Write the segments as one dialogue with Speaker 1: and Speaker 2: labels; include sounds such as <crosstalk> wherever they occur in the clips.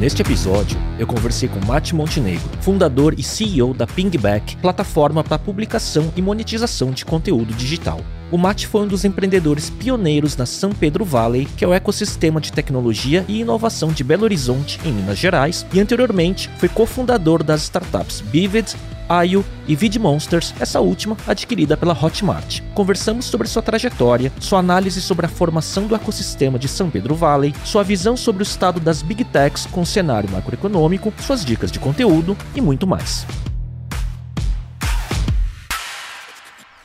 Speaker 1: Neste episódio, eu conversei com Mati Montenegro, fundador e CEO da Pingback, plataforma para publicação e monetização de conteúdo digital. O Mate foi um dos empreendedores pioneiros na São Pedro Valley, que é o ecossistema de tecnologia e inovação de Belo Horizonte, em Minas Gerais, e anteriormente foi cofundador das startups Bivid, Ayo e VidMonsters, essa última adquirida pela Hotmart. Conversamos sobre sua trajetória, sua análise sobre a formação do ecossistema de São Pedro Valley, sua visão sobre o estado das Big Techs com o cenário macroeconômico, suas dicas de conteúdo e muito mais.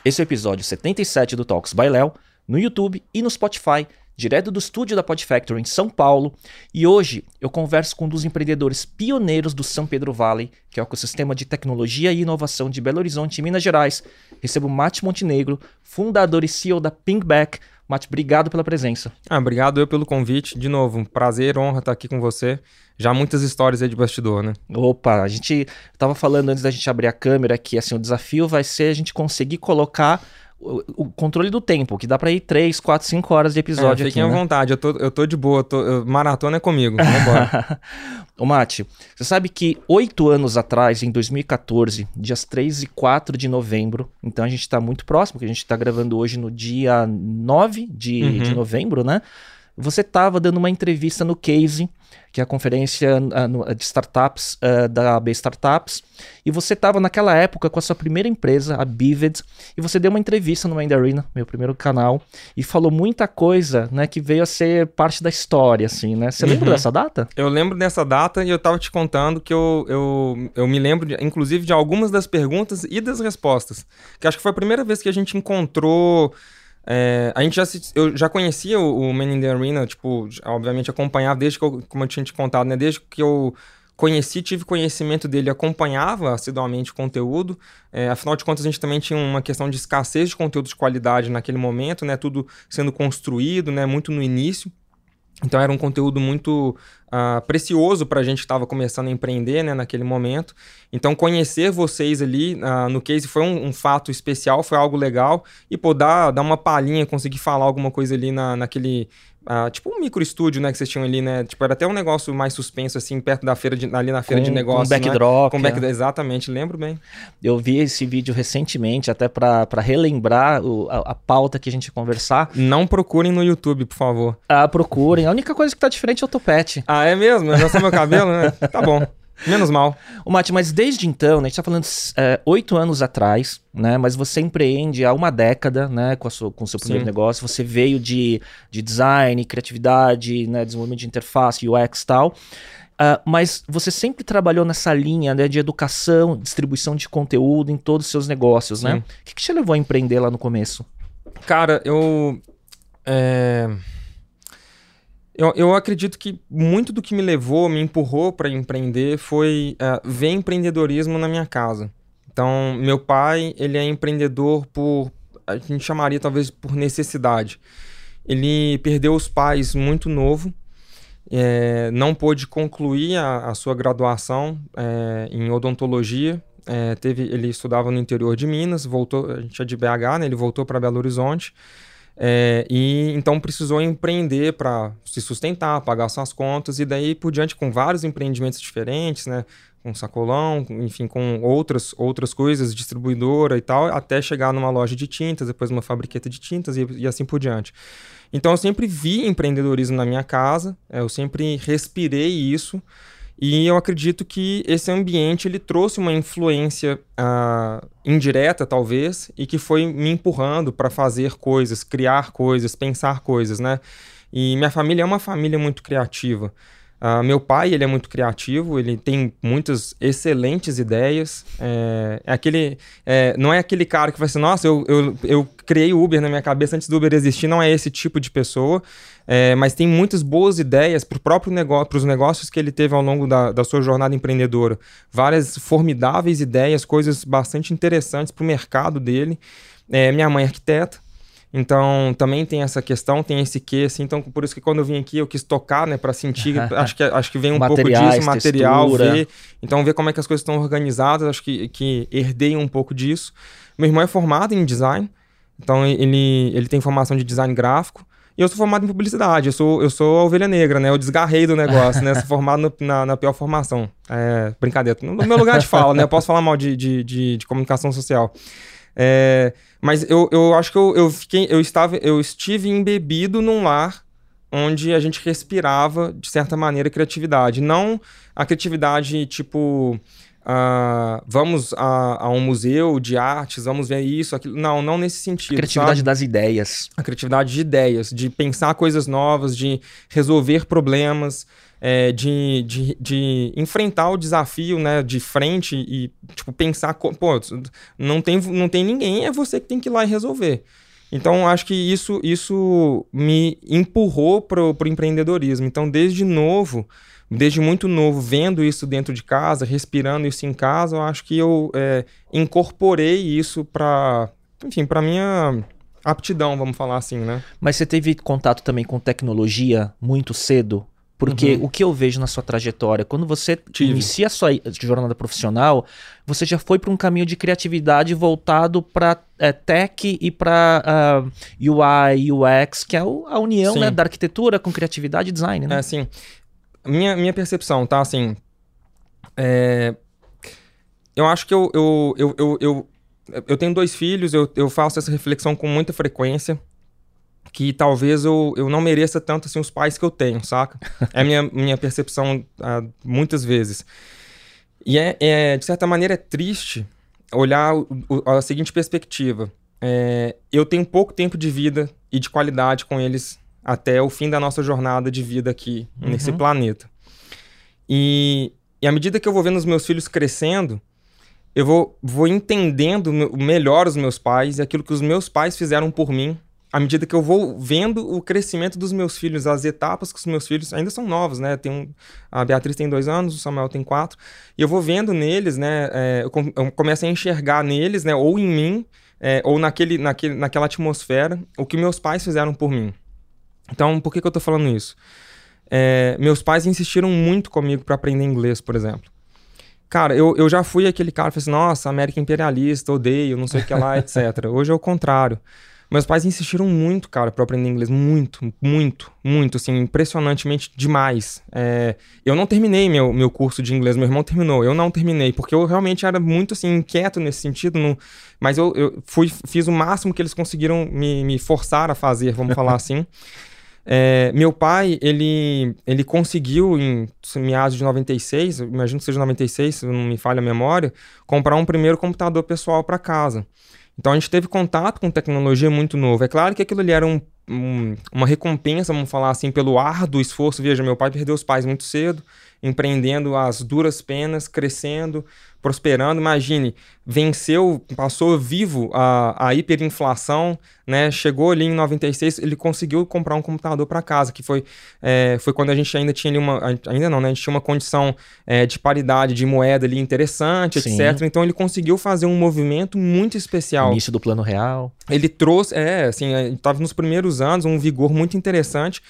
Speaker 1: Esse é o episódio 77 do Talks by Léo, no YouTube e no Spotify direto do estúdio da Podfactory em São Paulo, e hoje eu converso com um dos empreendedores pioneiros do São Pedro Valley, que é o ecossistema de tecnologia e inovação de Belo Horizonte, Minas Gerais. Recebo Mate Montenegro, fundador e CEO da Pingback. Mate, obrigado pela presença.
Speaker 2: Ah, obrigado eu pelo convite. De novo, um prazer, honra estar aqui com você. Já muitas histórias aí de bastidor, né?
Speaker 1: Opa, a gente tava falando antes da gente abrir a câmera que assim, o desafio vai ser a gente conseguir colocar o, controle do tempo, que dá pra ir 3, 4, 5 horas de episódio
Speaker 2: é, fiquem
Speaker 1: aqui,
Speaker 2: à
Speaker 1: né?
Speaker 2: vontade, eu tô, eu tô de boa, tô, eu, maratona é comigo, vambora. <laughs>
Speaker 1: Ô Mate, você sabe que oito anos atrás, em 2014, dias 3 e 4 de novembro, então a gente tá muito próximo, que a gente tá gravando hoje no dia 9 de, uhum. de novembro, né? Você tava dando uma entrevista no Case, que é a conferência uh, de startups uh, da AB Startups, e você estava naquela época com a sua primeira empresa, a Bivid, e você deu uma entrevista no Mind Arena, meu primeiro canal, e falou muita coisa, né, que veio a ser parte da história, assim, né? Você uhum. lembra dessa data?
Speaker 2: Eu lembro dessa data e eu estava te contando que eu, eu, eu me lembro, de, inclusive, de algumas das perguntas e das respostas, que acho que foi a primeira vez que a gente encontrou é, a gente já se, eu já conhecia o, o Man in the Arena, tipo, obviamente acompanhava desde que eu, como eu tinha te contado, né? Desde que eu conheci, tive conhecimento dele, acompanhava assiduamente o conteúdo. É, afinal de contas, a gente também tinha uma questão de escassez de conteúdo de qualidade naquele momento, né? Tudo sendo construído, né? Muito no início. Então era um conteúdo muito uh, precioso para a gente que estava começando a empreender né, naquele momento. Então conhecer vocês ali uh, no case foi um, um, fato especial, foi algo legal. E pô, dar, dar uma palhinha, conseguir falar alguma coisa ali na, naquele Uh, tipo um micro estúdio, né, que vocês tinham ali, né? Tipo, era até um negócio mais suspenso, assim, perto da feira de, ali na feira com, de negócios.
Speaker 1: Com backdrop.
Speaker 2: Né? Com backdrop, exatamente, lembro bem.
Speaker 1: Eu vi esse vídeo recentemente, até para relembrar o, a, a, pauta que a gente ia conversar.
Speaker 2: Não procurem no YouTube, por favor.
Speaker 1: Ah, procurem. A única coisa que tá diferente é o topete.
Speaker 2: Ah, é mesmo? É só meu cabelo, né? <laughs> Tá bom. Menos mal.
Speaker 1: O Mate, mas desde então, né, a gente tá falando é, oito anos atrás, né? Mas você empreende há uma década, né? Com, a sua, com o seu primeiro Sim. negócio. Você veio de, de design, criatividade, né, desenvolvimento de interface, UX e tal. Uh, mas você sempre trabalhou nessa linha né, de educação, distribuição de conteúdo em todos os seus negócios, né? Sim. né? O que, que te levou a empreender lá no começo?
Speaker 2: Cara, eu. É... Eu, eu acredito que muito do que me levou, me empurrou para empreender foi uh, ver empreendedorismo na minha casa. Então, meu pai, ele é empreendedor por, a gente chamaria talvez por necessidade. Ele perdeu os pais muito novo, é, não pôde concluir a, a sua graduação é, em odontologia. É, teve, ele estudava no interior de Minas, voltou, a gente é de BH, né, ele voltou para Belo Horizonte. É, e então precisou empreender para se sustentar, pagar suas contas, e daí por diante com vários empreendimentos diferentes, né? Com sacolão, enfim, com outras, outras coisas, distribuidora e tal, até chegar numa loja de tintas, depois uma fabriqueta de tintas e, e assim por diante. Então eu sempre vi empreendedorismo na minha casa, é, eu sempre respirei isso. E eu acredito que esse ambiente ele trouxe uma influência uh, indireta, talvez, e que foi me empurrando para fazer coisas, criar coisas, pensar coisas, né? E minha família é uma família muito criativa. Uh, meu pai, ele é muito criativo, ele tem muitas excelentes ideias. É, é aquele, é, não é aquele cara que vai ser, nossa, eu, eu, eu criei Uber na minha cabeça antes do Uber existir, não é esse tipo de pessoa. É, mas tem muitas boas ideias para o próprio negócio, para os negócios que ele teve ao longo da, da sua jornada empreendedora. Várias formidáveis ideias, coisas bastante interessantes para o mercado dele. É, minha mãe é arquiteta, Então, também tem essa questão, tem esse quê, assim. Então, por isso que quando eu vim aqui, eu quis tocar, né, para sentir. <laughs> acho, que, acho que vem um pouco disso, material, textura. ver. Então, ver como é que as coisas estão organizadas. Acho que, que herdei um pouco disso. Meu irmão é formado em design. Então, ele, ele tem formação de design gráfico. E eu sou formado em publicidade, eu sou, eu sou a ovelha negra, né? Eu desgarrei do negócio, né? Sou formado no, na, na, pior formação. É, brincadeira. No meu lugar de fala, né? Eu posso falar mal de, de, de, de comunicação social. É, mas eu, eu acho que eu, eu, fiquei, eu, estava, eu estive embebido num lar onde a gente respirava, de certa maneira, criatividade. Não a criatividade tipo Uh, vamos a, a, um museu de artes, vamos ver isso, aquilo. Não, não nesse sentido. A
Speaker 1: criatividade sabe? das ideias.
Speaker 2: A criatividade de ideias, de pensar coisas novas, de resolver problemas, é, de, de, de, enfrentar o desafio né, de frente e tipo, pensar, pô, não tem, não tem ninguém, é você que tem que ir lá e resolver. Então, acho que isso, isso me empurrou para o empreendedorismo. Então, desde novo desde muito novo, vendo isso dentro de casa, respirando isso em casa, eu acho que eu é, incorporei isso para, enfim, para minha aptidão, vamos falar assim, né?
Speaker 1: Mas você teve contato também com tecnologia muito cedo? Porque uhum. o que eu vejo na sua trajetória, quando você Tive. inicia a sua jornada profissional, você já foi para um caminho de criatividade voltado para é, tech e para uh, UI, UX, que é a união né, da arquitetura com criatividade e design, né?
Speaker 2: É, sim minha, minha percepção, tá? Assim. É, eu acho que eu, eu, eu, eu, eu, eu tenho dois filhos, eu, eu faço essa reflexão com muita frequência. Que talvez eu, eu não mereça tanto assim os pais que eu tenho, saca? É minha, <laughs> minha percepção uh, muitas vezes. E é, é, de certa maneira, é triste olhar o, o, a seguinte perspectiva. É, eu tenho pouco tempo de vida e de qualidade com eles até o fim da nossa jornada de vida aqui uhum. nesse planeta. E, e à medida que eu vou vendo os meus filhos crescendo, eu vou, vou entendendo melhor os meus pais e aquilo que os meus pais fizeram por mim. À medida que eu vou vendo o crescimento dos meus filhos, as etapas que os meus filhos ainda são novos, né? Tem um, a Beatriz tem dois anos, o Samuel tem quatro. E eu vou vendo neles, né? É, eu, eu começo a enxergar neles, né? Ou em mim, é, ou naquele, naquele, naquela atmosfera, o que meus pais fizeram por mim. Então, por que, que eu tô falando isso? É, meus pais insistiram muito comigo para aprender inglês, por exemplo. Cara, eu, eu já fui aquele cara que assim, nossa, América imperialista, odeio, não sei o que lá, <laughs> etc. Hoje é o contrário. Meus pais insistiram muito, cara, para aprender inglês. Muito, muito, muito, assim, impressionantemente demais. É, eu não terminei meu, meu curso de inglês, meu irmão terminou. Eu não terminei, porque eu realmente era muito, assim, inquieto nesse sentido. No, mas eu, eu fui, fiz o máximo que eles conseguiram me, me forçar a fazer, vamos falar <laughs> assim. É, meu pai, ele, ele conseguiu, em meados de 96, imagino que seja 96, se não me falha a memória, comprar um primeiro computador pessoal para casa. Então a gente teve contato com tecnologia muito novo. É claro que aquilo ali era um, um, uma recompensa, vamos falar assim, pelo árduo esforço. Veja, meu pai perdeu os pais muito cedo, empreendendo as duras penas, crescendo, prosperando. Imagine, venceu, passou vivo a, a hiperinflação, né? Chegou ali em 96, ele conseguiu comprar um computador para casa, que foi, é, foi quando a gente ainda tinha ali uma. Ainda não, né? A gente tinha uma condição é, de paridade de moeda ali interessante, Sim. etc. Então ele conseguiu fazer um movimento muito especial.
Speaker 1: Início do plano real.
Speaker 2: Ele trouxe, é, assim, estava nos primeiros anos, um vigor muito interessante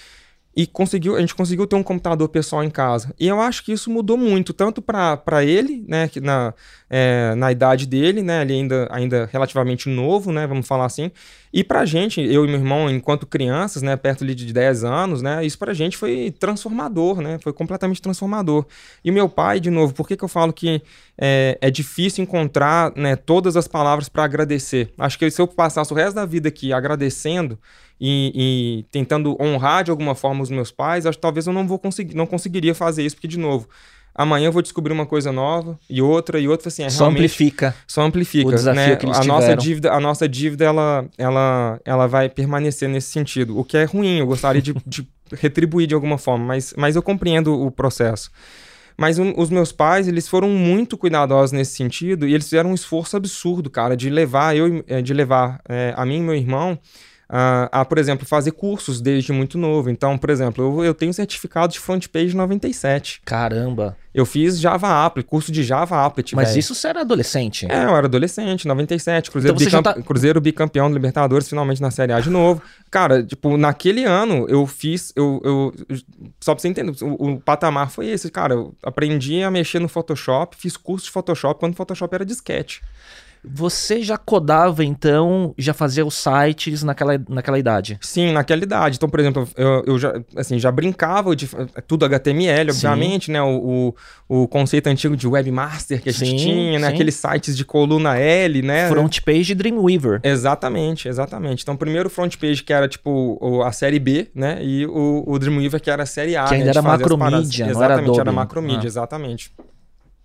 Speaker 2: e conseguiu, a gente conseguiu ter um computador pessoal em casa. E eu acho que isso mudou muito, tanto para ele, né, que na, é, na idade dele, né, ele ainda, ainda relativamente novo, né, vamos falar assim, e pra gente, eu e meu irmão, enquanto crianças, né, perto ali de 10 anos, né, isso pra gente foi transformador, né, foi completamente transformador. E meu pai, de novo, por que, que eu falo que é, é difícil encontrar, né, todas as palavras para agradecer? Acho que se eu passasse o resto da vida aqui agradecendo, e, e, tentando honrar de alguma forma os meus pais, acho que talvez eu não vou conseguir, não conseguiria fazer isso, porque, de novo, amanhã eu vou descobrir uma coisa nova e outra e outra assim é
Speaker 1: só amplifica
Speaker 2: só amplifica o desafio né? que eles a tiveram. nossa dívida a nossa dívida ela ela ela vai permanecer nesse sentido o que é ruim eu gostaria de, de retribuir de alguma forma mas mas eu compreendo o processo mas um, os meus pais eles foram muito cuidadosos nesse sentido e eles fizeram um esforço absurdo cara de levar eu eh, de levar é, a mim e meu irmão a, a, por exemplo, fazer cursos desde muito novo. Então, por exemplo, eu, eu tenho certificado de front page 97.
Speaker 1: Caramba!
Speaker 2: Eu fiz Java Applet, curso de Java Applet.
Speaker 1: Mas véio. isso você era adolescente?
Speaker 2: É, eu era adolescente, 97. Cruzeiro, então bicamp... tá... Cruzeiro bicampeão do Libertadores, finalmente na Série A de novo. Cara, tipo, naquele ano eu fiz. Eu, eu, só pra você entender, o, o patamar foi esse, cara. Eu aprendi a mexer no Photoshop, fiz curso de Photoshop quando o Photoshop era disquete.
Speaker 1: Você já codava, então, já fazia os sites naquela, naquela idade?
Speaker 2: Sim, naquela idade. Então, por exemplo, eu, eu já, assim, já brincava de é tudo HTML, obviamente, sim. né? O, o, o, conceito antigo de webmaster que a gente sim, tinha, né? Sim. Aqueles sites de coluna L, né?
Speaker 1: Front page Dreamweaver.
Speaker 2: Exatamente, exatamente. Então, primeiro front page que era tipo a série B, né? E o, o Dreamweaver que era a série A.
Speaker 1: Que ainda
Speaker 2: né?
Speaker 1: era macromídia, não
Speaker 2: exatamente,
Speaker 1: era Adobe.
Speaker 2: era macromídia, ah. exatamente.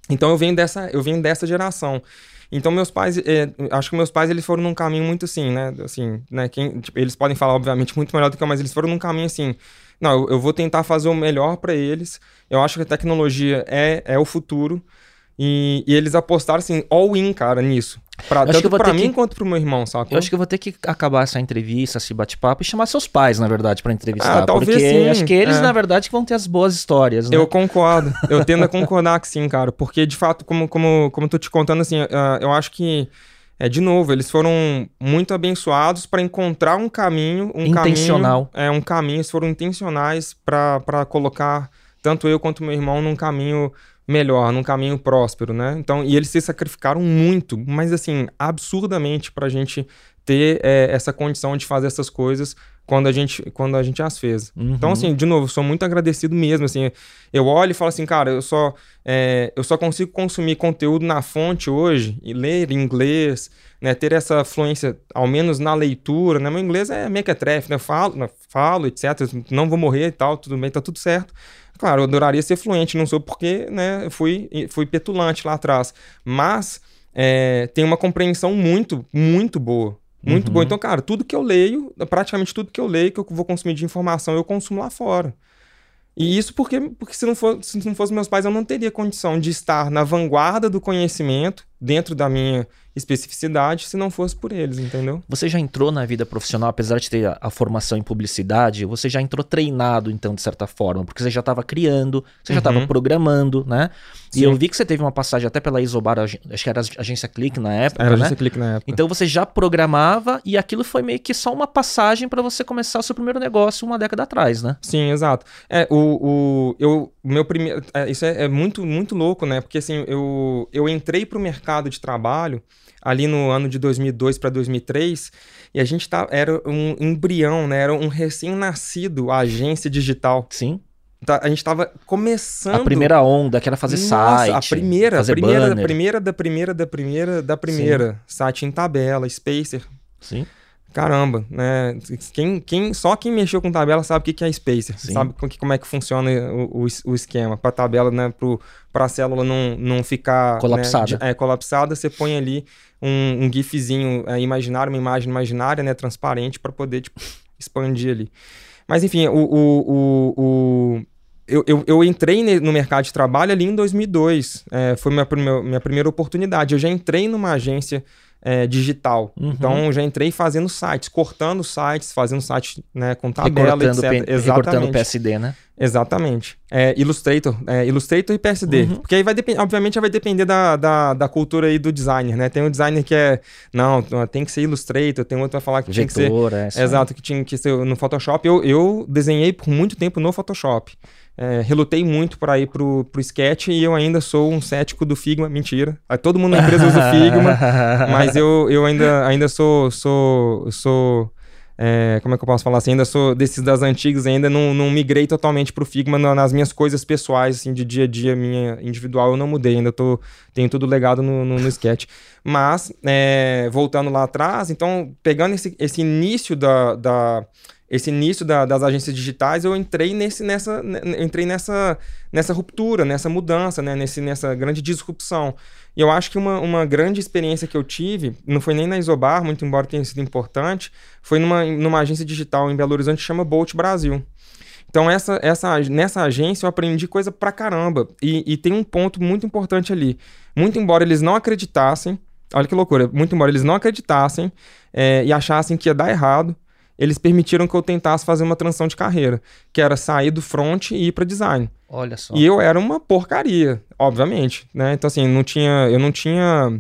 Speaker 2: Então eu venho dessa, eu venho dessa geração. Então meus pais, é, acho que meus pais eles foram num caminho muito assim, né? Assim, né? Quem, tipo, eles podem falar obviamente muito melhor do que eu, mas eles foram num caminho assim. Não, eu, eu vou tentar fazer o melhor para eles. Eu acho que a tecnologia é, é o futuro. E, e, eles apostaram assim, all in, cara, nisso. Pra, tanto pra mim que... quanto pro meu irmão, sabe?
Speaker 1: Eu acho que eu vou ter que acabar essa entrevista, esse bate-papo e chamar seus pais, na verdade, para entrevistar.
Speaker 2: Ah, talvez
Speaker 1: porque
Speaker 2: sim.
Speaker 1: acho que eles, é. na verdade, que vão ter as boas histórias, né?
Speaker 2: Eu concordo. Eu tendo a concordar que sim, cara. Porque, de fato, como, como, como eu tô te contando, assim, uh, eu acho que é, de novo, eles foram muito abençoados para encontrar um caminho, um
Speaker 1: intencional.
Speaker 2: Caminho, é um caminho, eles foram intencionais para colocar tanto eu quanto meu irmão num caminho melhor, num caminho próspero, né? Então, e eles se sacrificaram muito, mas assim, absurdamente para a gente ter é, essa condição de fazer essas coisas quando a gente, quando a gente as fez. Uhum. Então, assim, de novo, sou muito agradecido mesmo, assim, eu olho e falo assim, cara, eu só, é, eu só consigo consumir conteúdo na fonte hoje, e ler inglês, né, ter essa fluência, ao menos na leitura, né, meu inglês é mequetrefe, né, falo, né, falo, etc, não vou morrer e tal, tudo bem, tá tudo certo, Claro, eu adoraria ser fluente, não sou porque né, fui, fui petulante lá atrás. Mas é, tem uma compreensão muito, muito boa. Muito uhum. boa. Então, cara, tudo que eu leio, praticamente tudo que eu leio, que eu vou consumir de informação, eu consumo lá fora. E isso porque, porque se, não for, se não fosse meus pais, eu não teria condição de estar na vanguarda do conhecimento, dentro da minha especificidade se não fosse por eles, entendeu?
Speaker 1: Você já entrou na vida profissional, apesar de ter a, a formação em publicidade, você já entrou treinado, então, de certa forma, porque você já estava criando, você uhum. já estava programando, né? Sim. E eu vi que você teve uma passagem até pela Isobar, acho que era a agência Click na época.
Speaker 2: Era a
Speaker 1: né?
Speaker 2: agência Click na época.
Speaker 1: Então você já programava e aquilo foi meio que só uma passagem para você começar o seu primeiro negócio uma década atrás, né?
Speaker 2: Sim, exato. É, o, o, eu, meu primeiro. É, isso é, é, muito, muito louco, né? Porque assim, eu, eu entrei para o mercado de trabalho ali no ano de 2002 para 2003, e a gente tá, era um embrião, né? Era um recém-nascido agência digital.
Speaker 1: Sim.
Speaker 2: Tá, a gente estava começando.
Speaker 1: A primeira onda, que era fazer Nossa, site.
Speaker 2: A primeira,
Speaker 1: fazer
Speaker 2: a primeira,
Speaker 1: banner.
Speaker 2: da primeira, da primeira, da primeira, da primeira. Sim. Site em tabela, Spacer.
Speaker 1: Sim.
Speaker 2: Caramba, né? Quem, quem, só quem mexeu com tabela sabe o que é Spacer. Sim. Sabe como é que funciona o, o, o esquema. Para a tabela, né? Para a célula não, não ficar.
Speaker 1: Colapsada.
Speaker 2: Né, é, colapsada, você põe ali um, um GIFzinho é, imaginário, uma imagem imaginária, né? Transparente, para poder tipo, expandir ali. Mas enfim, o, o, o, o eu, eu, eu, entrei no mercado de trabalho ali em 2002. É, foi minha, minha, minha primeira oportunidade. Eu já entrei numa agência é, digital. Uhum. Então já entrei fazendo sites, cortando sites, fazendo site né, com tabela, etc.
Speaker 1: Exatamente. Recortando PSD, né?
Speaker 2: Exatamente. É, Illustrator, é, Illustrator e PSD. Uhum. Porque aí vai depender, obviamente vai depender da, da, da, cultura aí do designer, né? Tem um designer que é, não, tem que ser Illustrator, tem outro que vai falar que tinha que ser... É, exato, que tinha que ser no Photoshop. Eu, eu desenhei por muito tempo no Photoshop. É, relutei muito para ir pro, pro sketch e eu ainda sou um cético do Figma. Mentira. Todo mundo na empresa usa o Figma, <laughs> mas eu, eu ainda, ainda sou. sou, sou é, como é que eu posso falar assim? Ainda sou desses das antigas, ainda não, não migrei totalmente pro Figma nas minhas coisas pessoais, assim, de dia a dia, minha individual, eu não mudei, ainda tô, tenho tudo legado no, no, no sketch. Mas, é, voltando lá atrás, então, pegando esse, esse início da, da esse início da, das agências digitais, eu entrei nesse, nessa, entrei nessa, nessa ruptura, nessa mudança, né? nesse, nessa grande disrupção. E eu acho que uma, uma grande experiência que eu tive, não foi nem na Isobar, muito embora tenha sido importante, foi numa, numa agência digital em Belo Horizonte que chama Bolt Brasil. Então, essa, essa, nessa agência eu aprendi coisa pra caramba. E, e tem um ponto muito importante ali. Muito embora eles não acreditassem, olha que loucura, muito embora eles não acreditassem é, e achassem que ia dar errado, eles permitiram que eu tentasse fazer uma transição de carreira, que era sair do front e ir para design.
Speaker 1: Olha só.
Speaker 2: E eu era uma porcaria, obviamente, né? Então assim, não tinha, eu não tinha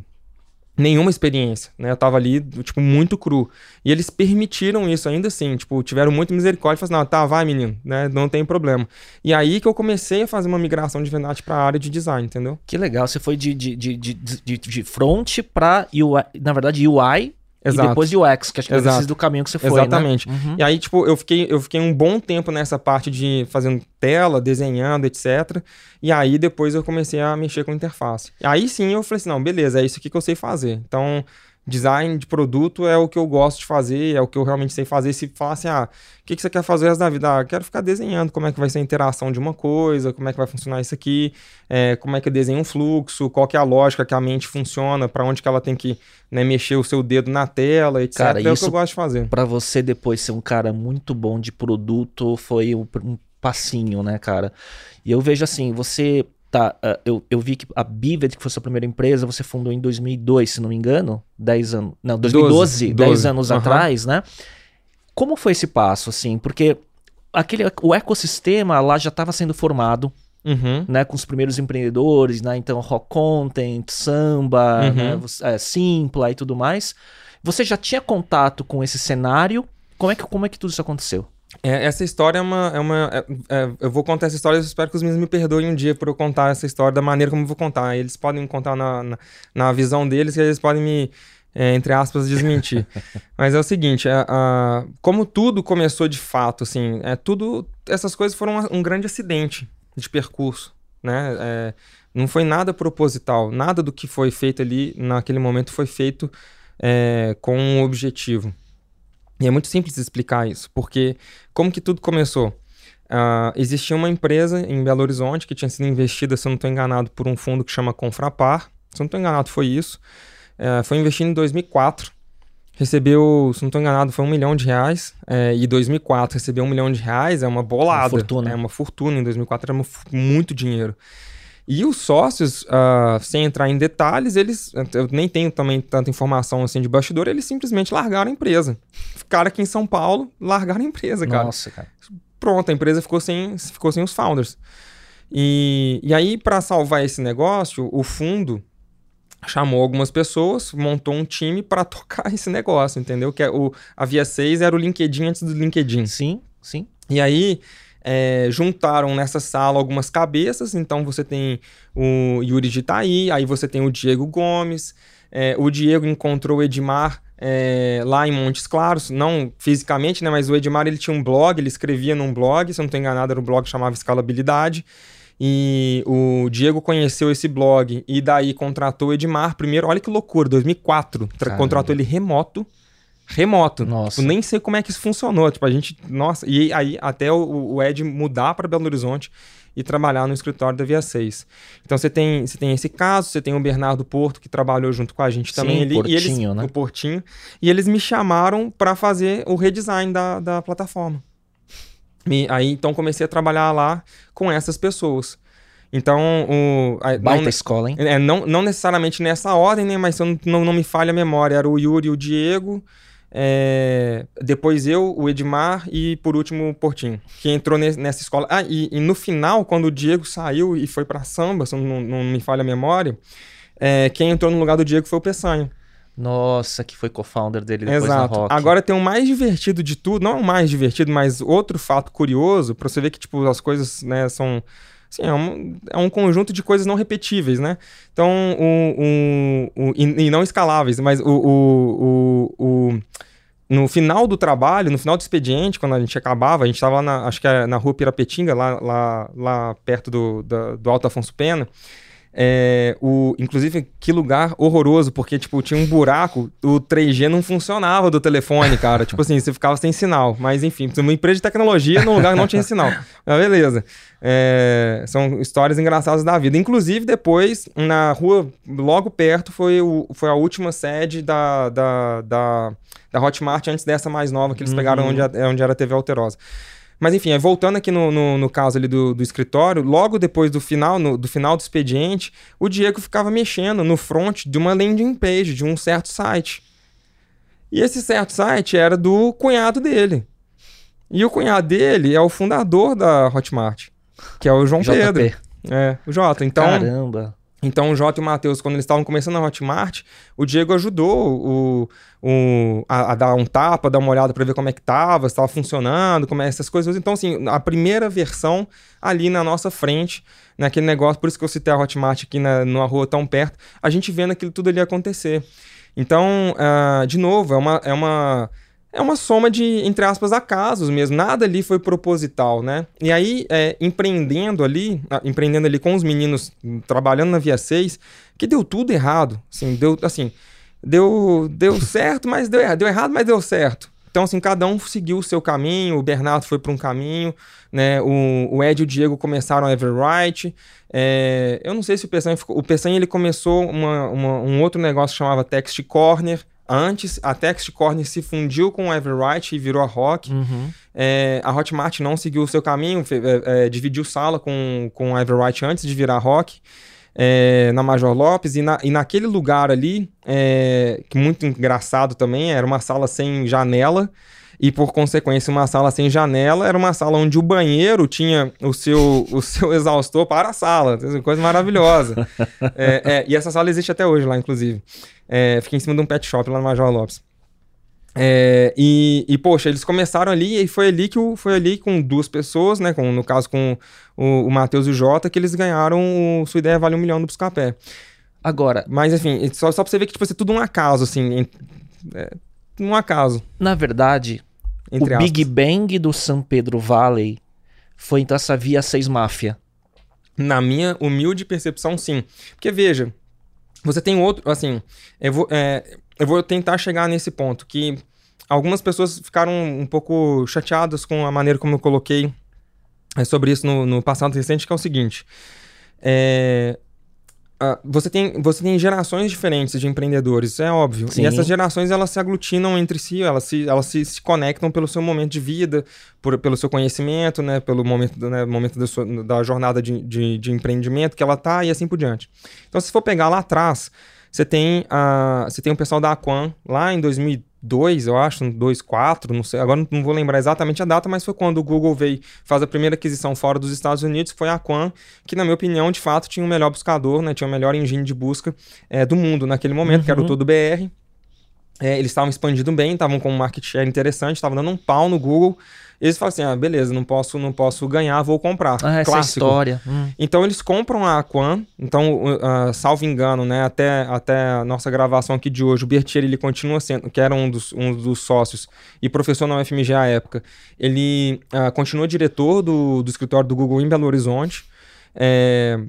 Speaker 2: nenhuma experiência, né? Eu tava ali, tipo, muito cru. E eles permitiram isso ainda assim, tipo, tiveram muito misericórdia, falaram assim, não, tá, vai menino, né? Não tem problema. E aí que eu comecei a fazer uma migração de verdade para a área de design, entendeu?
Speaker 1: Que legal, você foi de, de, de, de, de, de front para UI, na verdade UI Exato. E depois UX, que acho que é do caminho que você foi,
Speaker 2: né? Exatamente. Né? Uhum. E aí, tipo, eu fiquei, eu fiquei um bom tempo nessa parte de fazendo tela, desenhando, etc. E aí, depois eu comecei a mexer com interface. E aí sim eu falei assim, não, beleza, é isso aqui que eu sei fazer. Então, design de produto é o que eu gosto de fazer, é o que eu realmente sei fazer. Se falar assim, ah, o que, que você quer fazer o resto da vida? Ah, quero ficar desenhando como é que vai ser a interação de uma coisa, como é que vai funcionar isso aqui, é, como é que eu desenho um fluxo, qual que é a lógica que a mente funciona, para onde que ela tem que né, mexer o seu dedo na tela, etc. Cara, é o que eu gosto de fazer.
Speaker 1: Para você depois ser um cara muito bom de produto, foi um, um passinho, né, cara? E eu vejo assim, você Tá, uh, eu, eu vi que a Bivet, que foi sua primeira empresa, você fundou em 2002, se não me engano. 10 anos. Não, 2012, 10 anos uhum. atrás, né? Como foi esse passo, assim? Porque aquele, o ecossistema lá já estava sendo formado. Uhum. Né, com os primeiros empreendedores, né, então rock content, samba, uhum. né, é, simpla e tudo mais. Você já tinha contato com esse cenário? Como é que, como é que tudo isso aconteceu?
Speaker 2: É, essa história é uma. É uma é, é, eu vou contar essa história, eu espero que os meninos me perdoem um dia por eu contar essa história da maneira como eu vou contar. Eles podem contar na, na, na visão deles, que eles podem me, é, entre aspas, desmentir. <laughs> Mas é o seguinte: é, a, como tudo começou de fato, assim, é tudo. Essas coisas foram um, um grande acidente de percurso, né? Não foi nada proposital, nada do que foi feito ali naquele momento foi feito com um objetivo. E é muito simples explicar isso, porque como que tudo começou? Uh, existia uma empresa em Belo Horizonte que tinha sido investida, se eu não estou enganado, por um fundo que chama Confrapar. Se eu não estou enganado, foi isso. Uh, foi investido em 2004. Recebeu, se não estou enganado, foi um milhão de reais. Uh, e 2004 recebeu um milhão de reais, é uma bolada. Uma fortuna. É uma fortuna. Em 2004 era muito dinheiro. E os sócios, uh, sem entrar em detalhes, eles. Eu nem tenho também tanta informação assim de bastidor, eles simplesmente largaram a empresa. Ficaram aqui em São Paulo, largaram a empresa, cara.
Speaker 1: Nossa, cara.
Speaker 2: Pronto, a empresa ficou sem, ficou sem os founders. E, e aí, para salvar esse negócio, o fundo chamou algumas pessoas, montou um time para <laughs> tocar esse negócio, entendeu? Que é o, a Via 6 era o LinkedIn antes do LinkedIn.
Speaker 1: Sim, sim.
Speaker 2: E aí é, juntaram nessa sala algumas cabeças, então você tem o Yuri de Itaí, aí você tem o Diego Gomes, é, o Diego encontrou o Edmar é, lá em Montes Claros, não fisicamente, né, mas o Edmar ele tinha um blog, ele escrevia num blog, se eu não estou enganado era um blog que chamava Escalabilidade, e o Diego conheceu esse blog e daí contratou o Edmar. Primeiro, olha que loucura, 2004, contratou ele remoto, remoto. Nossa. Tipo, nem sei como é que isso funcionou. Tipo, a gente. Nossa. E aí, até o, o Ed mudar para Belo Horizonte e trabalhar no escritório da Via 6. Então você tem, você tem esse caso, você tem o Bernardo Porto, que trabalhou junto com a gente também
Speaker 1: Sim,
Speaker 2: ali.
Speaker 1: Portinho,
Speaker 2: eles,
Speaker 1: né?
Speaker 2: O Portinho. E eles me chamaram para fazer o redesign da, da plataforma. E aí, então, comecei a trabalhar lá com essas pessoas. Então, o.
Speaker 1: A, Baita não, escola, hein?
Speaker 2: É, não, não necessariamente nessa ordem, né? Mas se eu não, não me falha a memória, era o Yuri e o Diego. É, depois eu, o Edmar e por último o Portinho, que entrou nessa escola. Ah, e, e, no final, quando o Diego saiu e foi para samba, se não, não, me falha a memória, é, quem entrou no lugar do Diego foi o Peçanha.
Speaker 1: Nossa, que foi co-founder dele depois
Speaker 2: Exato.
Speaker 1: Rock.
Speaker 2: Agora tem o mais divertido de tudo, não o mais divertido, mas outro fato curioso, para você ver que tipo as coisas, né, são Sim, é um, é um conjunto de coisas não repetíveis, né? Então, o, o, o e, e, não escaláveis, mas o, o, o, no final do trabalho, no final do expediente, quando a gente acabava, a gente estava na, acho que era na rua Pirapetinga, lá, lá, lá perto do, do Alto Afonso Pena, é, o, inclusive, que lugar horroroso, porque, tipo, tinha um buraco, o 3G não funcionava do telefone, cara. tipo assim, <laughs> você ficava sem sinal. Mas, enfim, uma empresa de tecnologia num lugar que não tinha sinal. <laughs> Mas beleza. É, são histórias engraçadas da vida. Inclusive, depois, na rua logo perto, foi, o, foi a última sede da, da, da, da Hotmart, antes dessa mais nova que eles uhum. pegaram onde, onde era a TV Alterosa. Mas enfim, voltando aqui no, no, no caso ali do, do, escritório, logo depois do final, no, do final do expediente, o Diego ficava mexendo no front de uma landing page de um certo site. E esse certo site era do cunhado dele. E o cunhado dele é o fundador da Hotmart, que é o João
Speaker 1: JP.
Speaker 2: Pedro. É, o Jota. Então,
Speaker 1: Caramba.
Speaker 2: Então o Jota e o Matheus, quando eles estavam começando a Hotmart, o Diego ajudou o, o, a, a dar um tapa, dar uma olhada para ver como é que tava, se estava funcionando, como é essas coisas. Então, assim, a primeira versão ali na nossa frente, naquele negócio, por isso que eu citei a Hotmart aqui na, numa rua tão perto, a gente vendo aquilo tudo ali acontecer. Então, ah, de novo, é uma, é uma é uma soma de, entre aspas, acasos mesmo. Nada ali foi proposital, né? E aí, é, empreendendo ali, empreendendo ali com os meninos, hum, trabalhando na Via 6, que deu tudo errado. Assim, deu, assim, deu, deu <laughs> certo, mas deu errado. Deu errado, mas deu certo. Então, assim, cada um seguiu o seu caminho. O Bernardo foi para um caminho, né? O, o Ed e o Diego começaram a Everwrite. É, eu não sei se o Peçanha ficou... O Peçanha, ele começou uma, uma, um outro negócio que chamava Text Corner. Antes, a Text Corner se fundiu com o Everwrite e virou a Rock.
Speaker 1: Uhum.
Speaker 2: É, a Hotmart não seguiu o seu caminho, é, é, dividiu sala com, com a Everwrite antes de virar Rock, é, na Major Lopes, e, na, e naquele lugar ali, é, que muito engraçado também, era uma sala sem janela, e por consequência uma sala sem janela era uma sala onde o banheiro tinha o seu, o seu <laughs> exaustor para a sala, coisa maravilhosa. É, é, e essa sala existe até hoje lá, inclusive. É, fica em cima de um pet shop lá no Major Lopes. É, e, e, poxa, eles começaram ali e foi ali que o, foi ali com duas pessoas, né? Com, no caso com o, o Matheus e o Jota, que eles ganharam o Sua Ideia Vale um Milhão do Buscapé.
Speaker 1: Agora,
Speaker 2: Mas enfim, só, só pra você ver que tipo, isso é tudo um acaso, assim. é, um acaso,
Speaker 1: na verdade, o
Speaker 2: aspas.
Speaker 1: Big Bang do San Pedro Valley foi então essa Via 6 Máfia.
Speaker 2: Na minha humilde percepção, sim. Porque veja, você tem outro, assim, eu vou, é, eu vou tentar chegar nesse ponto, que algumas pessoas ficaram um pouco chateadas com a maneira como eu coloquei é, sobre isso no, no passado recente, que é o seguinte. É, você, tem, você tem gerações diferentes de empreendedores, isso é óbvio.
Speaker 1: Sim.
Speaker 2: E essas gerações, elas se aglutinam entre si, elas se, elas se, se conectam pelo seu momento de vida, por- pelo seu conhecimento, né, pelo momento, né, momento da, sua- da jornada de, de, de empreendimento que ela tá e assim por diante. Então, se for pegar lá atrás, você tem, a, você tem o pessoal da Aquan, lá em 2002, eu acho, 2004, não sei, agora não- vou lembrar exatamente a data, mas foi quando o Google veio faz a primeira aquisição fora dos Estados Unidos, foi a Aquan, que na minha opinião, de fato, tinha o melhor buscador, né, tinha o melhor engine de busca eh, do mundo naquele momento, que era o
Speaker 1: Uhum.
Speaker 2: Todo BR. É, eles estavam expandindo bem, estavam com um market share interessante, estavam dando um pau no Google. Eles falaram assim: ah, beleza, não posso, não posso ganhar, vou comprar.
Speaker 1: Ah, essa
Speaker 2: Clássico.
Speaker 1: história. Hum.
Speaker 2: Então eles compram a Aquan. Então, uh, salvo engano, né, até, até a nossa gravação aqui de hoje, o Bertier ele continua sendo, que era um dos, um dos sócios e professor na UFMG à época, ele uh, continua diretor do, do escritório do Google em Belo Horizonte. É,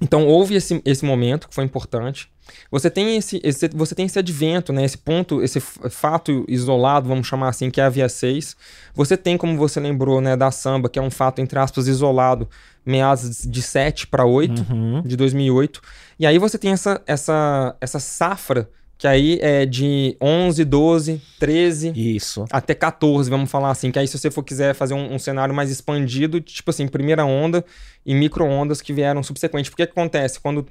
Speaker 2: então houve esse, esse momento que foi importante. Você tem esse, esse- você tem esse advento, né, esse ponto, esse fato isolado, vamos chamar assim, que é a Via 6. Você tem, como você lembrou, né, da samba, que é um fato, entre aspas, isolado, meados de 7 para 8,
Speaker 1: Uhum.
Speaker 2: de 2008. E aí você tem essa, essa, essa safra, que aí é de 11, 12, 13
Speaker 1: Isso.
Speaker 2: até 14, vamos falar assim. Que aí, se você for quiser fazer um, um cenário mais expandido, tipo assim, primeira onda e micro-ondas que vieram subsequente. Porque o que acontece? Quando,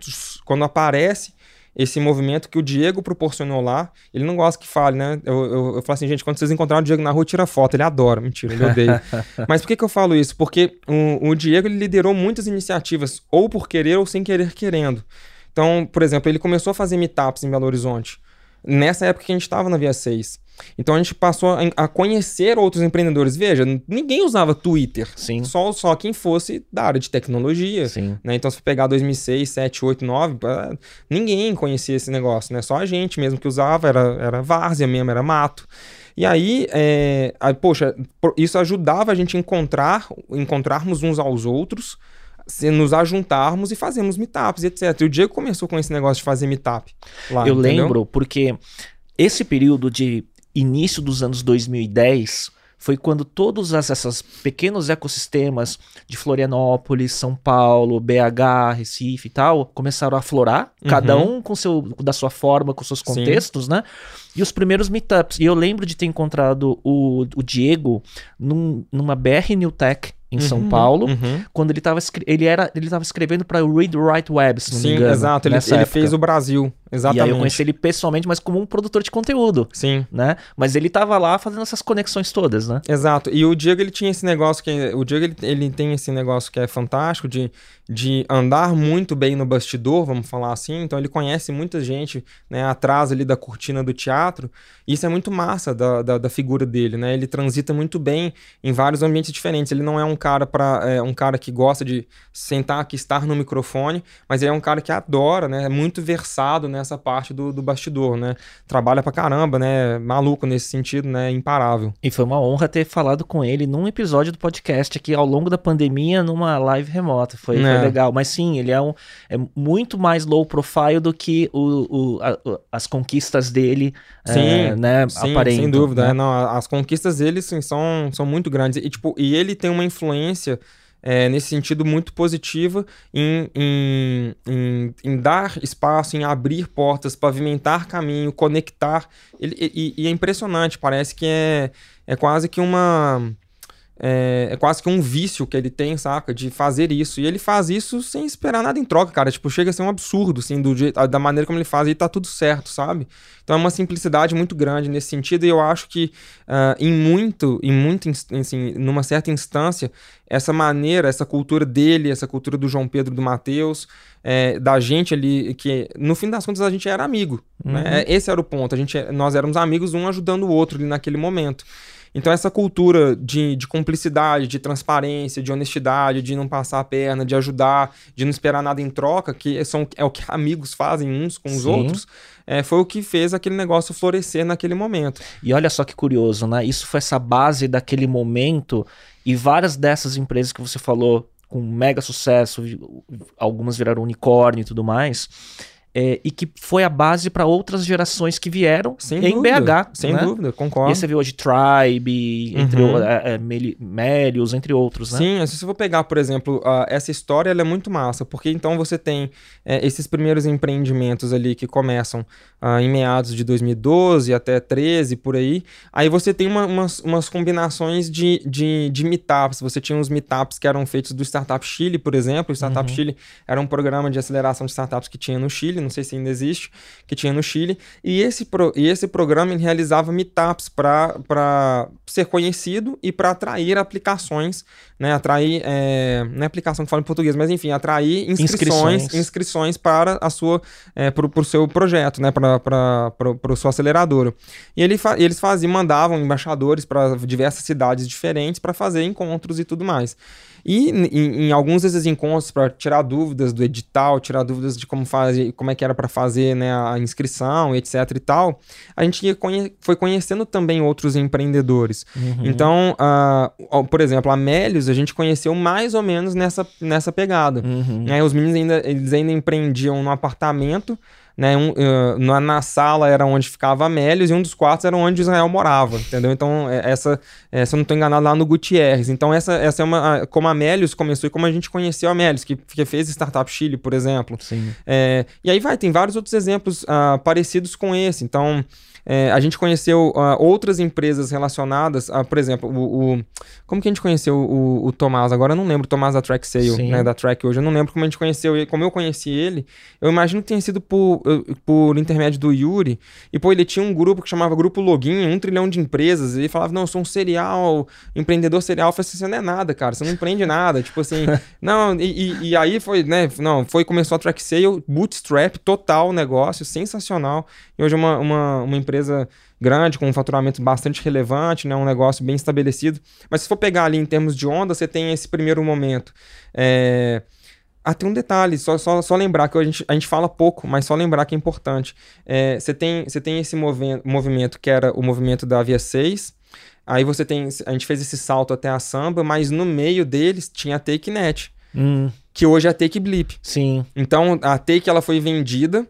Speaker 2: quando aparece esse movimento que o Diego proporcionou lá, ele não gosta que fale, né? Eu, eu, eu falo assim, gente, quando vocês encontrarem o Diego na rua, tira foto. Ele adora. Mentira, ele odeia. <laughs> Mas por que, que eu falo isso? Porque o, o Diego liderou muitas iniciativas, ou por querer ou sem querer querendo. Então, por exemplo, ele começou a fazer meetups em Belo Horizonte. Nessa época que a gente estava na Via 6. Então a gente passou a, a conhecer outros empreendedores. Veja, ninguém usava Twitter.
Speaker 1: Sim.
Speaker 2: Só, só quem fosse da área de tecnologia.
Speaker 1: Sim.
Speaker 2: Né? Então, se for pegar 2006, 7, 8, 9, pá, ninguém conhecia esse negócio, né? Só a gente mesmo que usava, era, era várzea mesmo, era mato. E aí, é, aí, poxa, isso ajudava a gente a encontrar, encontrarmos uns aos outros, se nos ajuntarmos e fazermos meetups, etc. E o Diego começou com esse negócio de fazer meetup lá,
Speaker 1: Eu
Speaker 2: entendeu?
Speaker 1: lembro porque esse período de início dos anos 2010 foi quando todos esses pequenos ecossistemas de Florianópolis, São Paulo, BH, Recife e tal começaram a aflorar, cada um com seu da sua forma, com seus
Speaker 2: Sim.
Speaker 1: contextos, né? E os primeiros meetups. E eu lembro de ter encontrado o, o Diego num- numa BR New Tech em São
Speaker 2: Uhum,
Speaker 1: Paulo,
Speaker 2: uhum.
Speaker 1: quando ele estava ele era ele tava escrevendo para o Read Write Web, se não me
Speaker 2: Sim,
Speaker 1: engano.
Speaker 2: exato. Ele, ele fez o Brasil. Exatamente.
Speaker 1: E aí eu conheci ele pessoalmente, mas como um produtor de conteúdo.
Speaker 2: Sim.
Speaker 1: Né? Mas ele tava lá fazendo essas conexões todas, né?
Speaker 2: Exato. E o Diego, ele tinha esse negócio que... O Diego, ele, ele tem esse negócio que é fantástico de, de andar muito bem no bastidor, vamos falar assim. Então ele conhece muita gente, né? Atrás ali da cortina do teatro. E isso é muito massa da, da, da, figura dele, né? Ele transita muito bem em vários ambientes diferentes. Ele não é um cara para é, um cara que gosta de sentar aqui, estar no microfone, mas ele é um cara que adora, né? É muito versado nessa parte do, do bastidor, né? Trabalha pra caramba, né? Maluco nesse sentido, né? Imparável.
Speaker 1: E foi uma honra ter falado com ele num episódio do podcast aqui ao longo da pandemia, numa live remota. Foi, é. foi legal. Mas sim, ele é, um, é muito mais low profile do que o, o a, as conquistas dele.
Speaker 2: Sim. É, né, sim, sem dúvida. Né? É, não, as conquistas dele sim, são, são muito grandes. E, tipo, e ele tem uma influência é, nesse sentido muito positiva em, em, em, em, dar espaço, em abrir portas, pavimentar caminho, conectar. Ele, e, e é impressionante, parece que é, é quase que uma é, é, quase que um vício que ele tem, saca? De fazer isso. E ele faz isso sem esperar nada em troca, cara. Tipo, chega a ser um absurdo, assim, do jeito, da maneira como ele faz e tá tudo certo, sabe? Então é uma simplicidade muito grande nesse sentido. E eu acho que uh, em muito, em muito, assim, numa certa instância, essa maneira, essa cultura dele, essa cultura do João Pedro, do Mateus, é, da gente ali, que no fim das contas a gente era amigo. Né? Uhum. Né? Esse era o ponto. A gente, nós éramos amigos, um ajudando o outro ali naquele momento. Então, essa cultura de, de cumplicidade, de transparência, de honestidade, de não passar a perna, de ajudar, de não esperar nada em troca, que são, é o que <laughs> amigos fazem uns com os Sim. outros, é, foi o que fez aquele negócio florescer naquele momento.
Speaker 1: E olha só que curioso, né? Isso foi essa base daquele momento e várias dessas empresas que você falou com mega sucesso, algumas viraram unicórnio e tudo mais é, e que foi a base para outras gerações que vieram sem em
Speaker 2: dúvida,
Speaker 1: BH.
Speaker 2: Sem né? dúvida, concordo.
Speaker 1: E você viu hoje Tribe, entre uhum. é, Melius, entre outros, né?
Speaker 2: Sim, se você for pegar, por exemplo, essa história ela é muito massa, porque então você tem é, esses primeiros empreendimentos ali que começam uh, em meados de 2012 até 13, por aí. Aí você tem uma, umas, umas combinações de, de, de meetups. Você tinha uns meetups que eram feitos do Startup Chile, por exemplo. O Startup uhum. Chile era um programa de aceleração de startups que tinha no Chile não sei se ainda existe, que tinha no Chile. E esse, pro, e esse programa ele realizava meetups para ser conhecido e para atrair aplicações, né? Atrair, é, não é aplicação que fala em português, mas enfim, atrair inscrições, inscrições, inscrições para a sua, é, para o seu projeto, né? Para o seu acelerador. E ele fa eles faziam, mandavam embaixadores para diversas cidades diferentes para fazer encontros e tudo mais. E em, em alguns desses encontros, para tirar dúvidas do edital, tirar dúvidas de como, fazer, como é que era para fazer né, a inscrição, etc e tal, a gente conhe foi conhecendo também outros empreendedores. Uhum. Então, uh, por exemplo, a Melios a gente conheceu mais ou menos nessa, nessa pegada. Uhum. Né, os meninos ainda, eles ainda empreendiam no apartamento, né? Um, uh, na, na, sala era onde ficava Amélios e um dos quartos era onde Israel morava, entendeu? Então, é, essa, é, se eu não estou enganado, lá no Gutierrez. Então, essa, essa é uma. Como a Amélios começou e como a gente conheceu a Amélios, que, que fez Startup Chile, por exemplo.
Speaker 1: Sim.
Speaker 2: É, e aí vai, tem vários outros exemplos uh, parecidos com esse. Então. É, a gente conheceu uh, outras empresas relacionadas, a, por exemplo, o, o, como que a gente conheceu o, o Tomás? Agora eu não lembro o Tomás da Track Sale, né, da Track hoje. Eu não lembro como a gente conheceu ele, como eu conheci ele. Eu imagino que tenha sido por, por intermédio do Yuri. E, pô, ele tinha um grupo que chamava Grupo Login, um trilhão de empresas. E ele falava, não, eu sou um serial, empreendedor serial. Eu falei assim, você não é nada, cara, você não empreende nada. tipo assim, <laughs> não, e, e, e, aí foi, né, não, foi, começou a Track Sale, bootstrap, total negócio, sensacional. E hoje é uma, uma, uma empresa empresa grande, com um faturamento bastante relevante, né, um negócio bem estabelecido. Mas se for pegar ali em termos de onda, você tem esse primeiro momento. É... Ah, tem um detalhe, só, só, só lembrar que a gente, a gente fala pouco, mas só lembrar que é importante. É, você, tem, você tem esse movi movimento que era o movimento da Via 6, aí você tem. A gente fez esse salto até a samba, mas no meio deles tinha a TakeNet. Hum. Que hoje é a Take Blip.
Speaker 1: Sim.
Speaker 2: Então a Take ela foi vendida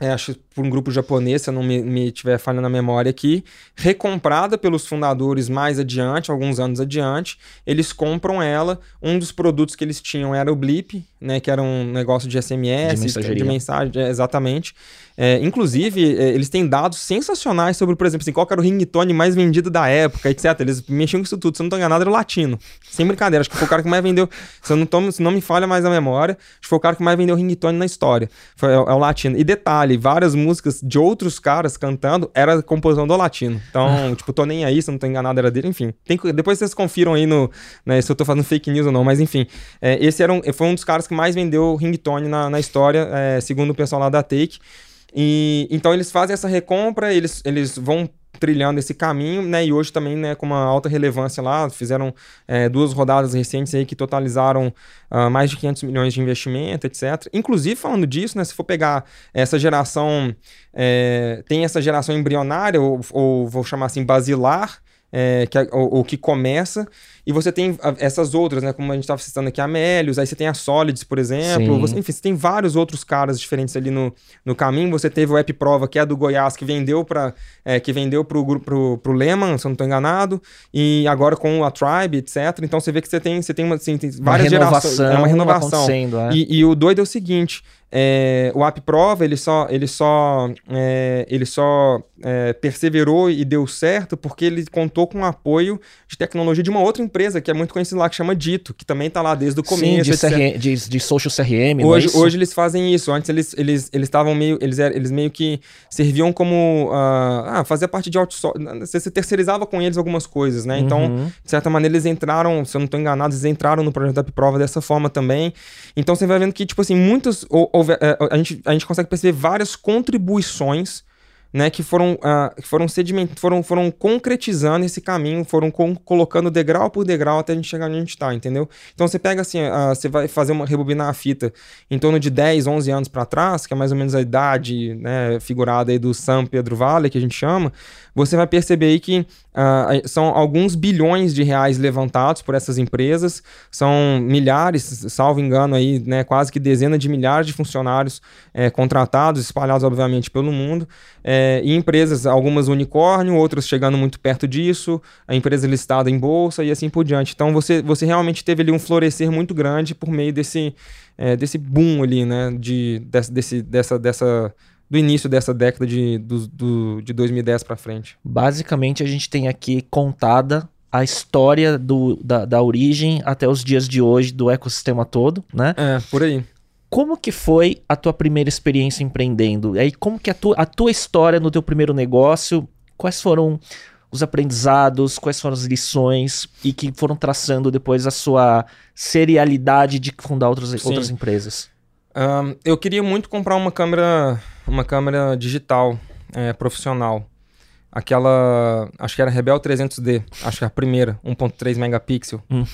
Speaker 2: é, acho por um grupo japonês, se eu não me, me tiver falhando na memória aqui, recomprada pelos fundadores mais adiante, alguns anos adiante, eles compram ela. Um dos produtos que eles tinham era o Blip, né, que era um negócio de SMS,
Speaker 1: De
Speaker 2: de mensagem, é, exatamente. É, inclusive, é, eles têm dados sensacionais sobre, por exemplo, assim, qual era o ringtone mais vendido da época, etc. Eles mexiam com isso tudo. Se eu não tô enganado, era o latino. Sem brincadeira. Acho que foi o cara que mais vendeu. Se eu não, se não me falha mais a memória, acho que foi o cara que mais vendeu ringtone na história. Foi, é, é o latino. E detalhe, várias músicas de outros caras cantando era composição do latino. Então, <laughs> tipo, tô nem aí, se não tô enganado, era dele. Enfim, tem depois vocês confiram aí no, né, se eu tô fazendo fake news ou não. Mas enfim, é, esse era um, foi um dos caras que mais vendeu ringtone na, na história, é, segundo o pessoal lá da Take. E então eles fazem essa recompra, eles, eles vão trilhando esse caminho, né? E hoje também, né, com uma alta relevância lá, fizeram é, duas rodadas recentes aí que totalizaram ah, mais de 500 milhões de investimento, etc. Inclusive, falando disso, né, se for pegar essa geração, é, tem essa geração embrionária, ou, ou vou chamar assim, basilar, é, que, é- ou, ou que começa, e você tem essas outras, né? Como a gente estava citando aqui, a Melios, aí você tem a Solids, por exemplo. Você, enfim, você tem vários outros caras diferentes ali no, no caminho. Você teve o App Prova, que é do Goiás, que vendeu para é, que vendeu pro, pro, pro Lehman, se eu não estou enganado, e agora com a Tribe, etc. Então você vê que você tem, você tem, uma, assim, tem
Speaker 1: Uma
Speaker 2: várias gerações.
Speaker 1: renovação
Speaker 2: É uma renovação.
Speaker 1: é.
Speaker 2: E, e o doido é o seguinte: é, o App Prova ele só, ele só, é, ele só é, perseverou e deu certo porque ele contou com o apoio de tecnologia de uma outra empresa que é muito conhecida lá, que chama Dito, que também está lá desde o
Speaker 1: Sim,
Speaker 2: começo.
Speaker 1: de,
Speaker 2: etc.
Speaker 1: CRM, de, de social CRM, é
Speaker 2: Hoje, hoje eles fazem isso. Antes eles eles eles estavam meio eles eles meio que serviam como ah, ah, fazia parte de outsourcing. Você, terceirizava com eles algumas coisas, né? Então
Speaker 1: Uhum.
Speaker 2: de certa maneira, eles entraram, se eu não estou enganado, eles entraram no projeto da Prova dessa forma também. Então você vai vendo que, tipo assim, muitas. ou- houve- é, a, gente, a gente consegue perceber várias contribuições. Né, que foram, que foram, sediment, foram, foram concretizando esse caminho, foram colocando degrau por degrau até a gente chegar onde a gente está, entendeu? Então você pega assim, ah, você vai fazer uma rebobinar a fita em torno de 10, 11 anos para trás, que é mais ou menos a idade né, figurada aí do San Pedro Vale, que a gente chama, você vai perceber aí que ah, são alguns bilhões de reais levantados por essas empresas, são milhares, salvo engano aí, né, quase que dezenas de milhares de funcionários eh, contratados, espalhados obviamente pelo mundo, eh, e empresas, algumas unicórnio, outras chegando muito perto disso, a empresa listada em bolsa e assim por diante. Então você, você realmente teve ali um florescer muito grande por meio desse, eh, desse boom ali, né, de, desse, desse, dessa, dessa, do início dessa década de, do, do, de 2010 para frente.
Speaker 1: Basicamente, a gente tem aqui contada a história do, da, da origem até os dias de hoje do ecossistema todo, né?
Speaker 2: É, por aí.
Speaker 1: Como que foi a tua primeira experiência empreendendo? E aí, como que a tua, a tua história no teu primeiro negócio, quais foram os aprendizados, quais foram as lições e que foram traçando depois a sua serialidade de fundar outras,
Speaker 2: Sim.
Speaker 1: outras empresas?
Speaker 2: Ahn, eu queria muito comprar uma câmera, uma câmera digital é, profissional. Aquela, acho que era Rebel 300D, acho que é a primeira, 1.3 megapixel.
Speaker 1: Hum.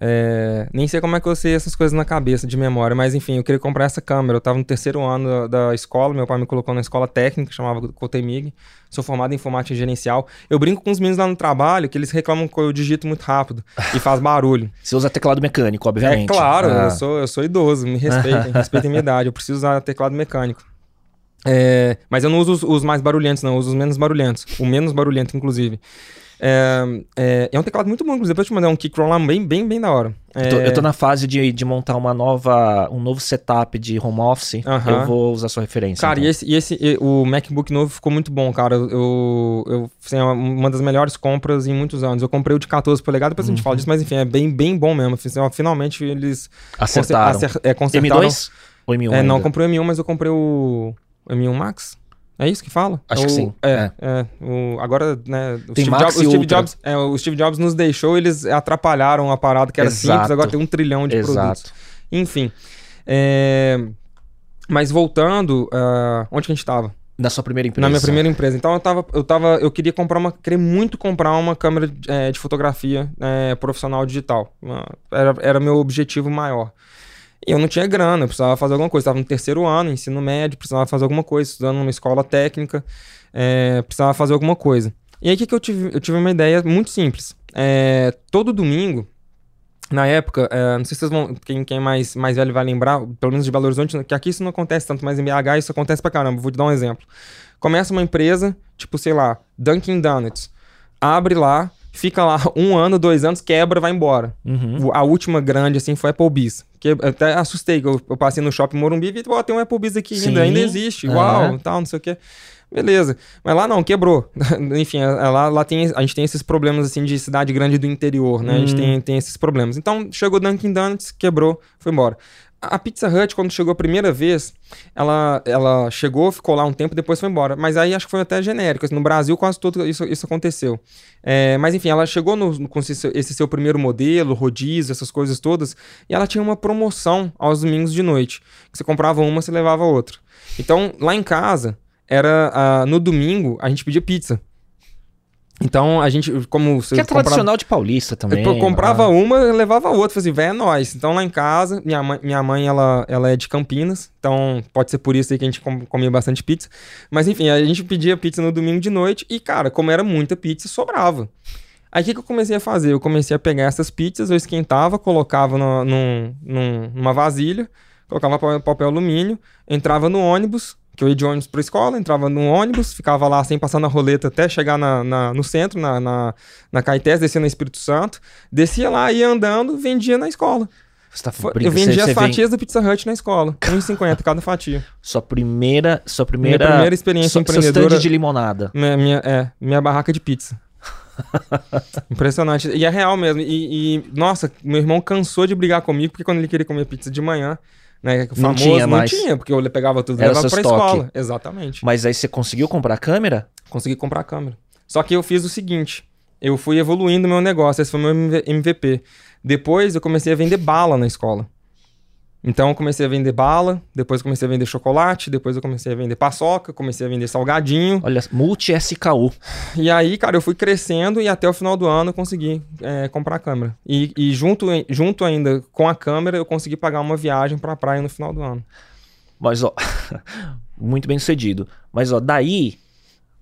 Speaker 2: É, nem sei como é que eu sei essas coisas na cabeça de memória, mas enfim, eu queria comprar essa câmera. Eu estava no terceiro ano da, da escola, meu pai me colocou na escola técnica, chamava Cotemig. Sou formado em informática gerencial. Eu brinco com os meninos lá no trabalho que eles reclamam que eu digito muito rápido <laughs> e faz barulho.
Speaker 1: Você usa teclado mecânico,
Speaker 2: É
Speaker 1: obviamente.
Speaker 2: claro,
Speaker 1: Ah.
Speaker 2: eu, sou, eu sou idoso, me respeitem, <laughs> respeitem minha idade. Eu preciso usar teclado mecânico. É, mas eu não uso os, os mais barulhentos, não, eu uso os menos barulhentos. O menos barulhento, inclusive. É, é, é um teclado muito bom, inclusive. Depois eu te mandar um kickroll lá bem, bem, bem da hora.
Speaker 1: Eu, tô,
Speaker 2: É,
Speaker 1: eu tô na fase de, de montar uma nova, um novo setup de home office.
Speaker 2: Aham.
Speaker 1: Eu vou usar sua referência.
Speaker 2: Cara,
Speaker 1: então.
Speaker 2: e esse, e esse o MacBook novo ficou muito bom, cara. Eu, eu assim, é uma das melhores compras em muitos anos. Eu comprei o de 14 polegadas, depois a gente fala disso, mas enfim, é bem, bem bom mesmo. Assim, Finalmente eles
Speaker 1: Acertaram.
Speaker 2: acer- é, consertaram.
Speaker 1: M2 ou M1?
Speaker 2: É, não, comprei o M1, mas eu comprei o M1 Max. É isso que fala?
Speaker 1: Acho
Speaker 2: É
Speaker 1: que
Speaker 2: o-
Speaker 1: sim,
Speaker 2: É, é. o, agora, né, o Steve, Jobs, o Steve. Jobs, é, o Steve Jobs nos deixou, eles atrapalharam a parada que era
Speaker 1: Exato.
Speaker 2: simples, agora tem um trilhão de produtos.
Speaker 1: Exato.
Speaker 2: Enfim. é, Mas voltando, ah, onde que a gente tava?
Speaker 1: Da sua primeira empresa.
Speaker 2: Na minha primeira empresa. Então eu tava, eu tava, eu queria comprar uma, queria muito comprar uma câmera é, de fotografia é, profissional digital. Uma- era, era meu objetivo maior. E eu não tinha grana, eu precisava fazer alguma coisa. Estava no terceiro ano, ensino médio, precisava fazer alguma coisa, estudando numa escola técnica, é, precisava fazer alguma coisa. E aí o que, que eu tive? Eu tive uma ideia muito simples. É, todo domingo na época, é, não sei se vocês vão. Quem, quem é mais, mais velho vai lembrar, pelo menos de Belo Horizonte, que aqui isso não acontece tanto, mas em BH isso acontece pra caramba. Vou te dar um exemplo. Começa uma empresa, tipo, sei lá, Dunkin' Donuts. Abre lá, fica lá <laughs> um ano, dois anos, quebra, vai embora.
Speaker 1: Uhum.
Speaker 2: A última grande, assim, foi a Applebee's. Que eu até assustei, que eu, eu passei no shopping Morumbi e vi, ó, tem um Applebee's aqui
Speaker 1: Sim.
Speaker 2: ainda, ainda existe, uau, tal, não sei o quê. Beleza. Mas lá não, quebrou. <laughs> Enfim, é- é lá, lá tem, a gente tem esses problemas, assim, de cidade grande do interior, né? A gente
Speaker 1: Hum.
Speaker 2: tem, tem esses problemas. Então, chegou Dunkin' Donuts, quebrou, foi embora. A Pizza Hut, quando chegou a primeira vez, ela, ela chegou, ficou lá um tempo, depois foi embora. Mas aí acho que foi até genérico. No Brasil, quase tudo isso, isso aconteceu. É, mas enfim, ela chegou no- com esse, esse seu primeiro modelo, rodízio, essas coisas todas, e ela tinha uma promoção aos domingos de noite. Que você comprava uma, você levava outra. Então, lá em casa, era ah, no domingo, a gente pedia pizza. Então, a gente, como você
Speaker 1: Que é
Speaker 2: comprava-
Speaker 1: tradicional de paulista também.
Speaker 2: eu comprava
Speaker 1: ah.
Speaker 2: uma, levava outra. Falei assim, velho, é nóis. Então lá em casa, minha mãe, minha mãe ela, ela é de Campinas. Então pode ser por isso aí que a gente com- comia bastante pizza. Mas enfim, a gente pedia pizza no domingo de noite. E, cara, como era muita pizza, sobrava. Aí o que, que eu comecei a fazer? Eu comecei a pegar essas pizzas, eu esquentava, colocava no, num- num- numa vasilha, colocava pa- papel alumínio, entrava no ônibus, que eu ia de ônibus pra escola, entrava no ônibus, ficava lá sem passar na roleta até chegar na, na- no centro, na, na, na Caetés, descia no Espírito Santo, descia lá, ia andando, vendia na escola.
Speaker 1: Você tá
Speaker 2: eu vendia as
Speaker 1: vem-
Speaker 2: fatias da Pizza Hut na escola, 1,50 cada fatia.
Speaker 1: Sua primeira, sua
Speaker 2: Minha
Speaker 1: primeira,
Speaker 2: primeira experiência
Speaker 1: seu, seu
Speaker 2: empreendedora-
Speaker 1: stand de limonada.
Speaker 2: Minha, minha- é, minha barraca de pizza. <laughs> Impressionante. E é real mesmo. E, e, nossa, meu irmão cansou de brigar comigo, porque quando ele queria comer pizza de manhã, né?
Speaker 1: Não
Speaker 2: famoso,
Speaker 1: tinha
Speaker 2: não
Speaker 1: mais.
Speaker 2: tinha, porque eu pegava tudo e levava pra
Speaker 1: estoque.
Speaker 2: escola. Exatamente.
Speaker 1: Mas aí você conseguiu comprar a câmera?
Speaker 2: Consegui comprar a câmera. Só que eu fiz o seguinte: eu fui evoluindo o meu negócio. Esse foi o meu MV- MVP. Depois eu comecei a vender bala na escola. Então eu comecei a vender bala, depois comecei a vender chocolate, depois eu comecei a vender paçoca, comecei a vender salgadinho.
Speaker 1: Olha, multi-SKU.
Speaker 2: E aí, cara, eu fui crescendo e até o final do ano eu consegui é, comprar a câmera. E, e junto, junto ainda com a câmera, eu consegui pagar uma viagem pra praia no final do ano.
Speaker 1: Mas, ó, <laughs> muito bem sucedido. Mas, ó, daí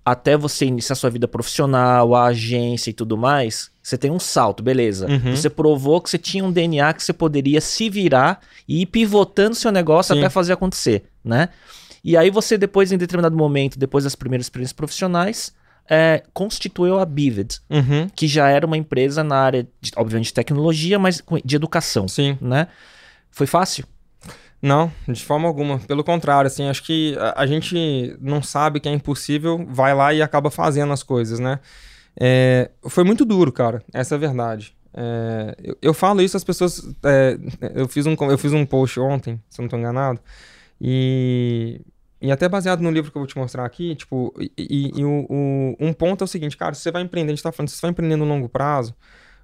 Speaker 1: até você iniciar sua vida profissional, a agência e tudo mais, você tem um salto, beleza.
Speaker 2: Uhum.
Speaker 1: Você provou que você tinha um DNA que você poderia se virar e ir pivotando seu negócio
Speaker 2: Sim.
Speaker 1: até fazer acontecer, né? E aí você depois, em determinado momento, depois das primeiras experiências profissionais, é, constituiu a Bivid,
Speaker 2: Uhum.
Speaker 1: que já era uma empresa na área, de, obviamente, de tecnologia, mas de educação,
Speaker 2: Sim.
Speaker 1: né? Foi fácil?
Speaker 2: Não, de forma alguma. Pelo contrário, assim, acho que a, gente não sabe que é impossível, vai lá e acaba fazendo as coisas, né? É, foi muito duro, cara. Essa é a verdade. É, eu, eu falo isso, as pessoas. é, eu, fiz um, eu fiz um post ontem, se eu não tô enganado, e. E até baseado no livro que eu vou te mostrar aqui, tipo, e, e- e o, o- um ponto é o seguinte, cara, se você vai empreender, a gente tá falando, se você vai empreender no longo prazo,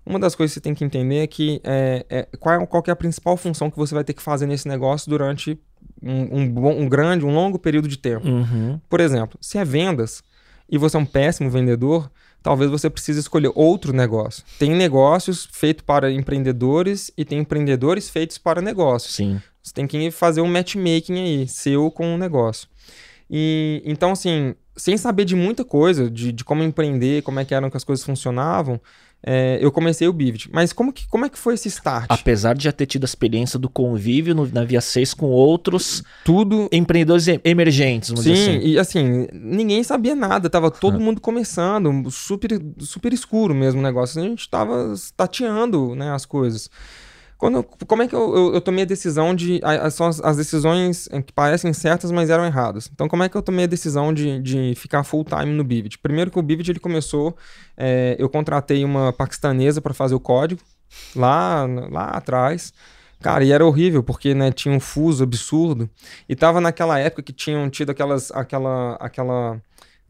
Speaker 2: uma das coisas que você tem que entender é que é, é, qual, é, qual que é a principal função que você vai ter que fazer nesse negócio durante um, um, bom- um grande, um longo período de tempo.
Speaker 1: Uhum.
Speaker 2: Por exemplo, se é vendas e você é um péssimo vendedor, talvez você precise escolher outro negócio. Tem negócios feitos para empreendedores e tem empreendedores feitos para negócios.
Speaker 1: Sim.
Speaker 2: Você tem que fazer um matchmaking aí, seu com o negócio. E então, assim, sem saber de muita coisa, de, de como empreender, como é que eram que as coisas funcionavam, é, eu comecei o Bivid. Mas como, que, como é que foi esse start?
Speaker 1: Apesar de já ter tido a experiência do convívio no- na Via 6 com outros
Speaker 2: Tudo
Speaker 1: empreendedores em- emergentes, vamos
Speaker 2: Sim,
Speaker 1: dizer assim.
Speaker 2: e assim, ninguém sabia nada, tava todo mundo começando, super, super escuro mesmo o negócio. A gente tava tateando, né, as coisas. Quando, como é que eu, eu, eu tomei a decisão de. São as, as decisões eh, que parecem certas, mas eram erradas. Então, como é que eu tomei a decisão de, de ficar full time no Bivid? Primeiro que o Bivid ele começou, eh, eu contratei uma paquistanesa para fazer o código lá, lá atrás. Cara, e era horrível, porque né, tinha um fuso absurdo. E tava naquela época que tinham tido aquelas, aquela, aquela,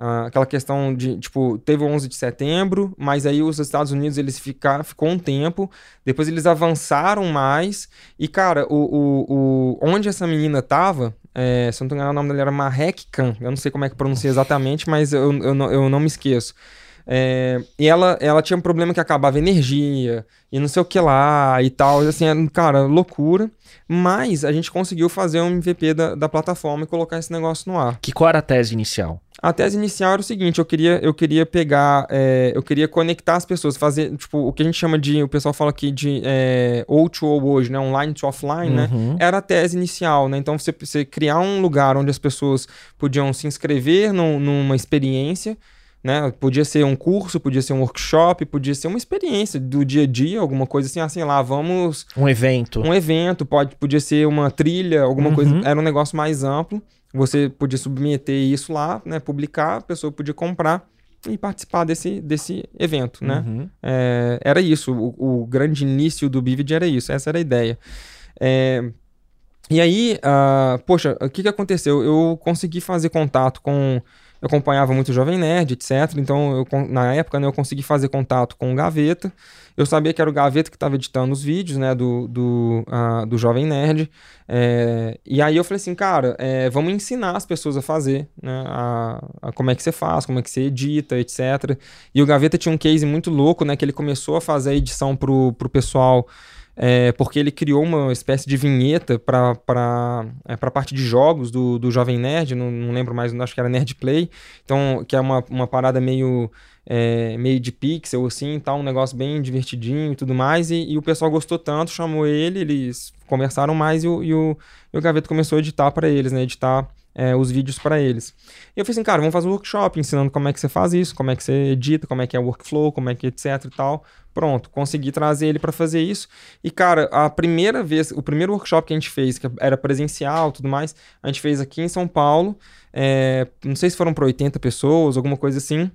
Speaker 2: ah, aquela questão de, tipo, teve o 11 de setembro, mas aí os Estados Unidos, eles ficaram, ficou um tempo, depois eles avançaram mais, e cara, o, o, o, onde essa menina tava, é, se eu não tô enganado, o nome dela era Marek Khan, eu não sei como é que pronuncia exatamente, mas eu, eu, não, eu não me esqueço. É, e ela, ela tinha um problema que acabava energia e não sei o que lá e tal. Assim, cara, loucura. Mas a gente conseguiu fazer um MVP da, da plataforma e colocar esse negócio no ar.
Speaker 1: Que qual era a tese inicial?
Speaker 2: A tese inicial era o seguinte: eu queria, eu queria pegar, é, eu queria conectar as pessoas, fazer, tipo, o que a gente chama de, o pessoal fala aqui de é, O2O hoje, né? Online to offline, né?
Speaker 1: Uhum.
Speaker 2: Era a tese inicial, né? Então você, você criar um lugar onde as pessoas podiam se inscrever num, numa experiência. Né? Podia ser um curso, podia ser um workshop, podia ser uma experiência do dia a dia, alguma coisa assim, assim lá, vamos.
Speaker 1: Um evento.
Speaker 2: Um evento, pode, podia ser uma trilha, alguma
Speaker 1: Uhum.
Speaker 2: coisa. Era um negócio mais amplo. Você podia submeter isso lá, né? Publicar, a pessoa podia comprar e participar desse, desse evento, né?
Speaker 1: Uhum.
Speaker 2: É, era isso. O, o grande início do Bivid era isso. Essa era a ideia. É, e aí, ah, poxa, o que, que aconteceu? Eu consegui fazer contato com. Eu acompanhava muito o Jovem Nerd, etc. Então, eu, na época, né, eu consegui fazer contato com o Gaveta. Eu sabia que era o Gaveta que estava editando os vídeos, né, do, do, ah, do Jovem Nerd. É, e aí eu falei assim, cara, é, vamos ensinar as pessoas a fazer, né, a, a como é que você faz, como é que você edita, etc. E o Gaveta tinha um case muito louco, né, que ele começou a fazer a edição pro, pro pessoal é, porque ele criou uma espécie de vinheta para é, a parte de jogos do, do Jovem Nerd, não, não lembro mais, acho que era Nerd Play, então, que é uma, uma parada meio, é, meio de pixel, assim, tal, um negócio bem divertidinho e tudo mais, e, e o pessoal gostou tanto, chamou ele, eles conversaram mais e o, e o, e o começou a editar para eles, né, editar é, os vídeos para eles. E eu falei assim, cara, vamos fazer um workshop ensinando como é que você faz isso, como é que você edita, como é que é o workflow, como é que etc e tal. Pronto, consegui trazer ele para fazer isso. E, cara, a primeira vez, o primeiro workshop que a gente fez, que era presencial tudo mais, a gente fez aqui em São Paulo. é, não sei se foram para 80 pessoas, alguma coisa assim.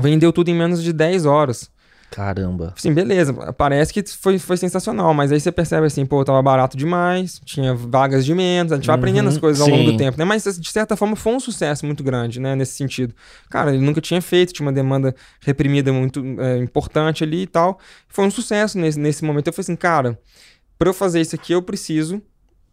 Speaker 2: Vendeu tudo em menos de 10 horas.
Speaker 1: Caramba.
Speaker 2: Sim, beleza. Parece que foi, foi sensacional, mas aí você percebe assim, pô, tava barato demais, tinha vagas de menos, a gente vai
Speaker 1: Uhum,
Speaker 2: aprendendo as coisas ao longo
Speaker 1: sim.
Speaker 2: do tempo, né? Mas de certa forma foi um sucesso muito grande, né? Nesse sentido. Cara, ele nunca tinha feito, tinha uma demanda reprimida muito é, importante ali e tal. Foi um sucesso nesse, nesse momento. Eu falei assim, cara, pra eu fazer isso aqui, eu preciso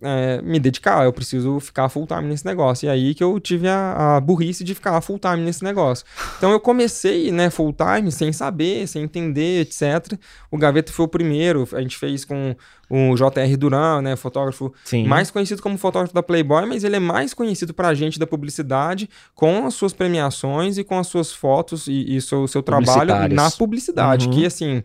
Speaker 2: é, me dedicar, eu preciso ficar full time nesse negócio. E aí que eu tive a, a burrice de ficar full time nesse negócio. Então eu comecei, né, full time, sem saber, sem entender, etc. O Gaveta foi o primeiro, a gente fez com o J.R. Duran, né, fotógrafo
Speaker 1: Sim.
Speaker 2: mais conhecido como fotógrafo da Playboy, mas ele é mais conhecido pra gente da publicidade com as suas premiações e com as suas fotos e, e seu, seu trabalho na publicidade,
Speaker 1: Uhum.
Speaker 2: que assim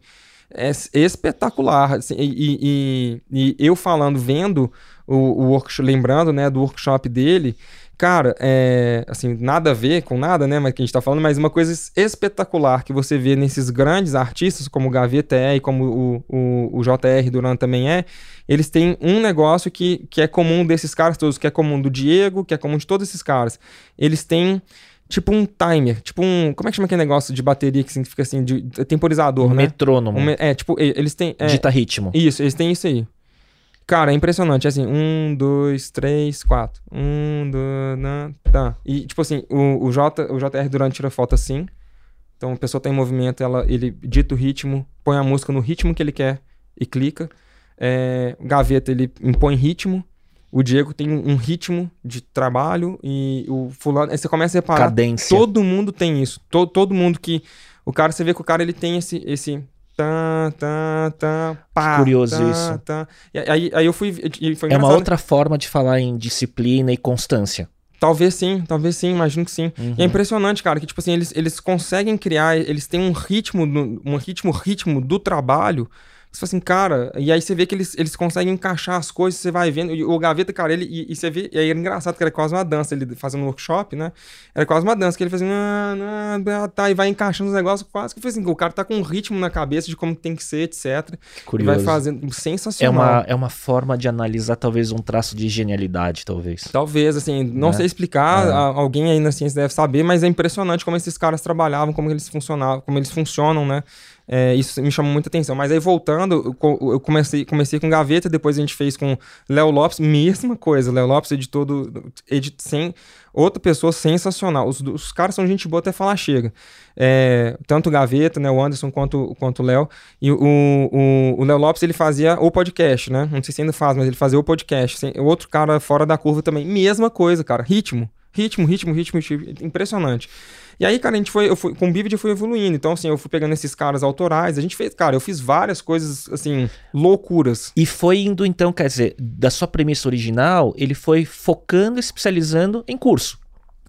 Speaker 2: é espetacular. assim, e, e- e eu falando, vendo o, o workshop, lembrando, né, do workshop dele, cara, é, assim, nada a ver com nada, né, mas que a gente tá falando, mas uma coisa es- espetacular que você vê nesses grandes artistas, como o Gaveta é e como o, o, o JR Duran também é, eles têm um negócio que, que é comum desses caras todos, que é comum do Diego, que é comum de todos esses caras. Eles têm tipo um timer, tipo um, como é que chama aquele negócio de bateria que significa assim, de, temporizador,
Speaker 1: Um
Speaker 2: né?
Speaker 1: metrônomo.
Speaker 2: Um é, tipo, eles têm... é,
Speaker 1: Dita ritmo.
Speaker 2: isso, eles têm isso aí. Cara, é impressionante. Assim, um, dois, três, quatro. Um, dois, né, tá. E, tipo assim, o, o, J, o JR Durante tira foto assim. Então, a pessoa tá em movimento, ela, ele dita o ritmo, põe a música no ritmo que ele quer e clica. É, o Gaveta, ele impõe ritmo. O Diego tem um ritmo de trabalho e o fulano... Aí você começa a reparar
Speaker 1: Cadência.
Speaker 2: Todo mundo tem isso. Todo, todo mundo que. O cara, você vê que o cara ele tem esse. esse tá, tá, tá, pá,
Speaker 1: curioso
Speaker 2: tá,
Speaker 1: isso.
Speaker 2: Tá. E aí, aí eu fui.
Speaker 1: É uma outra forma de falar em disciplina e constância.
Speaker 2: Talvez sim, talvez sim, imagino que sim.
Speaker 1: Uhum.
Speaker 2: E é impressionante, cara, que tipo assim, eles, eles conseguem criar, eles têm um ritmo, um ritmo, ritmo do trabalho. Você fala assim, cara, e aí você vê que eles, eles conseguem encaixar as coisas, você vai vendo. E o Gaveta, cara, ele, e, e você vê, e aí era engraçado que era quase uma dança, ele fazendo um workshop, né? Era quase uma dança, que ele fazia, ah, ah, tá, e vai encaixando os negócios, quase que foi assim, o cara tá com um ritmo na cabeça de como tem que ser, etc.
Speaker 1: Que
Speaker 2: E
Speaker 1: curioso.
Speaker 2: vai fazendo,
Speaker 1: É
Speaker 2: sensacional.
Speaker 1: uma, é uma forma de analisar talvez um traço de genialidade, talvez.
Speaker 2: Talvez, assim, não
Speaker 1: Né?
Speaker 2: sei explicar,
Speaker 1: É.
Speaker 2: alguém aí na ciência deve saber, mas é impressionante como esses caras trabalhavam, como eles funcionavam, como eles funcionam, né? É, isso me chamou muita atenção. Mas aí voltando, eu co- eu comecei, comecei com Gaveta, depois a gente fez com Léo Lopes, mesma coisa. Léo Lopes editou do, edit, sem outra pessoa sensacional. Os, os caras são gente boa até falar chega. É, tanto o Gaveta, né, o Anderson quanto, quanto o Léo. E o, o, o Léo Lopes ele fazia o podcast, né? Não sei se ainda faz, mas ele fazia o podcast. Sem- Outro cara fora da curva também, mesma coisa, cara. Ritmo. Ritmo, ritmo, ritmo, ritmo. Impressionante. E aí, cara, a gente foi, eu fui, com o Vivid eu fui evoluindo. Então, assim, eu fui pegando esses caras autorais. A gente fez, cara, eu fiz várias coisas, assim, loucuras.
Speaker 1: E foi indo, então, quer dizer, da sua premissa original, ele foi focando e especializando em curso.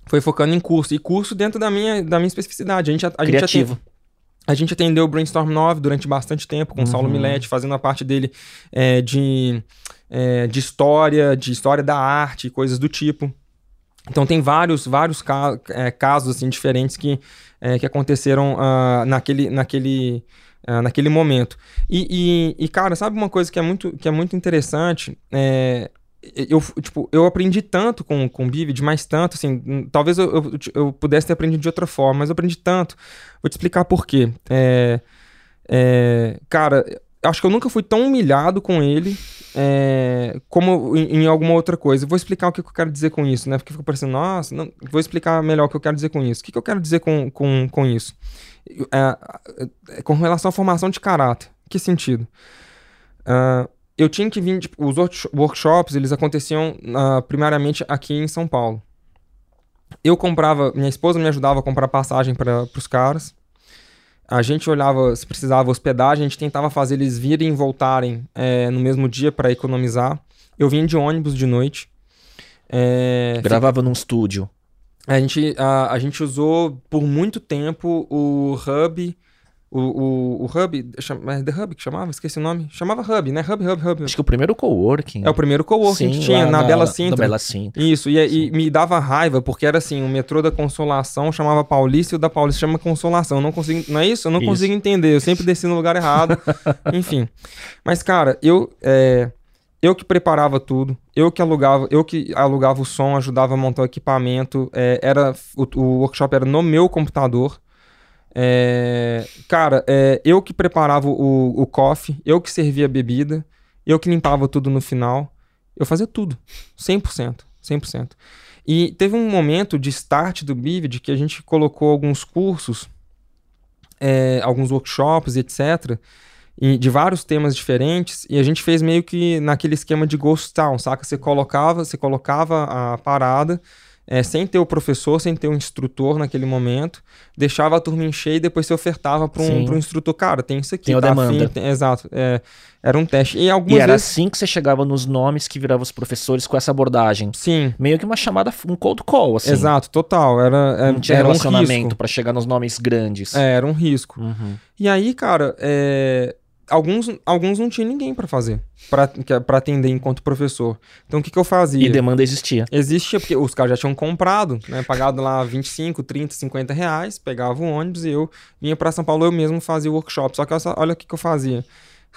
Speaker 2: Foi focando em curso. E curso dentro da minha, da minha especificidade. A gente, a, a
Speaker 1: Criativo.
Speaker 2: Gente a gente atendeu o Brainstorm 9 durante bastante tempo, com o Saulo
Speaker 1: Uhum.
Speaker 2: Milete, fazendo a parte dele é, de, é, de história, de história da arte, coisas do tipo. Então tem vários, vários ca- é, casos assim, diferentes que, é, que aconteceram ah, naquele, naquele, ah, naquele momento. E, e- e, cara, sabe uma coisa que é muito, que é muito interessante? É, eu, tipo, eu aprendi tanto com, com o Vivid, mais tanto, assim, hum, talvez eu, eu, eu pudesse ter aprendido de outra forma, mas eu aprendi tanto. Vou te explicar por quê. É, é, cara, acho que eu nunca fui tão humilhado com ele é, como em, em alguma outra coisa. Vou explicar o que, que eu quero dizer com isso, né? Porque fica parecendo, nossa, não, vou explicar melhor o que eu quero dizer com isso. O que, que eu quero dizer com, com, com isso? É, é, com relação à formação de caráter. Que sentido? Ah, eu tinha que vir, tipo, os worksh- workshops, eles aconteciam ah, primariamente aqui em São Paulo. Eu comprava, minha esposa me ajudava a comprar passagem para os caras. A gente olhava se precisava hospedagem, a gente tentava fazer eles virem e voltarem é, no mesmo dia para economizar. Eu vinha de ônibus de noite. É,
Speaker 1: Gravava num estúdio.
Speaker 2: a, gente, a, a gente usou por muito tempo o Hub. O, o, o Hub. chama- É The Hub que chamava? Esqueci o nome. Chamava Hub, né? Hub, Hub, Hub.
Speaker 1: Acho que o primeiro coworking.
Speaker 2: É o primeiro coworking
Speaker 1: Sim,
Speaker 2: que tinha
Speaker 1: lá
Speaker 2: na, Bela
Speaker 1: Na
Speaker 2: Sintra.
Speaker 1: Bela Sintra.
Speaker 2: Isso, e, e me dava raiva, porque era assim, o metrô da Consolação chamava Paulista e o da Paulista chama Consolação. Eu não consigo, não é isso? Eu não
Speaker 1: Isso.
Speaker 2: consigo entender. Eu sempre desci no lugar errado. <laughs> Enfim. Mas, cara, eu é, eu que preparava tudo, eu que alugava, eu que alugava o som, ajudava a montar o equipamento. é, era o, o workshop era no meu computador. É, cara, é, eu que preparava o, o coffee, eu que servia a bebida, eu que limpava tudo no final. Eu fazia tudo. 100%. 100%. E teve um momento de start do Vivid que a gente colocou alguns cursos, é, alguns workshops, etc., e de vários temas diferentes, e a gente fez meio que naquele esquema de Ghost Town, saca? Você colocava, você colocava a parada, é, sem ter o professor, sem ter o instrutor naquele momento, deixava a turma encher e depois você ofertava para um, um instrutor, cara, tem isso aqui,
Speaker 1: Tem a
Speaker 2: tá
Speaker 1: demanda.
Speaker 2: afim? Tem- exato, é, era um teste. E algumas
Speaker 1: E era
Speaker 2: vezes...
Speaker 1: assim que você chegava nos nomes que viravam os professores com essa abordagem.
Speaker 2: Sim,
Speaker 1: Meio que uma chamada, um cold call, assim.
Speaker 2: exato, total, era, é-
Speaker 1: Não tinha
Speaker 2: era um
Speaker 1: relacionamento
Speaker 2: risco.
Speaker 1: pra chegar nos nomes grandes.
Speaker 2: É, era um risco.
Speaker 1: Uhum.
Speaker 2: E aí, cara, é, alguns, alguns não tinha ninguém pra fazer, pra atender enquanto professor. Então, o que, que eu fazia?
Speaker 1: E demanda existia.
Speaker 2: Existia, porque os caras já tinham comprado, né? Pagado lá 25, 30, 50 reais, pegava o ônibus e eu vinha pra São Paulo, eu mesmo fazia o workshop. Só que olha- o que, que eu fazia.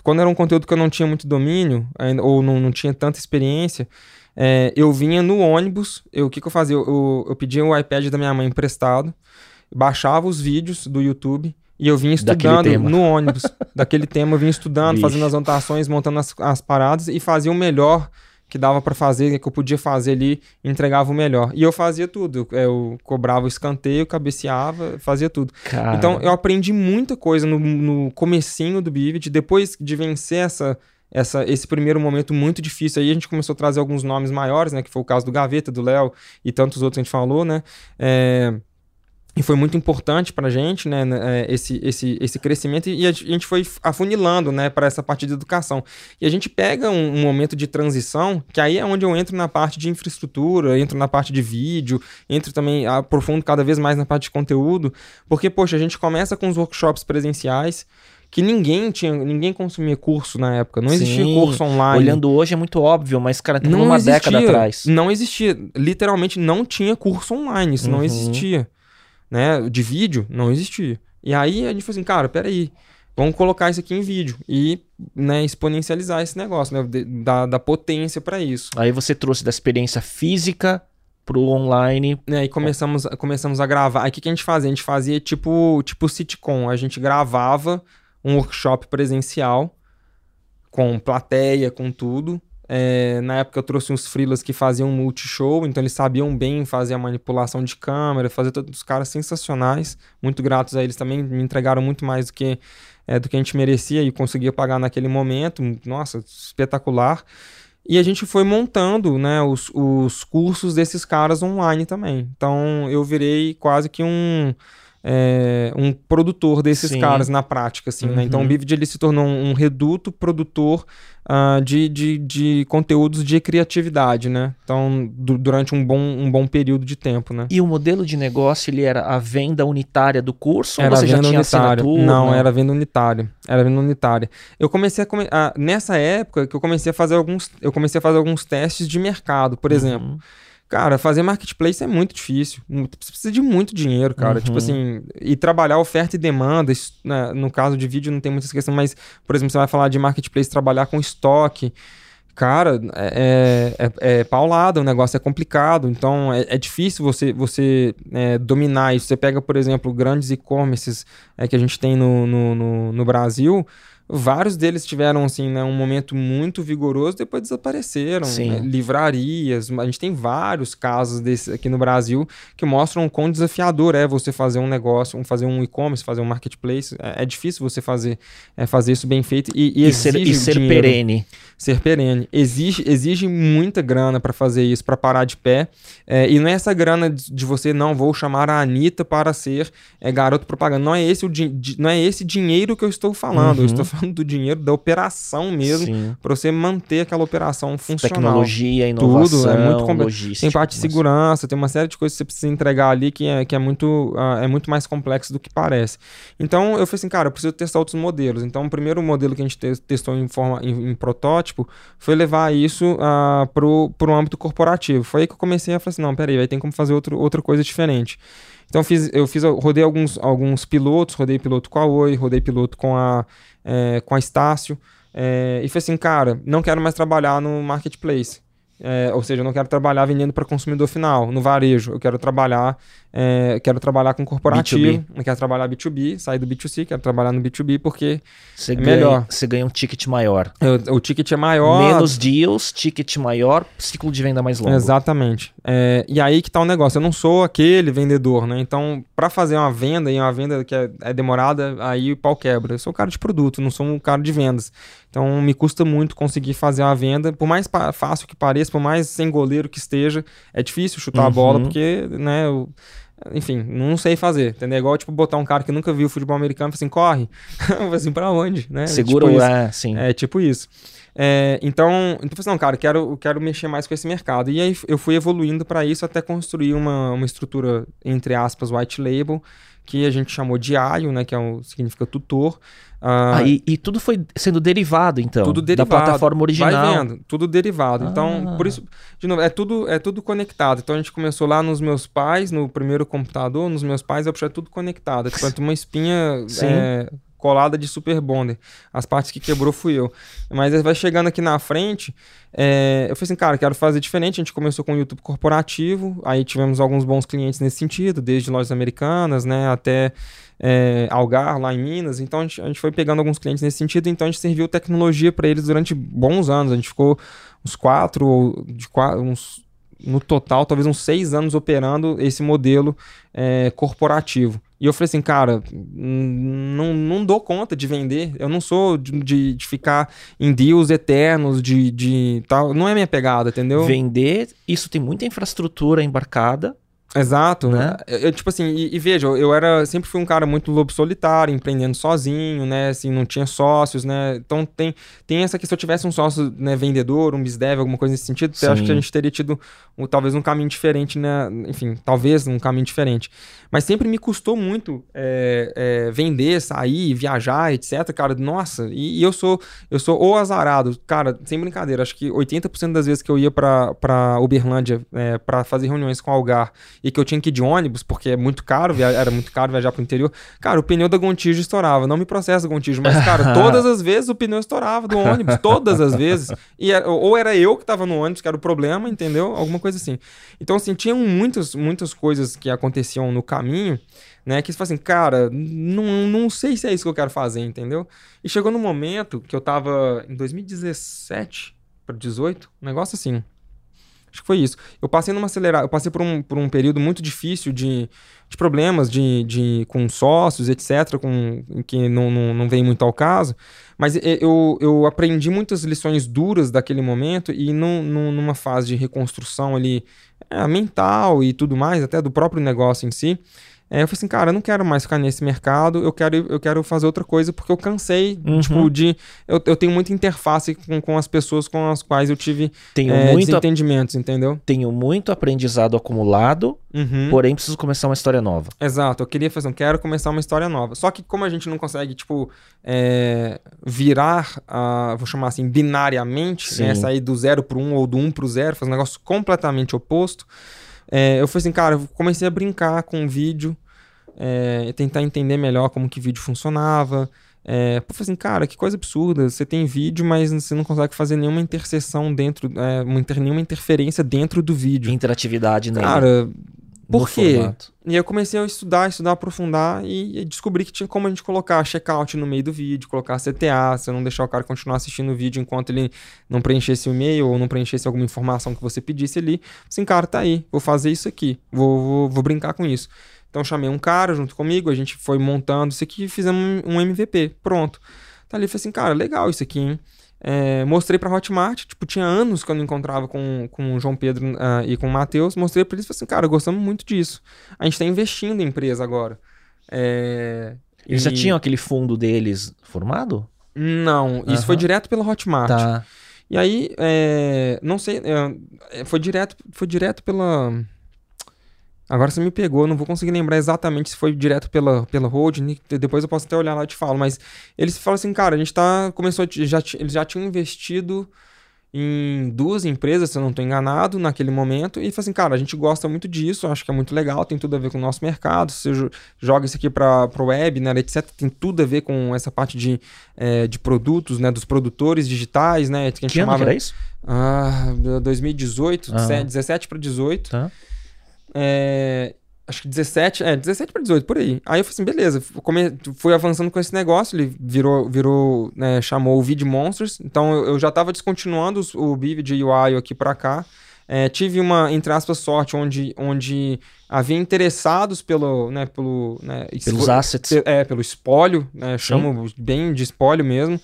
Speaker 2: Quando era um conteúdo que eu não tinha muito domínio, ou não, não tinha tanta experiência, é, eu vinha no ônibus, eu- o que, que eu fazia? Eu, eu, eu pedia o iPad da minha mãe emprestado, baixava os vídeos do YouTube e eu
Speaker 1: Daquele
Speaker 2: estudando no ônibus. <laughs> daquele tema, eu vinha estudando,
Speaker 1: Vixe.
Speaker 2: fazendo as anotações, montando as, as paradas e fazia o melhor que dava pra fazer, que eu podia fazer ali, entregava o melhor. E eu fazia tudo. Eu, eu cobrava o escanteio, cabeceava, fazia tudo.
Speaker 1: Cara,
Speaker 2: Então eu aprendi muita coisa no, no comecinho do Bivid. Depois de vencer essa, essa, esse primeiro momento muito difícil, aí a gente começou a trazer alguns nomes maiores, né? Que foi o caso do Gaveta, do Léo e tantos outros que a gente falou, né? É, e foi muito importante pra gente, né, né, é, esse, esse, esse crescimento e a gente foi afunilando, né, para essa parte de educação. E a gente pega um, um momento de transição, que aí é onde eu entro na parte de infraestrutura, entro na parte de vídeo, entro também, aprofundo cada vez mais na parte de conteúdo, porque, poxa, a gente começa com os workshops presenciais, que ninguém tinha, ninguém consumia curso na época, não existia
Speaker 1: Sim,
Speaker 2: curso online.
Speaker 1: olhando hoje é muito óbvio, mas, cara, tem
Speaker 2: Não
Speaker 1: uma
Speaker 2: existia,
Speaker 1: década atrás.
Speaker 2: Não existia. Literalmente não tinha curso online. Isso não
Speaker 1: Uhum.
Speaker 2: existia. Né? De vídeo, não existia. E aí a gente falou assim, cara, peraí. Vamos colocar isso aqui em vídeo e né, exponencializar esse negócio, né? de- Da, da potência para isso.
Speaker 1: Aí você trouxe da experiência física pro online.
Speaker 2: E aí começamos, começamos a gravar. Aí o que, que a gente fazia? A gente fazia tipo, tipo sitcom. A gente gravava um workshop presencial com plateia, com tudo. É, na época eu trouxe uns freelas que faziam multishow, então eles sabiam bem fazer a manipulação de câmera, fazer todos os caras sensacionais. Muito gratos a eles também, me entregaram muito mais do que, é, do que a gente merecia e conseguia pagar naquele momento. Nossa, espetacular. E a gente foi montando né, os, os cursos desses caras online também. Então eu virei quase que um é, um produtor desses Sim. caras na prática, assim, uhum. né? Então o uhum. Bivid ele se tornou um, reduto produtor uh, de, de, de, conteúdos de criatividade, né? Então, du durante um bom, um bom período de tempo, né?
Speaker 1: E o modelo de negócio, ele era a venda unitária do curso?
Speaker 2: Era ou você já tinha unitária. Não, era venda unitária. Era venda unitária. Eu comecei a, come uh, nessa época que eu comecei a fazer alguns, eu comecei a fazer alguns testes de mercado, por uhum. exemplo. Cara, fazer marketplace é muito difícil. Você precisa de muito dinheiro, cara. Tipo uhum. Tipo assim, e trabalhar oferta e demanda. Isso, né, no caso de vídeo não tem muita questão, mas, por exemplo, você vai falar de marketplace, trabalhar com estoque. Cara, é, é, é, é paulado, o negócio é complicado, então é, é difícil você, você é, dominar isso. Você pega, por exemplo, grandes e-commerces é, que a gente tem no, no, no, no Brasil, Vários deles tiveram assim, né, um momento muito vigoroso, depois desapareceram. Né? Livrarias, a gente tem vários casos desses aqui no Brasil que mostram quão desafiador é você fazer um negócio, fazer um e-commerce, fazer um marketplace. É, é, difícil você fazer, é, fazer isso bem feito e,
Speaker 1: e, e ser, e ser perene.
Speaker 2: Ser perene. Exige, exige muita grana para fazer isso, para parar de pé. É, e não é essa grana de, de, você, não, vou chamar a Anitta para ser é, garoto propaganda. Não é esse o não é esse dinheiro que eu estou falando. Uhum. Eu estou falando falando do dinheiro da operação mesmo, para você manter aquela operação funcional.
Speaker 1: Tecnologia, inovação, Tudo, é muito
Speaker 2: logística. Tem parte de segurança, tem uma série de coisas que você precisa entregar ali que é, que é, muito, uh, é muito mais complexo do que parece. Então eu falei assim, cara, eu preciso testar outros modelos. Então o primeiro modelo que a gente te testou em, forma, em, em, protótipo foi levar isso uh, pro, pro âmbito corporativo. Foi aí que eu comecei a falar assim, não, peraí, vai ter como fazer outro, outra coisa diferente. Então fiz, eu fiz, rodei alguns, alguns pilotos, rodei piloto com a Oi, rodei piloto com a, é, com a Estácio, é, e falei assim, cara, não quero mais trabalhar no marketplace. É, ou seja, eu não quero trabalhar vendendo para consumidor final, no varejo. Eu quero trabalhar é, quero trabalhar com corporativo, B2B. quero trabalhar B2B, sair do B2C, quero trabalhar no B2B porque
Speaker 1: é ganha, melhor. Você ganha um ticket maior.
Speaker 2: Eu, o ticket é maior.
Speaker 1: Menos deals, ticket maior, ciclo de venda mais longo.
Speaker 2: Exatamente. É, e aí que tá o negócio. Eu não sou aquele vendedor, né? Então, para fazer uma venda, e uma venda que é, é, demorada, aí o pau quebra. Eu sou um cara de produto, não sou um cara de vendas. Então, me custa muito conseguir fazer uma venda. Por mais fácil que pareça, por mais sem goleiro que esteja, é difícil chutar uhum. a bola, porque, né... Eu, enfim, não sei fazer, entendeu? É igual, tipo, botar um cara que nunca viu futebol americano e assim, corre. <laughs> assim, pra onde, né?
Speaker 1: Segura
Speaker 2: tipo
Speaker 1: o... É, sim.
Speaker 2: É, tipo isso. É, então, então, assim, não, cara, eu quero, eu quero mexer mais com esse mercado. E aí eu fui evoluindo para isso até construir uma, uma estrutura, entre aspas, white label, que a gente chamou de IO, né, que é um, significa tutor.
Speaker 1: Ah, ah e, e, tudo foi sendo derivado, então,
Speaker 2: tudo derivado,
Speaker 1: da plataforma original.
Speaker 2: Vai vendo, tudo derivado. Então, ah. Então, por isso, de novo, é tudo, é tudo conectado. Então, a gente começou lá nos meus pais, no primeiro computador, nos meus pais, eu puxei tudo conectado. É tipo, uma espinha é, colada de Super Bonder. As partes que quebrou fui eu. Mas vai chegando aqui na frente, é, eu falei assim, cara, quero fazer diferente. A gente começou com o YouTube corporativo, aí tivemos alguns bons clientes nesse sentido, desde lojas americanas, né, até é, Algar, lá em Minas. Então a gente, a gente, foi pegando alguns clientes nesse sentido, então a gente serviu tecnologia para eles durante bons anos. A gente ficou uns quatro, de quatro, uns no total, talvez uns seis anos operando esse modelo é, corporativo. E eu falei assim, cara, não, não dou conta de vender. Eu não sou de, de, de, ficar em deals eternos, de, de tal. Não é minha pegada, entendeu?
Speaker 1: Vender, isso tem muita infraestrutura embarcada
Speaker 2: Exato, né? Eu, tipo assim, e, e, veja, eu era sempre fui um cara muito lobo solitário, empreendendo sozinho, né? Assim, não tinha sócios, né? Então tem, tem essa que se eu tivesse um sócio, né, vendedor, um bisdev, alguma coisa nesse sentido, eu acho que a gente teria tido um, talvez um caminho diferente, né? Enfim, talvez um caminho diferente. Mas sempre me custou muito é, é, vender, sair, viajar, etc, cara. Nossa, e, e, eu sou eu sou o azarado, cara, sem brincadeira. Acho que 80% das vezes que eu ia para para Uberlândia é, para fazer reuniões com Algar e que eu tinha que ir de ônibus, porque é muito caro, era muito caro viajar pro interior. Cara, o pneu da Gontijo estourava. Não me processa Gontijo, mas, cara, <laughs> todas as vezes o pneu estourava do ônibus, todas as vezes. E era, ou era eu que tava no ônibus, que era o problema, entendeu? Alguma coisa assim. Então, assim, tinham muitas, muitas coisas que aconteciam no caminho, né? Que você fala assim, cara, não, não sei se é isso que eu quero fazer, entendeu? E chegou no momento que eu tava em 2017 para 18, um negócio assim Acho que foi isso. Eu passei numa acelerada, eu passei por um, por um período muito difícil de, de problemas de, de, com sócios, etc., com, que não, não, não vem muito ao caso. Mas eu, eu aprendi muitas lições duras daquele momento e num, numa fase de reconstrução ali é, mental e tudo mais, até do próprio negócio em si. É, eu falei assim, cara, eu não quero mais ficar nesse mercado, eu quero, eu quero fazer outra coisa, porque eu cansei, uhum. tipo, de... Eu, eu tenho muita interface com, com as pessoas com as quais eu tive
Speaker 1: tenho é, muito
Speaker 2: desentendimentos, entendeu?
Speaker 1: Tenho muito aprendizado acumulado, uhum. porém preciso começar uma história nova.
Speaker 2: Exato, eu queria fazer, eu quero começar uma história nova. Só que como a gente não consegue, tipo, é, virar, uh, vou chamar assim, binariamente, né, sair do zero pro um ou do um pro zero, fazer um negócio completamente oposto, é, eu falei assim, cara, eu comecei a brincar com o vídeo, é, tentar entender melhor como que o vídeo funcionava. É, eu falei assim, cara, que coisa absurda. Você tem vídeo, mas você não consegue fazer nenhuma interseção dentro, é, uma inter, nenhuma interferência dentro do vídeo.
Speaker 1: Interatividade, né?
Speaker 2: Cara, por quê? Formato. E aí eu comecei a estudar, estudar, aprofundar e, descobri que tinha como a gente colocar checkout no meio do vídeo, colocar CTA, você não deixar o cara continuar assistindo o vídeo enquanto ele não preenchesse o e-mail ou não preenchesse alguma informação que você pedisse ali. Assim, cara, tá aí, vou fazer isso aqui, vou, vou, vou brincar com isso. Então chamei um cara junto comigo, a gente foi montando isso aqui e fizemos um MVP, pronto. Tá ali, falei assim, cara, legal isso aqui, hein? É, mostrei pra Hotmart, tipo, tinha anos que eu não encontrava com, com o João Pedro uh, e com o Matheus. Mostrei pra eles e falei assim, cara, gostamos muito disso. A gente tá investindo em empresa agora. É,
Speaker 1: eles e... já tinham aquele fundo deles formado?
Speaker 2: Não, isso foi direto pela Hotmart.
Speaker 1: Tá.
Speaker 2: E aí, é, não sei, é, foi direto, foi direto pela Agora você me pegou, não vou conseguir lembrar exatamente se foi direto pela, pela holding, depois eu posso até olhar lá e te falo, mas eles falam assim, cara, a gente tá, começou, já, eles já tinham investido em duas empresas, se eu não estou enganado, naquele momento, e falam assim, cara, a gente gosta muito disso, acho que é muito legal, tem tudo a ver com o nosso mercado, se você joga isso aqui para o web, né, etc, tem tudo a ver com essa parte de, é, de produtos, né, dos produtores digitais, né,
Speaker 1: que a gente que chamava... Ano que era isso?
Speaker 2: Ah, 2018, ah. 17 para 18. Tá. É, acho que 17, é, 17 para 18, por aí. Aí eu falei assim, beleza, come, fui avançando com esse negócio, ele virou, virou né, chamou o Vid Monsters, então eu, eu já estava descontinuando os, o Vivid UI aqui para cá. É, tive uma, entre aspas, sorte onde, onde havia interessados pelo, né, pelo, né,
Speaker 1: pelos assets.
Speaker 2: É, pelo espólio, né, chamo bem de espólio mesmo.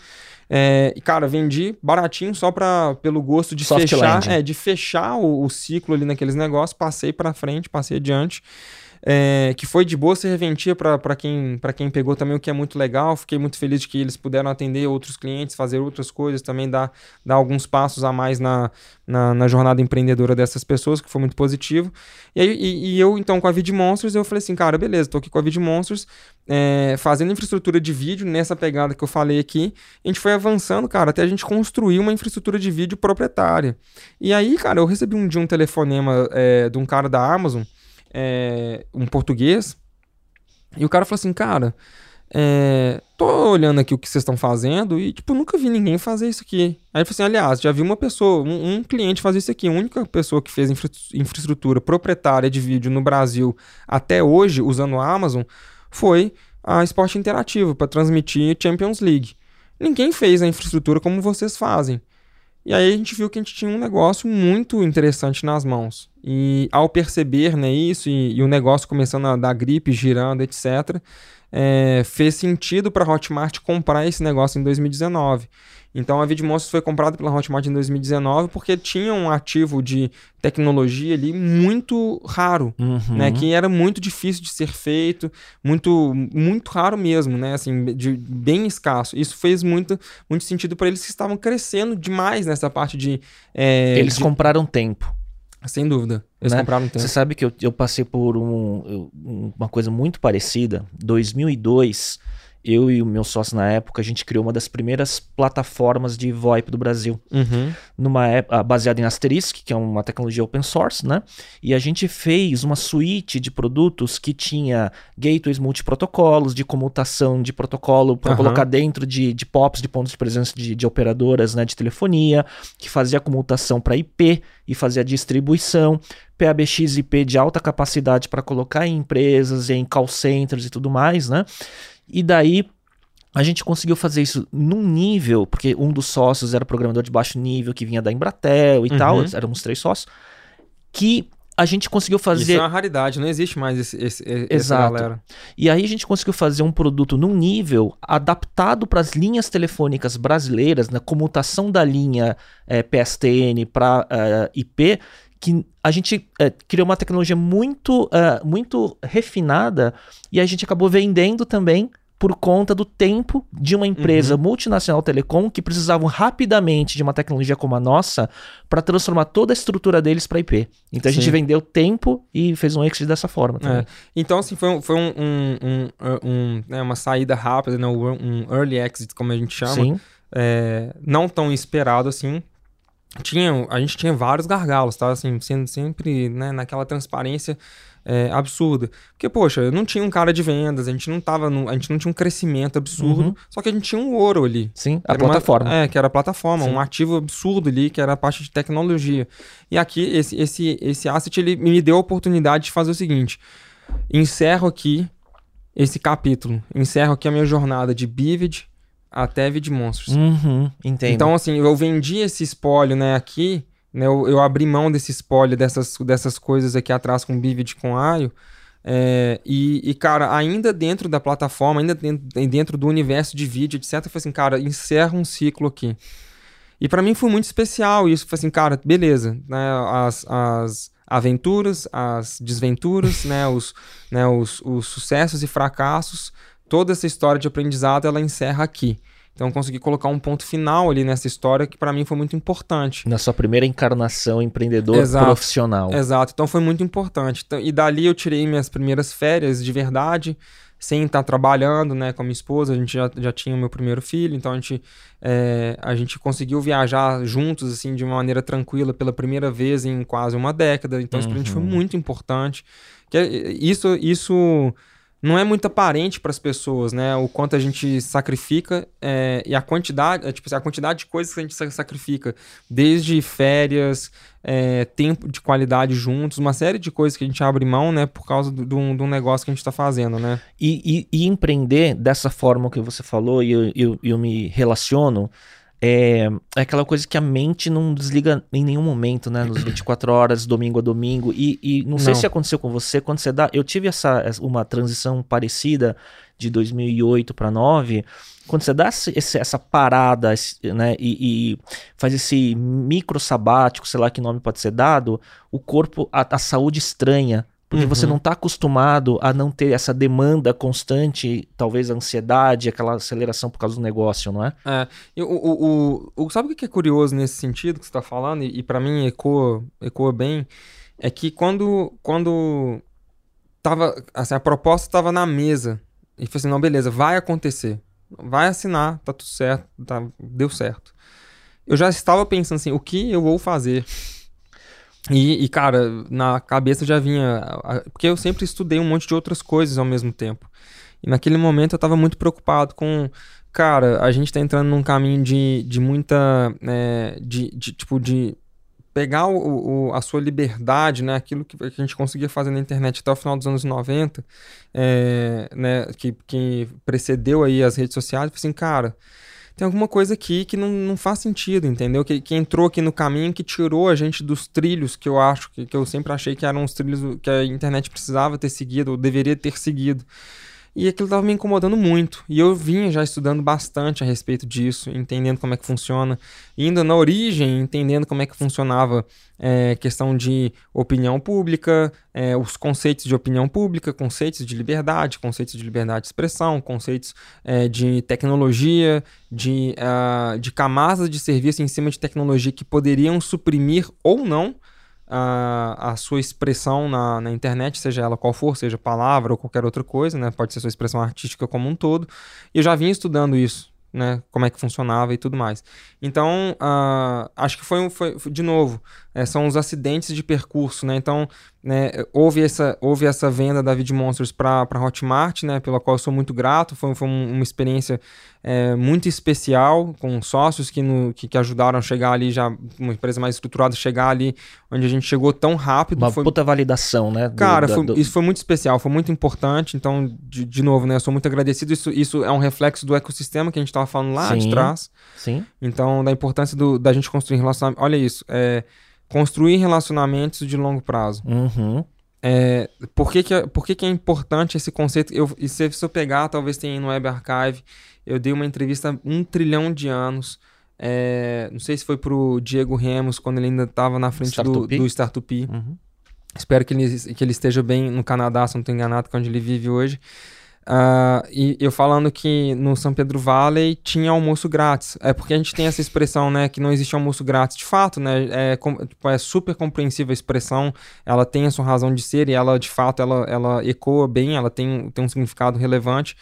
Speaker 2: É, e, cara, vendi baratinho só pra, pelo gosto de Soft fechar, é, de fechar o, o, ciclo ali naqueles negócios. Passei pra frente, passei adiante é, que foi de boa serventia para quem, quem pegou também, o que é muito legal. Fiquei muito feliz de que eles puderam atender outros clientes, fazer outras coisas, também dar, dar alguns passos a mais na, na, na jornada empreendedora dessas pessoas, que foi muito positivo. E, aí, e, e eu, então, com a Vid Monsters, eu falei assim, cara, beleza, tô aqui com a Vid Monsters, é, fazendo infraestrutura de vídeo nessa pegada que eu falei aqui. A gente foi avançando, cara, até a gente construir uma infraestrutura de vídeo proprietária. E aí, cara, eu recebi um dia um telefonema é, de um cara da Amazon é, um português, e o cara falou assim, cara, é, tô olhando aqui o que vocês estão fazendo e, tipo, nunca vi ninguém fazer isso aqui. Aí ele falou assim, aliás, já vi uma pessoa, um, um cliente fazer isso aqui. A única pessoa que fez infra infraestrutura proprietária de vídeo no Brasil até hoje, usando a Amazon, foi a Esporte Interativo, para transmitir Champions League. Ninguém fez a infraestrutura como vocês fazem. E aí a gente viu que a gente tinha um negócio muito interessante nas mãos. E ao perceber né, isso e, e o negócio começando a dar gripe, girando, etc., é, fez sentido para a Hotmart comprar esse negócio em 2019. Então a Vidmonsters foi comprada pela Hotmart em 2019 porque tinha um ativo de tecnologia ali muito raro, uhum. né? Que era muito difícil de ser feito, muito muito raro mesmo, né? Assim, de, bem escasso. Isso fez muito, muito sentido para eles que estavam crescendo demais nessa parte de.
Speaker 1: É, eles
Speaker 2: de...
Speaker 1: compraram tempo.
Speaker 2: Sem dúvida. Eles
Speaker 1: né?
Speaker 2: compraram tempo.
Speaker 1: Você sabe que eu, eu passei por um, uma coisa muito parecida. 2002 eu e o meu sócio na época, a gente criou uma das primeiras plataformas de VoIP do Brasil. Uhum. Numa ah, baseada em Asterisk, que é uma tecnologia open source, né? E a gente fez uma suíte de produtos que tinha gateways multiprotocolos, de comutação de protocolo para uhum. colocar dentro de, de POPs, de pontos de presença de, de operadoras né, de telefonia, que fazia comutação para IP e fazia distribuição. PABX IP de alta capacidade para colocar em empresas, em call centers e tudo mais, né? E daí a gente conseguiu fazer isso num nível, porque um dos sócios era programador de baixo nível que vinha da Embratel e uhum. tal, éramos três sócios, que a gente conseguiu fazer. Isso
Speaker 2: é uma raridade, não existe mais esse, esse, Exato. galera.
Speaker 1: E aí a gente conseguiu fazer um produto num nível adaptado para as linhas telefônicas brasileiras, na comutação da linha é, PSTN para é, IP, que a gente é, criou uma tecnologia muito, é, muito refinada e a gente acabou vendendo também por conta do tempo de uma empresa uhum. multinacional telecom que precisavam rapidamente de uma tecnologia como a nossa para transformar toda a estrutura deles para IP. Então a Sim. gente vendeu tempo e fez um exit dessa forma também. É.
Speaker 2: Então, assim, foi, um, foi um, um, um né, uma saída rápida, né, um early exit, como a gente chama. Sim. É, não tão esperado assim, tinha, a gente tinha vários gargalos, tá? Assim, sendo sempre né, naquela transparência é, absurda. Porque, poxa, não tinha um cara de vendas, a gente não tava. No, a gente não tinha um crescimento absurdo, uhum. só que a gente tinha um ouro ali.
Speaker 1: Sim, a plataforma.
Speaker 2: Uma, é, que era a plataforma, Sim. um ativo absurdo ali, que era a parte de tecnologia. E aqui, esse, esse, esse asset, ele me deu a oportunidade de fazer o seguinte: encerro aqui esse capítulo, encerro aqui a minha jornada de Bivid até Vid Monstros.
Speaker 1: Uhum, entendo.
Speaker 2: Então, assim, eu vendi esse espólio, né, aqui, né, eu, eu abri mão desse espólio, dessas, dessas coisas aqui atrás com Bivid com Aio, é, e, e, cara, ainda dentro da plataforma, ainda dentro, dentro do universo de vídeo, etc, eu falei assim, cara, encerra um ciclo aqui. E para mim foi muito especial isso, foi assim, cara, beleza, né, as, as aventuras, as desventuras, <laughs> né, os, né, os, os sucessos e fracassos, toda essa história de aprendizado ela encerra aqui. Então consegui colocar um ponto final ali nessa história que para mim foi muito importante.
Speaker 1: Na sua primeira encarnação empreendedor Exato. profissional.
Speaker 2: Exato, então foi muito importante. Então, e dali eu tirei minhas primeiras férias de verdade, sem estar trabalhando né, com a minha esposa. A gente já, já tinha o meu primeiro filho, então a gente, é, a gente conseguiu viajar juntos assim de uma maneira tranquila pela primeira vez em quase uma década. Então uhum. isso pra gente foi uhum. muito importante. Que é, isso, isso não é muito aparente para as pessoas, né? O quanto a gente sacrifica é, e a quantidade, é, tipo, assim, a quantidade de coisas que a gente sacrifica, desde férias, é, tempo de qualidade juntos, uma série de coisas que a gente abre mão, né? Por causa do, do, do negócio que a gente está fazendo, né?
Speaker 1: E, e, e, empreender dessa forma que você falou, e eu, eu, eu me relaciono, é, é, aquela coisa que a mente não desliga em nenhum momento, né? Nos 24 horas, domingo a domingo. E, e não, não, sei se aconteceu com você, quando você dá. Eu tive essa uma transição parecida de 2008 para 2009. Quando você dá esse, essa parada, né? E, e, faz esse micro sabático, sei lá que nome pode ser dado, o corpo, a, a saúde estranha porque uhum. você não está acostumado a não ter essa demanda constante, talvez a ansiedade, aquela aceleração por causa do negócio, não é?
Speaker 2: É. O, o, o, sabe o que é curioso nesse sentido que você está falando, e, e para mim ecoa, ecoa bem, é que quando, quando tava, assim, a proposta estava na mesa, e falei assim, não, beleza, vai acontecer, vai assinar, tá tudo certo, tá, deu certo. Eu já estava pensando assim, o que eu vou fazer? E, e, cara, na cabeça já vinha. Porque eu sempre estudei um monte de outras coisas ao mesmo tempo. E naquele momento eu tava muito preocupado com. Cara, a gente tá entrando num caminho de, de muita. É, de, de, tipo, de pegar o, o, a sua liberdade, né? Aquilo que, que, a gente conseguia fazer na internet até o final dos anos 90, é, né? Que, que precedeu aí as redes sociais. Assim, cara tem alguma coisa aqui que não, não faz sentido, entendeu? Que, que entrou aqui no caminho, que tirou a gente dos trilhos que eu acho, que, que eu sempre achei que eram os trilhos que a internet precisava ter seguido, ou deveria ter seguido. E aquilo estava me incomodando muito. E eu vinha já estudando bastante a respeito disso, entendendo como é que funciona, indo na origem, entendendo como é que funcionava é, questão de opinião pública, é, os conceitos de opinião pública, conceitos de liberdade, conceitos de liberdade de expressão, conceitos é, de tecnologia, de, uh, de camadas de serviço em cima de tecnologia que poderiam suprimir ou não a, a sua expressão na, na internet, seja ela qual for, seja palavra ou qualquer outra coisa, né? Pode ser sua expressão artística como um todo. E eu já vinha estudando isso né, como é que funcionava e tudo mais. Então, uh, acho que foi, um, foi de novo, é, são os acidentes de percurso, né? Então, né, houve, essa, houve essa venda da Vid Monsters para Hotmart, né, pela qual eu sou muito grato. Foi, foi uma experiência é, muito especial, com sócios que, no, que, que, ajudaram a chegar ali, já uma empresa mais estruturada, chegar ali onde a gente chegou tão rápido.
Speaker 1: Uma
Speaker 2: foi...
Speaker 1: puta validação, né?
Speaker 2: Do, Cara, do, foi, do... isso foi muito especial, foi muito importante. Então, de, de novo, né, eu sou muito agradecido. Isso, isso é um reflexo do ecossistema que a gente estava falando lá
Speaker 1: sim,
Speaker 2: de trás.
Speaker 1: Sim.
Speaker 2: Então, da importância do, da gente construir relacionamento. Olha isso, é construir relacionamentos de longo prazo.
Speaker 1: Uhum.
Speaker 2: É, por que, que, é, por que, que é importante esse conceito? Eu, e se, se eu pegar, talvez tenha no Web Archive, eu dei uma entrevista há um trilhão de anos. É, não sei se foi pro Diego Remos, quando ele ainda estava na frente do, do Startup.
Speaker 1: Uhum.
Speaker 2: Espero que ele, que ele esteja bem no Canadá, se não estou enganado, que é onde ele vive hoje. Uh, e eu falando que no São Pedro Valley tinha almoço grátis. É porque a gente tem essa expressão, né, que não existe almoço grátis. De fato, né, é, tipo, é super compreensível a expressão, ela tem a sua razão de ser e ela, de fato, ela, ela ecoa bem, ela tem, tem um significado relevante.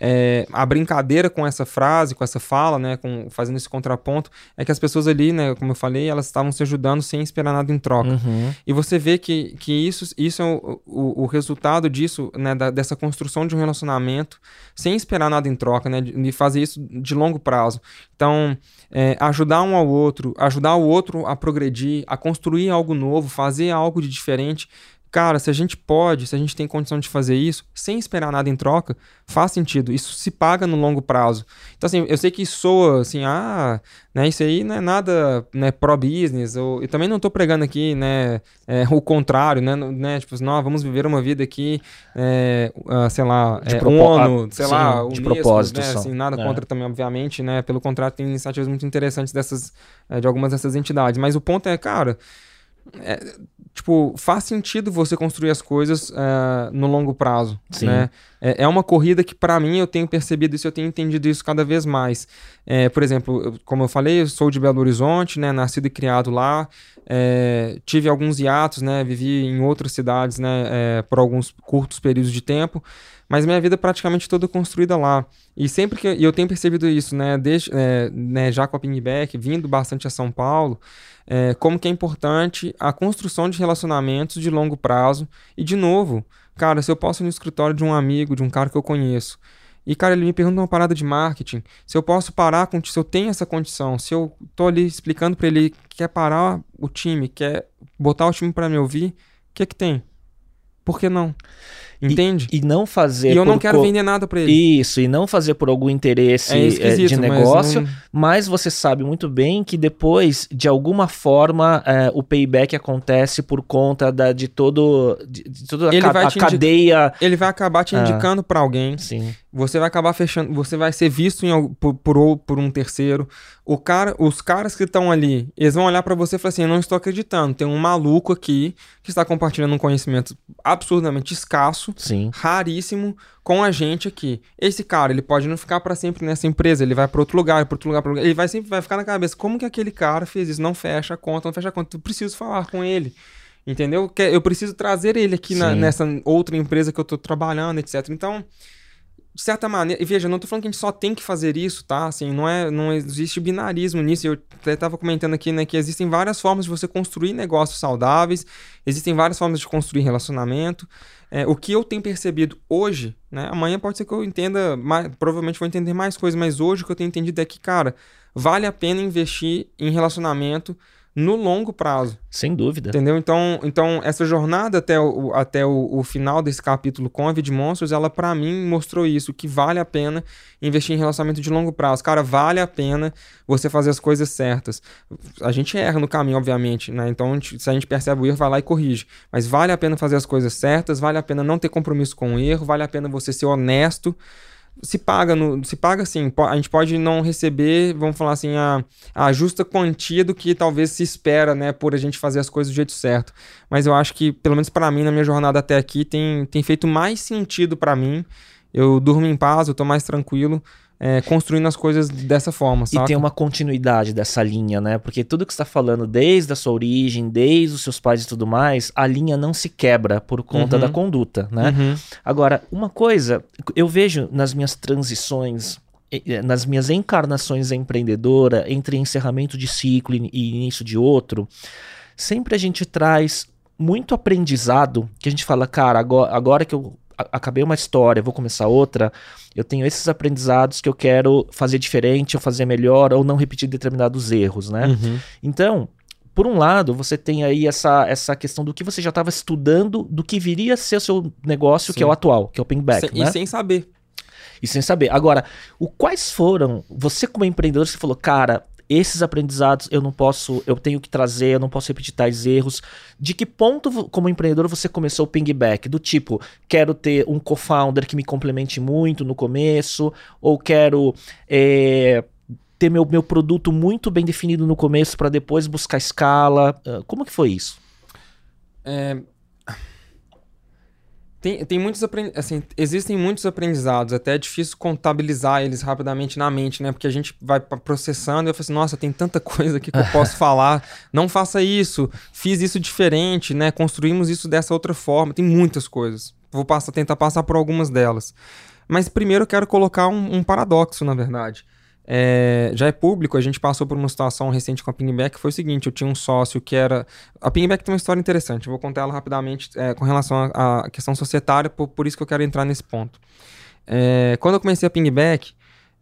Speaker 2: É, a brincadeira com essa frase, com essa fala, né, com, fazendo esse contraponto, é que as pessoas ali, né, como eu falei, elas estavam se ajudando sem esperar nada em troca.
Speaker 1: Uhum.
Speaker 2: E você vê que, que isso, isso é o, o, o resultado disso, né, da, dessa construção de um relacionamento sem esperar nada em troca, né, de, de fazer isso de longo prazo. Então, é, ajudar um ao outro, ajudar o outro a progredir, a construir algo novo, fazer algo de diferente, Cara, se a gente pode, se a gente tem condição de fazer isso, sem esperar nada em troca, faz sentido. Isso se paga no longo prazo. Então, assim, eu sei que soa assim, ah, né, isso aí não é nada né, pro-business. Eu também não estou pregando aqui, né, é, o contrário, né, né tipo, não, vamos viver uma vida aqui, é, uh, sei lá, de é, ONU, sei sim, lá,
Speaker 1: de Unesco, propósito,
Speaker 2: né, assim, nada é. contra também, obviamente, né, pelo contrário, tem iniciativas muito interessantes dessas, é, de algumas dessas entidades. Mas o ponto é, cara, é, tipo, faz sentido você construir as coisas uh, no longo prazo,
Speaker 1: Sim.
Speaker 2: né? É, é uma corrida que, para mim, eu tenho percebido isso, eu tenho entendido isso cada vez mais. É, por exemplo, eu, como eu falei, eu sou de Belo Horizonte, né? Nascido e criado lá. É, tive alguns hiatos, né? Vivi em outras cidades, né? É, por alguns curtos períodos de tempo. Mas minha vida é praticamente toda construída lá. E sempre que... E eu tenho percebido isso, né? Desde, é, né, já com a Pingback, vindo bastante a São Paulo é, como que é importante a construção de relacionamentos de longo prazo. E, de novo, cara, se eu posso ir no escritório de um amigo, de um cara que eu conheço, e, cara, ele me pergunta uma parada de marketing, se eu posso parar com se eu tenho essa condição, se eu tô ali explicando para ele que quer parar o time, quer botar o time para me ouvir, o que é que tem? Por que não? Entende?
Speaker 1: E, e não fazer.
Speaker 2: E eu não quero co... vender nada para ele.
Speaker 1: Isso, e não fazer por algum interesse é é, de negócio, mas, não... mas, você sabe muito bem que depois, de alguma forma, é, o payback acontece por conta da, de todo de, de toda a, ca a cadeia.
Speaker 2: Ele vai acabar te ah. indicando para alguém.
Speaker 1: Sim.
Speaker 2: Você vai acabar fechando, você vai ser visto em, por, por, por um terceiro. O cara, os caras que estão ali, eles vão olhar para você e falar assim: Eu não estou acreditando. Tem um maluco aqui que está compartilhando um conhecimento absurdamente escasso,
Speaker 1: Sim.
Speaker 2: raríssimo, com a gente aqui. Esse cara, ele pode não ficar para sempre nessa empresa, ele vai para outro lugar, para outro lugar, pra outro lugar. Ele vai sempre vai ficar na cabeça: Como que aquele cara fez isso? Não fecha a conta, não fecha a conta. Eu preciso falar com ele. Entendeu? Eu preciso trazer ele aqui na, nessa outra empresa que eu estou trabalhando, etc. Então de certa maneira, e veja, não tô falando que a gente só tem que fazer isso, tá? Assim, não é, não existe binarismo nisso. Eu até tava comentando aqui, né, que existem várias formas de você construir negócios saudáveis, existem várias formas de construir relacionamento. É, o que eu tenho percebido hoje, né, amanhã pode ser que eu entenda, mais, provavelmente vou entender mais coisas, mas hoje o que eu tenho entendido é que, cara, vale a pena investir em relacionamento no longo prazo.
Speaker 1: Sem dúvida.
Speaker 2: Entendeu? Então, então essa jornada até o, até o, o final desse capítulo com a Vid Monstros, ela para mim mostrou isso, que vale a pena investir em relacionamento de longo prazo. Cara, vale a pena você fazer as coisas certas. A gente erra no caminho, obviamente, né? Então, se a gente percebe o erro, vai lá e corrige. Mas vale a pena fazer as coisas certas, vale a pena não ter compromisso com o erro, vale a pena você ser honesto se paga no, se paga assim, a gente pode não receber, vamos falar assim, a, a justa quantia do que talvez se espera, né, por a gente fazer as coisas do jeito certo. Mas eu acho que, pelo menos para mim, na minha jornada até aqui, tem, tem feito mais sentido para mim. Eu durmo em paz, eu tô mais tranquilo é, construindo as coisas dessa forma, sabe?
Speaker 1: E tem uma continuidade dessa linha, né? Porque tudo que você está falando, desde a sua origem, desde os seus pais e tudo mais, a linha não se quebra por conta uhum. da conduta, né?
Speaker 2: Uhum.
Speaker 1: Agora, uma coisa, eu vejo nas minhas transições nas minhas encarnações empreendedora, entre encerramento de ciclo e início de outro, sempre a gente traz muito aprendizado que a gente fala, cara, agora, agora que eu acabei uma história, vou começar outra, eu tenho esses aprendizados que eu quero fazer diferente, ou fazer melhor, ou não repetir determinados erros, né? Uhum. Então, por um lado, você tem aí essa, essa questão do que você já estava estudando, do que viria a ser o seu negócio, Sim. que é o atual, que é o Pingback,
Speaker 2: sem, né? E sem saber.
Speaker 1: E sem saber. Agora, o quais foram, você como empreendedor, você falou, cara, esses aprendizados eu não posso, eu tenho que trazer, eu não posso repetir tais erros. De que ponto, como empreendedor, você começou o pingback? Do tipo, quero ter um co-founder que me complemente muito no começo, ou quero é, ter meu, meu produto muito bem definido no começo para depois buscar escala. Ah, como que foi isso?
Speaker 2: É, tem, tem muitos assim, existem muitos aprendizados, até é difícil contabilizar eles rapidamente na mente, né? Porque a gente vai processando e eu falo assim, nossa, tem tanta <laughs> coisa aqui que eu posso falar. Não faça isso, fiz isso diferente, né? Construímos isso dessa outra forma. Tem muitas coisas. Vou passar, tentar passar por algumas delas. Mas primeiro eu quero colocar um, um paradoxo, na verdade. É, já é público, a gente passou por uma situação recente com a Pingback, que foi o seguinte, eu tinha um sócio que era... A Pingback tem uma história interessante, eu vou contar ela rapidamente é, com relação à questão societária, por, por isso que eu quero entrar nesse ponto. É, quando eu comecei a Pingback,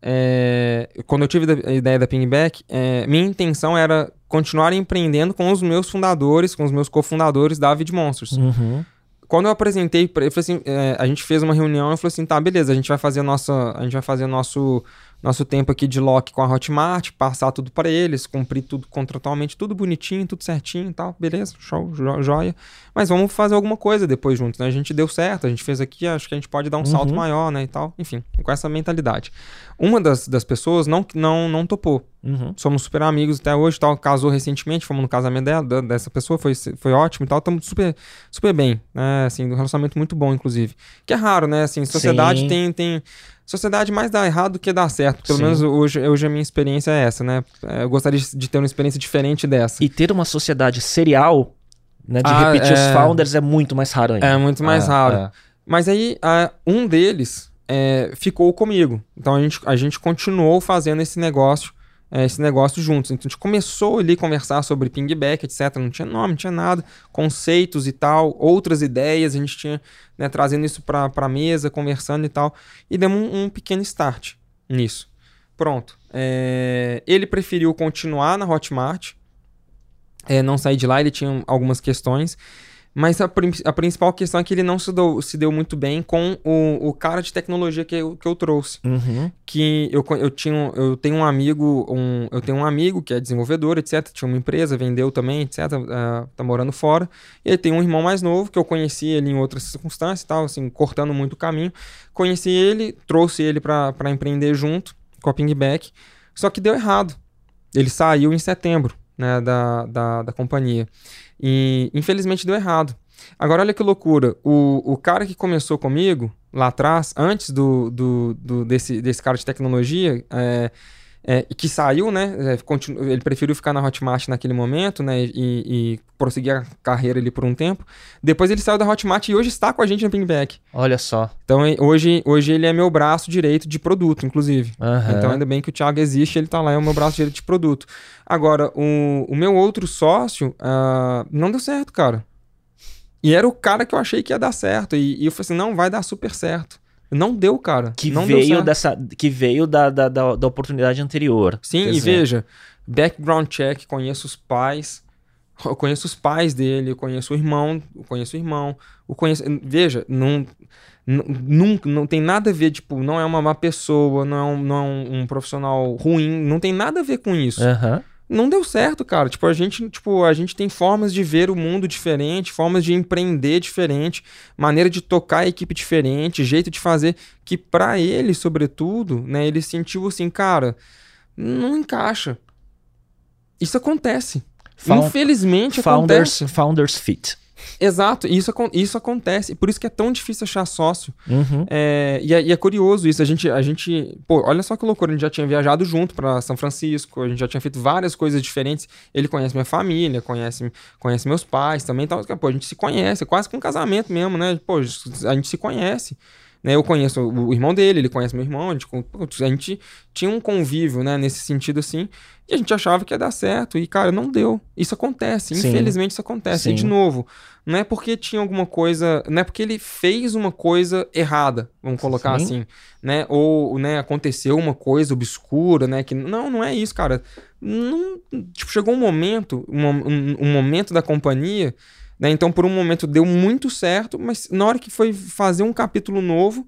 Speaker 2: é, quando eu tive a ideia da Pingback, é, minha intenção era continuar empreendendo com os meus fundadores, com os meus cofundadores da Avid Monsters. Uhum quando eu apresentei, eu falei assim, é, a gente fez uma reunião e falou assim, tá, beleza, a gente vai fazer a nossa, a gente vai fazer nosso nosso tempo aqui de lock com a Hotmart, passar tudo para eles, cumprir tudo contratualmente, tudo bonitinho, tudo certinho e tal, beleza, show, joia. Mas vamos fazer alguma coisa depois juntos, né? A gente deu certo, a gente fez aqui, acho que a gente pode dar um uhum. salto maior, né, e tal. Enfim, com essa mentalidade. Uma das, das pessoas não, não, não topou. Uhum. Somos super amigos até hoje, tal, casou recentemente, fomos no casamento dela, dessa pessoa, foi, foi ótimo e tal, estamos super, super bem, né, assim, um relacionamento muito bom, inclusive. Que é raro, né, assim, sociedade tem, tem sociedade mais dá errado do que dá certo. Pelo Sim. menos hoje, hoje a minha experiência é essa, né? É, eu gostaria de ter uma experiência diferente dessa.
Speaker 1: E ter uma sociedade serial, né, de ah, repetir é... os founders é muito mais raro ainda.
Speaker 2: É muito mais ah, raro. É. Mas aí, um deles é, ficou comigo. Então a gente, a gente continuou fazendo esse negócio é, esse negócio juntos. Então a gente começou ali a conversar sobre pingback, etc. Não tinha nome, não tinha nada, conceitos e tal, outras ideias, a gente tinha né, trazendo isso para a mesa, conversando e tal, e demos um, um pequeno start nisso. Pronto. É, ele preferiu continuar na Hotmart, é, não sair de lá, ele tinha algumas questões. Mas a, a, principal questão é que ele não se deu, se deu muito bem com o, o cara de tecnologia que eu, que eu trouxe. Uhum. Que eu, eu, tinha, eu tenho um amigo, um, eu tenho um amigo que é desenvolvedor, etc. Tinha uma empresa, vendeu também, etc. Uh, tá morando fora. E ele tem um irmão mais novo que eu conheci ele em outras circunstâncias e tal, assim, cortando muito o caminho. Conheci ele, trouxe ele para empreender junto com a Pingback. Só que deu errado. Ele saiu em setembro né, da, da, da companhia. E infelizmente deu errado. Agora, olha que loucura. O, o cara que começou comigo, lá atrás, antes do, do, do desse, desse cara de tecnologia, é, é, que saiu, né? É, continu, ele preferiu ficar na Hotmart naquele momento, né? E, e, prosseguir a carreira ali por um tempo. Depois ele saiu da Hotmart e hoje está com a gente no Pingback.
Speaker 1: Olha só.
Speaker 2: Então hoje, hoje ele é meu braço direito de produto, inclusive. Uhum. Então ainda bem que o Thiago existe, ele está lá, é o meu braço direito de produto. Agora, o, o meu outro sócio uh, não deu certo, cara. E era o cara que eu achei que ia dar certo. E, e eu falei assim: não, vai dar super certo. Não deu, cara.
Speaker 1: Que
Speaker 2: não
Speaker 1: veio dessa. Que veio da, da, da, da oportunidade anterior.
Speaker 2: Sim, e veja, background check, conheço os pais. Eu conheço os pais dele, eu conheço o irmão, eu conheço o irmão. Eu conheço, veja, não, não, não tem nada a ver, tipo, não é uma má pessoa, não é um, não é um, um profissional ruim, não tem nada a ver com isso. Uhum não deu certo, cara. Tipo, a gente, tipo, a gente tem formas de ver o mundo diferente, formas de empreender diferente, maneira de tocar a equipe diferente, jeito de fazer que para ele, sobretudo, né, ele sentiu assim, cara, não encaixa. Isso acontece. Found, Infelizmente
Speaker 1: founders,
Speaker 2: acontece.
Speaker 1: Founders fit.
Speaker 2: Exato, isso, isso acontece. Por isso que é tão difícil achar sócio. Uhum. É, e, é, e, é, curioso isso. A gente, a gente. Pô, olha só que loucura. A gente já tinha viajado junto para São Francisco, a gente já tinha feito várias coisas diferentes. Ele conhece minha família, conhece, conhece meus pais também. Então, pô, a gente se conhece, é quase que um casamento mesmo, né? Pô, a gente se conhece. Né? Eu conheço o irmão dele, ele conhece meu irmão, a gente, a gente tinha um convívio, né, nesse sentido assim, e a gente achava que ia dar certo, e cara, não deu. Isso acontece, Sim. infelizmente isso acontece. Sim. E de novo, não é porque tinha alguma coisa, não é porque ele fez uma coisa errada, vamos colocar Sim. assim, né? Ou, né, aconteceu uma coisa obscura, né, que não, não é isso, cara. Não, tipo, chegou um momento, um, um, um momento da companhia né? Então, por um momento deu muito certo, mas na hora que foi fazer um capítulo novo,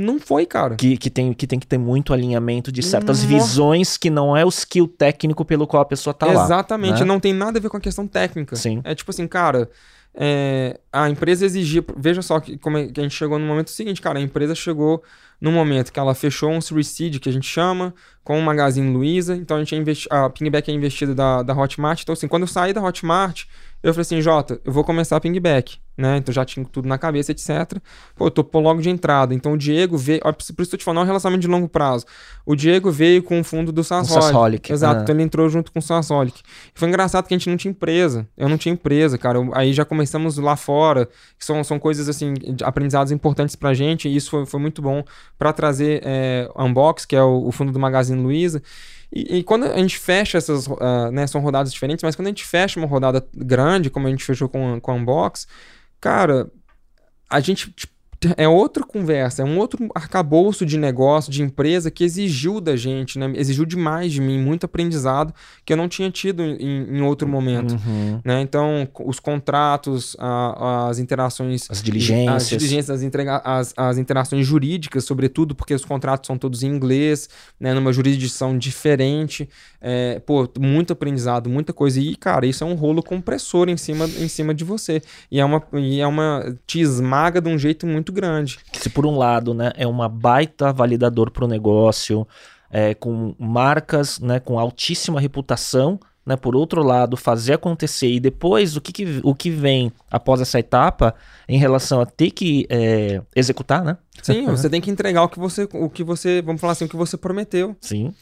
Speaker 2: não foi, cara.
Speaker 1: Que, que, tem, que tem que ter muito alinhamento de certas Nossa. visões que não é o skill técnico pelo qual a pessoa tá
Speaker 2: Exatamente,
Speaker 1: lá.
Speaker 2: Exatamente, né? não tem nada a ver com a questão técnica.
Speaker 1: Sim.
Speaker 2: É tipo assim, cara, é, a empresa exigia. Veja só que, como é, que a gente chegou no momento seguinte, cara. A empresa chegou no momento que ela fechou um Seed, que a gente chama, com o Magazine Luiza. Então a gente é investi a Pingback é investida da, da Hotmart. Então, assim, quando eu saí da Hotmart, eu falei assim, Jota, eu vou começar a pingback, né? Então já tinha tudo na cabeça, etc. Pô, eu tô logo de entrada. Então o Diego veio. Ó, por isso que eu te falando, é um relacionamento de longo prazo. O Diego veio com o fundo do Sasolic. Exato, é. então ele entrou junto com o Sasolic. Foi engraçado que a gente não tinha empresa. Eu não tinha empresa, cara. Eu, aí já começamos lá fora, que são, são coisas assim, aprendizados importantes pra gente, e isso foi, foi muito bom para trazer é, Unbox, que é o, o fundo do Magazine Luiza. E, e, quando a gente fecha essas, uh, né, são rodadas diferentes, mas quando a gente fecha uma rodada grande, como a gente fechou com, com a Unbox, cara, a gente tipo, é outra conversa, é um outro arcabouço de negócio, de empresa que exigiu da gente, né? Exigiu demais de mim, muito aprendizado que eu não tinha tido em, em outro momento, uhum. né? Então, os contratos, a, as interações...
Speaker 1: As diligências.
Speaker 2: As diligências, as, entrega, as, as interações jurídicas, sobretudo, porque os contratos são todos em inglês, né? Numa jurisdição diferente. É, pô, muito aprendizado, muita coisa. E, cara, isso é um rolo compressor em cima, em cima de você. E é uma... E é uma te esmaga de um jeito muito muito grande.
Speaker 1: Se por um lado, né, é uma baita validador para o negócio, é, com marcas, né, com altíssima reputação, né, por outro lado, fazer acontecer e depois o que, que o que vem após essa etapa em relação a ter que é, executar, né?
Speaker 2: Sim, <laughs> você tem que entregar o que você, o que você, vamos falar assim, o que você prometeu.
Speaker 1: Sim.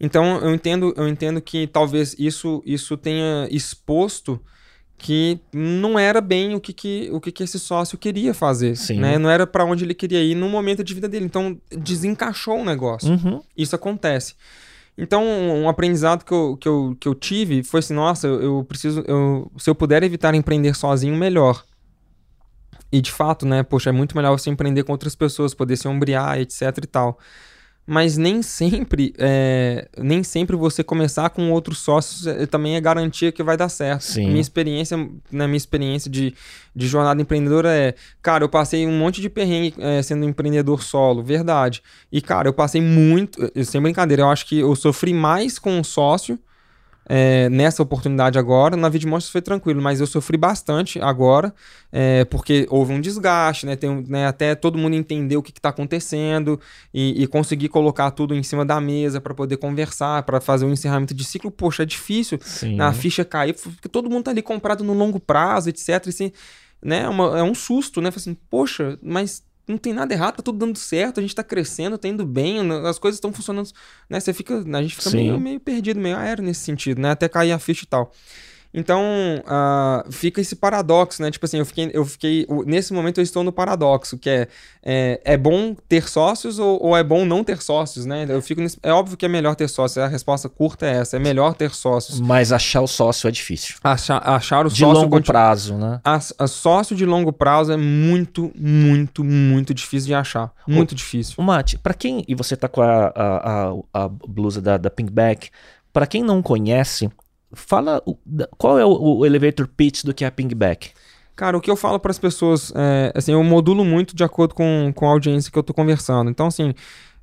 Speaker 2: Então eu entendo, eu entendo que talvez isso, isso tenha exposto que não era bem o que, que, o que, que esse sócio queria fazer, Sim. né? Não era para onde ele queria ir no momento de vida dele. Então, desencaixou o negócio.
Speaker 1: Uhum.
Speaker 2: Isso acontece. Então, um aprendizado que eu, que eu, que eu tive foi assim, nossa, eu, eu preciso... Eu, se eu puder evitar empreender sozinho, melhor. E, de fato, né? Poxa, é muito melhor você empreender com outras pessoas, poder se ombrear, etc e tal mas nem sempre é, nem sempre você começar com outros sócios é, também é garantia que vai dar certo.
Speaker 1: Sim.
Speaker 2: Minha experiência, na minha experiência de, de jornada empreendedora é, cara, eu passei um monte de perrengue é, sendo empreendedor solo, verdade. E cara, eu passei muito, sem brincadeira, eu acho que eu sofri mais com um sócio é, nessa oportunidade agora. Na Vida Monstros foi tranquilo, mas eu sofri bastante agora, é, porque houve um desgaste, né? Tem, né? Até todo mundo entender o que está acontecendo e, e, conseguir colocar tudo em cima da mesa para poder conversar, para fazer um encerramento de ciclo. Poxa, é difícil
Speaker 1: Sim.
Speaker 2: a ficha cair, porque todo mundo tá ali comprado no longo prazo, etc. Assim, né? É uma, é um susto, né? Assim, poxa, mas não tem nada errado, tá tudo dando certo, a gente tá crescendo, tá indo bem, as coisas estão funcionando, né? Você fica, a gente fica meio, meio, perdido, meio aéreo nesse sentido, né? Até cair a ficha e tal. Então, uh, fica esse paradoxo, né? Tipo assim, eu fiquei, eu fiquei. Nesse momento eu estou no paradoxo, que é é, é bom ter sócios ou, ou, é bom não ter sócios, né? Eu fico nesse, é óbvio que é melhor ter sócios. A resposta curta é essa: é melhor ter sócios.
Speaker 1: Mas achar o sócio é difícil.
Speaker 2: Achar, achar o
Speaker 1: de
Speaker 2: sócio.
Speaker 1: De longo prazo, né?
Speaker 2: A, a, sócio de longo prazo é muito, muito, muito difícil de achar. Muito o, difícil.
Speaker 1: Mate, pra quem. E você tá com a, a, a, a blusa da, da Pinkback. Para quem não conhece, Fala qual é o, o elevator pitch do que é a pingback.
Speaker 2: Cara, o que eu falo para as pessoas, é, assim, eu modulo muito de acordo com, com a audiência que eu tô conversando. Então, assim,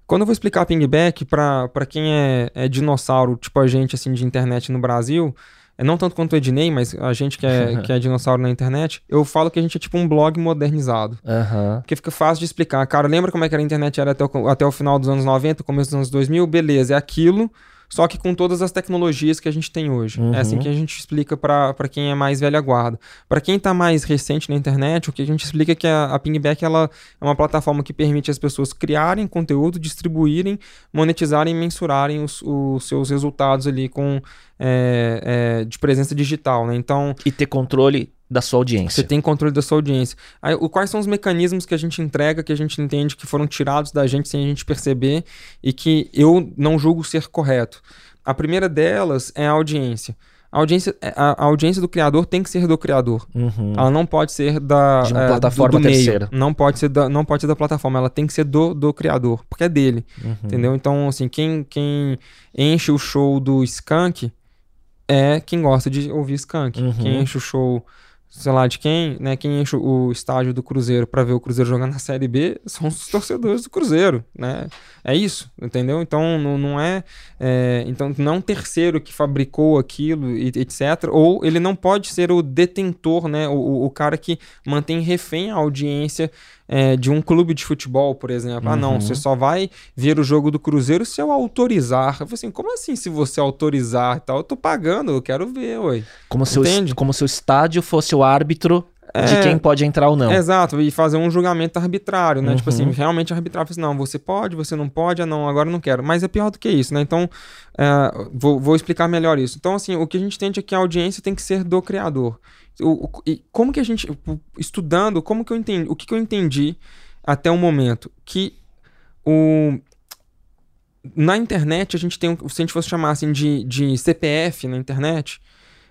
Speaker 2: quando eu vou explicar pingback para quem é, é, dinossauro, tipo a gente, assim, de internet no Brasil, é não tanto quanto o Ednei, mas a gente que é, <laughs> que é dinossauro na internet, eu falo que a gente é tipo um blog modernizado.
Speaker 1: Uhum.
Speaker 2: Porque fica fácil de explicar. Cara, lembra como é que era a internet era até o, até o final dos anos 90, começo dos anos 2000? Beleza, é aquilo só que com todas as tecnologias que a gente tem hoje. Uhum. É assim uhum. que a gente explica para quem é mais velha guarda. Para quem está mais recente na internet, o que a gente explica é que a, a Pingback ela é uma plataforma que permite as pessoas criarem conteúdo, distribuírem, monetizarem e mensurarem os, os seus resultados ali com é, é, de presença digital, né? Então
Speaker 1: e ter controle da sua audiência.
Speaker 2: Você tem controle da sua audiência. Aí, o, quais são os mecanismos que a gente entrega, que a gente entende que foram tirados da gente sem a gente perceber e que eu não julgo ser correto? A primeira delas é a audiência. A audiência, é, a, a audiência do criador tem que ser do criador.
Speaker 1: Uhum.
Speaker 2: Ela não pode ser da
Speaker 1: De uma
Speaker 2: é,
Speaker 1: plataforma
Speaker 2: do, do
Speaker 1: terceira.
Speaker 2: Meio. Não pode ser da, não pode ser da plataforma. Ela tem que ser do, do criador, porque é dele.
Speaker 1: Uhum.
Speaker 2: Entendeu? Então, assim, quem, quem enche o show do Skank é quem gosta de ouvir Skank.
Speaker 1: Uhum.
Speaker 2: Quem enche o show, sei lá, de quem, né? Quem enche o estádio do Cruzeiro pra ver o Cruzeiro jogar na Série B <laughs> são os torcedores do Cruzeiro, né? É isso, entendeu? Então não, não é, é, Então não é terceiro que fabricou aquilo, e, etc. Ou ele não pode ser o detentor, né? O- o cara que mantém refém a audiência é, de um clube de futebol, por exemplo. Ah, não,
Speaker 1: Uhum.
Speaker 2: você só vai ver o jogo do Cruzeiro se eu autorizar. Eu falei assim, como assim se você autorizar e tal? Eu tô pagando, eu quero ver, ué.
Speaker 1: Como se, o, como se o estádio fosse o árbitro de
Speaker 2: É.
Speaker 1: quem pode entrar ou não.
Speaker 2: Exato, e fazer um julgamento arbitrário, né? Tipo
Speaker 1: Uhum.
Speaker 2: assim, realmente arbitrário. Assim, não, você pode, você não pode, ah, não, agora não quero. Mas é pior do que isso, né? Então, é, vou, vou explicar melhor isso. Então, assim, o que a gente entende é que a audiência tem que ser do criador. O, o- e como que a gente, estudando, como que eu entendi, o que, que eu entendi até o momento? Que o, na internet, a gente tem, se a gente fosse chamar assim de, de CPF na internet,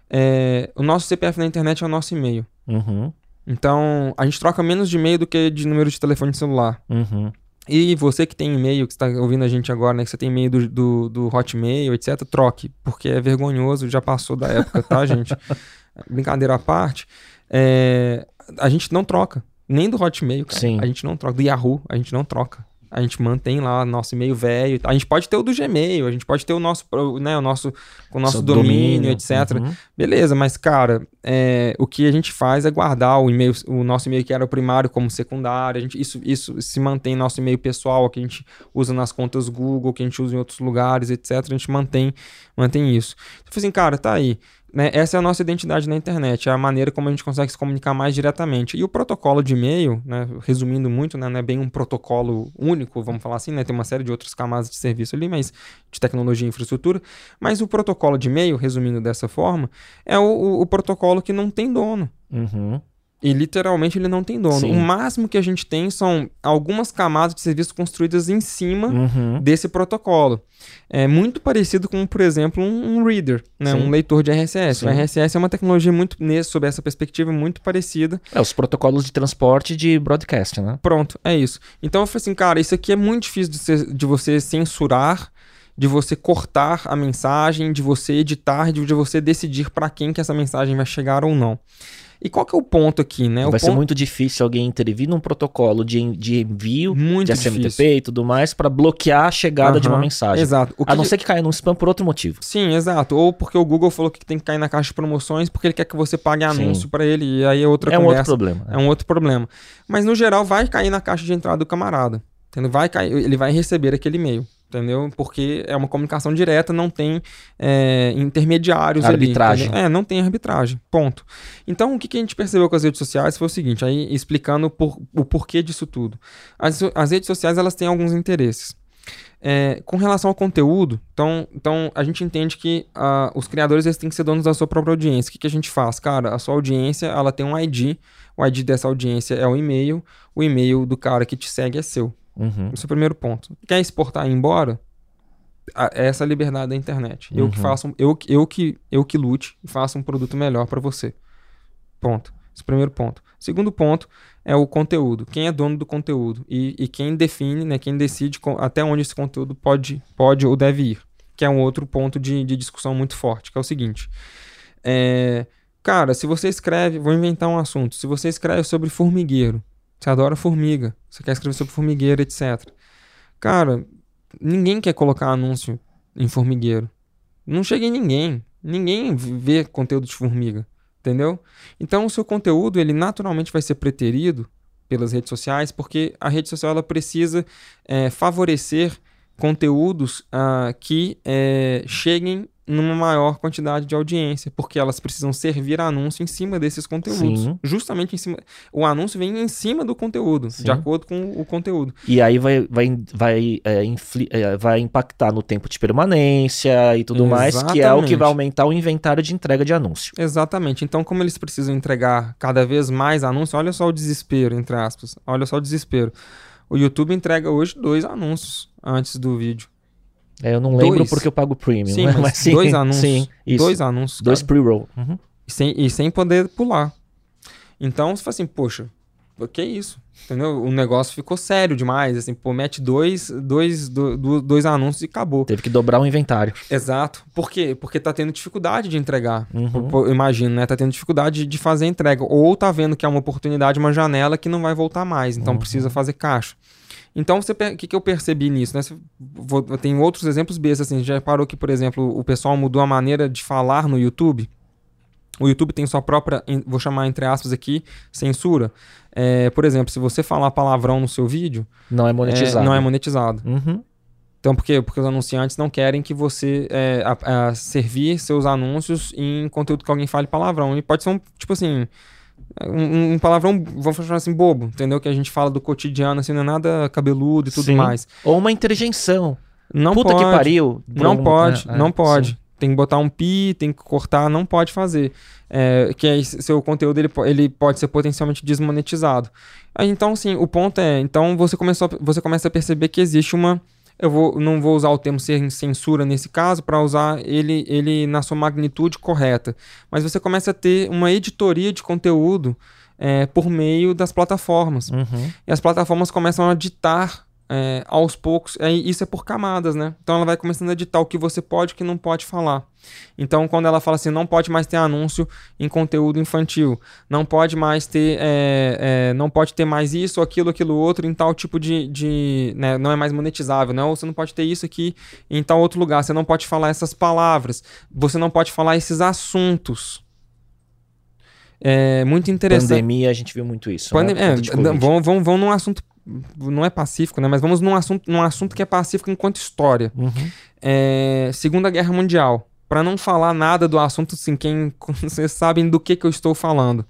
Speaker 2: é, o nosso CPF na internet é o nosso e-mail.
Speaker 1: Uhum,
Speaker 2: Então, a gente troca menos de e-mail do que de número de telefone de celular.
Speaker 1: uhum.
Speaker 2: E você que tem e-mail, que está ouvindo a gente agora, né? Que você tem e-mail do, do, do Hotmail, etc., troque. Porque é vergonhoso, já passou da época, tá, gente? <laughs> Brincadeira à parte. é, a gente não troca. Nem do Hotmail, cara.
Speaker 1: Sim.
Speaker 2: A gente não troca. Do Yahoo, a gente não troca. A gente mantém lá nosso e-mail velho. A gente pode ter o do Gmail, a gente pode ter o nosso, né, o nosso, o nosso
Speaker 1: Seu
Speaker 2: domínio, etc.
Speaker 1: Uhum.
Speaker 2: Beleza, mas cara, é, o que a gente faz é guardar o e-mail, o nosso e-mail que era o primário como secundário. A gente, isso, isso se mantém nosso e-mail pessoal que a gente usa nas contas Google, que a gente usa em outros lugares, etc. A gente mantém, mantém isso. Eu falei assim, cara, tá aí. Né? Essa é a nossa identidade na internet, é a maneira como a gente consegue se comunicar mais diretamente. E o protocolo de e-mail, né, resumindo muito, né, não é bem um protocolo único, vamos falar assim, né, tem uma série de outras camadas de serviço ali, mas de tecnologia e infraestrutura. Mas o protocolo de e-mail, resumindo dessa forma, é o, o- o protocolo que não tem dono.
Speaker 1: Uhum.
Speaker 2: E literalmente ele não tem dono.
Speaker 1: Sim.
Speaker 2: O máximo que a gente tem são algumas camadas de serviço construídas em cima
Speaker 1: Uhum.
Speaker 2: desse protocolo. É muito parecido com, por exemplo, um, um reader, né? Um leitor de RSS.
Speaker 1: Sim.
Speaker 2: O RSS é uma tecnologia muito, sob essa perspectiva, muito parecida.
Speaker 1: É, os protocolos de transporte de broadcast, né?
Speaker 2: Pronto, é isso. Então eu falei assim, cara, isso aqui é muito difícil de, ser- de você censurar, de você cortar a mensagem, de você editar, de, de você decidir para quem que essa mensagem vai chegar ou não. E qual que é o ponto aqui, né? o
Speaker 1: Vai ser
Speaker 2: ponto...
Speaker 1: muito difícil alguém intervir num protocolo de, de envio
Speaker 2: Muito
Speaker 1: de SMTP
Speaker 2: difícil.
Speaker 1: e tudo mais pra bloquear a chegada de uma mensagem.
Speaker 2: Exato.
Speaker 1: A não ser que caia num spam por outro motivo.
Speaker 2: Sim, exato. Ou porque o Google falou que tem que cair na caixa de promoções porque ele quer que você pague anúncio para ele e aí é outra
Speaker 1: é um outro
Speaker 2: conversa.
Speaker 1: problema.
Speaker 2: É um outro problema. Mas no geral vai cair na caixa de entrada do camarada. Entendeu? Vai cair, ele vai receber aquele e-mail. Entendeu? Porque é uma comunicação direta, não tem é, intermediários
Speaker 1: Arbitragem.
Speaker 2: ali. entendeu? É, não tem arbitragem. Ponto. Então, o que, que a gente percebeu com as redes sociais foi o seguinte, aí explicando por- o porquê disso tudo. As, as redes sociais, elas têm alguns interesses. É, com relação ao conteúdo, então, então a gente entende que ah, os criadores eles têm que ser donos da sua própria audiência. O que, que a gente faz? Cara, a sua audiência ela tem um ID, o ID dessa audiência é o e-mail, o e-mail do cara que te segue é seu.
Speaker 1: Uhum.
Speaker 2: Esse é o primeiro ponto. Quer exportar e ir embora? A- é essa a liberdade da internet. Eu que
Speaker 1: Uhum.
Speaker 2: faço, um- eu, eu que eu que lute e faça um produto melhor para você. Ponto. Esse é o primeiro ponto. Segundo ponto é o conteúdo. Quem é dono do conteúdo e, e quem define, né, quem decide co- até onde esse conteúdo pode, pode ou deve ir. Que é um outro ponto de, de discussão muito forte, que é o seguinte. É, cara, se você escreve, vou inventar um assunto. Se você escreve sobre formigueiro, você adora formiga, você quer escrever sobre formigueiro, etc. Cara, ninguém quer colocar anúncio em formigueiro. Não chega em ninguém. Ninguém vê conteúdo de formiga, entendeu? Então o seu conteúdo, ele naturalmente vai ser preterido pelas redes sociais, porque a rede social ela precisa eh, favorecer conteúdos ah, que eh, cheguem numa maior quantidade de audiência, porque elas precisam servir anúncio em cima desses conteúdos.
Speaker 1: Sim.
Speaker 2: Justamente em cima. O anúncio vem em cima do conteúdo,
Speaker 1: Sim.
Speaker 2: de acordo com o conteúdo.
Speaker 1: E aí vai, vai, vai, é, infli- é, vai impactar no tempo de permanência e tudo mais, que é o que
Speaker 2: Exatamente.
Speaker 1: vai aumentar o inventário de entrega de anúncio.
Speaker 2: Exatamente. Então, como eles precisam entregar cada vez mais anúncios, olha só o desespero, entre aspas. Olha só o desespero. O YouTube entrega hoje dois anúncios antes do vídeo.
Speaker 1: É, eu não lembro
Speaker 2: Dois.
Speaker 1: porque eu pago premium.
Speaker 2: Sim,
Speaker 1: né?
Speaker 2: mas,
Speaker 1: sim,
Speaker 2: dois anúncios.
Speaker 1: Sim, isso.
Speaker 2: Dois anúncios.
Speaker 1: Dois pre-roll. Uhum.
Speaker 2: E sem, e sem poder pular. Então, você fala assim, poxa, o que é isso? Entendeu? O negócio ficou sério demais. Assim, pô, mete dois, dois, do- do- dois anúncios e acabou.
Speaker 1: Teve que dobrar o inventário.
Speaker 2: Exato. Por quê? Porque tá tendo dificuldade de entregar.
Speaker 1: Uhum.
Speaker 2: Imagino, né? Tá tendo dificuldade de fazer entrega. Ou tá vendo que é uma oportunidade, uma janela que não vai voltar mais. Então
Speaker 1: Uhum.
Speaker 2: precisa fazer caixa. Então, o que, que eu percebi nisso? Né? Você- vou- eu tenho outros exemplos bestas. Assim, já reparou que, por exemplo, o pessoal mudou a maneira de falar no YouTube? O YouTube tem sua própria, vou chamar entre aspas aqui, censura. É, por exemplo, se você falar palavrão no seu vídeo,
Speaker 1: Não é
Speaker 2: é,
Speaker 1: monetizado.
Speaker 2: não é monetizado.
Speaker 1: Uhum.
Speaker 2: Então, por quê? Porque os anunciantes não querem que você é, a- a servir seus anúncios em conteúdo que alguém fale palavrão. E pode ser um, tipo assim, um, um palavrão, vamos chamar assim, bobo, entendeu? Que a gente fala do cotidiano, assim, não é nada cabeludo e tudo
Speaker 1: Sim.
Speaker 2: mais.
Speaker 1: Ou uma interjeição.
Speaker 2: Não
Speaker 1: Puta
Speaker 2: pode.
Speaker 1: que pariu.
Speaker 2: Não pode,
Speaker 1: é, é,
Speaker 2: não pode.
Speaker 1: sim.
Speaker 2: Tem que botar um pi, tem que cortar, não pode fazer. É, que aí seu conteúdo ele, ele pode ser potencialmente desmonetizado. Então, assim, o ponto é, então você começou, você começa a perceber que existe uma eu vou, não vou usar o termo ser censura nesse caso para usar ele, ele na sua magnitude correta. Mas você começa a ter uma editoria de conteúdo é, por meio das plataformas.
Speaker 1: Uhum.
Speaker 2: E as plataformas começam a ditar é, aos poucos, aí isso é por camadas, né? Então ela vai começando a ditar o que você pode e o que não pode falar. Então, quando ela fala assim, não pode mais ter anúncio em conteúdo infantil, não pode mais ter, é, é, não pode ter mais isso, aquilo, aquilo outro em tal tipo de, de né, não é mais monetizável, não, você não pode ter isso aqui em tal outro lugar, você não pode falar essas palavras, você não pode falar esses assuntos. É muito interessante.
Speaker 1: Pandemia, a gente viu muito isso.
Speaker 2: Pandem-
Speaker 1: né? Conta de
Speaker 2: é, vamos, vamos, vamos num assunto. Não é pacífico, né? Mas vamos num assunto, num assunto que é pacífico enquanto história.
Speaker 1: Uhum.
Speaker 2: É, Segunda Guerra Mundial. Para não falar nada do assunto, assim, quem <laughs> vocês sabem do que, que eu estou falando.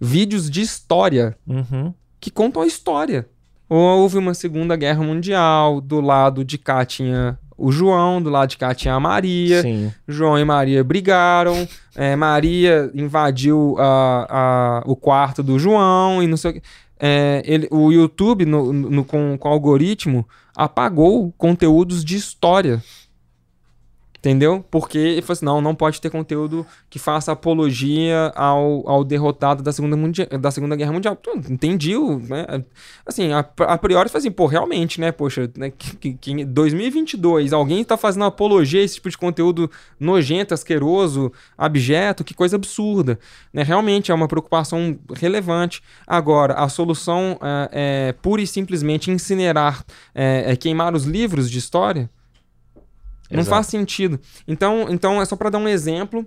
Speaker 2: Vídeos de história
Speaker 1: Uhum.
Speaker 2: que contam a história. Houve uma Segunda Guerra Mundial, do lado de cá tinha o João, do lado de cá tinha a Maria.
Speaker 1: Sim.
Speaker 2: João e Maria brigaram. é, Maria invadiu a, a- o quarto do João e não sei o que. É, ele, o YouTube, no, no- com, com o algoritmo, apagou conteúdos de história. Entendeu? Porque ele falou assim: não, não pode ter conteúdo que faça apologia ao, ao derrotado da Segunda, da segunda Guerra Mundial. Entendi, né? Assim, a, a priori assim, pô, realmente, né? Poxa, né, que, que, que em 2022 alguém tá fazendo apologia a esse tipo de conteúdo nojento, asqueroso, abjeto, que coisa absurda. Né? Realmente é uma preocupação relevante. Agora, a solução é, é pura e simplesmente incinerar, é, é queimar os livros de história. Não
Speaker 1: Exato.
Speaker 2: faz sentido. Então, então é só para dar um exemplo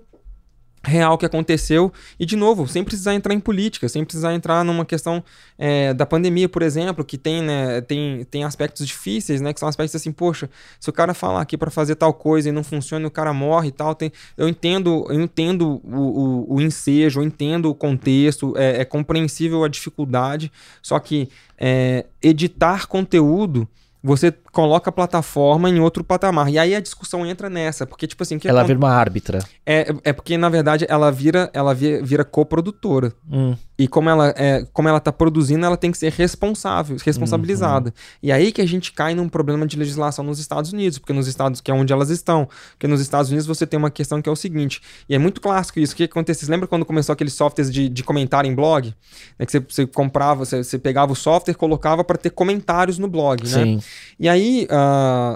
Speaker 2: real que aconteceu e de novo sem precisar entrar em política sem precisar entrar numa questão é, da pandemia por exemplo que tem né tem, tem aspectos difíceis né que são aspectos assim poxa se o cara falar aqui para fazer tal coisa e não funciona o cara morre e tal tem, eu entendo eu entendo o, o, o ensejo eu entendo o contexto é, é compreensível a dificuldade só que é, editar conteúdo você coloca a plataforma em outro patamar. E aí a discussão entra nessa, porque, tipo assim,
Speaker 1: Ela
Speaker 2: acon-
Speaker 1: vira uma árbitra.
Speaker 2: é, é porque, na verdade, ela vira, ela vira, vira coprodutora.
Speaker 1: Hum.
Speaker 2: E como ela, é, como ela tá produzindo, ela tem que ser responsável, responsabilizada. E aí que a gente cai num problema de legislação nos Estados Unidos, porque nos Estados, que é onde elas estão. Porque nos Estados Unidos você tem uma questão que é o seguinte, e é muito clássico isso. O que acontece? Vocês lembram quando começou aqueles softwares de, de comentário em blog? Né, que você, você comprava, você, você pegava o software, colocava para ter comentários no blog, né?
Speaker 1: Sim.
Speaker 2: E aí,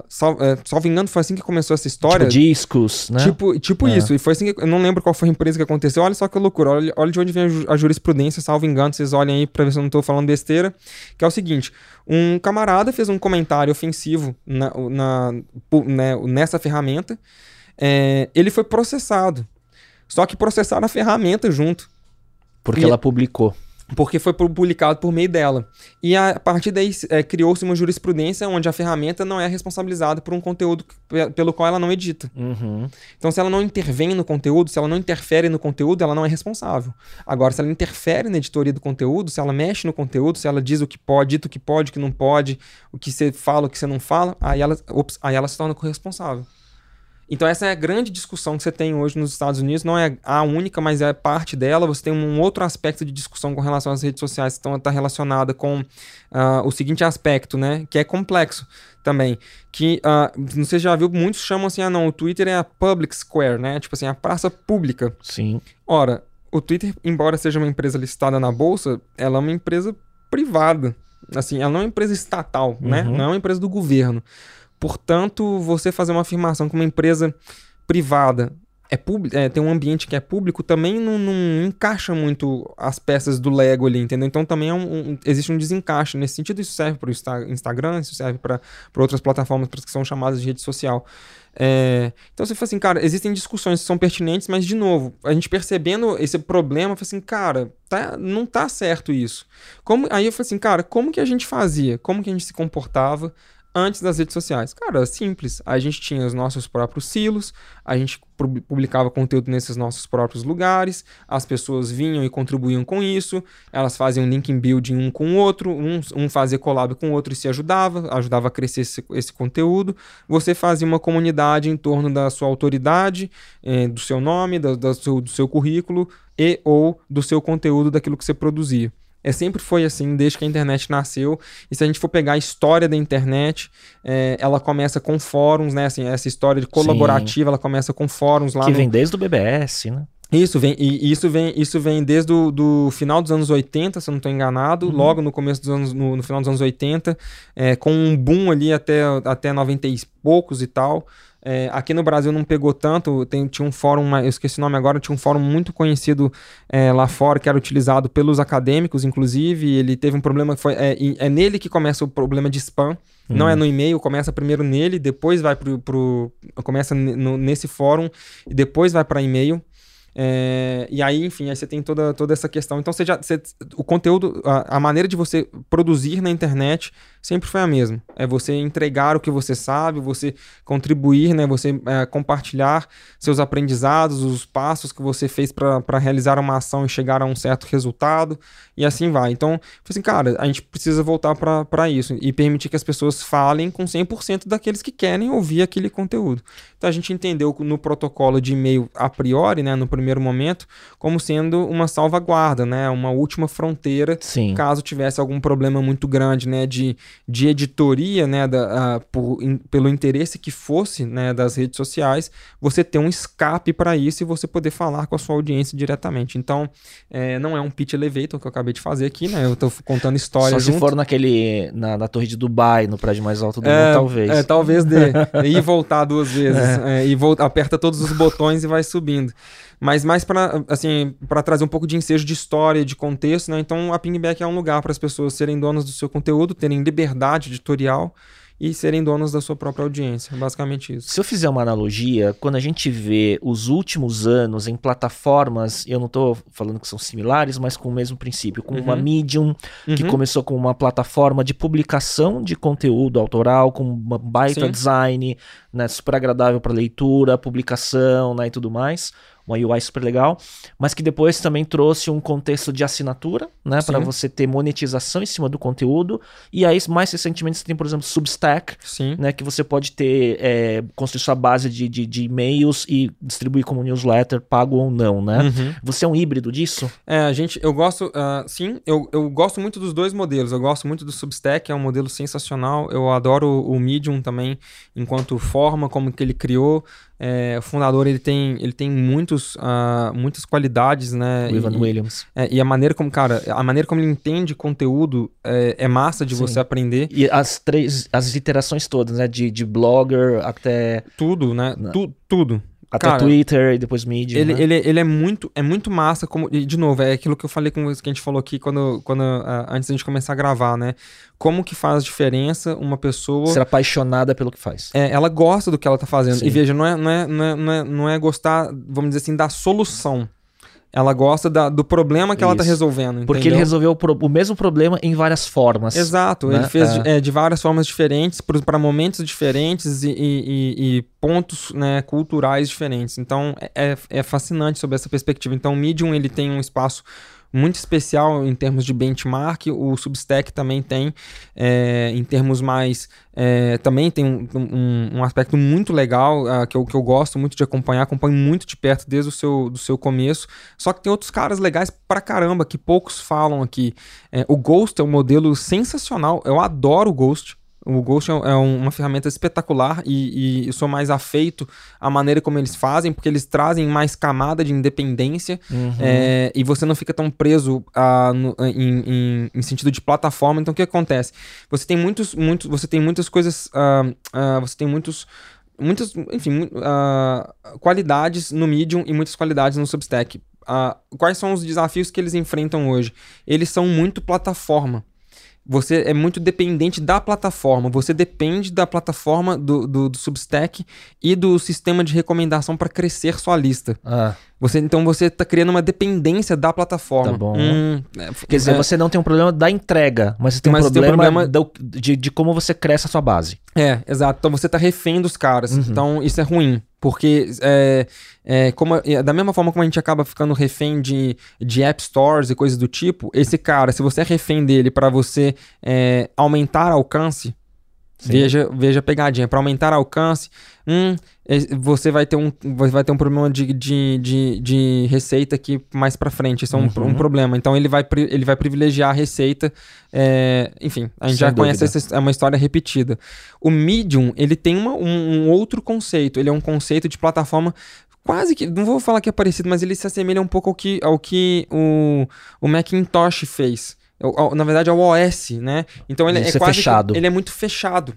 Speaker 2: sal, é, salvo engano, foi assim que começou essa história.
Speaker 1: Tipo discos, né?
Speaker 2: Tipo, tipo
Speaker 1: É.
Speaker 2: isso. E foi assim que eu não lembro qual foi a empresa que aconteceu. Olha só que loucura. Olha, olha de onde vem a, ju- a jurisprudência, salvo engano. Vocês olhem aí pra ver se eu não tô falando besteira. Que é o seguinte: um camarada fez um comentário ofensivo na, na- né, nessa ferramenta. É, ele foi processado. Só que processaram a ferramenta junto.
Speaker 1: Porque
Speaker 2: e-
Speaker 1: ela publicou.
Speaker 2: Porque foi publicado por meio dela. E a partir daí é, criou-se uma jurisprudência onde a ferramenta não é responsabilizada por um conteúdo pelo qual ela não edita.
Speaker 1: Uhum.
Speaker 2: Então, se ela não intervém no conteúdo, se ela não interfere no conteúdo, ela não é responsável. Agora, se ela interfere na editoria do conteúdo, se ela mexe no conteúdo, se ela diz o que pode, dita o que pode, o que não pode, o que você fala, o que você não fala, aí ela, ops, aí ela se torna corresponsável. Então, essa é a grande discussão que você tem hoje nos Estados Unidos. Não é a única, mas é parte dela. Você tem um outro aspecto de discussão com relação às redes sociais que está relacionada com uh, o seguinte aspecto, né? Que é complexo também. Que, uh, não sei se já viu, muitos chamam assim, ah, não, o Twitter é a public square, né? Tipo assim, a praça pública.
Speaker 1: Sim.
Speaker 2: Ora, o Twitter, embora seja uma empresa listada na bolsa, ela é uma empresa privada. Assim, ela não é uma empresa estatal, né? uhum. né? Não é uma empresa do governo. Portanto, você fazer uma afirmação que uma empresa privada é, é, tem um ambiente que é público, também não, não, encaixa muito as peças do Lego ali, entendeu? Então também é um, um, existe um desencaixe. Nesse sentido, isso serve para o Instagram, isso serve para outras plataformas que são chamadas de rede social. É, então você fala assim, cara, existem discussões que são pertinentes, mas de novo, a gente percebendo esse problema, fala assim, cara, tá, não tá certo isso. Como, aí eu falei assim, cara, como que a gente fazia? Como que a gente se comportava? Antes das redes sociais? Cara, simples. A gente tinha os nossos próprios silos, a gente publicava conteúdo nesses nossos próprios lugares, as pessoas vinham e contribuíam com isso, elas faziam link building um com o outro, um, um fazia collab com o outro e se ajudava, ajudava a crescer esse, esse conteúdo. Você fazia uma comunidade em torno da sua autoridade, eh, do seu nome, do, do, seu, do seu currículo e ou do seu conteúdo, daquilo que você produzia. É, sempre foi assim, desde que a internet nasceu. E se a gente for pegar a história da internet, é, ela começa com fóruns, né? Assim, essa história de colaborativa, Sim. ela começa com fóruns lá.
Speaker 1: Que no... vem desde o BBS, né?
Speaker 2: Isso vem, e isso vem, isso vem desde o do final dos anos 80, se eu não estou enganado, uhum. logo no começo dos anos, no, no final dos anos 80, é, com um boom ali até, até 90 e poucos e tal. É, aqui no Brasil não pegou tanto, tem, tinha um fórum, eu esqueci o nome agora, tinha um fórum muito conhecido é, lá fora, que era utilizado pelos acadêmicos, inclusive, ele teve um problema, foi, é, é nele que começa o problema de spam, hum. não é no e-mail, começa primeiro nele, depois vai pro, pro começa nesse fórum, e depois vai para e-mail, é, e aí, enfim, aí você tem toda, toda essa questão. Então, você já, você, o conteúdo, a, a, maneira de você produzir na internet sempre foi a mesma. É você entregar o que você sabe, você contribuir, né? Você é, compartilhar seus aprendizados, os passos que você fez para realizar uma ação e chegar a um certo resultado, e assim vai. Então, assim, cara, a gente precisa voltar para isso e permitir que as pessoas falem com 100% daqueles que querem ouvir aquele conteúdo. Então, a gente entendeu no protocolo de e-mail a priori, né, no primeiro momento, como sendo uma salvaguarda, né, uma última fronteira,
Speaker 1: Sim.
Speaker 2: caso tivesse algum problema muito grande, né, de de editoria, né, da, uh, por, in, pelo interesse que fosse, né, das redes sociais, você ter um escape para isso e você poder falar com a sua audiência diretamente. Então, é, não é um pitch elevator que eu acabei de fazer aqui, né? Eu estou contando história Só
Speaker 1: junto. se for naquele na, na, torre de Dubai, no prédio mais alto do é, mundo, talvez.
Speaker 2: É, talvez dê. <laughs> e voltar duas vezes. É. É, e volta, aperta todos os botões e vai subindo mas mais para assim, para trazer um pouco de ensejo de história, de contexto, né? Então a Pingback é um lugar para as pessoas serem donas do seu conteúdo, terem liberdade editorial e serem donos da sua própria audiência. Basicamente isso.
Speaker 1: Se eu fizer uma analogia, quando a gente vê os últimos anos em plataformas, eu não estou falando que são similares, mas com o mesmo princípio, com uhum. uma Medium, uhum. que começou com uma plataforma de publicação de conteúdo autoral, com uma baita Sim. design, né, super agradável para leitura, publicação né, e tudo mais uma UI super legal, mas que depois também trouxe um contexto de assinatura, né, para você ter monetização em cima do conteúdo. E aí, mais recentemente, você tem, por exemplo, Substack,
Speaker 2: Sim.
Speaker 1: né, que você pode ter, é, construir sua base de, de, de e-mails e distribuir como newsletter, pago ou não, né? Uhum. Você é um híbrido disso?
Speaker 2: É, a gente, eu gosto, uh, sim, eu, eu gosto muito dos dois modelos. Eu gosto muito do Substack, é um modelo sensacional. Eu adoro o Medium também, enquanto forma, como que ele criou. É, o fundador ele tem, ele tem muitos, uh, muitas qualidades, né?
Speaker 1: O Ivan Williams.
Speaker 2: É, e a maneira como, cara, a maneira como ele entende conteúdo é, é massa de Sim. você aprender.
Speaker 1: E as três, as iterações todas, né? De, de blogger até.
Speaker 2: Tudo, né? Tu, tudo.
Speaker 1: Até Cara, Twitter e depois Medium.
Speaker 2: Ele,
Speaker 1: né?
Speaker 2: ele, ele é muito é muito massa. Como, e, de novo, é aquilo que eu falei com que a gente falou aqui quando, quando, antes da gente começar a gravar, né? Como que faz diferença uma pessoa.
Speaker 1: Ser apaixonada pelo que faz.
Speaker 2: É, ela gosta do que ela tá fazendo. Sim. E veja, não é, não, é, não, é, não, é, não é gostar, vamos dizer assim, da solução Ela gosta da, do problema que Isso. ela tá resolvendo.
Speaker 1: Porque entendeu? ele resolveu o, pro, o, mesmo problema em várias formas.
Speaker 2: Exato. Né? Ele fez é. De, é, de, várias formas diferentes, para momentos diferentes e, e, e pontos né, culturais diferentes. Então é, é, é fascinante sobre essa perspectiva. Então o Medium ele tem um espaço muito especial em termos de benchmark. O Substack também tem, é, em termos mais. É, também tem um, um, um, aspecto muito legal uh, que, eu, que eu gosto muito de acompanhar, acompanho muito de perto desde o seu, do seu começo. Só que tem outros caras legais pra caramba que poucos falam aqui. É, o Ghost é um modelo sensacional, eu adoro o Ghost. O Ghost é, é uma ferramenta espetacular e, e, eu sou mais afeito à maneira como eles fazem, porque eles trazem mais camada de independência uhum. é, e você não fica tão preso a, no, em, em, em, sentido de plataforma. Então, o que acontece? Você tem muitos, muitos, você tem muitas coisas, uh, uh, você tem muitos muitas, enfim, uh, qualidades no Medium e muitas qualidades no Substack. Quais são os desafios que eles enfrentam hoje? Eles são muito plataforma você é muito dependente da plataforma. Você depende da plataforma do, do, do Substack e do sistema de recomendação para crescer sua lista. Ah. Você, então você está criando uma dependência da plataforma.
Speaker 1: Tá bom. Hum, é, Quer dizer, é, você não tem um problema da entrega, mas você tem mas um problema, tem um problema... Do, de, de como você cresce a sua base.
Speaker 2: É, exato. Então você está refém dos caras. Uhum. Então isso é ruim. Porque é, é, como, da mesma forma como a gente acaba ficando refém de, de app stores e coisas do tipo, esse cara, se você é refém dele para você é, aumentar alcance, Veja, veja a pegadinha. Para aumentar alcance, hum, você vai ter um, vai ter um problema de, de, de, de receita aqui mais para frente. Isso é um, uhum. um, problema. Então ele vai, ele vai privilegiar a receita. É, enfim, a gente Sem já dúvida. conhece essa, é uma história repetida. O Medium ele tem uma, um, um outro conceito. Ele é um conceito de plataforma quase que. Não vou falar que é parecido, mas ele se assemelha um pouco ao que, ao que o, o Macintosh fez na verdade é o OS, né? Então ele é, é quase
Speaker 1: fechado.
Speaker 2: ele é muito fechado.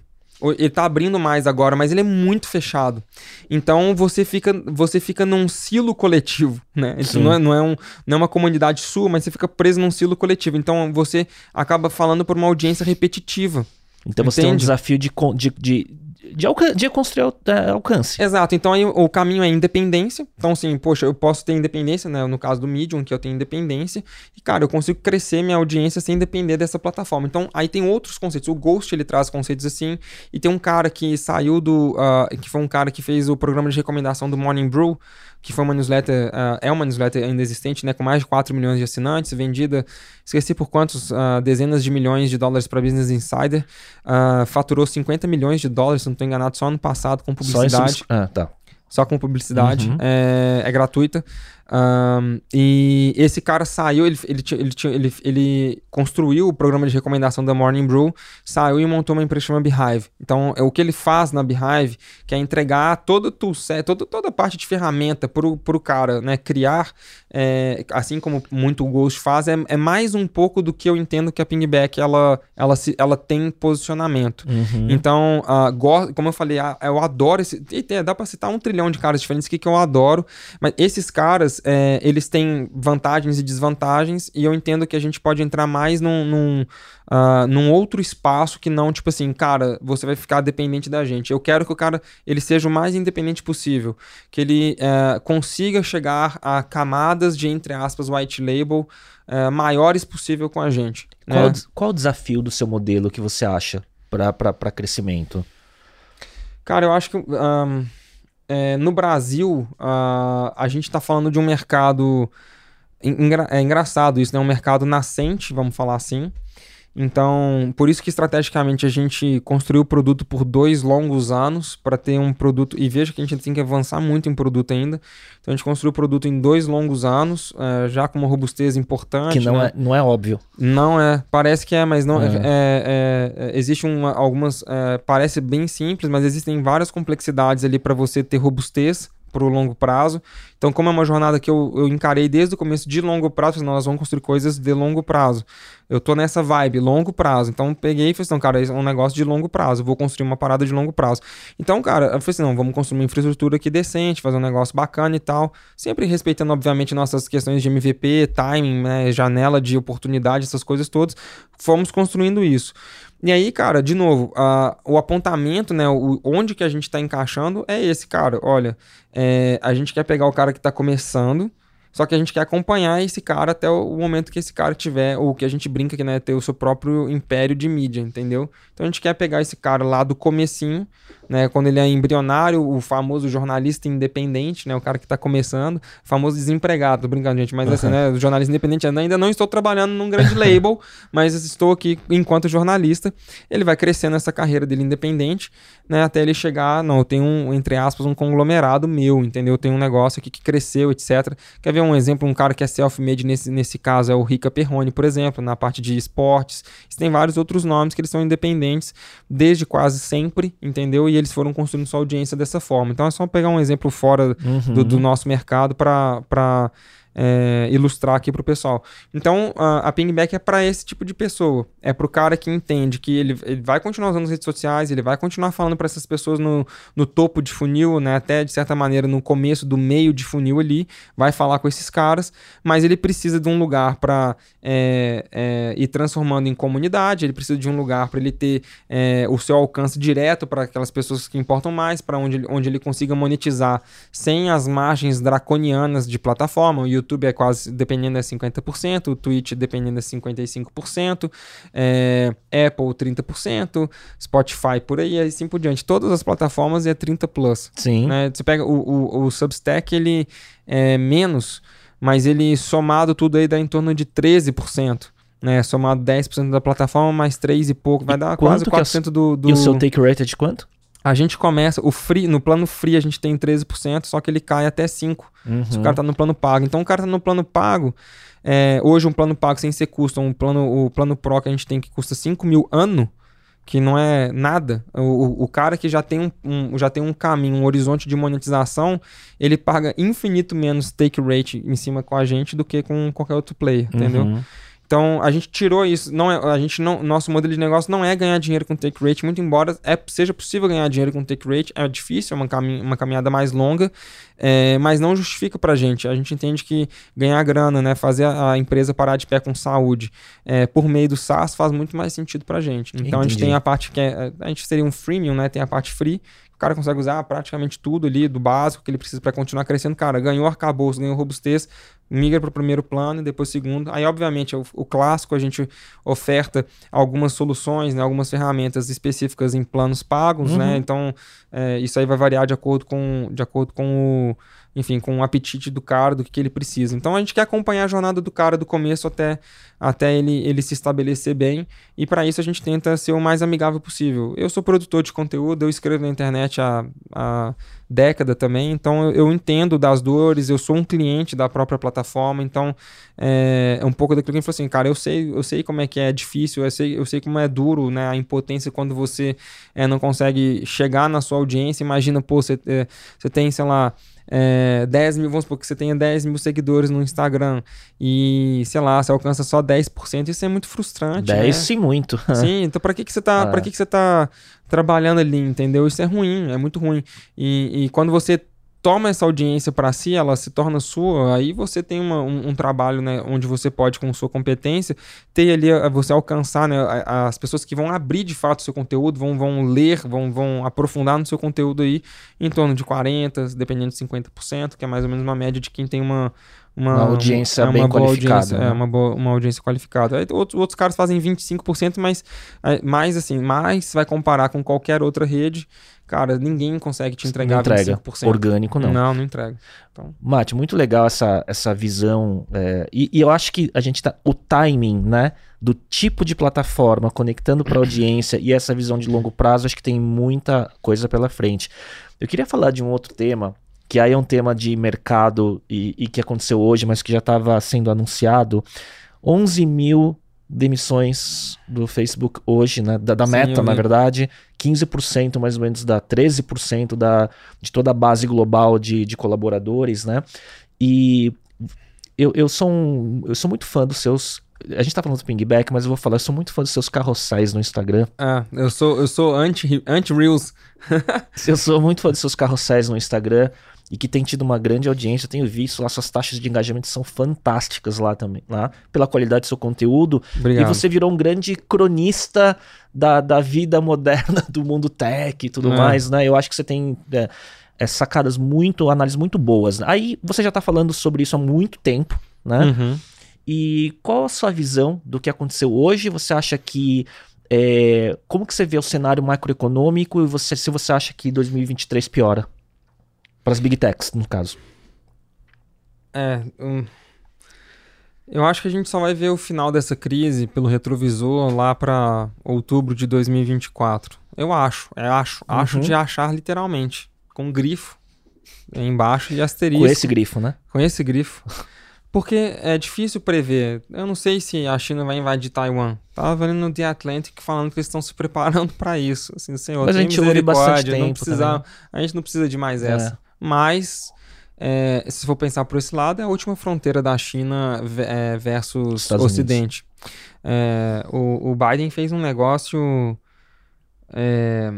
Speaker 2: Ele tá abrindo mais agora, mas ele é muito fechado. Então você fica, você fica num silo coletivo, <laughs> né? Isso não é, não, é um, não é uma comunidade sua, mas você fica preso num silo coletivo. Então você acaba falando por uma audiência repetitiva.
Speaker 1: Então você tem um desafio de, de, de de, de construir é, alcance.
Speaker 2: Exato. Então aí o caminho é independência. Então, assim, poxa, eu posso ter independência, né? No caso do Medium, que eu tenho independência. E, cara, eu consigo crescer minha audiência sem depender dessa plataforma. Então, aí tem outros conceitos. O Ghost, ele traz conceitos assim. E tem um cara que saiu do... Uh, que foi um cara que fez o programa de recomendação do Morning Brew que foi uma newsletter, uh, é uma newsletter ainda existente, né, com mais de 4 milhões de assinantes, vendida, esqueci por quantos, uh, dezenas de milhões de dólares para Business Insider, uh, faturou 50 milhões de dólares, se não estou enganado, só ano passado com publicidade. Só
Speaker 1: ah, tá.
Speaker 2: Só com publicidade, uhum. é, é gratuita. Um, e esse cara saiu, ele, ele, ele, ele, ele, construiu o programa de recomendação da Morning Brew, saiu e montou uma empresa chamada Beehive. Então, é o que ele faz na Beehive, que é entregar todo toolset, toda, toda a parte de ferramenta para o cara, né? Criar, é, assim como muito o Ghost faz, é, é, mais um pouco do que eu entendo que a Pingback ela, ela, se, ela tem posicionamento. Uhum. Então, uh, como eu falei, eu adoro esse. Dá para citar um trilhão de caras diferentes que, que eu adoro, mas esses caras é, eles têm vantagens e desvantagens, e eu entendo que a gente pode entrar mais num, num, uh, num outro espaço que não, tipo assim, cara, você vai ficar dependente da gente. Eu quero que o cara ele seja o mais independente possível, que ele uh, consiga chegar a camadas de, entre aspas, white label uh, maiores possível com a gente.
Speaker 1: Qual, né? qual o desafio do seu modelo que você acha para crescimento?
Speaker 2: Cara, eu acho que. Um, é, no Brasil, uh, a gente está falando de um mercado. Engra é engraçado isso, né? Um mercado nascente, vamos falar assim. Então, por isso que estrategicamente a gente construiu o produto por dois longos anos para ter um produto. E veja que a gente tem que avançar muito em produto ainda. Então, a gente construiu o produto em dois longos anos, é, já com uma robustez importante.
Speaker 1: Que não,
Speaker 2: né?
Speaker 1: é, não é óbvio.
Speaker 2: Não é. Parece que é, mas não é. é, é, é existe uma, algumas. É, parece bem simples, mas existem várias complexidades ali para você ter robustez para o longo prazo. Então, como é uma jornada que eu, eu encarei desde o começo de longo prazo, nós vamos construir coisas de longo prazo. Eu tô nessa vibe, longo prazo. Então, peguei e falei assim, cara, é um negócio de longo prazo, vou construir uma parada de longo prazo. Então, cara, eu falei assim, não, vamos construir uma infraestrutura aqui decente, fazer um negócio bacana e tal. Sempre respeitando, obviamente, nossas questões de MVP, timing, né, janela de oportunidade, essas coisas todas. Fomos construindo isso. E aí, cara, de novo, uh, o apontamento, né? O, onde que a gente está encaixando é esse, cara. Olha, é, a gente quer pegar o cara que está começando Só que a gente quer acompanhar esse cara até o momento que esse cara tiver, ou que a gente brinca que né, ter o seu próprio império de mídia, entendeu? Então a gente quer pegar esse cara lá do comecinho, né, quando ele é embrionário, o famoso jornalista independente, né, o cara que está começando, famoso desempregado, tô brincando, gente, mas uhum. assim, né, o jornalista independente, ainda não estou trabalhando num grande <laughs> label, mas estou aqui enquanto jornalista, ele vai crescendo essa carreira dele independente, né, até ele chegar, não, eu tenho um, entre aspas, um conglomerado meu, entendeu? Tem um negócio aqui que cresceu, etc. Quer ver um exemplo, um cara que é self-made nesse, nesse caso é o Rica Perrone, por exemplo, na parte de esportes. Tem vários outros nomes que eles são independentes desde quase sempre, entendeu? E eles foram construindo sua audiência dessa forma. Então é só pegar um exemplo fora uhum. do, do nosso mercado para é, ilustrar aqui para o pessoal. Então, a, a pingback é para esse tipo de pessoa. É para o cara que entende que ele, ele vai continuar usando as redes sociais, ele vai continuar falando para essas pessoas no, no topo de funil, né, até de certa maneira no começo do meio de funil ali, vai falar com esses caras, mas ele precisa de um lugar para é, é, ir transformando em comunidade, ele precisa de um lugar para ele ter é, o seu alcance direto para aquelas pessoas que importam mais, para onde, onde ele consiga monetizar sem as margens draconianas de plataforma. O YouTube é quase, dependendo, é 50%, o Twitch, dependendo, é 55%, é, Apple, 30%, Spotify, por aí, assim por diante. Todas as plataformas é 30%. Plus,
Speaker 1: Sim.
Speaker 2: Né? Você pega o, o, o Substack, ele é menos, mas ele somado tudo aí dá em torno de 13%. Né, somado 10% da plataforma, mais 3 e pouco, vai e dar quase 4% do, do...
Speaker 1: E o seu take rate é de quanto?
Speaker 2: A gente começa, o free, no plano free a gente tem 13%, só que ele cai até 5% uhum. se o cara tá no plano pago. Então o cara tá no plano pago, é, hoje um plano pago sem ser custo, um plano, o plano pro que a gente tem que custa 5 mil ano, que não é nada. O, o cara que já tem um, um, já tem um caminho, um horizonte de monetização, ele paga infinito menos take rate em cima com a gente do que com qualquer outro player, uhum. entendeu? Então a gente tirou isso. Não é, a gente não, nosso modelo de negócio não é ganhar dinheiro com take rate, muito embora é, seja possível ganhar dinheiro com take rate, é difícil, é uma, caminha, uma caminhada mais longa, é, mas não justifica para a gente. A gente entende que ganhar grana, né, fazer a, a empresa parar de pé com saúde é, por meio do SaaS faz muito mais sentido para a gente. Então Entendi. a gente tem a parte que é, a gente seria um freemium, né, tem a parte free cara consegue usar praticamente tudo ali do básico que ele precisa para continuar crescendo. Cara, ganhou arcabouço, ganhou robustez, migra para o primeiro plano e depois segundo. Aí, obviamente, o, o, clássico a gente oferta algumas soluções, né, algumas ferramentas específicas em planos pagos, né? uhum. né? Então, é, isso aí vai variar de acordo com, de acordo com o enfim, com o apetite do cara, do que, ele precisa. Então a gente quer acompanhar a jornada do cara do começo até, até ele, ele se estabelecer bem, e para isso a gente tenta ser o mais amigável possível. Eu sou produtor de conteúdo, eu escrevo na internet há, há década também, então eu, eu entendo das dores, eu sou um cliente da própria plataforma, então é, é um pouco daquilo que gente falou assim, cara, eu sei, eu sei como é que é difícil, eu sei, eu sei como é duro, né, a impotência quando você é, não consegue chegar na sua audiência, imagina, pô, você, é, você tem, sei lá, é, 10 mil, vamos supor que você tenha 10 mil seguidores no Instagram e, sei lá, você alcança só 10%, isso é muito frustrante. 10
Speaker 1: né? sim, muito. <laughs>
Speaker 2: Sim, então pra que, que você tá. É. que, que você tá trabalhando ali, entendeu? Isso é ruim, é muito ruim. E, e quando você toma essa audiência para si, ela se torna sua, aí você tem uma, um, um, trabalho né, onde você pode, com sua competência, ter ali, você alcançar né, as pessoas que vão abrir de fato o seu conteúdo, vão, vão ler, vão, vão aprofundar no seu conteúdo aí em torno de 40%, dependendo de 50%, que é mais ou menos uma média de quem tem uma,
Speaker 1: uma, uma audiência uma, bem qualificada.
Speaker 2: Audiência,
Speaker 1: né?
Speaker 2: É, uma, boa, uma audiência qualificada. Aí, outros, outros caras fazem 25%, mas mais assim, mais vai comparar com qualquer outra rede cara, ninguém consegue te entregar não entrega. 25%.
Speaker 1: Orgânico, não.
Speaker 2: Não, não entrega.
Speaker 1: Então... Mate, muito legal essa, essa visão. É, e, e, eu acho que a gente tá. O timing, né? Do tipo de plataforma, conectando para a audiência e essa visão de longo prazo, acho que tem muita coisa pela frente. Eu queria falar de um outro tema, que aí é um tema de mercado e, e que aconteceu hoje, mas que já estava sendo anunciado. 11 mil demissões do Facebook hoje, né? Da, da Sim, meta, na verdade. 15% mais ou menos da 13% da, de toda a base global de, de colaboradores, né? E eu, eu, sou um, eu sou muito fã dos seus. A gente tá falando do pingback, mas eu vou falar, eu sou muito fã dos seus carrossais no Instagram.
Speaker 2: Ah, eu sou, eu sou anti-Reels. Anti <laughs>
Speaker 1: eu sou muito fã dos seus carrossais no Instagram e que tem tido uma grande audiência. Eu tenho visto lá, suas taxas de engajamento são fantásticas lá também, lá, pela qualidade do seu conteúdo. Obrigado. E você virou um grande cronista da, da vida moderna <laughs> do mundo tech e tudo é. mais, né? Eu acho que você tem. É, é, sacadas muito, análises muito boas. Aí você já está falando sobre isso há muito tempo, né?
Speaker 2: Uhum.
Speaker 1: E qual a sua visão do que aconteceu hoje? Você acha que é, como que você vê o cenário macroeconômico e você, se você acha que 2023 piora? Para as big techs, no caso.
Speaker 2: É, um, eu acho que a gente só vai ver o final dessa crise pelo retrovisor lá para outubro de 2024. Eu acho, é acho,
Speaker 1: Uhum.
Speaker 2: acho de achar literalmente, com grifo embaixo e asterisco.
Speaker 1: Com esse grifo, né?
Speaker 2: Com esse grifo. Porque é difícil prever. Eu não sei se a China vai invadir Taiwan. Tava vendo no The Atlantic falando que eles estão se preparando para isso. Assim, senhor,
Speaker 1: Mas a gente ouve bastante tempo
Speaker 2: precisa,
Speaker 1: também.
Speaker 2: A gente não precisa de mais
Speaker 1: É.
Speaker 2: essa. Mas, é, se for pensar por esse lado, é a última fronteira da China é, versus
Speaker 1: Estados
Speaker 2: Ocidente. É, o, o Biden fez um negócio. é,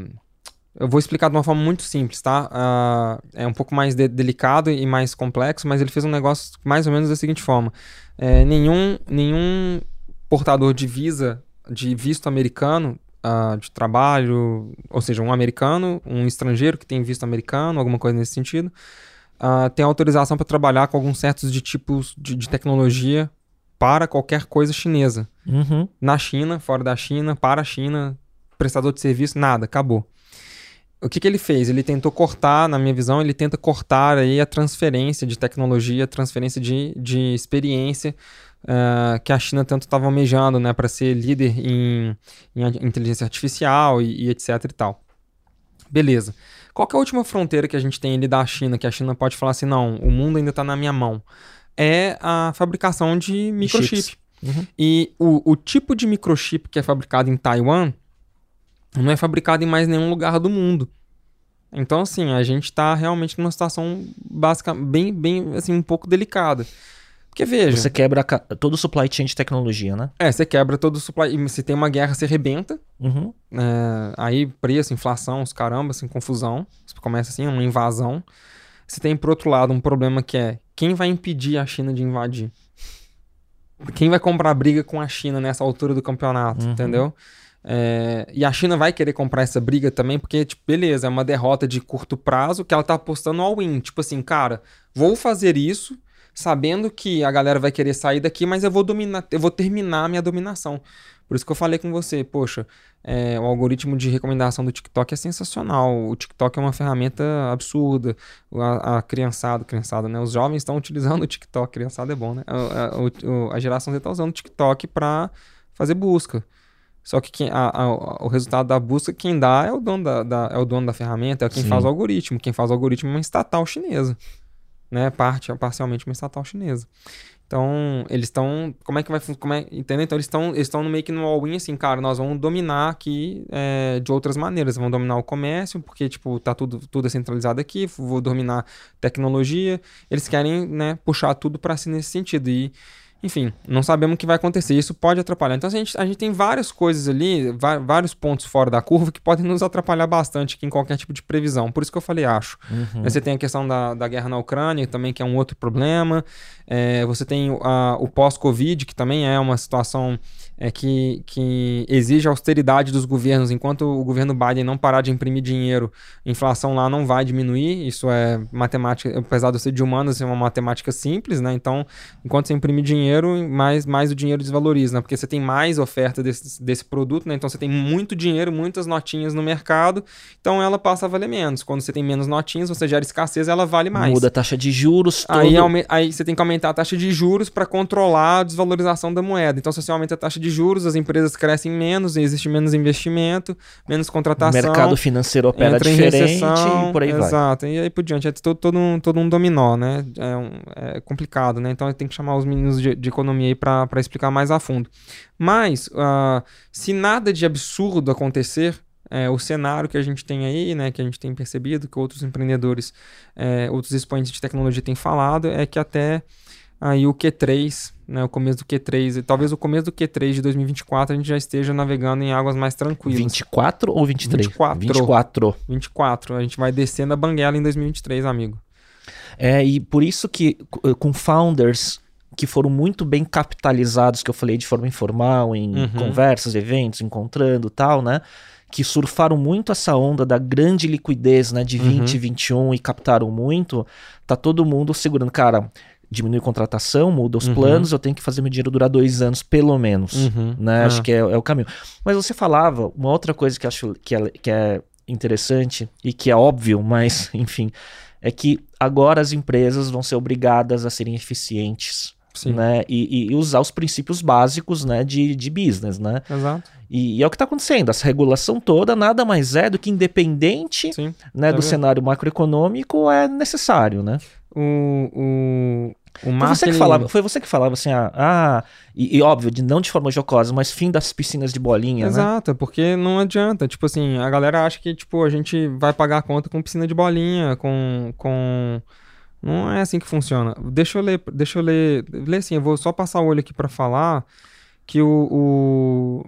Speaker 2: eu vou explicar de uma forma muito simples, tá? Ah, é um pouco mais de- delicado e mais complexo, mas ele fez um negócio mais ou menos da seguinte forma: É, nenhum, nenhum portador de visa, de visto americano, ah, de trabalho, ou seja, um americano, um estrangeiro que tem visto americano, alguma coisa nesse sentido, ah, tem autorização para trabalhar com alguns certos de tipos de, de tecnologia para qualquer coisa chinesa
Speaker 1: Uhum.
Speaker 2: na China, fora da China, para a China, prestador de serviço, nada, acabou. O que, que ele fez? Ele tentou cortar, na minha visão, ele tenta cortar aí a transferência de tecnologia, a transferência de, de experiência ah, que a China tanto estava almejando, né, para ser líder em, em inteligência artificial e, e etc e tal. Beleza. Qual é a última fronteira que a gente tem ali da China, que a China pode falar assim, não, o mundo ainda está na minha mão? É a fabricação de microchip.
Speaker 1: Uhum.
Speaker 2: E o, o tipo de microchip que é fabricado em Taiwan não é fabricado em mais nenhum lugar do mundo. Então, assim, a gente tá realmente numa situação básica, bem, bem, assim, um pouco delicada. Porque, veja,
Speaker 1: Você quebra ca- todo o supply chain de tecnologia, né?
Speaker 2: é, você quebra todo o supply, se tem uma guerra, você rebenta,
Speaker 1: Uhum.
Speaker 2: é, aí preço, inflação, os caramba, assim, confusão. Você começa assim, uma invasão. Você tem, por outro lado, um problema que é quem vai impedir a China de invadir? Quem vai comprar briga com a China nessa altura do campeonato,
Speaker 1: Uhum.
Speaker 2: entendeu? É, e a China vai querer comprar essa briga também, porque, tipo, beleza, é uma derrota de curto prazo que ela tá apostando all in. Tipo assim, cara, vou fazer isso sabendo que a galera vai querer sair daqui, mas eu vou dominar, eu vou terminar a minha dominação. Por isso que eu falei com você, poxa, é, o algoritmo de recomendação do TikTok é sensacional. O TikTok é uma ferramenta absurda. A, a criançada, criançada, né? Os jovens estão utilizando o TikTok. Criançada é bom, né? A, a, a geração Z está usando o TikTok para fazer busca. Só que quem- a- a- o resultado da busca, quem dá é o dono da, da- é o dono da ferramenta, é quem
Speaker 1: Sim.
Speaker 2: faz o algoritmo. Quem faz o algoritmo é uma estatal chinesa. Né? Parte, parcialmente uma estatal chinesa. Então, eles estão. Como é que vai como é, Entendeu? Então, eles estão eles no meio que no all-in, assim, cara, nós vamos dominar aqui é, de outras maneiras. Vamos dominar o comércio, porque, tipo, tá tudo, tudo centralizado aqui, vou dominar tecnologia. Eles querem, né, puxar tudo para si nesse sentido. E, enfim, não sabemos o que vai acontecer. Isso pode atrapalhar. Então, a gente, a gente tem várias coisas ali, vários pontos fora da curva que podem nos atrapalhar bastante aqui em qualquer tipo de previsão. Por isso que eu falei, acho.
Speaker 1: Uhum.
Speaker 2: Você tem a questão da, da guerra na Ucrânia, também, que é um outro problema. É, você tem a- o pós-Covid, que também é uma situação é, que, que exige austeridade dos governos. Enquanto o governo Biden não parar de imprimir dinheiro, a inflação lá não vai diminuir. Isso é matemática, apesar de eu ser de humanas, é uma matemática simples, né? Então, enquanto você imprimir dinheiro, mais, mais o dinheiro desvaloriza, né? Porque você tem mais oferta desse, desse produto, né? Então você tem muito dinheiro, muitas notinhas no mercado, então ela passa a valer menos. Quando você tem menos notinhas, você gera escassez, ela vale mais.
Speaker 1: Muda a taxa de juros.
Speaker 2: Aí,
Speaker 1: todo-
Speaker 2: aume- aí você tem que aumentar a taxa de juros para controlar a desvalorização da moeda. Então, se você aumenta a taxa de juros, as empresas crescem menos, existe menos investimento, menos
Speaker 1: O
Speaker 2: contratação.
Speaker 1: mercado financeiro opera diferente e por aí vai.
Speaker 2: Exato, e aí por diante. É todo, todo, um, todo um dominó, né? É, um- é complicado, né? Então tem que chamar os meninos de, de economia aí para explicar mais a fundo. Mas, ah, se nada de absurdo acontecer, é, o cenário que a gente tem aí, né, que a gente tem percebido, que outros empreendedores, é, outros expoentes de tecnologia têm falado, é que até aí o Q3, né, o começo do Q3, e talvez o começo do Q3 de 2024 a gente já esteja navegando em águas mais tranquilas.
Speaker 1: 24 ou 23?
Speaker 2: 24.
Speaker 1: 24.
Speaker 2: 24. A gente vai descendo a banguela em 2023, amigo.
Speaker 1: É, e por isso que c- com founders que foram muito bem capitalizados, que eu falei de forma informal, em
Speaker 2: Uhum.
Speaker 1: conversas, eventos, encontrando tal, né? que surfaram muito essa onda da grande liquidez, né, de 20,
Speaker 2: Uhum.
Speaker 1: 21 e captaram muito, tá todo mundo segurando. Cara, diminui contratação, muda os
Speaker 2: Uhum.
Speaker 1: planos, eu tenho que fazer meu dinheiro durar dois anos, pelo menos.
Speaker 2: Uhum.
Speaker 1: Né? Acho que é, é o caminho. Mas você falava, uma outra coisa que acho que é, que é interessante e que é óbvio, mas <laughs> enfim, é que agora as empresas vão ser obrigadas a serem eficientes.
Speaker 2: Sim.
Speaker 1: Né? E, e usar os princípios básicos né, de, de business, né?
Speaker 2: Exato.
Speaker 1: E, e é o que está acontecendo. Essa regulação toda nada mais é do que independente
Speaker 2: Sim.
Speaker 1: né, do
Speaker 2: vendo?
Speaker 1: cenário macroeconômico é necessário, né?
Speaker 2: O, o, o
Speaker 1: Foi
Speaker 2: Mark,
Speaker 1: você, que falava, foi você que falava assim, ah, ah e, e óbvio, de, não de forma jocosa, mas fim das piscinas de bolinha, né?
Speaker 2: Exato, porque não adianta. Tipo assim, a galera acha que tipo, a gente vai pagar a conta com piscina de bolinha, com. com... Não é assim que funciona. Deixa eu ler, deixa eu ler. Ler assim, eu vou só passar o olho aqui pra falar que o. o...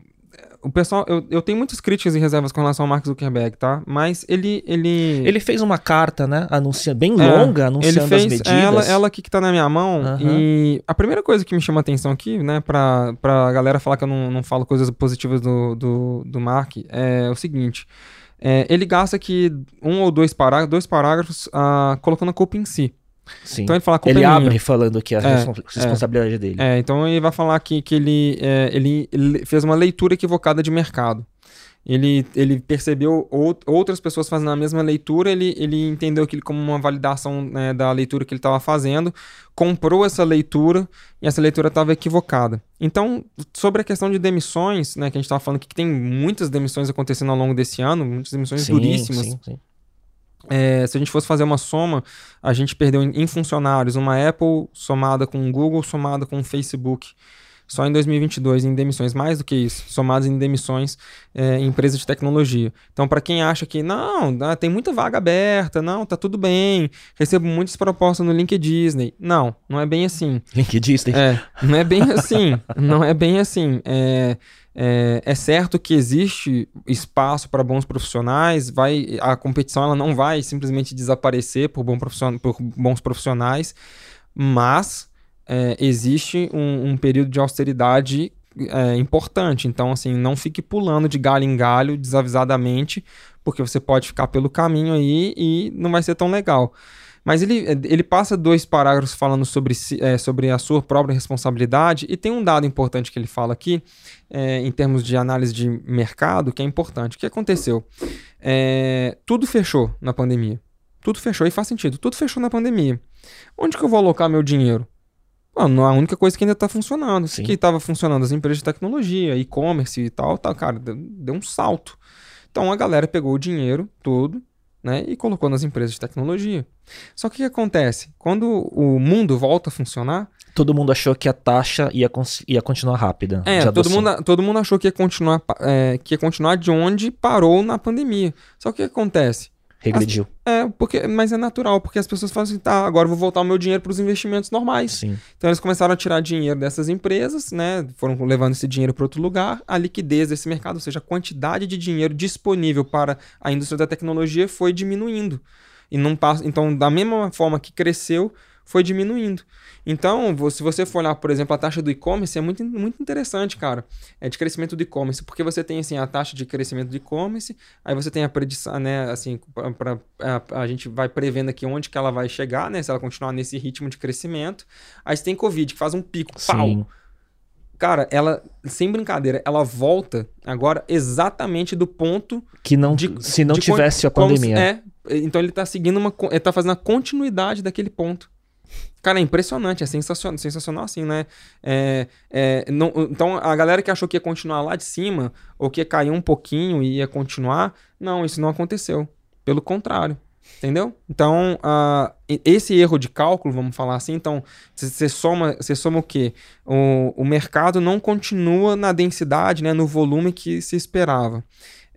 Speaker 2: O pessoal, eu, eu tenho muitas críticas e reservas com relação ao Mark Zuckerberg, tá? Mas ele. Ele,
Speaker 1: Ele fez uma carta, né, anunciando, bem
Speaker 2: É,
Speaker 1: longa,
Speaker 2: ele
Speaker 1: anunciando as
Speaker 2: fez
Speaker 1: medidas.
Speaker 2: ela, ela aqui que tá na minha mão.
Speaker 1: Aham.
Speaker 2: E a primeira coisa que me chama a atenção aqui, né, pra, pra galera falar que eu não, não falo coisas positivas do, do, do Mark, é o seguinte. é, ele gasta aqui um ou dois parágrafos, dois parágrafos ah, colocando a culpa em si.
Speaker 1: Sim.
Speaker 2: Então ele fala culpa
Speaker 1: ele
Speaker 2: é minha.
Speaker 1: abre falando que a
Speaker 2: É,
Speaker 1: respons- responsabilidade dele.
Speaker 2: É, então ele vai falar aqui que ele, é, ele, ele fez uma leitura equivocada de mercado. Ele, ele percebeu ou- outras pessoas fazendo a mesma leitura, ele, ele entendeu aquilo como uma validação né, da leitura que ele estava fazendo, comprou essa leitura e essa leitura estava equivocada. Então, sobre a questão de demissões, né, que a gente estava falando aqui, que tem muitas demissões acontecendo ao longo desse ano, muitas demissões
Speaker 1: Sim,
Speaker 2: duríssimas.
Speaker 1: sim, sim.
Speaker 2: É, se a gente fosse fazer uma soma, a gente perdeu em, funcionários uma Apple somada com o Google, somada com o Facebook. Só em 2022 em demissões, mais do que isso, somados em demissões é, em empresas de tecnologia. Então, para quem acha que não, ah, tem muita vaga aberta, não, tá tudo bem, recebo muitas propostas no LinkedIn. Não, não é bem assim.
Speaker 1: LinkedIn,
Speaker 2: É, não é bem assim. Não é bem assim. É, é, é certo que existe espaço para bons profissionais, vai, a competição ela não vai simplesmente desaparecer por, bom profission- por bons profissionais, mas é, existe um, um período de austeridade é, importante. Então, assim, não fique pulando de galho em galho desavisadamente, porque você pode ficar pelo caminho aí e não vai ser tão legal. Mas ele, ele passa dois parágrafos falando sobre, é, sobre a sua própria responsabilidade, e tem um dado importante que ele fala aqui, é, em termos de análise de mercado, que é importante. O que aconteceu? É, tudo fechou na pandemia. Tudo fechou, e faz sentido. Tudo fechou na pandemia. Onde que eu vou alocar meu dinheiro? É a única coisa que ainda está funcionando.
Speaker 1: Sim.
Speaker 2: que estava funcionando? As empresas de tecnologia, e-commerce e tal, tal, cara, deu, deu um salto. Então a galera pegou o dinheiro todo, né, e colocou nas empresas de tecnologia. Só que o que acontece? Quando o mundo volta a funcionar,
Speaker 1: Todo mundo achou que a taxa ia, ia continuar rápida.
Speaker 2: é, todo mundo, todo mundo achou que ia, continuar, é, que ia continuar de onde parou na pandemia. Só que o que acontece?
Speaker 1: Regrediu.
Speaker 2: É, porque, mas é natural, porque as pessoas falam assim, tá, agora eu vou voltar o meu dinheiro para os investimentos normais.
Speaker 1: Sim.
Speaker 2: Então eles começaram a tirar dinheiro dessas empresas, né? Foram levando esse dinheiro para outro lugar. A liquidez desse mercado, ou seja, a quantidade de dinheiro disponível para a indústria da tecnologia foi diminuindo. E não passa, então, da mesma forma que cresceu, foi diminuindo. Então, se você for olhar, por exemplo, a taxa do e-commerce, é muito, muito interessante, cara. É de crescimento do e-commerce, porque você tem assim a taxa de crescimento do e-commerce, aí você tem a predição, né, assim, pra, a, a gente vai prevendo aqui onde que ela vai chegar, né, se ela continuar nesse ritmo de crescimento. Aí você tem Covid, que faz um pico, pau,
Speaker 1: Sim.
Speaker 2: Cara, ela, sem brincadeira, ela volta agora exatamente do ponto.
Speaker 1: Que não,
Speaker 2: de-
Speaker 1: se não
Speaker 2: de
Speaker 1: tivesse a
Speaker 2: como se-
Speaker 1: pandemia.
Speaker 2: é, então ele tá seguindo uma. Ele tá fazendo a continuidade daquele ponto. Cara, é impressionante, é sensacional, sensacional assim, né? É, é, não- então a galera que achou que ia continuar lá de cima, ou que ia cair um pouquinho e ia continuar, não, isso não aconteceu. Pelo contrário. Entendeu? Então, e- esse erro de cálculo, vamos falar assim, então, você soma, soma o quê? O, o mercado não continua na densidade, né, no volume que se esperava.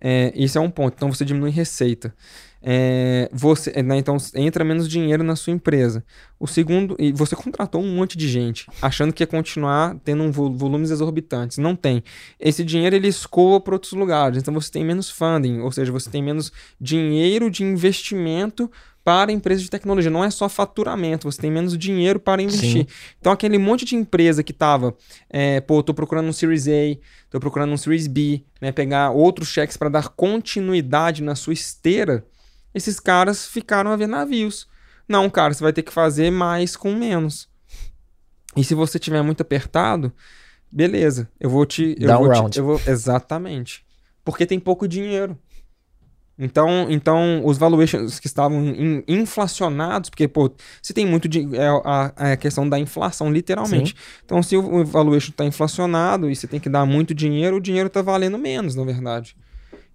Speaker 2: É, isso é um ponto. Então, você diminui receita. É, você, né, então entra menos dinheiro na sua empresa. O segundo, e você contratou um monte de gente, achando que ia continuar tendo um volumes exorbitantes. Não tem. Esse dinheiro ele escoa para outros lugares. Então você tem menos funding, ou seja, você tem menos dinheiro de investimento para empresas de tecnologia. Não é só faturamento, você tem menos dinheiro para investir. Sim. Então, aquele monte de empresa que estava, é, pô, tô procurando um Series A, tô procurando um Series B, né, pegar outros cheques para dar continuidade na sua esteira, esses caras ficaram a ver navios. Não, cara, você vai ter que fazer mais com menos. E se você tiver muito apertado, beleza, eu vou te. Eu vou
Speaker 1: round.
Speaker 2: Te, eu vou, exatamente. Porque tem pouco dinheiro. Então, então os valuations que estavam in, inflacionados, porque, pô, se tem muito de, é a, a questão da inflação, literalmente. Sim. Então, se o valuation está inflacionado e você tem que dar muito dinheiro, o dinheiro está valendo menos, na verdade.